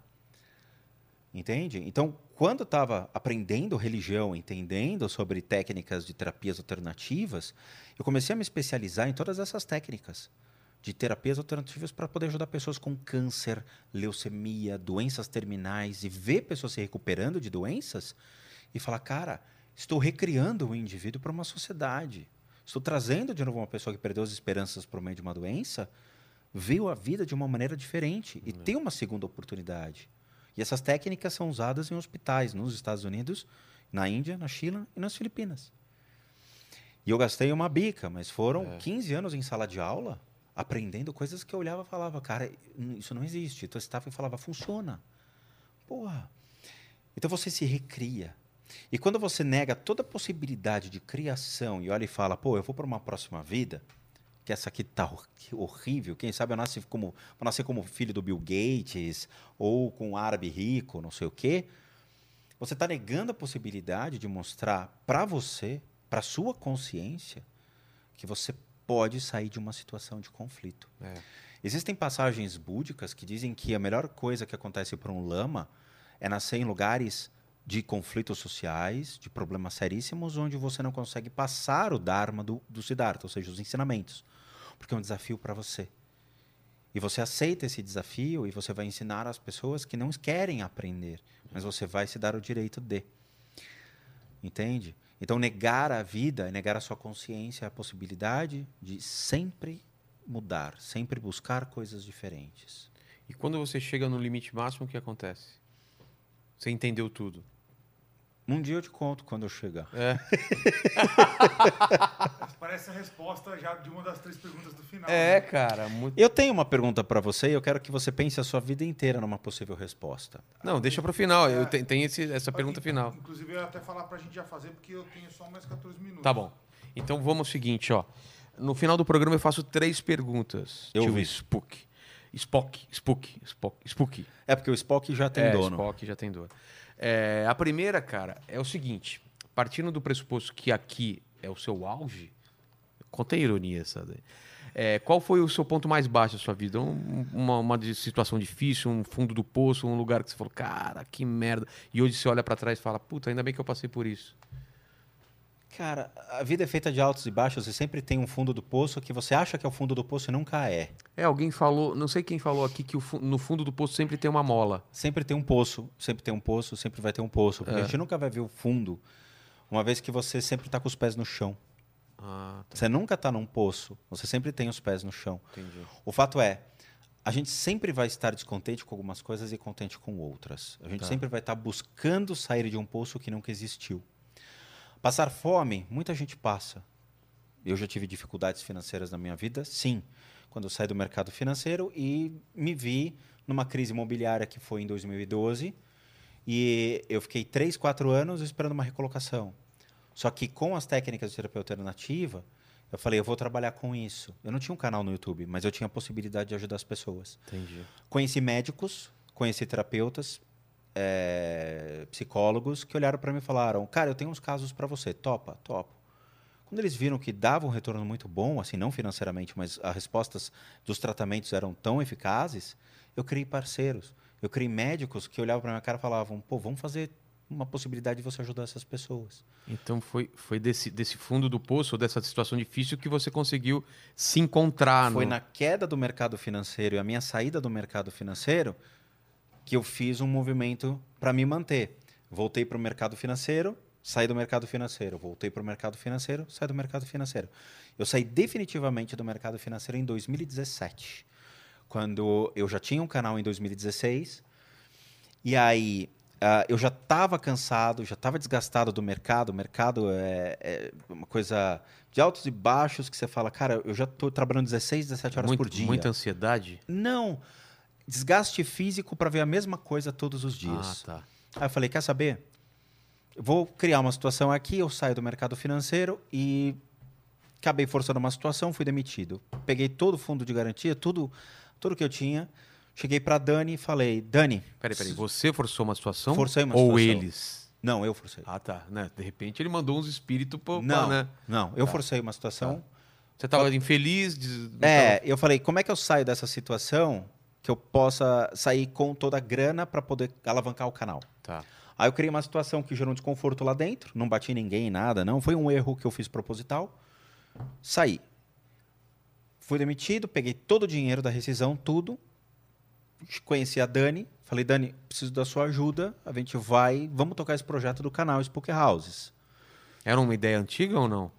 Entende? Então, quando eu estava aprendendo religião, entendendo sobre técnicas de terapias alternativas, eu comecei a me especializar em todas essas técnicas de terapias alternativas para poder ajudar pessoas com câncer, leucemia, doenças terminais e ver pessoas se recuperando de doenças e falar, cara, estou recriando o indivíduo para uma sociedade. Estou trazendo de novo uma pessoa que perdeu as esperanças por meio de uma doença viu a vida de uma maneira diferente e tem uma segunda oportunidade. E essas técnicas são usadas em hospitais nos Estados Unidos, na Índia, na China e nas Filipinas. E eu gastei uma bica, mas foram 15 anos em sala de aula aprendendo coisas que eu olhava e falava, cara, isso não existe. Então eu estava e falava, funciona. Porra. Então você se recria. E quando você nega toda a possibilidade de criação e olha e fala, pô, eu vou para uma próxima vida, que essa aqui tá horrível, quem sabe eu nasci como, vou nascer como filho do Bill Gates ou com um árabe rico, não sei o quê. Você está negando a possibilidade de mostrar para você, para sua consciência, que você pode sair de uma situação de conflito. É. Existem passagens búdicas que dizem que a melhor coisa que acontece para um lama é nascer em lugares de conflitos sociais, de problemas seríssimos, onde você não consegue passar o Dharma do, do Siddhartha, ou seja, os ensinamentos. Porque é um desafio para você. E você aceita esse desafio e você vai ensinar às pessoas que não querem aprender, mas você vai se dar o direito de. Entende? Então, negar a vida é negar a sua consciência, a possibilidade de sempre mudar, sempre buscar coisas diferentes. E quando você chega no limite máximo, o que acontece? Você entendeu tudo. Um dia eu te conto quando eu chegar. É. Parece a resposta já de uma das três perguntas do final. É, né? cara. Muito... Eu tenho uma pergunta para você e eu quero que você pense a sua vida inteira numa possível resposta. Não, deixa pro final. Eu tenho, tenho esse- essa pergunta final. Inclusive, eu ia até falar pra gente já fazer, porque eu tenho só mais 14 minutos. Tá bom. Então vamos ao seguinte, ó. No final do programa eu faço três perguntas. Eu Tio vi. Spook. Spock, Spook, Spock, Spook. É porque o Spock já tem é, dono. Spock já tem dono. É, a primeira, cara, é o seguinte. Partindo do pressuposto que aqui é o seu auge, contei ironia, sabe? É, qual foi o seu ponto mais baixo da sua vida? Um- uma, uma situação difícil, um fundo do poço, um lugar que você falou, cara, que merda. E hoje você olha pra trás e fala, puta, ainda bem que eu passei por isso. Cara, a vida é feita de altos e baixos e sempre tem um fundo do poço que você acha que é o fundo do poço e nunca é. É, alguém falou, não sei quem falou aqui, que fu- no fundo do poço sempre tem uma mola. Sempre tem um poço, sempre tem um poço, sempre vai ter um poço. Porque a gente nunca vai ver o fundo, uma vez que você sempre está com os pés no chão. Ah, tá, Você nunca está num poço, você sempre tem os pés no chão. entendi. O fato é, a gente sempre vai estar descontente com algumas coisas e contente com outras. A gente Tá. sempre vai estar buscando sair de um poço que nunca existiu. Passar fome, muita gente passa. Eu já tive dificuldades financeiras na minha vida, sim. Quando eu saí do mercado financeiro e me vi numa crise imobiliária que foi em 2012. E eu fiquei três, quatro anos esperando uma recolocação. Só que com as técnicas de terapeuta alternativa, eu falei, eu vou trabalhar com isso. Eu não tinha um canal no YouTube, mas eu tinha a possibilidade de ajudar as pessoas. Entendi. Conheci médicos, conheci terapeutas, eh, psicólogos que olharam para mim e falaram: Cara, eu tenho uns casos para você, topa, topo. Quando eles viram que dava um retorno muito bom, assim, não financeiramente, mas as respostas dos tratamentos eram tão eficazes, eu criei parceiros. Eu criei médicos que olhavam para minha cara e falavam: Pô, vamos fazer uma possibilidade de você ajudar essas pessoas. Então foi, foi desse, desse fundo do poço, dessa situação difícil, que você conseguiu se encontrar. Foi no... na queda do mercado financeiro e a minha saída do mercado financeiro que eu fiz um movimento para me manter. Voltei para o mercado financeiro, saí do mercado financeiro, voltei para o mercado financeiro, saí do mercado financeiro. Eu saí definitivamente do mercado financeiro em 2017, quando eu já tinha um canal em 2016 e aí ah, eu já estava cansado, já estava desgastado do mercado. O mercado é, é uma coisa de altos e baixos que você fala, cara, eu já estou trabalhando 16, 17 horas Muito- por dia. Muita ansiedade. Não, desgaste físico para ver a mesma coisa todos os Ah, dias. tá. Aí eu falei, quer saber? Eu vou criar uma situação aqui, eu saio do mercado financeiro e acabei forçando uma situação, fui demitido. Peguei todo o fundo de garantia, tudo, tudo que eu tinha. Cheguei para Dani e falei, Dani, Peraí, peraí. Você forçou uma situação? Forcei uma ou situação. eles? não, eu forcei. Ah, tá. Né? De repente ele mandou uns espíritos pra, pra, não, né? não, eu forcei uma situação. Você tava infeliz? É, tava- eu falei, como é que eu saio dessa situação que eu possa sair com toda a grana para poder alavancar o canal? Tá. Aí eu criei uma situação que gerou um desconforto lá dentro, não bati ninguém, nada, não. Foi um erro que eu fiz proposital. Saí. Fui demitido, peguei todo o dinheiro da rescisão, tudo. Conheci a Dani, falei, Dani, preciso da sua ajuda. A gente vai, vamos tocar esse projeto do canal Spook Houses. Era uma ideia antiga ou não?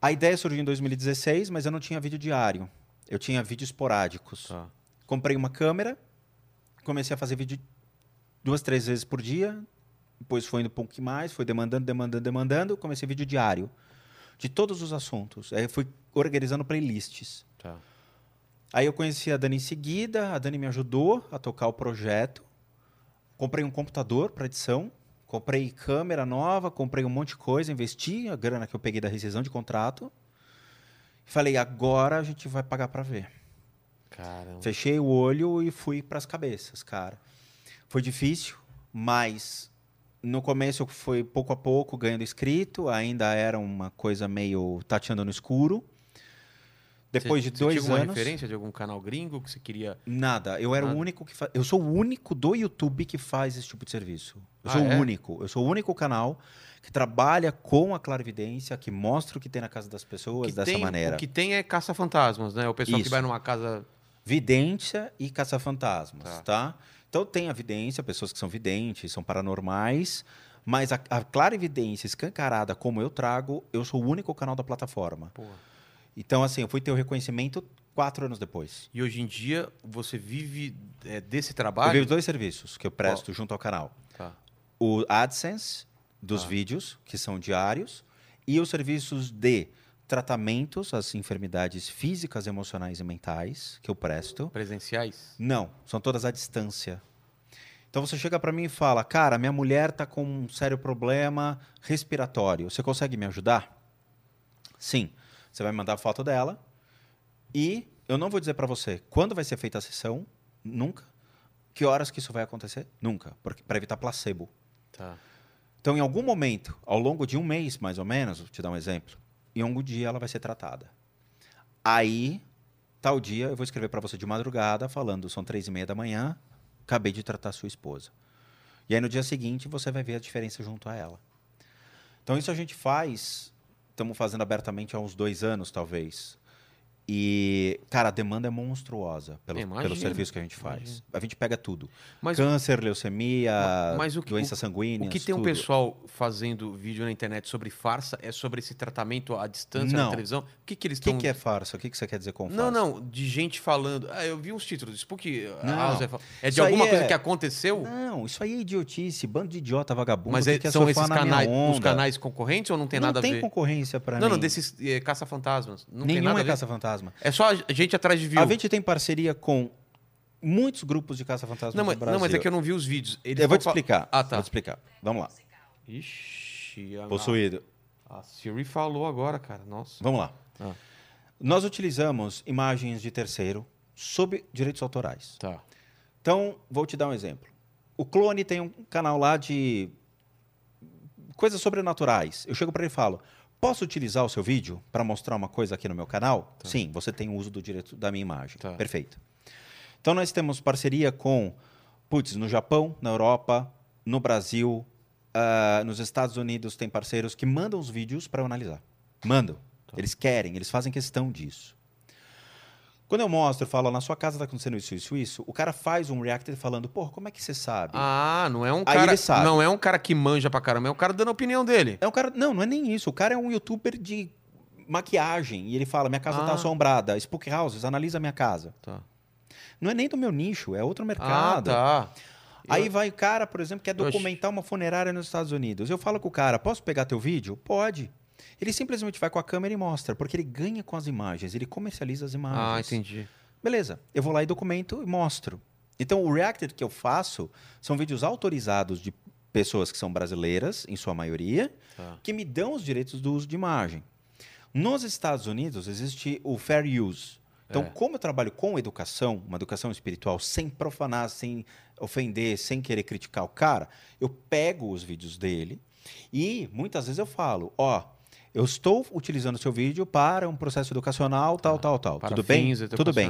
A ideia surgiu em 2016, mas eu não tinha vídeo diário. Eu tinha vídeos esporádicos. Tá. Comprei uma câmera, comecei a fazer vídeo duas, três vezes por dia. Depois foi indo um pouco mais, foi demandando, demandando, demandando. Comecei vídeo diário de todos os assuntos. Aí fui organizando playlists. Tá. Aí eu conheci a Dani em seguida, a Dani me ajudou a tocar o projeto. Comprei um computador para edição, comprei câmera nova, comprei um monte de coisa, investi a grana que eu peguei da rescisão de contrato. Falei, agora a gente vai pagar para ver. Caramba. Fechei o olho e fui para as cabeças, cara. Foi difícil, mas no começo foi pouco a pouco ganhando inscrito, ainda era uma coisa meio tateando no escuro. Depois Você- de você dois tinha alguma anos, referência de algum canal gringo que você queria. nada. Eu era Nada. o único que fa... eu sou o único do YouTube que faz esse tipo de serviço. Eu Ah, sou é? o único. Eu sou o único canal que trabalha com a clarividência, que mostra o que tem na casa das pessoas que dessa tem, maneira. O que tem é caça-fantasmas, né? O pessoal que Isso. vai numa casa. Vidência e caça-fantasmas, Tá. tá. Então tem a vidência, pessoas que são videntes, são paranormais, mas a, a clarividência escancarada como eu trago, eu sou o único canal da plataforma. Porra. Então, assim, eu fui ter o reconhecimento quatro anos depois. E hoje em dia você vive é, desse Eu trabalho. vivo dois serviços que eu presto junto ao canal. Tá. O AdSense dos Tá. vídeos, que são diários, e os serviços de tratamentos às enfermidades físicas, emocionais e mentais que eu presto. Presenciais. Não, são todas à distância. Então você chega para mim e fala: "Cara, minha mulher tá com um sério problema respiratório. Você consegue me ajudar?" Sim. Você vai mandar a foto dela e eu não vou dizer para você quando vai ser feita a sessão, nunca. Que horas que isso vai acontecer? Nunca, para evitar placebo. Tá. Então, em algum momento, ao longo de um mês, mais ou menos, vou te dar um exemplo, em algum dia ela vai ser tratada. Aí, tal dia, eu vou escrever para você de madrugada, falando, são três e meia da manhã, acabei de tratar sua esposa. E aí, no dia seguinte, você vai ver a diferença junto a ela. Então, isso a gente faz, estamos fazendo abertamente há uns dois anos, talvez. E, cara, a demanda é monstruosa pelo, pelo serviço que a gente faz. imagino. A gente pega tudo. Mas Câncer, leucemia, Ma- mas o que- doenças sanguíneas, o que tem um tudo. pessoal fazendo vídeo na internet sobre farsa é sobre esse tratamento à distância na Não. televisão? O que, que eles O que, estão. que é farsa? O que, que você quer dizer com farsa? Não, não, de gente falando. Ah, eu vi uns títulos. Spook Não. House é é de Isso alguma coisa é- que aconteceu? Não, isso aí é idiotice, bando de idiota vagabundo Mas é- são esses na canais, os canais concorrentes ou não tem não nada tem a ver? concorrência pra Não, mim. não, desses eh, caça-fantasmas. Não tem Nenhum nada a é ver. Caça-fantasma. É só a gente atrás de view. A gente tem parceria com muitos grupos de mas, no Brasil. não, mas é que eu não vi os vídeos. Eles Eu vou te explicar. Ah, tá. Vou te explicar. Vamos lá. Ixi, a, Possuído. a Siri falou agora, cara. Nossa. Vamos lá. Ah. Nós utilizamos imagens de terceiro sob direitos autorais. Tá. Então, vou te dar um exemplo. O Clone tem um canal lá de coisas sobrenaturais. Eu chego para ele e falo: Posso utilizar o seu vídeo para mostrar uma coisa aqui no meu canal? Sim, você tem o uso do direito da minha imagem. Tá. Perfeito. Então, nós temos parceria com, putz, no Japão, na Europa, no Brasil, ah, nos Estados Unidos, tem parceiros que mandam os vídeos para eu analisar. Mandam. Eles querem, eles fazem questão disso. Quando eu mostro, eu falo, na sua casa está acontecendo isso, isso, isso, o cara faz um reactor falando, porra, como é que você sabe? Ah, não é um Aí cara. ele sabe. Não é um cara que manja pra caramba, é um cara dando a opinião dele. É um cara. Não, não é nem isso. O cara é um youtuber de maquiagem. E ele fala: minha casa Ah. tá assombrada. Spook Houses, analisa minha casa. Tá. Não é nem do meu nicho, é outro Ah, mercado. tá. Aí Eu- vai o cara, por exemplo, quer documentar uma funerária nos Estados Unidos. Eu falo com o cara: posso pegar teu vídeo? Pode. Ele simplesmente vai com a câmera e mostra, porque ele ganha com as imagens, ele comercializa as Ah, imagens. entendi. Beleza, eu vou lá e documento e mostro. Então, o Reacted que eu faço são vídeos autorizados de pessoas que são brasileiras, em sua maioria, Tá. que me dão os direitos do uso de imagem. Nos Estados Unidos existe o Fair Use. Então, É. como eu trabalho com educação, uma educação espiritual, sem profanar, sem ofender, sem querer criticar o cara, eu pego os vídeos dele e muitas vezes eu falo, ó, eu estou utilizando o seu vídeo para um processo educacional, tal, tal, tal. Para Tudo bem? Tudo bem.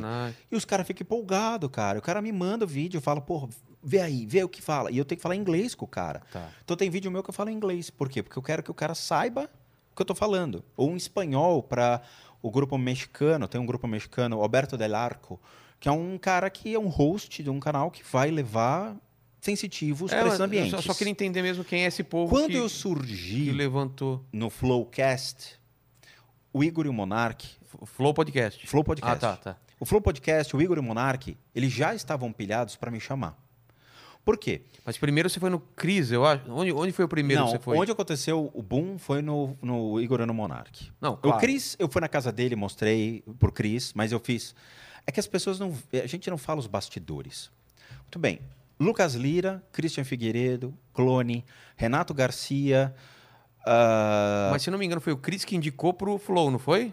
E os caras ficam empolgados, cara. O cara me manda o vídeo, eu falo, porra, vê aí, vê o que fala. E eu tenho que falar inglês com o cara. Tá. Então tem vídeo meu que eu falo em inglês. Por quê? Porque eu quero que o cara saiba o que eu tô falando. Ou um espanhol para o grupo mexicano. Tem um grupo mexicano, Alberto Del Arco, que é um cara que é um host de um canal que vai levar sensitivos É, para esses eu ambientes. só, só queria entender mesmo quem é esse povo Quando que, eu surgi levantou. no Flowcast, o Igor e o Monark, Flow Podcast. Flow Podcast. Ah, tá, tá. O Flow Podcast, o Igor e o Monark, eles já estavam pilhados para me chamar. Por quê? Mas primeiro você foi no Cris, eu acho. Onde, onde foi o primeiro Não, que você foi? onde aconteceu o boom foi no, no Igor e no Monark. Não, claro. O Cris, eu fui na casa dele, mostrei por Cris, mas eu fiz. É que as pessoas não. A gente não fala os bastidores. Muito bem. Lucas Lira, Christian Figueiredo, Clone, Renato Garcia. ah, Mas se não me engano, foi o Cris que indicou pro Flow, não foi?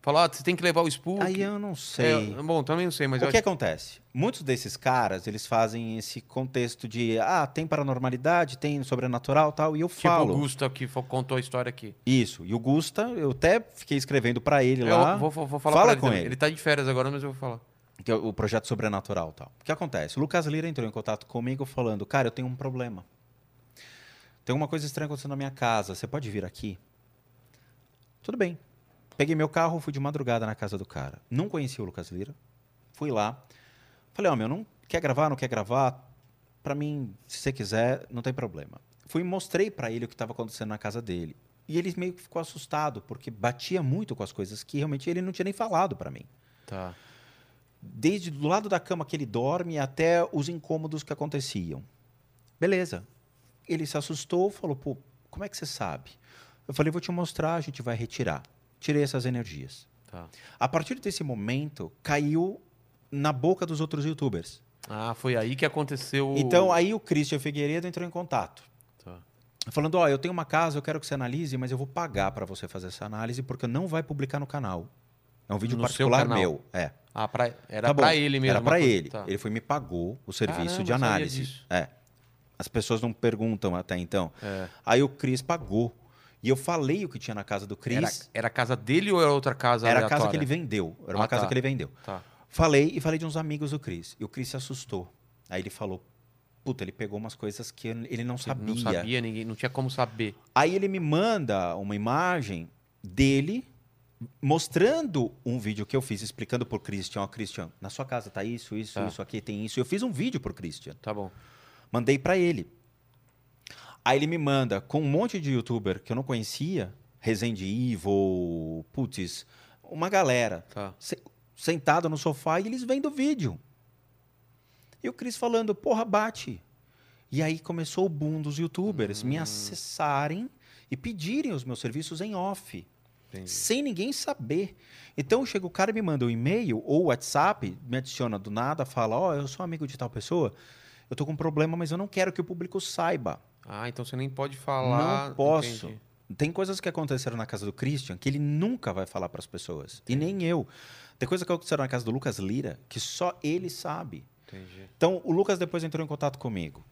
Falou, ah, você tem que levar o Spook. aí eu não sei. É, bom, também não sei, mas o que acho- acontece? Muitos desses caras, eles fazem esse contexto de, ah, tem paranormalidade, tem sobrenatural tal, e eu Tipo falo. o Gusta que contou a história aqui. Isso. E o Gusta, eu até fiquei escrevendo pra ele Eu lá. vou, vou- vou falar Fala pra ele com também. ele. Ele tá de férias agora, mas eu vou falar. Que é o projeto sobrenatural tal. O que acontece? O Lucas Lira entrou em contato comigo falando, cara, eu tenho um problema. Tem alguma coisa estranha acontecendo na minha casa, você pode vir aqui? Tudo bem. Peguei meu carro, fui de madrugada na casa do cara. Não conhecia o Lucas Lira. Fui lá. Falei, ó, meu, não quer gravar, não quer gravar? Pra mim, se você quiser, não tem problema. Fui e mostrei pra ele o que estava acontecendo na casa dele. E ele meio que ficou assustado, porque batia muito com as coisas que realmente ele não tinha nem falado pra mim Tá. Desde do lado da cama que ele dorme até os incômodos que aconteciam. Beleza. Ele se assustou, falou: pô, como é que você sabe? Eu falei: vou te mostrar, a gente vai retirar. Tirei essas energias. Tá. A partir desse momento, caiu na boca dos outros youtubers. Ah, foi aí que aconteceu. Então, aí o Christian Figueiredo entrou em contato. Tá. Falando: ó, eu tenho uma casa, eu quero que você analise, mas eu vou pagar para você fazer essa análise porque não vai publicar no canal. É um vídeo No particular meu. É. Ah, pra... era Tá pra ele mesmo. Era coisa- ele. Tá. Ele foi me pagou o serviço Caramba, de análise. É. As pessoas não perguntam até então. É. Aí o Cris pagou. E eu falei o que tinha na casa do Era, Cris. era a casa dele ou era outra casa Era, a casa que ele vendeu. Era uma Ah, casa tá. que ele vendeu. Tá. Falei e falei de uns amigos do Cris. E o Cris se assustou. Aí ele falou: Puta, ele pegou umas coisas que ele não sabia. Não sabia, ninguém, não tinha como saber. Aí ele me manda uma imagem dele mostrando um vídeo que eu fiz explicando pro Christian, ó, Christian, na sua casa tá isso, isso, Tá. isso aqui tem isso. Eu fiz um vídeo pro Christian. Tá bom. Mandei pra ele. Aí ele me manda com um monte de youtuber que eu não conhecia, Resende Evil, putz, uma galera Tá. se- sentado no sofá e eles vendo o vídeo. E o Cris falando, porra, bate. E aí começou o boom dos youtubers me acessarem e pedirem os meus serviços em off, Entendi. sem ninguém saber. Então chega o cara e me manda um e-mail ou WhatsApp, me adiciona do nada, fala: Ó, eu sou amigo de tal pessoa, eu tô com um problema, mas eu não quero que o público saiba. Ah, então você nem pode falar. Não posso. Entendi. Tem coisas que aconteceram na casa do Christian que ele nunca vai falar para as pessoas. E nem eu. Tem coisas que aconteceram na casa do Lucas Lira que só ele sabe. Entendi. Então, o Lucas depois entrou em contato comigo.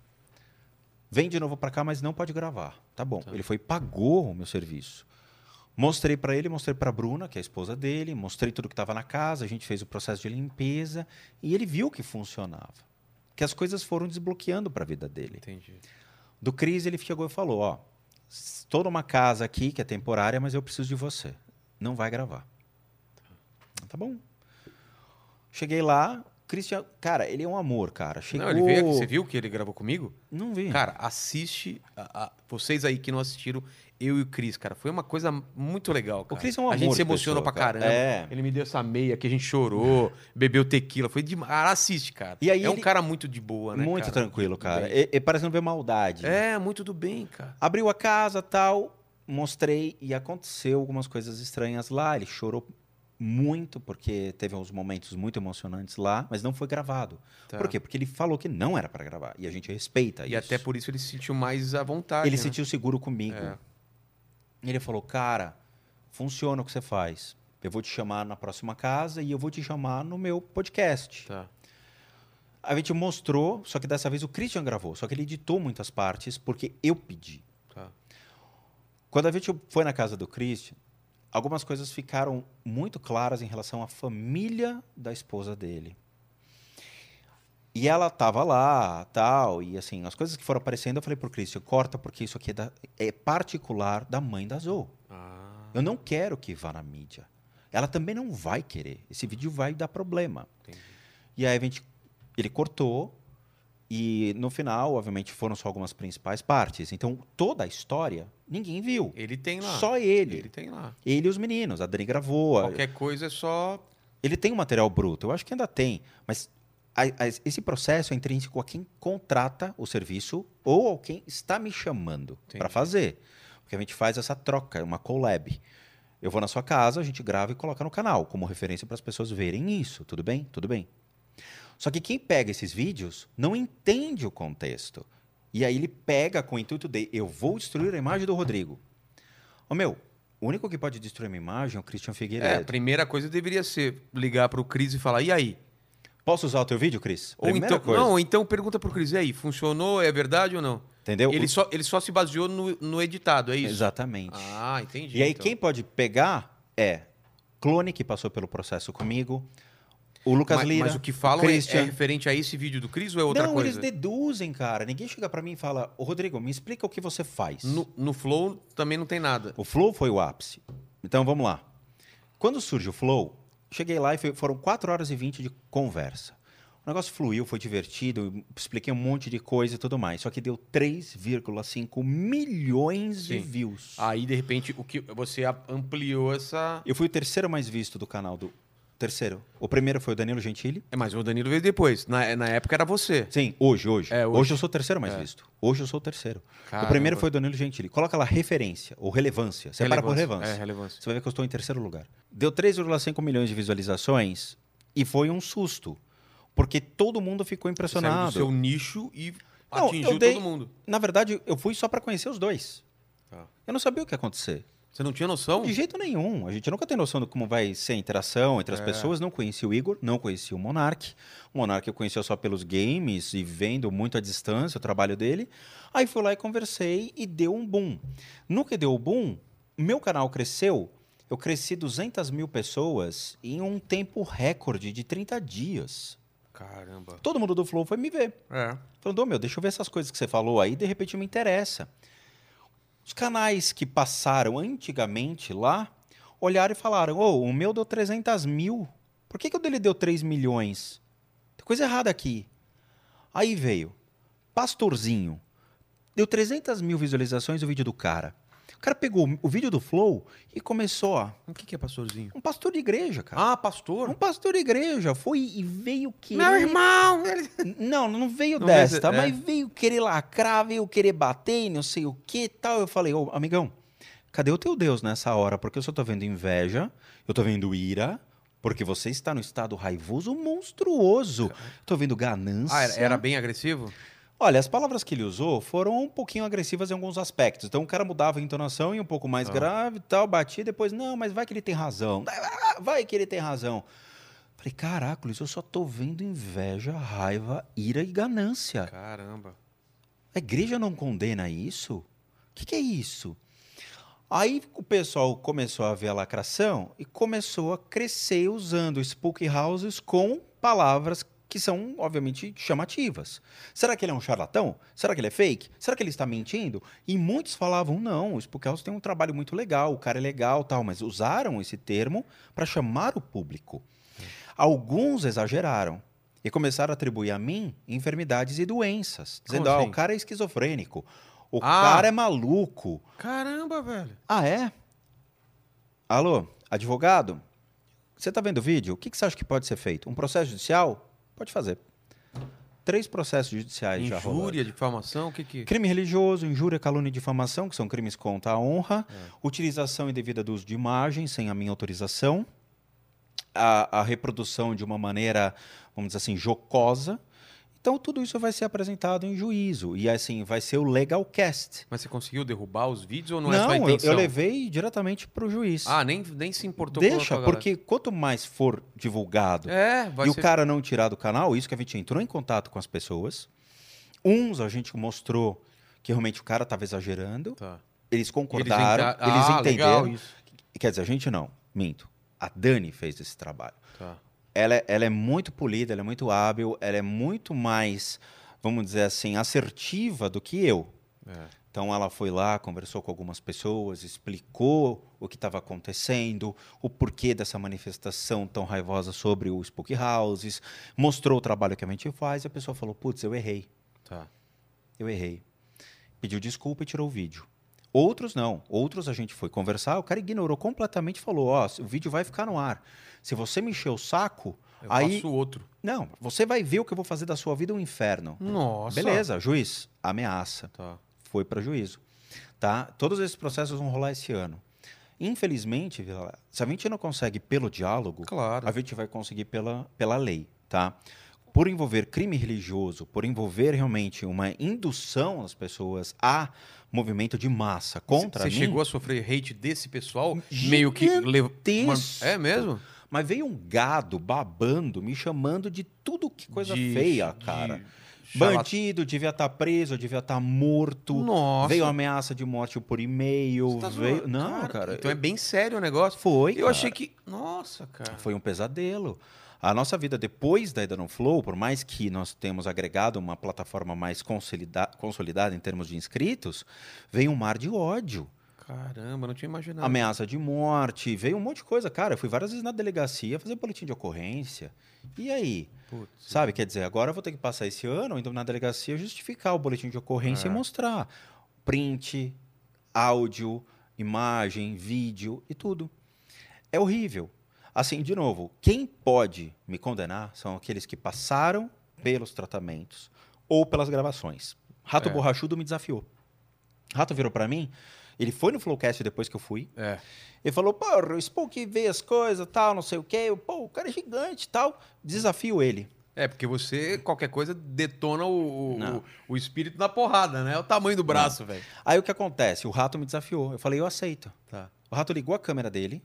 Vem de novo para cá, mas não pode gravar. Tá bom. Ele foi e pagou o meu serviço. Mostrei para ele, mostrei para Bruna, que é a esposa dele, mostrei tudo que estava na casa, a gente fez o processo de limpeza e ele viu que funcionava. Que as coisas foram desbloqueando para a vida dele. Entendi. Do Cris, ele chegou e falou: Ó, estou numa casa aqui que é temporária, mas eu preciso de você. Não vai gravar. Tá bom. Cheguei lá, Christian, cara, ele é um amor, cara. Chegou. Não, ele veio aqui. Você viu que ele gravou comigo? Não vi. Cara, assiste. a- a- vocês aí que não assistiram, eu e o Cris, cara. Foi uma coisa muito legal. Cara. Cris é um A gente amor se emocionou pessoa, pra cara. caramba. É. Ele me deu essa meia que a gente chorou, bebeu tequila. Foi demais. Cara, assiste, cara. E aí é um cara muito de boa, né? Muito cara? tranquilo, cara. E, e parece não ver maldade. É, muito do bem, cara. Abriu a casa tal, mostrei e aconteceu algumas coisas estranhas lá. Ele chorou muito porque teve uns momentos muito emocionantes lá, mas não foi gravado. Tá. Por quê? Porque ele falou que não era para gravar e a gente respeita E isso. até por isso ele se sentiu mais à vontade. Ele né? se sentiu seguro comigo. É. Ele falou, cara, funciona o que você faz. Eu vou te chamar na próxima casa e eu vou te chamar no meu podcast. Tá. A gente mostrou, só que dessa vez o Christian gravou, só que ele editou muitas partes porque eu pedi. Tá. Quando a gente foi na casa do Christian, algumas coisas ficaram muito claras em relação à família da esposa dele. E ela tava lá, tal, e assim, as coisas que foram aparecendo, eu falei pro Christian, corta porque isso aqui é, da- é particular da mãe da Zoe. Ah, Eu não quero que vá na mídia. Ela também não vai querer. Esse vídeo vai dar problema. entendi. E aí a gente, ele cortou E no final, obviamente, foram só algumas principais partes. Então, toda a história, ninguém viu. Ele tem lá. Só ele. Ele tem lá. Ele e os meninos. A Dani gravou. a- Qualquer coisa é só. Ele tem um material bruto. Eu acho que ainda tem. Mas a- a- esse processo é intrínseco a quem contrata o serviço ou a quem está me chamando para fazer. Porque a gente faz essa troca, uma collab. Eu vou na sua casa, a gente grava e coloca no canal, como referência para as pessoas verem isso. Tudo bem? Tudo bem. Só que quem pega esses vídeos não entende o contexto. E aí ele pega com o intuito de eu vou destruir a imagem do Rodrigo. Ô meu, o único que pode destruir a minha imagem é o Christian É, Figueiredo. a primeira coisa deveria ser ligar pro Cris e falar: e aí? Posso usar o teu vídeo, Cris? Ou Primeira então, coisa. não, então pergunta pro Cris: e aí? Funcionou? É verdade ou não? Entendeu? Ele só, ele só se baseou no, no editado, é isso? Exatamente. Ah, entendi. e aí, então. quem pode pegar é Clone, que passou pelo processo comigo, o Lucas mas, Lira. mas o que falam o é, é referente a esse vídeo do Cris ou é outra Não, coisa? eles deduzem, cara. Ninguém chega pra mim e fala, ô Rodrigo, me explica o que você faz. No, no Flow também não tem nada. O Flow foi o ápice. Então, vamos lá. Quando surge o Flow, cheguei lá e foi- foram 4 horas e 20 de conversa. O negócio fluiu, foi divertido, expliquei um monte de coisa e tudo mais. Só que deu 3,5 milhões de Sim. views. Aí, de repente, o que você ampliou essa. Eu fui o terceiro mais visto do canal do. Terceiro. O primeiro foi o Danilo Gentili. É, mas o Danilo veio depois. Na, na época era você. Sim, hoje, hoje. É, hoje. hoje. eu sou o terceiro mais visto. Hoje eu sou o terceiro. Caramba. O primeiro foi o Danilo Gentili. Coloca lá referência ou relevância. Separa por relevância. É, relevância. Você vai ver que eu estou em terceiro lugar. Deu 3,5 milhões de visualizações e foi um susto. Porque todo mundo ficou Saiu do impressionado. seu nicho e Não, atingiu dei- todo mundo. Na verdade, eu fui só para conhecer os dois. Tá. Eu não sabia o que ia acontecer. Você não tinha noção? De jeito nenhum. A gente nunca tem noção de como vai ser a interação entre as É. pessoas. Não conheci o Igor, não conheci o Monark. O Monark eu conhecia só pelos games e vendo muito à distância o trabalho dele. Aí fui lá e conversei e deu um boom. No que deu o boom, meu canal cresceu. Eu cresci 200 mil pessoas em um tempo recorde de 30 dias. Caramba. Todo mundo do Flow foi me ver. É. Falando, ô meu, deixa eu ver essas coisas que você falou aí, de repente me interessa. Os canais que passaram antigamente lá olharam e falaram: ô, o meu deu 300 mil. Por que, que o dele deu 3 milhões? Tem coisa errada aqui. Aí veio Pastorzinho. Deu 300 mil visualizações o vídeo do cara. O cara pegou o vídeo do Flow e começou, ó. O que, que é pastorzinho? Um pastor de igreja, cara. Ah, pastor. Um pastor de igreja. Foi e veio querer. Meu irmão! Não, não veio Não desta, é. mas veio querer lacrar, veio querer bater, não sei o que tal. Eu falei, ô, amigão, cadê o teu Deus nessa hora? Porque eu só tô vendo inveja, eu tô vendo ira, porque você está no estado raivoso monstruoso. Tô vendo ganância. Ah, era, era bem agressivo? Olha, as palavras que ele usou foram um pouquinho agressivas em alguns aspectos. Então o cara mudava a entonação e um pouco mais Ah. grave e tal, batia, depois, não, mas vai que ele tem razão. Ah, Vai que ele tem razão. Falei, caracoles, eu só tô vendo inveja, raiva, ira e ganância. Caramba. A igreja não condena isso? O que, que é isso? Aí o pessoal começou a ver a lacração e começou a crescer usando spook houses com palavras que são, obviamente, chamativas. Será que ele é um charlatão? Será que ele é fake? Será que ele está mentindo? E muitos falavam, não, o spook house tem um trabalho muito legal, o cara é legal tal, mas usaram esse termo para chamar o público. Alguns exageraram e começaram a atribuir a mim enfermidades e doenças, dizendo, ah, assim? o cara é esquizofrênico, o Ah. cara é maluco. Caramba, velho. Ah, é? Alô, advogado? Você está vendo o vídeo? O que, que você acha que pode ser feito? Um processo judicial? Pode fazer. Três processos judiciais já rolaram. Injúria, difamação, o que que... Crime religioso, injúria, calúnia e difamação, que são crimes contra a honra. É. Utilização indevida do uso de imagem sem a minha autorização. A, a reprodução de uma maneira, vamos dizer assim, jocosa. Então, tudo isso vai ser apresentado em juízo. E, assim, vai ser o legal cast. Mas você conseguiu derrubar os vídeos ou não, é Não, sua eu, intenção? eu levei diretamente para o juiz. Ah, nem, nem se importou Deixa, porque quanto mais for divulgado É, e ser... o cara não tirar do canal, isso que a gente entrou em contato com as pessoas. Uns a gente mostrou que realmente o cara estava exagerando. Tá. Eles concordaram, eles, Ah, legal entenderam. Quer dizer, a gente não, minto. A Dani fez esse trabalho. Tá. Ela, é- ela é muito polida, ela é muito hábil, ela é muito mais, vamos dizer assim, assertiva do que eu. É. Então ela foi lá, conversou com algumas pessoas, explicou o que estava acontecendo, o porquê dessa manifestação tão raivosa sobre o Spook Houses, mostrou o trabalho que a gente faz e a pessoa falou: putz, eu errei. Tá. Eu errei. Pediu desculpa e tirou o vídeo. Outros não. Outros a gente foi conversar, o cara ignorou completamente e falou: Ó, o vídeo vai ficar no ar. Se você me encher o saco, Eu aí. faço outro. Não, você vai ver o que eu vou fazer da sua vida um inferno. Nossa. Beleza, juiz, ameaça. Tá. Foi para juízo. Tá? Todos esses processos vão rolar esse ano. Infelizmente, se a gente não consegue pelo diálogo, Claro. a gente vai conseguir pela, pela lei, tá? Por envolver crime religioso, por envolver realmente uma indução das pessoas a movimento de massa contra Você mim, chegou a sofrer hate desse pessoal? Meio que. Gigantesco. É mesmo? mas veio um gado babando, me chamando de tudo que coisa De- feia, de cara. charlat- Bandido, devia estar preso, devia estar morto. Nossa. Veio ameaça de morte por e-mail. Você tá veio... Não, cara. Então é bem sério o negócio. Foi. Eu cara. achei que. Nossa, cara. Foi um pesadelo. A nossa vida depois da Ida no Flow, por mais que nós temos agregado uma plataforma mais consolida- consolidada em termos de inscritos, veio um mar de ódio. Caramba, não tinha imaginado. Ameaça de morte, veio um monte de coisa. Cara, eu fui várias vezes na delegacia fazer boletim de ocorrência. E aí? Putz. Sabe, quer dizer, agora eu vou ter que passar esse ano indo na delegacia justificar o boletim de ocorrência É. e mostrar print, áudio, imagem, vídeo e tudo. É horrível. Assim, de novo, quem pode me condenar são aqueles que passaram pelos tratamentos ou pelas gravações. Rato É. Borrachudo me desafiou. Rato virou pra mim, ele foi no Flowcast depois que eu fui, É. ele falou, pô, o Spook vê as coisas, tal, não sei o quê. Eu, Pô, o cara é gigante tal. Desafio ele. É, porque você, qualquer coisa, detona o, o- o espírito na porrada, né? É o tamanho do braço, velho. Aí o que acontece? O rato me desafiou. Eu falei, eu aceito. Tá. O rato ligou a câmera dele.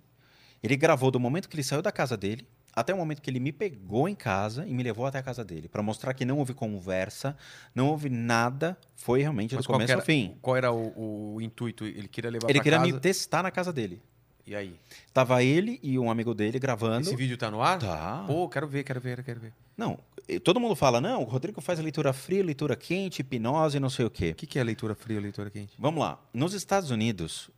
Ele gravou do momento que ele saiu da casa dele até o momento que ele me pegou em casa e me levou até a casa dele. Pra mostrar que não houve conversa, não houve nada. Foi realmente Mas do começo era- ao fim. Qual era o, o intuito? Ele queria levar Ele queria casa... me testar na casa dele. E aí? Tava ele e um amigo dele gravando. Esse vídeo tá no ar? Tá. Pô, quero ver, quero ver, quero ver. Não, todo mundo fala, não, o Rodrigo faz leitura fria, leitura quente, hipnose, não sei o quê. O que, que é leitura fria, leitura quente? Vamos lá. Nos Estados Unidos,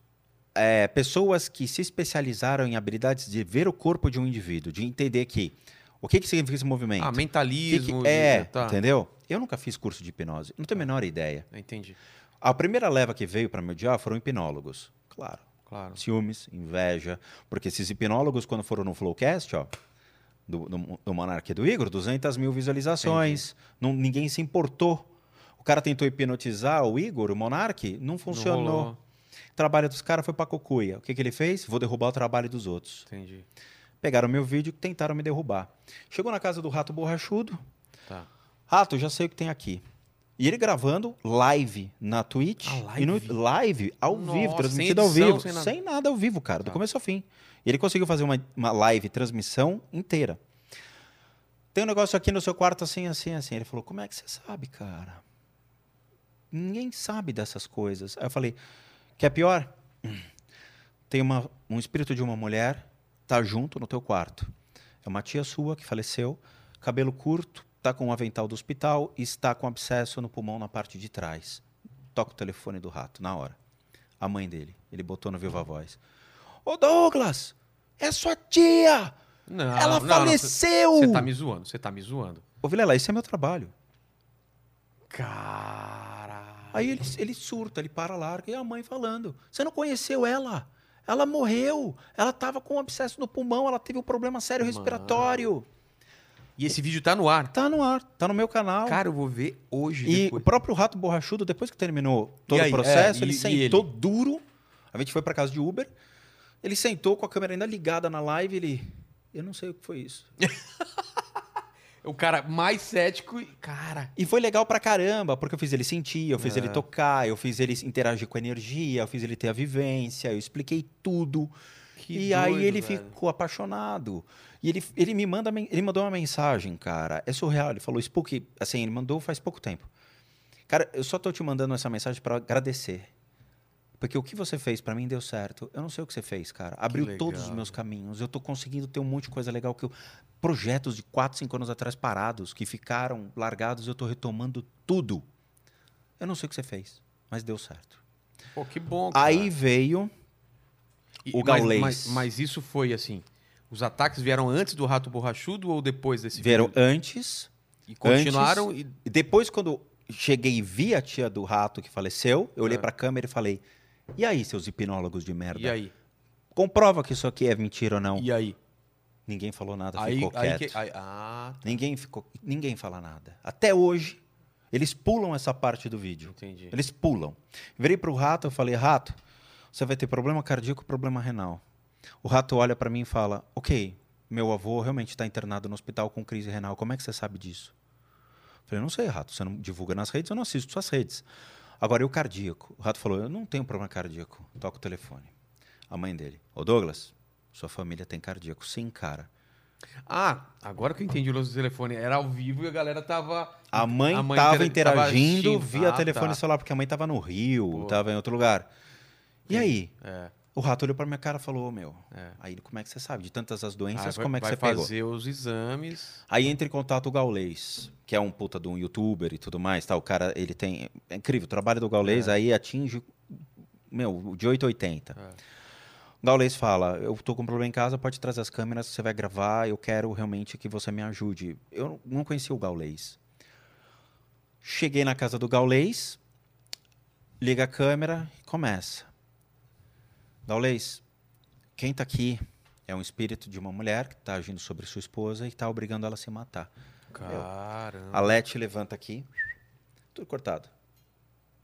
é, pessoas que se especializaram em habilidades de ver o corpo de um indivíduo, de entender que o que, que significa esse movimento. Ah, O que que- mentalismo. é, de- tá. entendeu? Eu nunca fiz curso de hipnose, não tenho a menor ideia. Entendi. A primeira leva que veio para me odiar foram hipnólogos. Claro. Claro. Ciúmes, inveja. Porque esses hipnólogos, quando foram no Flowcast, ó, do, do, do Monarca e do Igor, 200 mil visualizações. Não, ninguém se importou. O cara tentou hipnotizar o Igor, o Monark, não funcionou. rolou. O trabalho dos caras foi pra cocuia. O que, que ele fez? Vou derrubar o trabalho dos outros. Entendi. Pegaram meu vídeo e tentaram me derrubar. Chegou na casa do Rato Borrachudo. Tá. Rato, já sei o que tem aqui. E ele gravando live na Twitch. Ah, E no, live? live, ao Nossa, vivo, transmitido ao edição, vivo. sem Sem nada. nada. ao vivo, cara, do Tá. começo ao fim. E ele conseguiu fazer uma, uma live, transmissão inteira. Tem um negócio aqui no seu quarto assim, assim, assim. Ele falou, como é que você sabe, cara? Ninguém sabe dessas coisas. Aí eu falei, quer pior? Tem uma, um espírito de uma mulher, tá junto no teu quarto. É uma tia sua que faleceu, cabelo curto, tá com um avental do hospital e está com abscesso no pulmão na parte de trás. Toca o telefone do rato, na hora. A mãe dele, ele botou no Viva Voz. Ô Douglas, é sua tia! Não, Ela não, faleceu! Você tá me zoando, você tá me zoando. Ô Vilela, esse é meu trabalho. Cara. Aí ele, ele surta, ele para larga e a mãe falando: Você não conheceu ela? Ela morreu. Ela estava com um abscesso no pulmão, ela teve um problema sério respiratório. E esse vídeo tá no ar. Tá no ar, tá no meu canal. Cara, eu vou ver hoje. e depois. o próprio Rato Borrachudo, depois que terminou todo E aí? o processo, É, ele e- e sentou ele? duro. A gente foi para casa de Uber. Ele sentou com a câmera ainda ligada na live. Ele. Eu não sei o que foi isso. O cara mais cético e. Cara. E foi legal pra caramba, porque eu fiz ele sentir, eu fiz É. ele tocar, eu fiz ele interagir com a energia, eu fiz ele ter a vivência, eu expliquei tudo. Que e aí doido, ele velho. ficou apaixonado. E ele, ele me manda, ele mandou uma mensagem, cara. É surreal. Ele falou, Spook, assim, ele mandou faz pouco tempo. Cara, eu só tô te mandando essa mensagem pra agradecer. Porque o que você fez pra mim deu certo. Eu não sei o que você fez, cara. Abriu todos os meus caminhos. Eu tô conseguindo ter um monte de coisa legal que eu projetos de 4, 5 anos atrás parados, que ficaram largados, eu tô retomando tudo. Eu não sei o que você fez, mas deu certo. Pô, que bom. Cara. Aí veio E- o mas- gaulês. Mas, mas isso foi assim. Os ataques vieram antes do rato borrachudo ou depois desse vieram antes E continuaram e. E depois, quando cheguei e vi a tia do rato que faleceu, eu olhei É. pra câmera e falei: "E aí, seus hipnólogos de merda? E aí? Comprova que isso aqui é mentira ou não?" E aí? Ninguém falou nada, Aí, ficou aí quieto. que- aí- ah, Ninguém ficou, ninguém fala nada. Até hoje, eles pulam essa parte do vídeo. entendi. Eles pulam. Virei pro rato, eu falei: "Rato, você vai ter problema cardíaco, problema renal." O rato olha pra mim e fala: "OK, meu avô realmente está internado no hospital com crise renal. Como é que você sabe disso?" Eu falei: "Não sei, rato. Você não divulga nas redes, eu não assisto suas redes." Agora, e o cardíaco? O rato falou: "Eu não tenho problema cardíaco." Toca o telefone. A mãe dele: "Ô Douglas, sua família tem cardíaco." Sim, cara. Ah, agora que eu entendi o lance do telefone. Era ao vivo e a galera tava. A mãe A mãe intera- tava interagindo assistindo. via Ah, telefone tá. celular, porque a mãe estava no Rio, Pô. estava em outro lugar. E aí? É. O rato olhou pra minha cara e falou, meu, É. aí como é que você sabe? De tantas as Ah, doenças, vai- como é que vai você pegou? fazer os exames. Aí entra em contato o Gaulês, que é um puta de um youtuber e tudo mais, tá? O cara, ele tem... É incrível, o trabalho do Gaulês É. aí atinge, meu, de 8 a 80. É. O Gaulês fala, eu tô com um problema em casa, pode trazer as câmeras, você vai gravar, eu quero realmente que você me ajude. Eu não conhecia o Gaulês. Cheguei na casa do Gaulês, liga a câmera e começa. Gaulês, quem tá aqui é um espírito de uma mulher que tá agindo sobre sua esposa e tá obrigando ela a se matar. Caramba. A Leti levanta aqui, tudo cortado.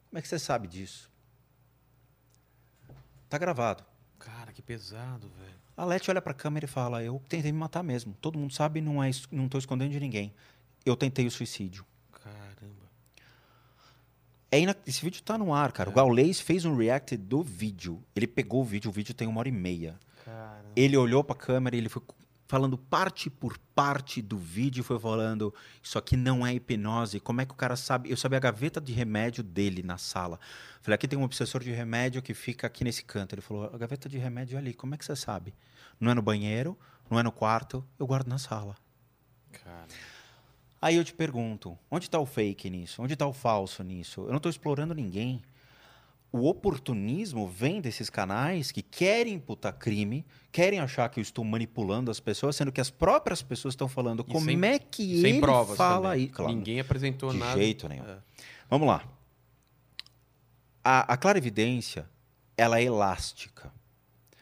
Como é que você sabe disso? Tá gravado. Cara, que pesado, velho. A Leti olha pra câmera e fala: Eu tentei me matar mesmo. Todo mundo sabe, não, é, não tô escondendo de ninguém. Eu tentei o suicídio. É ina- Esse vídeo tá no ar, cara. O Gaulês fez um react do vídeo. Ele pegou o vídeo, o vídeo tem uma hora e meia. Caramba. Ele olhou pra câmera e ele foi falando parte por parte do vídeo, foi falando, isso aqui não é hipnose, como é que o cara sabe? Eu sabia a gaveta de remédio dele na sala. Falei, aqui tem um obsessor de remédio que fica aqui nesse canto. Ele falou, a gaveta de remédio é ali, como é que você sabe? Não é no banheiro, não é no quarto, eu guardo na sala. Cara. Aí eu te pergunto, onde está o fake nisso? Onde está o falso nisso? Eu não estou explorando ninguém. O oportunismo vem desses canais que querem imputar crime, querem achar que eu estou manipulando as pessoas, sendo que as próprias pessoas estão falando E como sem- é que Sem ele provas. fala também. aí. Claro, Ninguém apresentou de nada. jeito nenhum. É. Vamos lá. A, a clarividência, ela é elástica.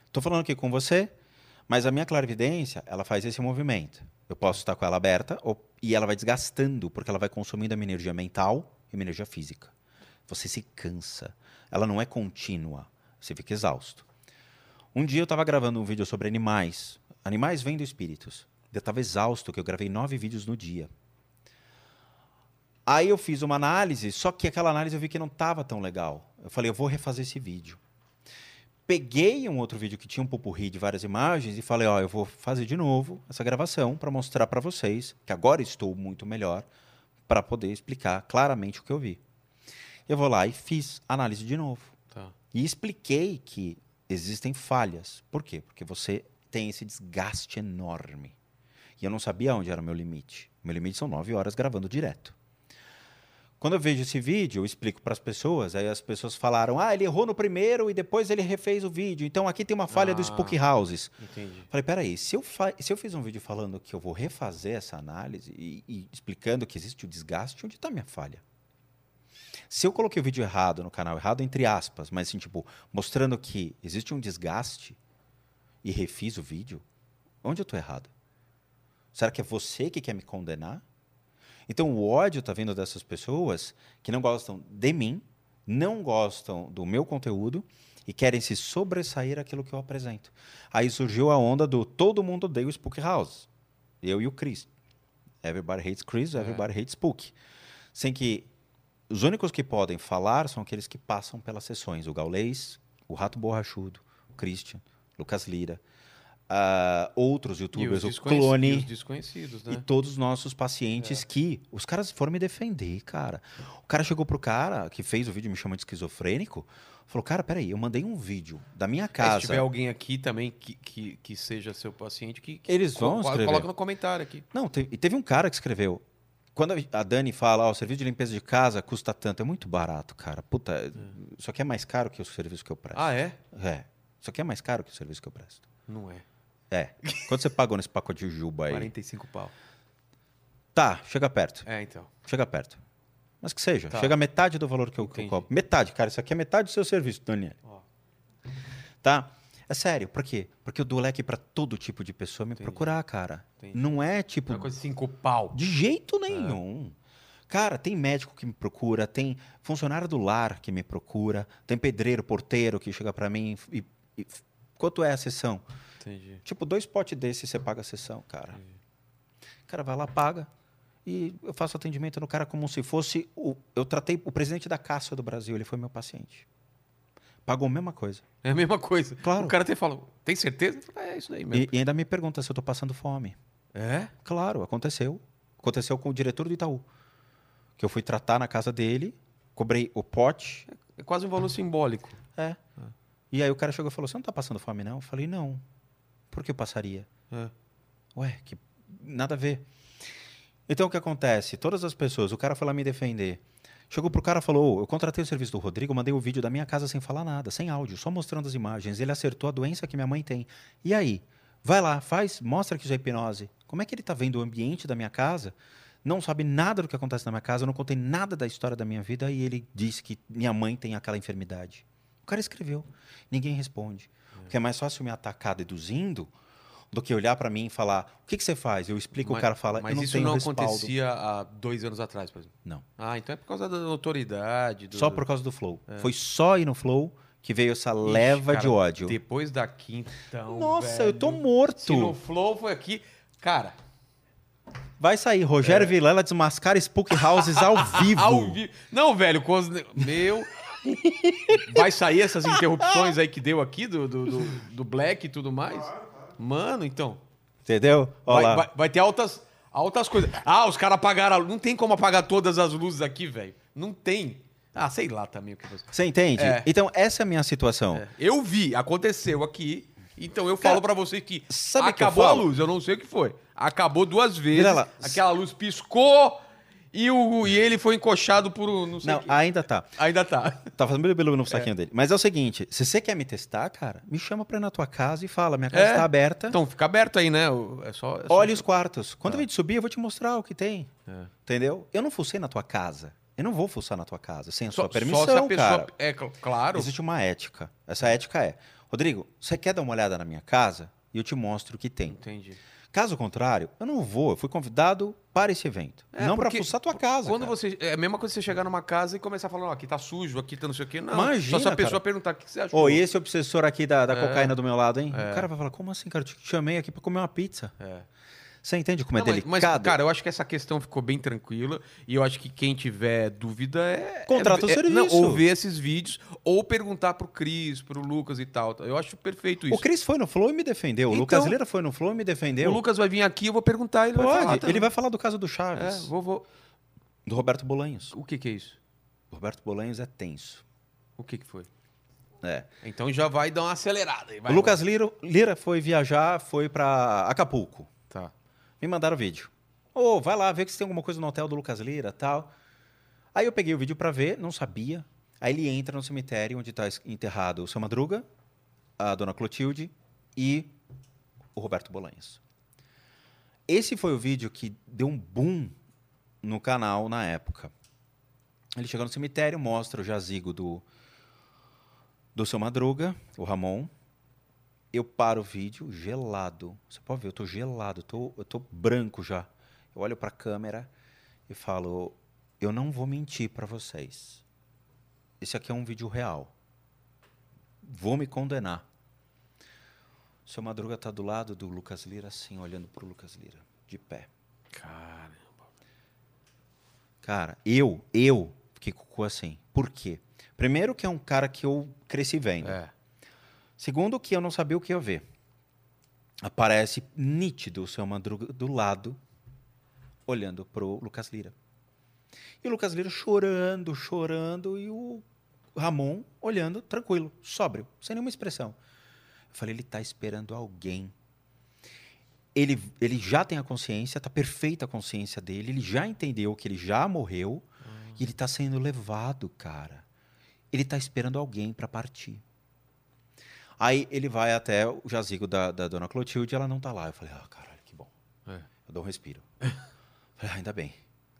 Estou falando aqui com você, mas a minha clarividência, ela faz esse movimento. Eu posso estar com ela aberta ou- e ela vai desgastando, porque ela vai consumindo a minha energia mental e minha energia física. Você se cansa. Ela não é contínua. Você fica exausto. Um dia eu estava gravando um vídeo sobre animais. Animais vêm do espíritos. Eu estava exausto, que eu gravei nove vídeos no dia. Aí eu fiz uma análise, só que aquela análise eu vi que não estava tão legal. Eu falei, eu vou refazer esse vídeo. Peguei um outro vídeo que tinha um pupurri de várias imagens e falei, ó, eu vou fazer de novo essa gravação para mostrar para vocês que agora estou muito melhor para poder explicar claramente o que eu vi. Eu vou lá e fiz análise de novo. Tá. E expliquei que existem falhas. Por quê? Porque você tem esse desgaste enorme. E eu não sabia onde era o meu limite. Meu limite são nove horas gravando direto. Quando eu vejo esse vídeo, eu explico para as pessoas. Aí as pessoas falaram: ah, ele errou no primeiro e depois ele refez o vídeo. Então aqui tem uma falha do Ah. Spook Houses. Entendi. Falei, peraí, se eu, fa- se eu fiz um vídeo falando que eu vou refazer essa análise e, e explicando que existe o desgaste, onde está minha falha? Se eu coloquei o vídeo errado no canal, errado entre aspas, mas assim, tipo, mostrando que existe um desgaste e refiz o vídeo, onde eu estou errado? Será que é você que quer me condenar? Então o ódio está vindo dessas pessoas que não gostam de mim, não gostam do meu conteúdo e querem se sobressair aquilo que eu apresento. Aí surgiu a onda do todo mundo odeia o Spook House. Eu e o Chris. Everybody hates Chris, everybody hates Spook. Sem que os únicos que podem falar são aqueles que passam pelas sessões. O Gaulês, o Rato Borrachudo, o Christian, Lucas Lira, ah, outros youtubers, o Clone e desconhecidos, e né? todos os nossos pacientes que os caras foram me defender, cara. O cara chegou pro cara que fez o vídeo me chamando de esquizofrênico, falou: "Cara, peraí, eu mandei um vídeo da minha É, se casa". tiver alguém aqui também que, que, que seja seu paciente, que, que Eles vão escrever. Coloca no comentário aqui. Não, te- e teve um cara que escreveu. Quando a Dani fala, ó, o serviço de limpeza de casa custa tanto, é muito barato, cara. Puta, isso aqui é mais caro que o serviço que eu presto. Ah, é? É. Isso aqui é mais caro que o serviço que eu presto. Não é. É. Quanto você pagou nesse pacote de juba aí? 45 pau. Tá, chega perto. É, então. Chega perto. Mas que seja. Tá. Chega a metade do valor que eu, que eu Entendi. cobro. Metade, cara. Isso aqui é metade do seu serviço, Daniel. Tá? É sério. Por quê? Porque eu dou leque pra todo tipo de pessoa me procurar, cara. Entendi. Não é tipo. Uma coisa cinco pau. De jeito nenhum. Cara, tem médico que me procura, tem funcionário do lar que me procura, tem pedreiro, porteiro que chega pra mim e, e- quanto é a sessão? Entendi. Tipo, dois potes desses você paga a sessão, cara. O cara vai lá, paga e eu faço atendimento no cara como se fosse o eu tratei o presidente da Caixa do Brasil, ele foi meu paciente. Pagou a mesma coisa. É a mesma coisa. Claro. O cara até fala, tem certeza? Falo, É isso aí mesmo. E, e ainda me pergunta se eu tô passando fome. É? Claro, aconteceu. Aconteceu com o diretor do Itaú. Que eu fui tratar na casa dele, cobrei o pote. É quase um valor simbólico. É. E aí o cara chegou e falou: Você não tá passando fome, não? Eu falei: Não. Por que eu passaria? É. Ué, que nada a ver. Então o que acontece? Todas as pessoas, o cara foi lá me defender. Chegou pro cara e falou: "Ô, Eu contratei o serviço do Rodrigo, mandei o vídeo da minha casa sem falar nada, sem áudio, só mostrando as imagens. Ele acertou a doença que minha mãe tem. E aí? Vai lá, faz, mostra que isso é hipnose. Como é que ele tá vendo o ambiente da minha casa? Não sabe nada do que acontece na minha casa, eu não contei nada da história da minha vida e ele disse que minha mãe tem aquela enfermidade. O cara escreveu, ninguém responde. Porque é mais fácil me atacar deduzindo do que olhar para mim e falar: o que, que você faz? Eu explico, Mas- o cara fala: Mas eu não isso tenho não respaldo. acontecia há dois anos atrás, por exemplo. Não. Ah, então é por causa da autoridade. do- Só por causa do Flow. Foi só ir no Flow que veio essa leva Ixi, de cara, ódio. Depois daqui, então. Nossa, eu tô velho, morto. Se no Flow foi aqui. Cara, Vai sair Rogério Vilela desmascar Spook Houses ao vivo. É. ao vivo. Não, velho, meu. Vai sair essas interrupções aí que deu aqui do, do, do, do Black e tudo mais? Mano, então. Entendeu? Vai, vai- vai ter altas, altas coisas. Ah, os caras apagaram a luz. Não tem como apagar todas as luzes aqui, velho. Não tem. Ah, sei lá também o que você. Você entende? É. Então, essa é a minha situação. É. Eu vi, aconteceu aqui. Então eu Cara, falo pra vocês que sabe o que eu acabou a luz, eu não sei o que foi. Acabou duas vezes. Aquela luz piscou e, o, e ele foi encoxado por um, não sei Não, ainda tá. Ainda tá. Tá fazendo pelo no saquinho dele. Mas é o seguinte: se você quer me testar, cara, me chama pra ir na tua casa e fala: minha casa É. tá aberta. Então fica aberto aí, né? O- É só. é só- Olha os quartos. Quando a gente subir, eu vou te mostrar o que tem. É. Entendeu? Eu não fucei na tua casa. Eu não vou fuçar na tua casa sem a só, sua permissão, só se a pessoa. cara. É cl- claro. Existe uma ética. Essa ética é: Rodrigo, você quer dar uma olhada na minha casa? E eu te mostro o que tem. Entendi. Caso contrário, eu não vou. Eu fui convidado para esse evento. É, não para fuçar tua casa. Quando cara. você. É a mesma coisa que você chegar numa casa e começar a falar, ó, aqui tá sujo, aqui tá não sei o quê. Não. Imagina, só se a pessoa cara. perguntar o que você achou. Ô, e esse obsessor aqui da, da É. cocaína do meu lado, hein? É. O cara vai falar: como assim, cara? Eu te chamei aqui para comer uma pizza. É. Você entende como é Não, delicado? Mas, cara, eu acho que essa questão ficou bem tranquila. E eu acho que quem tiver dúvida é. Contrata é, o é- serviço. Não, ou ver esses vídeos, ou perguntar pro Cris, pro Lucas e tal. Eu acho perfeito isso. O Cris foi no Flow e me defendeu. O Então- Lucas Lira foi no Flow e me defendeu. O Lucas vai vir aqui, eu vou perguntar, ele vai falar. Pode. também. Ele vai falar do caso do É, Chaves, vou, vou. do Roberto Bolanhos. O que que é isso? O Roberto Bolanhos é tenso. O que que foi? É. Então já vai dar uma acelerada aí. vai, o Lucas Lira, Lira foi viajar, foi para Acapulco. Me mandaram o vídeo. Ô, vai lá, que se tem alguma coisa no hotel do Lucas Lira tal. Aí eu peguei o vídeo pra ver, não sabia. Aí ele entra no cemitério onde tá es- enterrado o seu Madruga, a dona Clotilde e o Roberto Bolanhos. Esse foi o vídeo que deu um boom no canal na época. Ele chega no cemitério, mostra o jazigo do, do seu Madruga, o Ramon. Eu paro o vídeo gelado. Você pode ver, eu tô gelado, eu tô, eu tô branco já. Eu olho pra câmera e falo: Eu não vou mentir pra vocês. Esse aqui é um vídeo real. Vou me condenar. O seu Madruga tá do lado do Lucas Lira, assim, olhando pro Lucas Lira, de pé. Caramba. Cara, eu, eu fiquei com o cu assim. Por quê? Primeiro que é um cara que eu cresci vendo. É. Segundo que eu não sabia o que ia ver. Aparece nítido o seu Madruga do lado, olhando pro Lucas Lira. E o Lucas Lira chorando, chorando, e o Ramon olhando tranquilo, sóbrio, sem nenhuma expressão. Eu falei, ele tá esperando alguém. Ele, ele já tem a consciência, tá perfeita a consciência dele, ele já entendeu que ele já morreu e ele tá sendo levado, cara. Ele tá esperando alguém para partir. Aí ele vai até o jazigo da, da dona Clotilde e ela não tá lá. Eu falei, ah, caralho, que bom. É. Eu dou um respiro. falei, ah, ainda bem.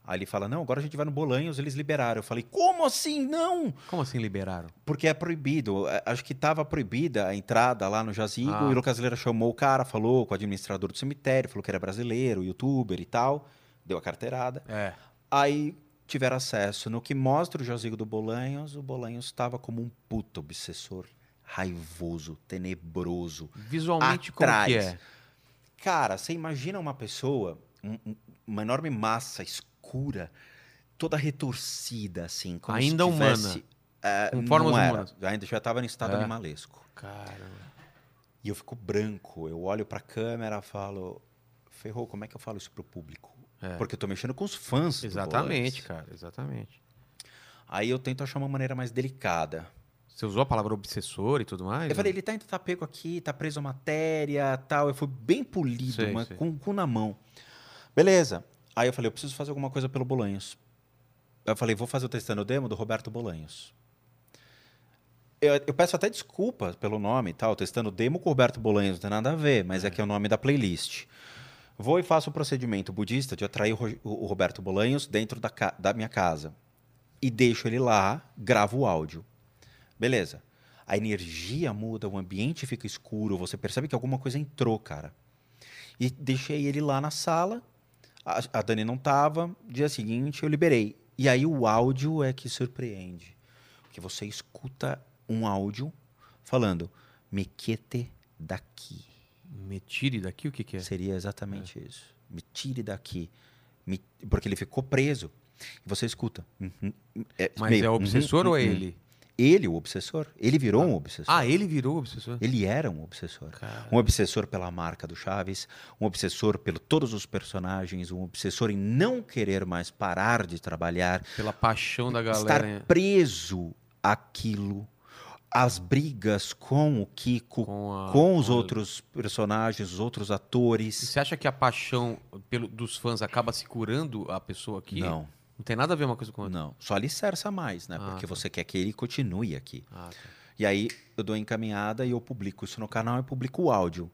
Aí ele fala, não, agora a gente vai no Bolanhos, eles liberaram. Eu falei, como assim? Não! Como assim liberaram? Porque é proibido. É, Acho que estava proibida a entrada lá no jazigo. Ah. E o Lucas Leira chamou o cara, falou com o administrador do cemitério, falou que era brasileiro, youtuber e tal. Deu a carteirada. É. Aí tiveram acesso. No que mostra o jazigo do Bolanhos, o Bolanhos estava como um puto obsessor. Raivoso, tenebroso. Visualmente como que Atrás. é? Cara, você imagina uma pessoa, um- um- uma enorme massa escura, toda retorcida, assim. Como se Ainda humana. tivesse, é, Com formas era. humanas. Ainda já estava em estado É. animalesco. Caramba. E eu fico branco. Eu olho pra câmera falo, ferrou, como é que eu falo isso pro público? É. Porque eu tô mexendo com os fãs. Exatamente, cara, exatamente. Aí eu tento achar uma maneira mais delicada. Você usou a palavra obsessor e tudo mais? Eu falei, né? ele tá, tá pego aqui, tá preso a matéria, tal. Eu fui bem polido, Sei, mas sei. com o cu na mão. Beleza. Aí eu falei, eu preciso fazer alguma coisa pelo Bolanhos. Eu falei, vou fazer o Testando Demo do Roberto Bolanhos. Eu, eu peço até desculpas pelo nome e tal. Testando Demo com o Roberto Bolanhos não tem nada a ver, mas é, que é o nome da playlist. Vou e faço o procedimento budista de atrair o, Ro- o Roberto Bolanhos dentro da, da minha casa. E deixo ele lá, gravo o áudio. Beleza. A energia muda, o ambiente fica escuro, você percebe que alguma coisa entrou, cara. E deixei ele lá na sala. A, a Dani não tava. Dia seguinte eu liberei. E aí o áudio é que surpreende. Porque você escuta um áudio falando mequete daqui. Me tire daqui, o que que é? Seria exatamente isso. Me tire daqui. Me- Porque ele ficou preso. E você escuta. uhum, é Mas meio, é o uhum, obsessor ou é uhum. ele? Ele, o obsessor. Ele virou um obsessor. Ah, ele virou o obsessor? Ele era um obsessor. Cara. Um obsessor pela marca do Chaves, um obsessor pelo todos os personagens, um obsessor em não querer mais parar de trabalhar, Pela paixão da galera. estar preso àquilo, as brigas com o Kiko, Com com, a- os com- outros personagens, os outros E atores. Você acha que a paixão pelo, dos fãs acaba se curando a pessoa aqui? Não, Não tem nada a ver uma coisa com outra? não. Só alicerça mais, né? Ah, Porque tá. você quer que ele continue aqui. Ah, tá. E aí eu dou encaminhada e eu publico isso no canal e publico o áudio.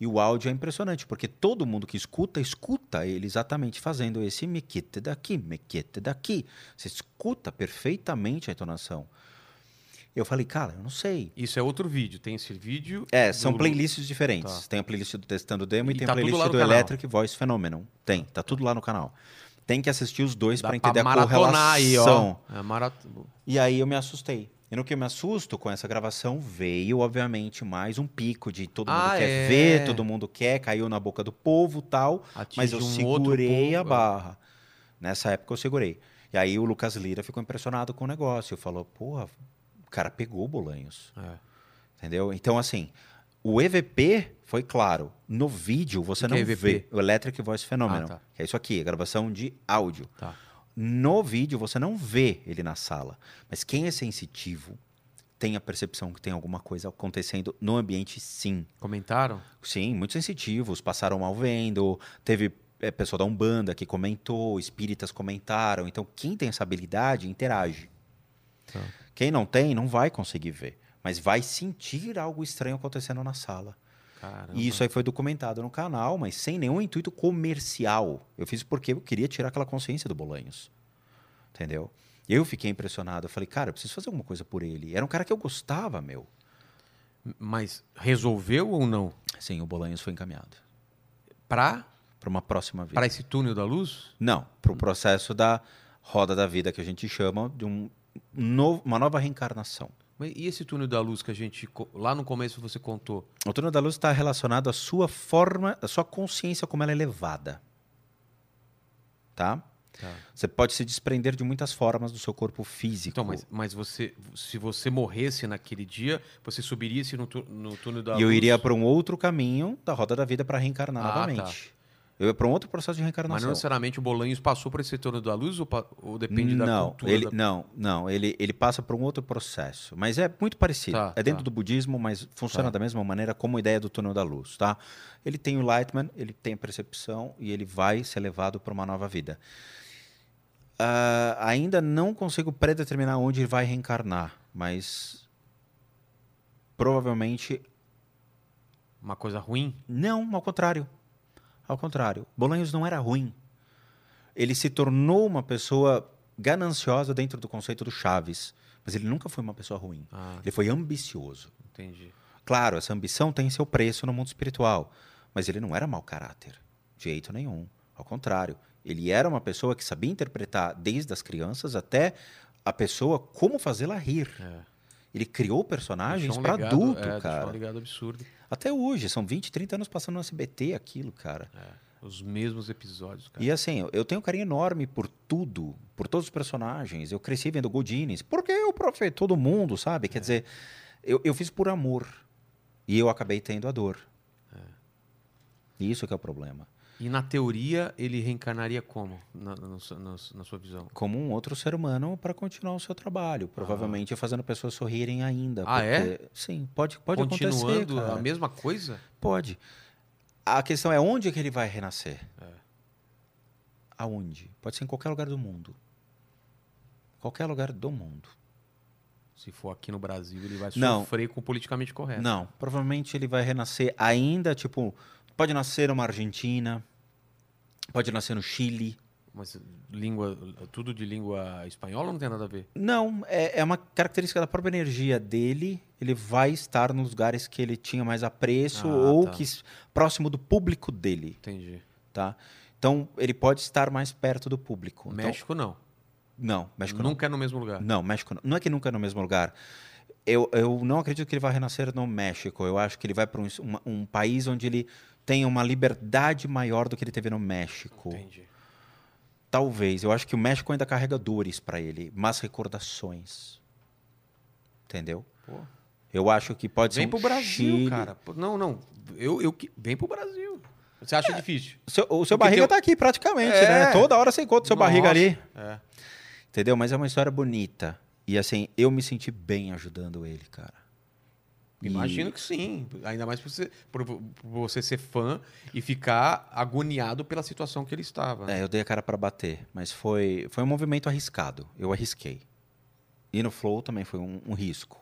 E o áudio é impressionante, porque todo mundo que escuta, escuta ele exatamente fazendo esse mequete daqui, mequete daqui. Você escuta perfeitamente a entonação. Eu falei, cara, eu não sei. Isso é outro vídeo. Tem esse vídeo. É, são do- playlists diferentes. Tá. Tem a playlist do Testando Demo e, E tem tá a playlist do. Electric Voice Phenomenon. Tem, tá tudo lá no canal. Tem que assistir os dois para pra entender a maratonar aí, ó. correlação. É marat... E aí eu me assustei. E no que eu me assusto com essa gravação, veio, obviamente, mais um pico de todo mundo Ah, quer é. ver, todo mundo quer, caiu na boca do povo tal. Atinge Mas eu um segurei a é. barra. Nessa época eu segurei. E aí o Lucas Lira ficou impressionado com o negócio. Falou, porra, o cara pegou o Bolanhos. É. Entendeu? Então, assim, o EVP foi claro. No vídeo você não é vê o Electric Voice Phenomenon. Ah, tá. Que é isso aqui, a gravação de áudio. Tá. No vídeo você não vê ele na sala. Mas quem é sensitivo tem a percepção que tem alguma coisa acontecendo no ambiente, sim. Comentaram? Sim, muito sensitivos, passaram mal vendo. Teve é, pessoa da Umbanda que comentou, espíritas comentaram. Então, quem tem essa habilidade interage. Tá. Quem não tem, não vai conseguir ver. Mas vai sentir algo estranho acontecendo na sala. Caramba. E isso aí foi documentado no canal, mas sem nenhum intuito comercial. Eu fiz porque eu queria tirar aquela consciência do Bolanhos. Entendeu? Eu fiquei impressionado. Eu falei, cara, eu preciso fazer alguma coisa por ele. Era um cara que eu gostava, meu. Mas resolveu ou não? Sim, o Bolanhos foi encaminhado. Pra, Para uma próxima vida. pra esse túnel da luz? Não, para o processo da roda da vida que a gente chama de um novo, uma nova reencarnação. Mas e esse túnel da luz que a gente. Lá no começo você contou? O túnel da luz está relacionado à sua forma, à sua consciência como ela é levada. Tá? Tá. Você pode se desprender de muitas formas do seu corpo físico. Então, mas, mas você. Se você morresse naquele dia, você subiria-se no, no túnel da e eu luz? iria para um outro caminho da roda da vida para reencarnar Ah, novamente. Eu ia para um outro processo de Mas reencarnação. não necessariamente o Bolanhos passou por esse túnel da luz ou, ou depende da não, cultura? ele, da- não, não, ele, ele passa por um outro processo, mas é muito parecido. Tá, é dentro tá. do budismo, mas funciona Tá. da mesma maneira como a ideia do túnel da luz, tá? Ele tem o Lightman, ele tem a percepção e ele vai ser levado para uma nova vida. Ah, ainda não consigo predeterminar onde ele vai reencarnar, mas provavelmente Uma coisa ruim? não, ao contrário. Ao contrário. Bolanhos não era ruim. ele se tornou uma pessoa gananciosa dentro do conceito do Chaves. Mas ele nunca foi uma pessoa ruim. Ah, Ele foi ambicioso. entendi. Claro, essa ambição tem seu preço no mundo espiritual, mas ele não era mau caráter, de jeito nenhum. Ao contrário, ele era uma pessoa que sabia interpretar desde as crianças até a pessoa como fazê-la rir. É. Ele criou personagens um para adulto, é, cara. um legado absurdo. Até hoje, são 20, 30 anos passando no SBT aquilo, cara. Os mesmos episódios, cara. E assim, eu- tenho um carinho enorme por tudo, por todos os personagens. Eu cresci vendo Godines, porque eu profei todo mundo, sabe? É. Quer dizer, eu, eu fiz por amor. E eu acabei tendo a dor. É. E Isso que é o problema. E na teoria, ele reencarnaria como, na, na sua- na- na sua visão? Como um outro ser humano para continuar o seu trabalho. Provavelmente fazendo pessoas sorrirem ainda. Ah, é? Sim, pode, pode acontecer. Continuando a mesma coisa? Pode. A questão é onde que ele vai renascer? É. Aonde? Pode ser em qualquer lugar do mundo. Qualquer lugar do mundo. Se for aqui no Brasil, ele vai Não. sofrer com o politicamente correto. Não, provavelmente ele vai renascer ainda, tipo, pode nascer numa Argentina, pode nascer no Chile. Mas língua, tudo de língua espanhola não tem nada a ver. Não, é, é uma característica da própria energia dele. Ele vai estar nos lugares que ele tinha mais apreço Ah, ou tá. que próximo do público dele, Entendi. tá? Então ele pode estar mais perto do público. Então- México não. não, México não. Nunca é no mesmo lugar. Não, México não. Não é que nunca é no mesmo lugar. Eu, eu não acredito que ele vai renascer no México. Eu acho que ele vai para um, uma- um país onde ele tenha uma liberdade maior do que ele teve no México. Entendi. Talvez. Eu acho que o México ainda carrega dores para ele, mas recordações. Entendeu? Pô. Eu acho que pode Vem ser um pro Brasil, Chile. cara. Não, não. Eu, eu, que- vem pro Brasil. Você acha difícil? O seu, o seu Porque barriga teu- tá aqui praticamente, É. né? Toda hora você encontra o seu barriga Nossa. ali. É. Entendeu? Mas é uma história bonita. E assim, eu me senti bem ajudando ele, cara. E- Imagino que sim. Ainda mais por você, por, por você ser fã e ficar agoniado pela situação que ele estava. né? É, eu dei a cara para bater, mas foi, foi um movimento arriscado. Eu arrisquei. E no Flow também foi um, um risco.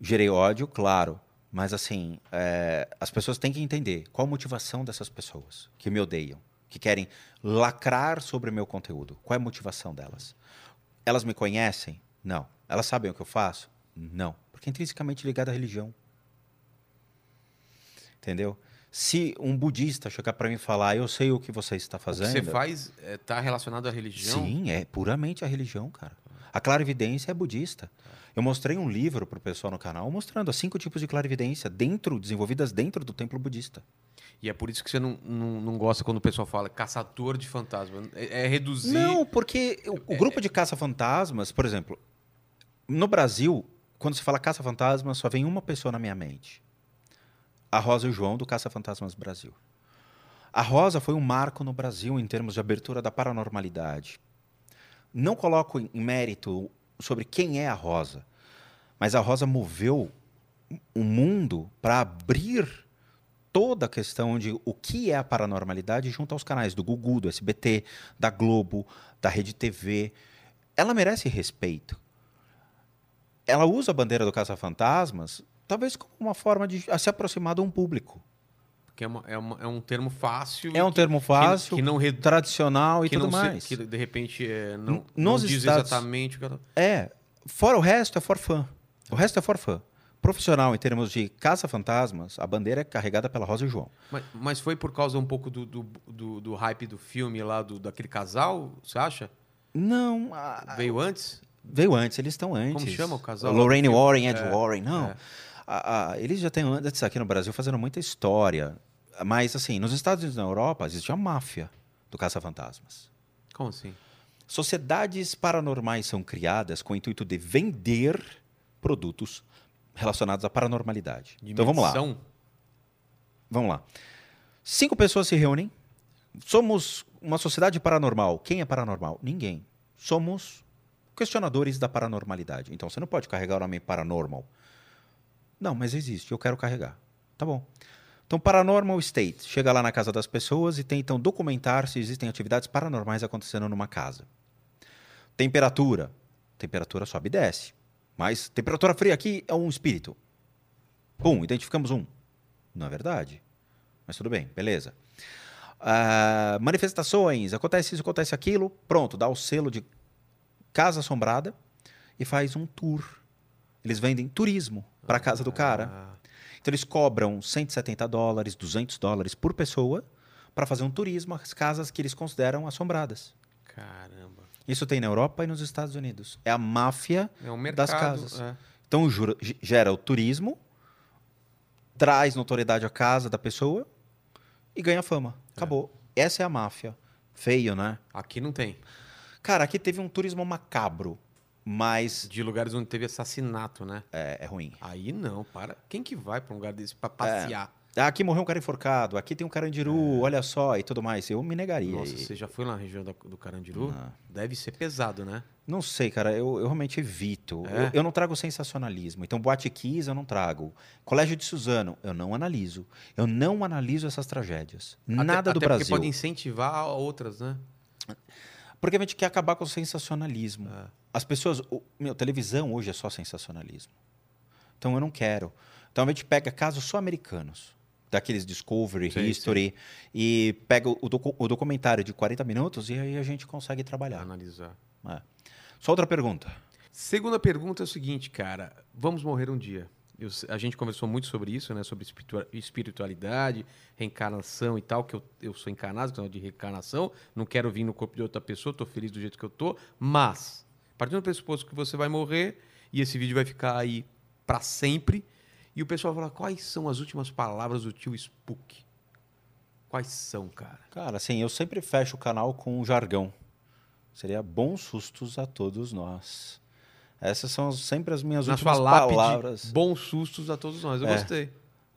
Gerei ódio, claro, mas assim, é, as pessoas têm que entender qual a motivação dessas pessoas que me odeiam, que querem lacrar sobre meu conteúdo. Qual é a motivação delas? Elas me conhecem? Não. Elas sabem o que eu faço? Não. Porque é intrinsecamente ligado à religião. Entendeu? Se um budista chegar para mim e falar, eu sei o que você está O que fazendo. você faz está relacionado à religião? Sim, é puramente a religião, cara. A clarividência é budista. Eu mostrei um livro pro pessoal no canal mostrando cinco tipos de clarividência dentro, desenvolvidas dentro do templo budista. E é por isso que você não, não, não gosta quando o pessoal fala caçador de fantasma. É, é reduzir. Não, porque o, o grupo de caça-fantasmas, por exemplo, no Brasil, quando se fala caça-fantasmas, só vem uma pessoa na minha mente. A Rosa e o João do Caça-Fantasmas Brasil. A Rosa foi um marco no Brasil em termos de abertura da paranormalidade. Não coloco em mérito sobre quem é a Rosa, mas a Rosa moveu o mundo para abrir toda a questão de o que é a paranormalidade junto aos canais do Gugu, do SBT, da Globo, da Rede TV. Ela merece respeito. Ela usa a bandeira do Caça-Fantasmas talvez como uma forma de se aproximar de um público. Porque é, uma- é uma- é um termo fácil. É um que- termo que- fácil, Que, não reduz. tradicional e que tudo não se- mais. que de repente é, não, não diz Estados- exatamente o que ela. É, fora o resto é for fã. O resto é for fã. Profissional, em termos de caça-fantasmas, a bandeira é carregada pela Rosa e João. Mas, mas foi por causa um pouco do, do, do, do hype do filme lá, do, daquele casal, você acha? Não, a- Veio antes? Veio antes, eles estão antes. Como chama o casal? Lorraine? Warren, Ed É, Warren, não. é. Eles já têm antes aqui no Brasil fazendo muita história. Mas, assim, nos Estados Unidos e na Europa, existe a máfia do caça-fantasmas. Como assim? Sociedades paranormais são criadas com o intuito de vender produtos relacionados à paranormalidade. De então vamos lá. Vamos lá. Cinco pessoas se reúnem. Somos uma sociedade paranormal. Quem é paranormal? Ninguém. Somos questionadores da paranormalidade. Então você não pode carregar o nome paranormal. Não, mas existe. Eu quero carregar. Tá bom. Então, Paranormal State chega lá na casa das pessoas e tentam documentar se existem atividades paranormais acontecendo numa casa. Temperatura. Temperatura sobe e desce. Mas temperatura fria aqui é um espírito. Pum, identificamos um. Não é verdade. Mas tudo bem, beleza. ah, manifestações, acontece isso, acontece aquilo, pronto, dá o selo de casa assombrada e faz um tour. Eles vendem turismo para a casa do cara. Ah, Então eles cobram 170 dólares, 200 dólares por pessoa para fazer um turismo às casas que eles consideram assombradas. caramba. Isso tem na Europa e nos Estados Unidos. É a máfia É um mercado. das casas. é. Então jura- gera o turismo, traz notoriedade à casa da pessoa e ganha fama. Acabou. Essa é a máfia. Feio, né? Aqui não tem. Cara, aqui teve um turismo macabro, mas De lugares onde teve assassinato, né? é, é ruim. Aí não, para. Quem que vai pra um lugar desse pra passear? Ah, Aqui morreu um cara enforcado, aqui tem um carandiru, olha só, e tudo mais. Eu me negaria. Nossa, E- você já foi lá na região do Carandiru? Não. Deve ser pesado, né? Não sei, cara, eu, eu realmente evito. É? Eu, eu não trago sensacionalismo. Então, Boate Kiss eu não trago. Colégio de Suzano, eu não analiso. Eu não analiso essas tragédias. Nada até, do até Brasil. Porque pode incentivar outras, né? Porque a gente quer acabar com o sensacionalismo. É. As pessoas. O, meu, televisão hoje é só sensacionalismo. Então eu não quero. Então a gente pega casos só americanos, daqueles Discovery, Sei, History, e pega o, docu- o documentário de 40 minutos e aí a gente consegue trabalhar. Analisar. É. Só outra pergunta. Segunda pergunta é o seguinte, cara. Vamos morrer um dia. Eu a gente conversou muito sobre isso, né? Sobre espiritua- espiritualidade, reencarnação e tal, que eu, eu sou encarnado, então de reencarnação. Não quero vir no corpo de outra pessoa, tô feliz do jeito que eu tô. Mas, partindo do pressuposto que você vai morrer e esse vídeo vai ficar aí pra sempre, e o pessoal fala, quais são as últimas palavras do tio Spook? Quais são, cara? Cara, assim, eu sempre fecho o canal com um jargão. Seria bons sustos a todos nós. Essas são sempre as minhas Na últimas sua lápide, palavras. bons sustos a todos nós. Eu É. gostei.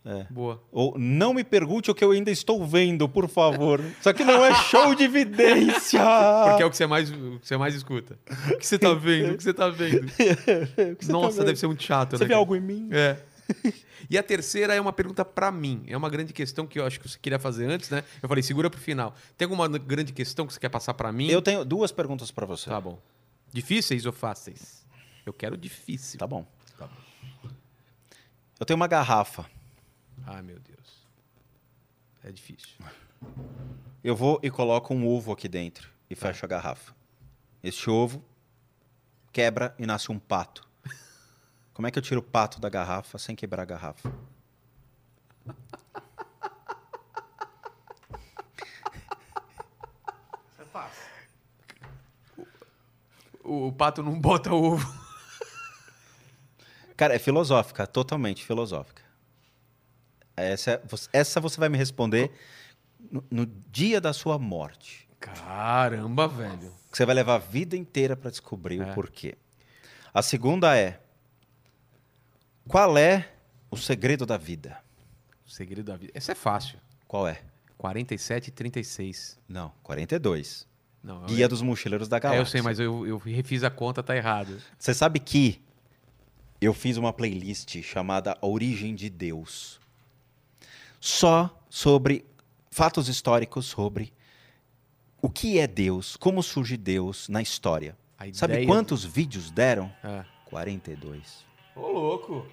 É. Boa. Ou não me pergunte o que eu ainda estou vendo, por favor. Isso aqui não é show de evidência. Porque é o que você mais, o que você mais escuta. O que você tá vendo? O que você tá vendo? Nossa, deve ser muito chato, Você né? vê cara? algo em mim? É. E a terceira é uma pergunta pra mim. É uma grande questão que eu acho que você queria fazer antes, né? Eu falei, segura pro final. Tem alguma grande questão que você quer passar pra mim? Eu tenho duas perguntas para você. Tá bom. Difíceis ou fáceis? Eu quero difícil. Tá bom. Tá bom. Eu tenho uma garrafa. Ai, meu Deus. É difícil. Eu vou e coloco um ovo aqui dentro e Tá. fecho a garrafa. Este ovo quebra e nasce um pato. Como é que eu tiro o pato da garrafa sem quebrar a garrafa? O, o pato não bota ovo. Cara, é filosófica, totalmente filosófica. Essa, é- você- essa você vai me responder no, no dia da sua morte. Caramba, velho. Que você vai levar a vida inteira para descobrir É. o porquê. A segunda é: qual é o segredo da vida? O segredo da vida. Essa é fácil. Qual é? 47 e 36. Não, 42. Não, Guia dos Mochileiros da é, Galáxia. eu sei, mas eu, eu refiz a conta, tá errado. Você sabe que eu fiz uma playlist chamada A Origem de Deus. Só sobre fatos históricos sobre o que é Deus, como surge Deus na história. A Sabe ideia- quantos vídeos deram? Ah. 42. Ô, louco.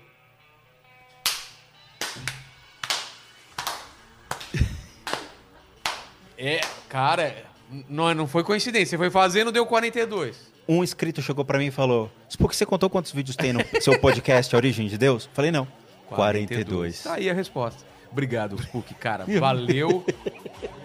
É, cara, não, não foi coincidência. Você foi fazendo, deu 42. Um inscrito chegou pra mim e falou: Por que você contou quantos vídeos tem no seu podcast A Origem de Deus? Falei: Não. 42. Tá aí a resposta. Obrigado, Spook, cara. Valeu.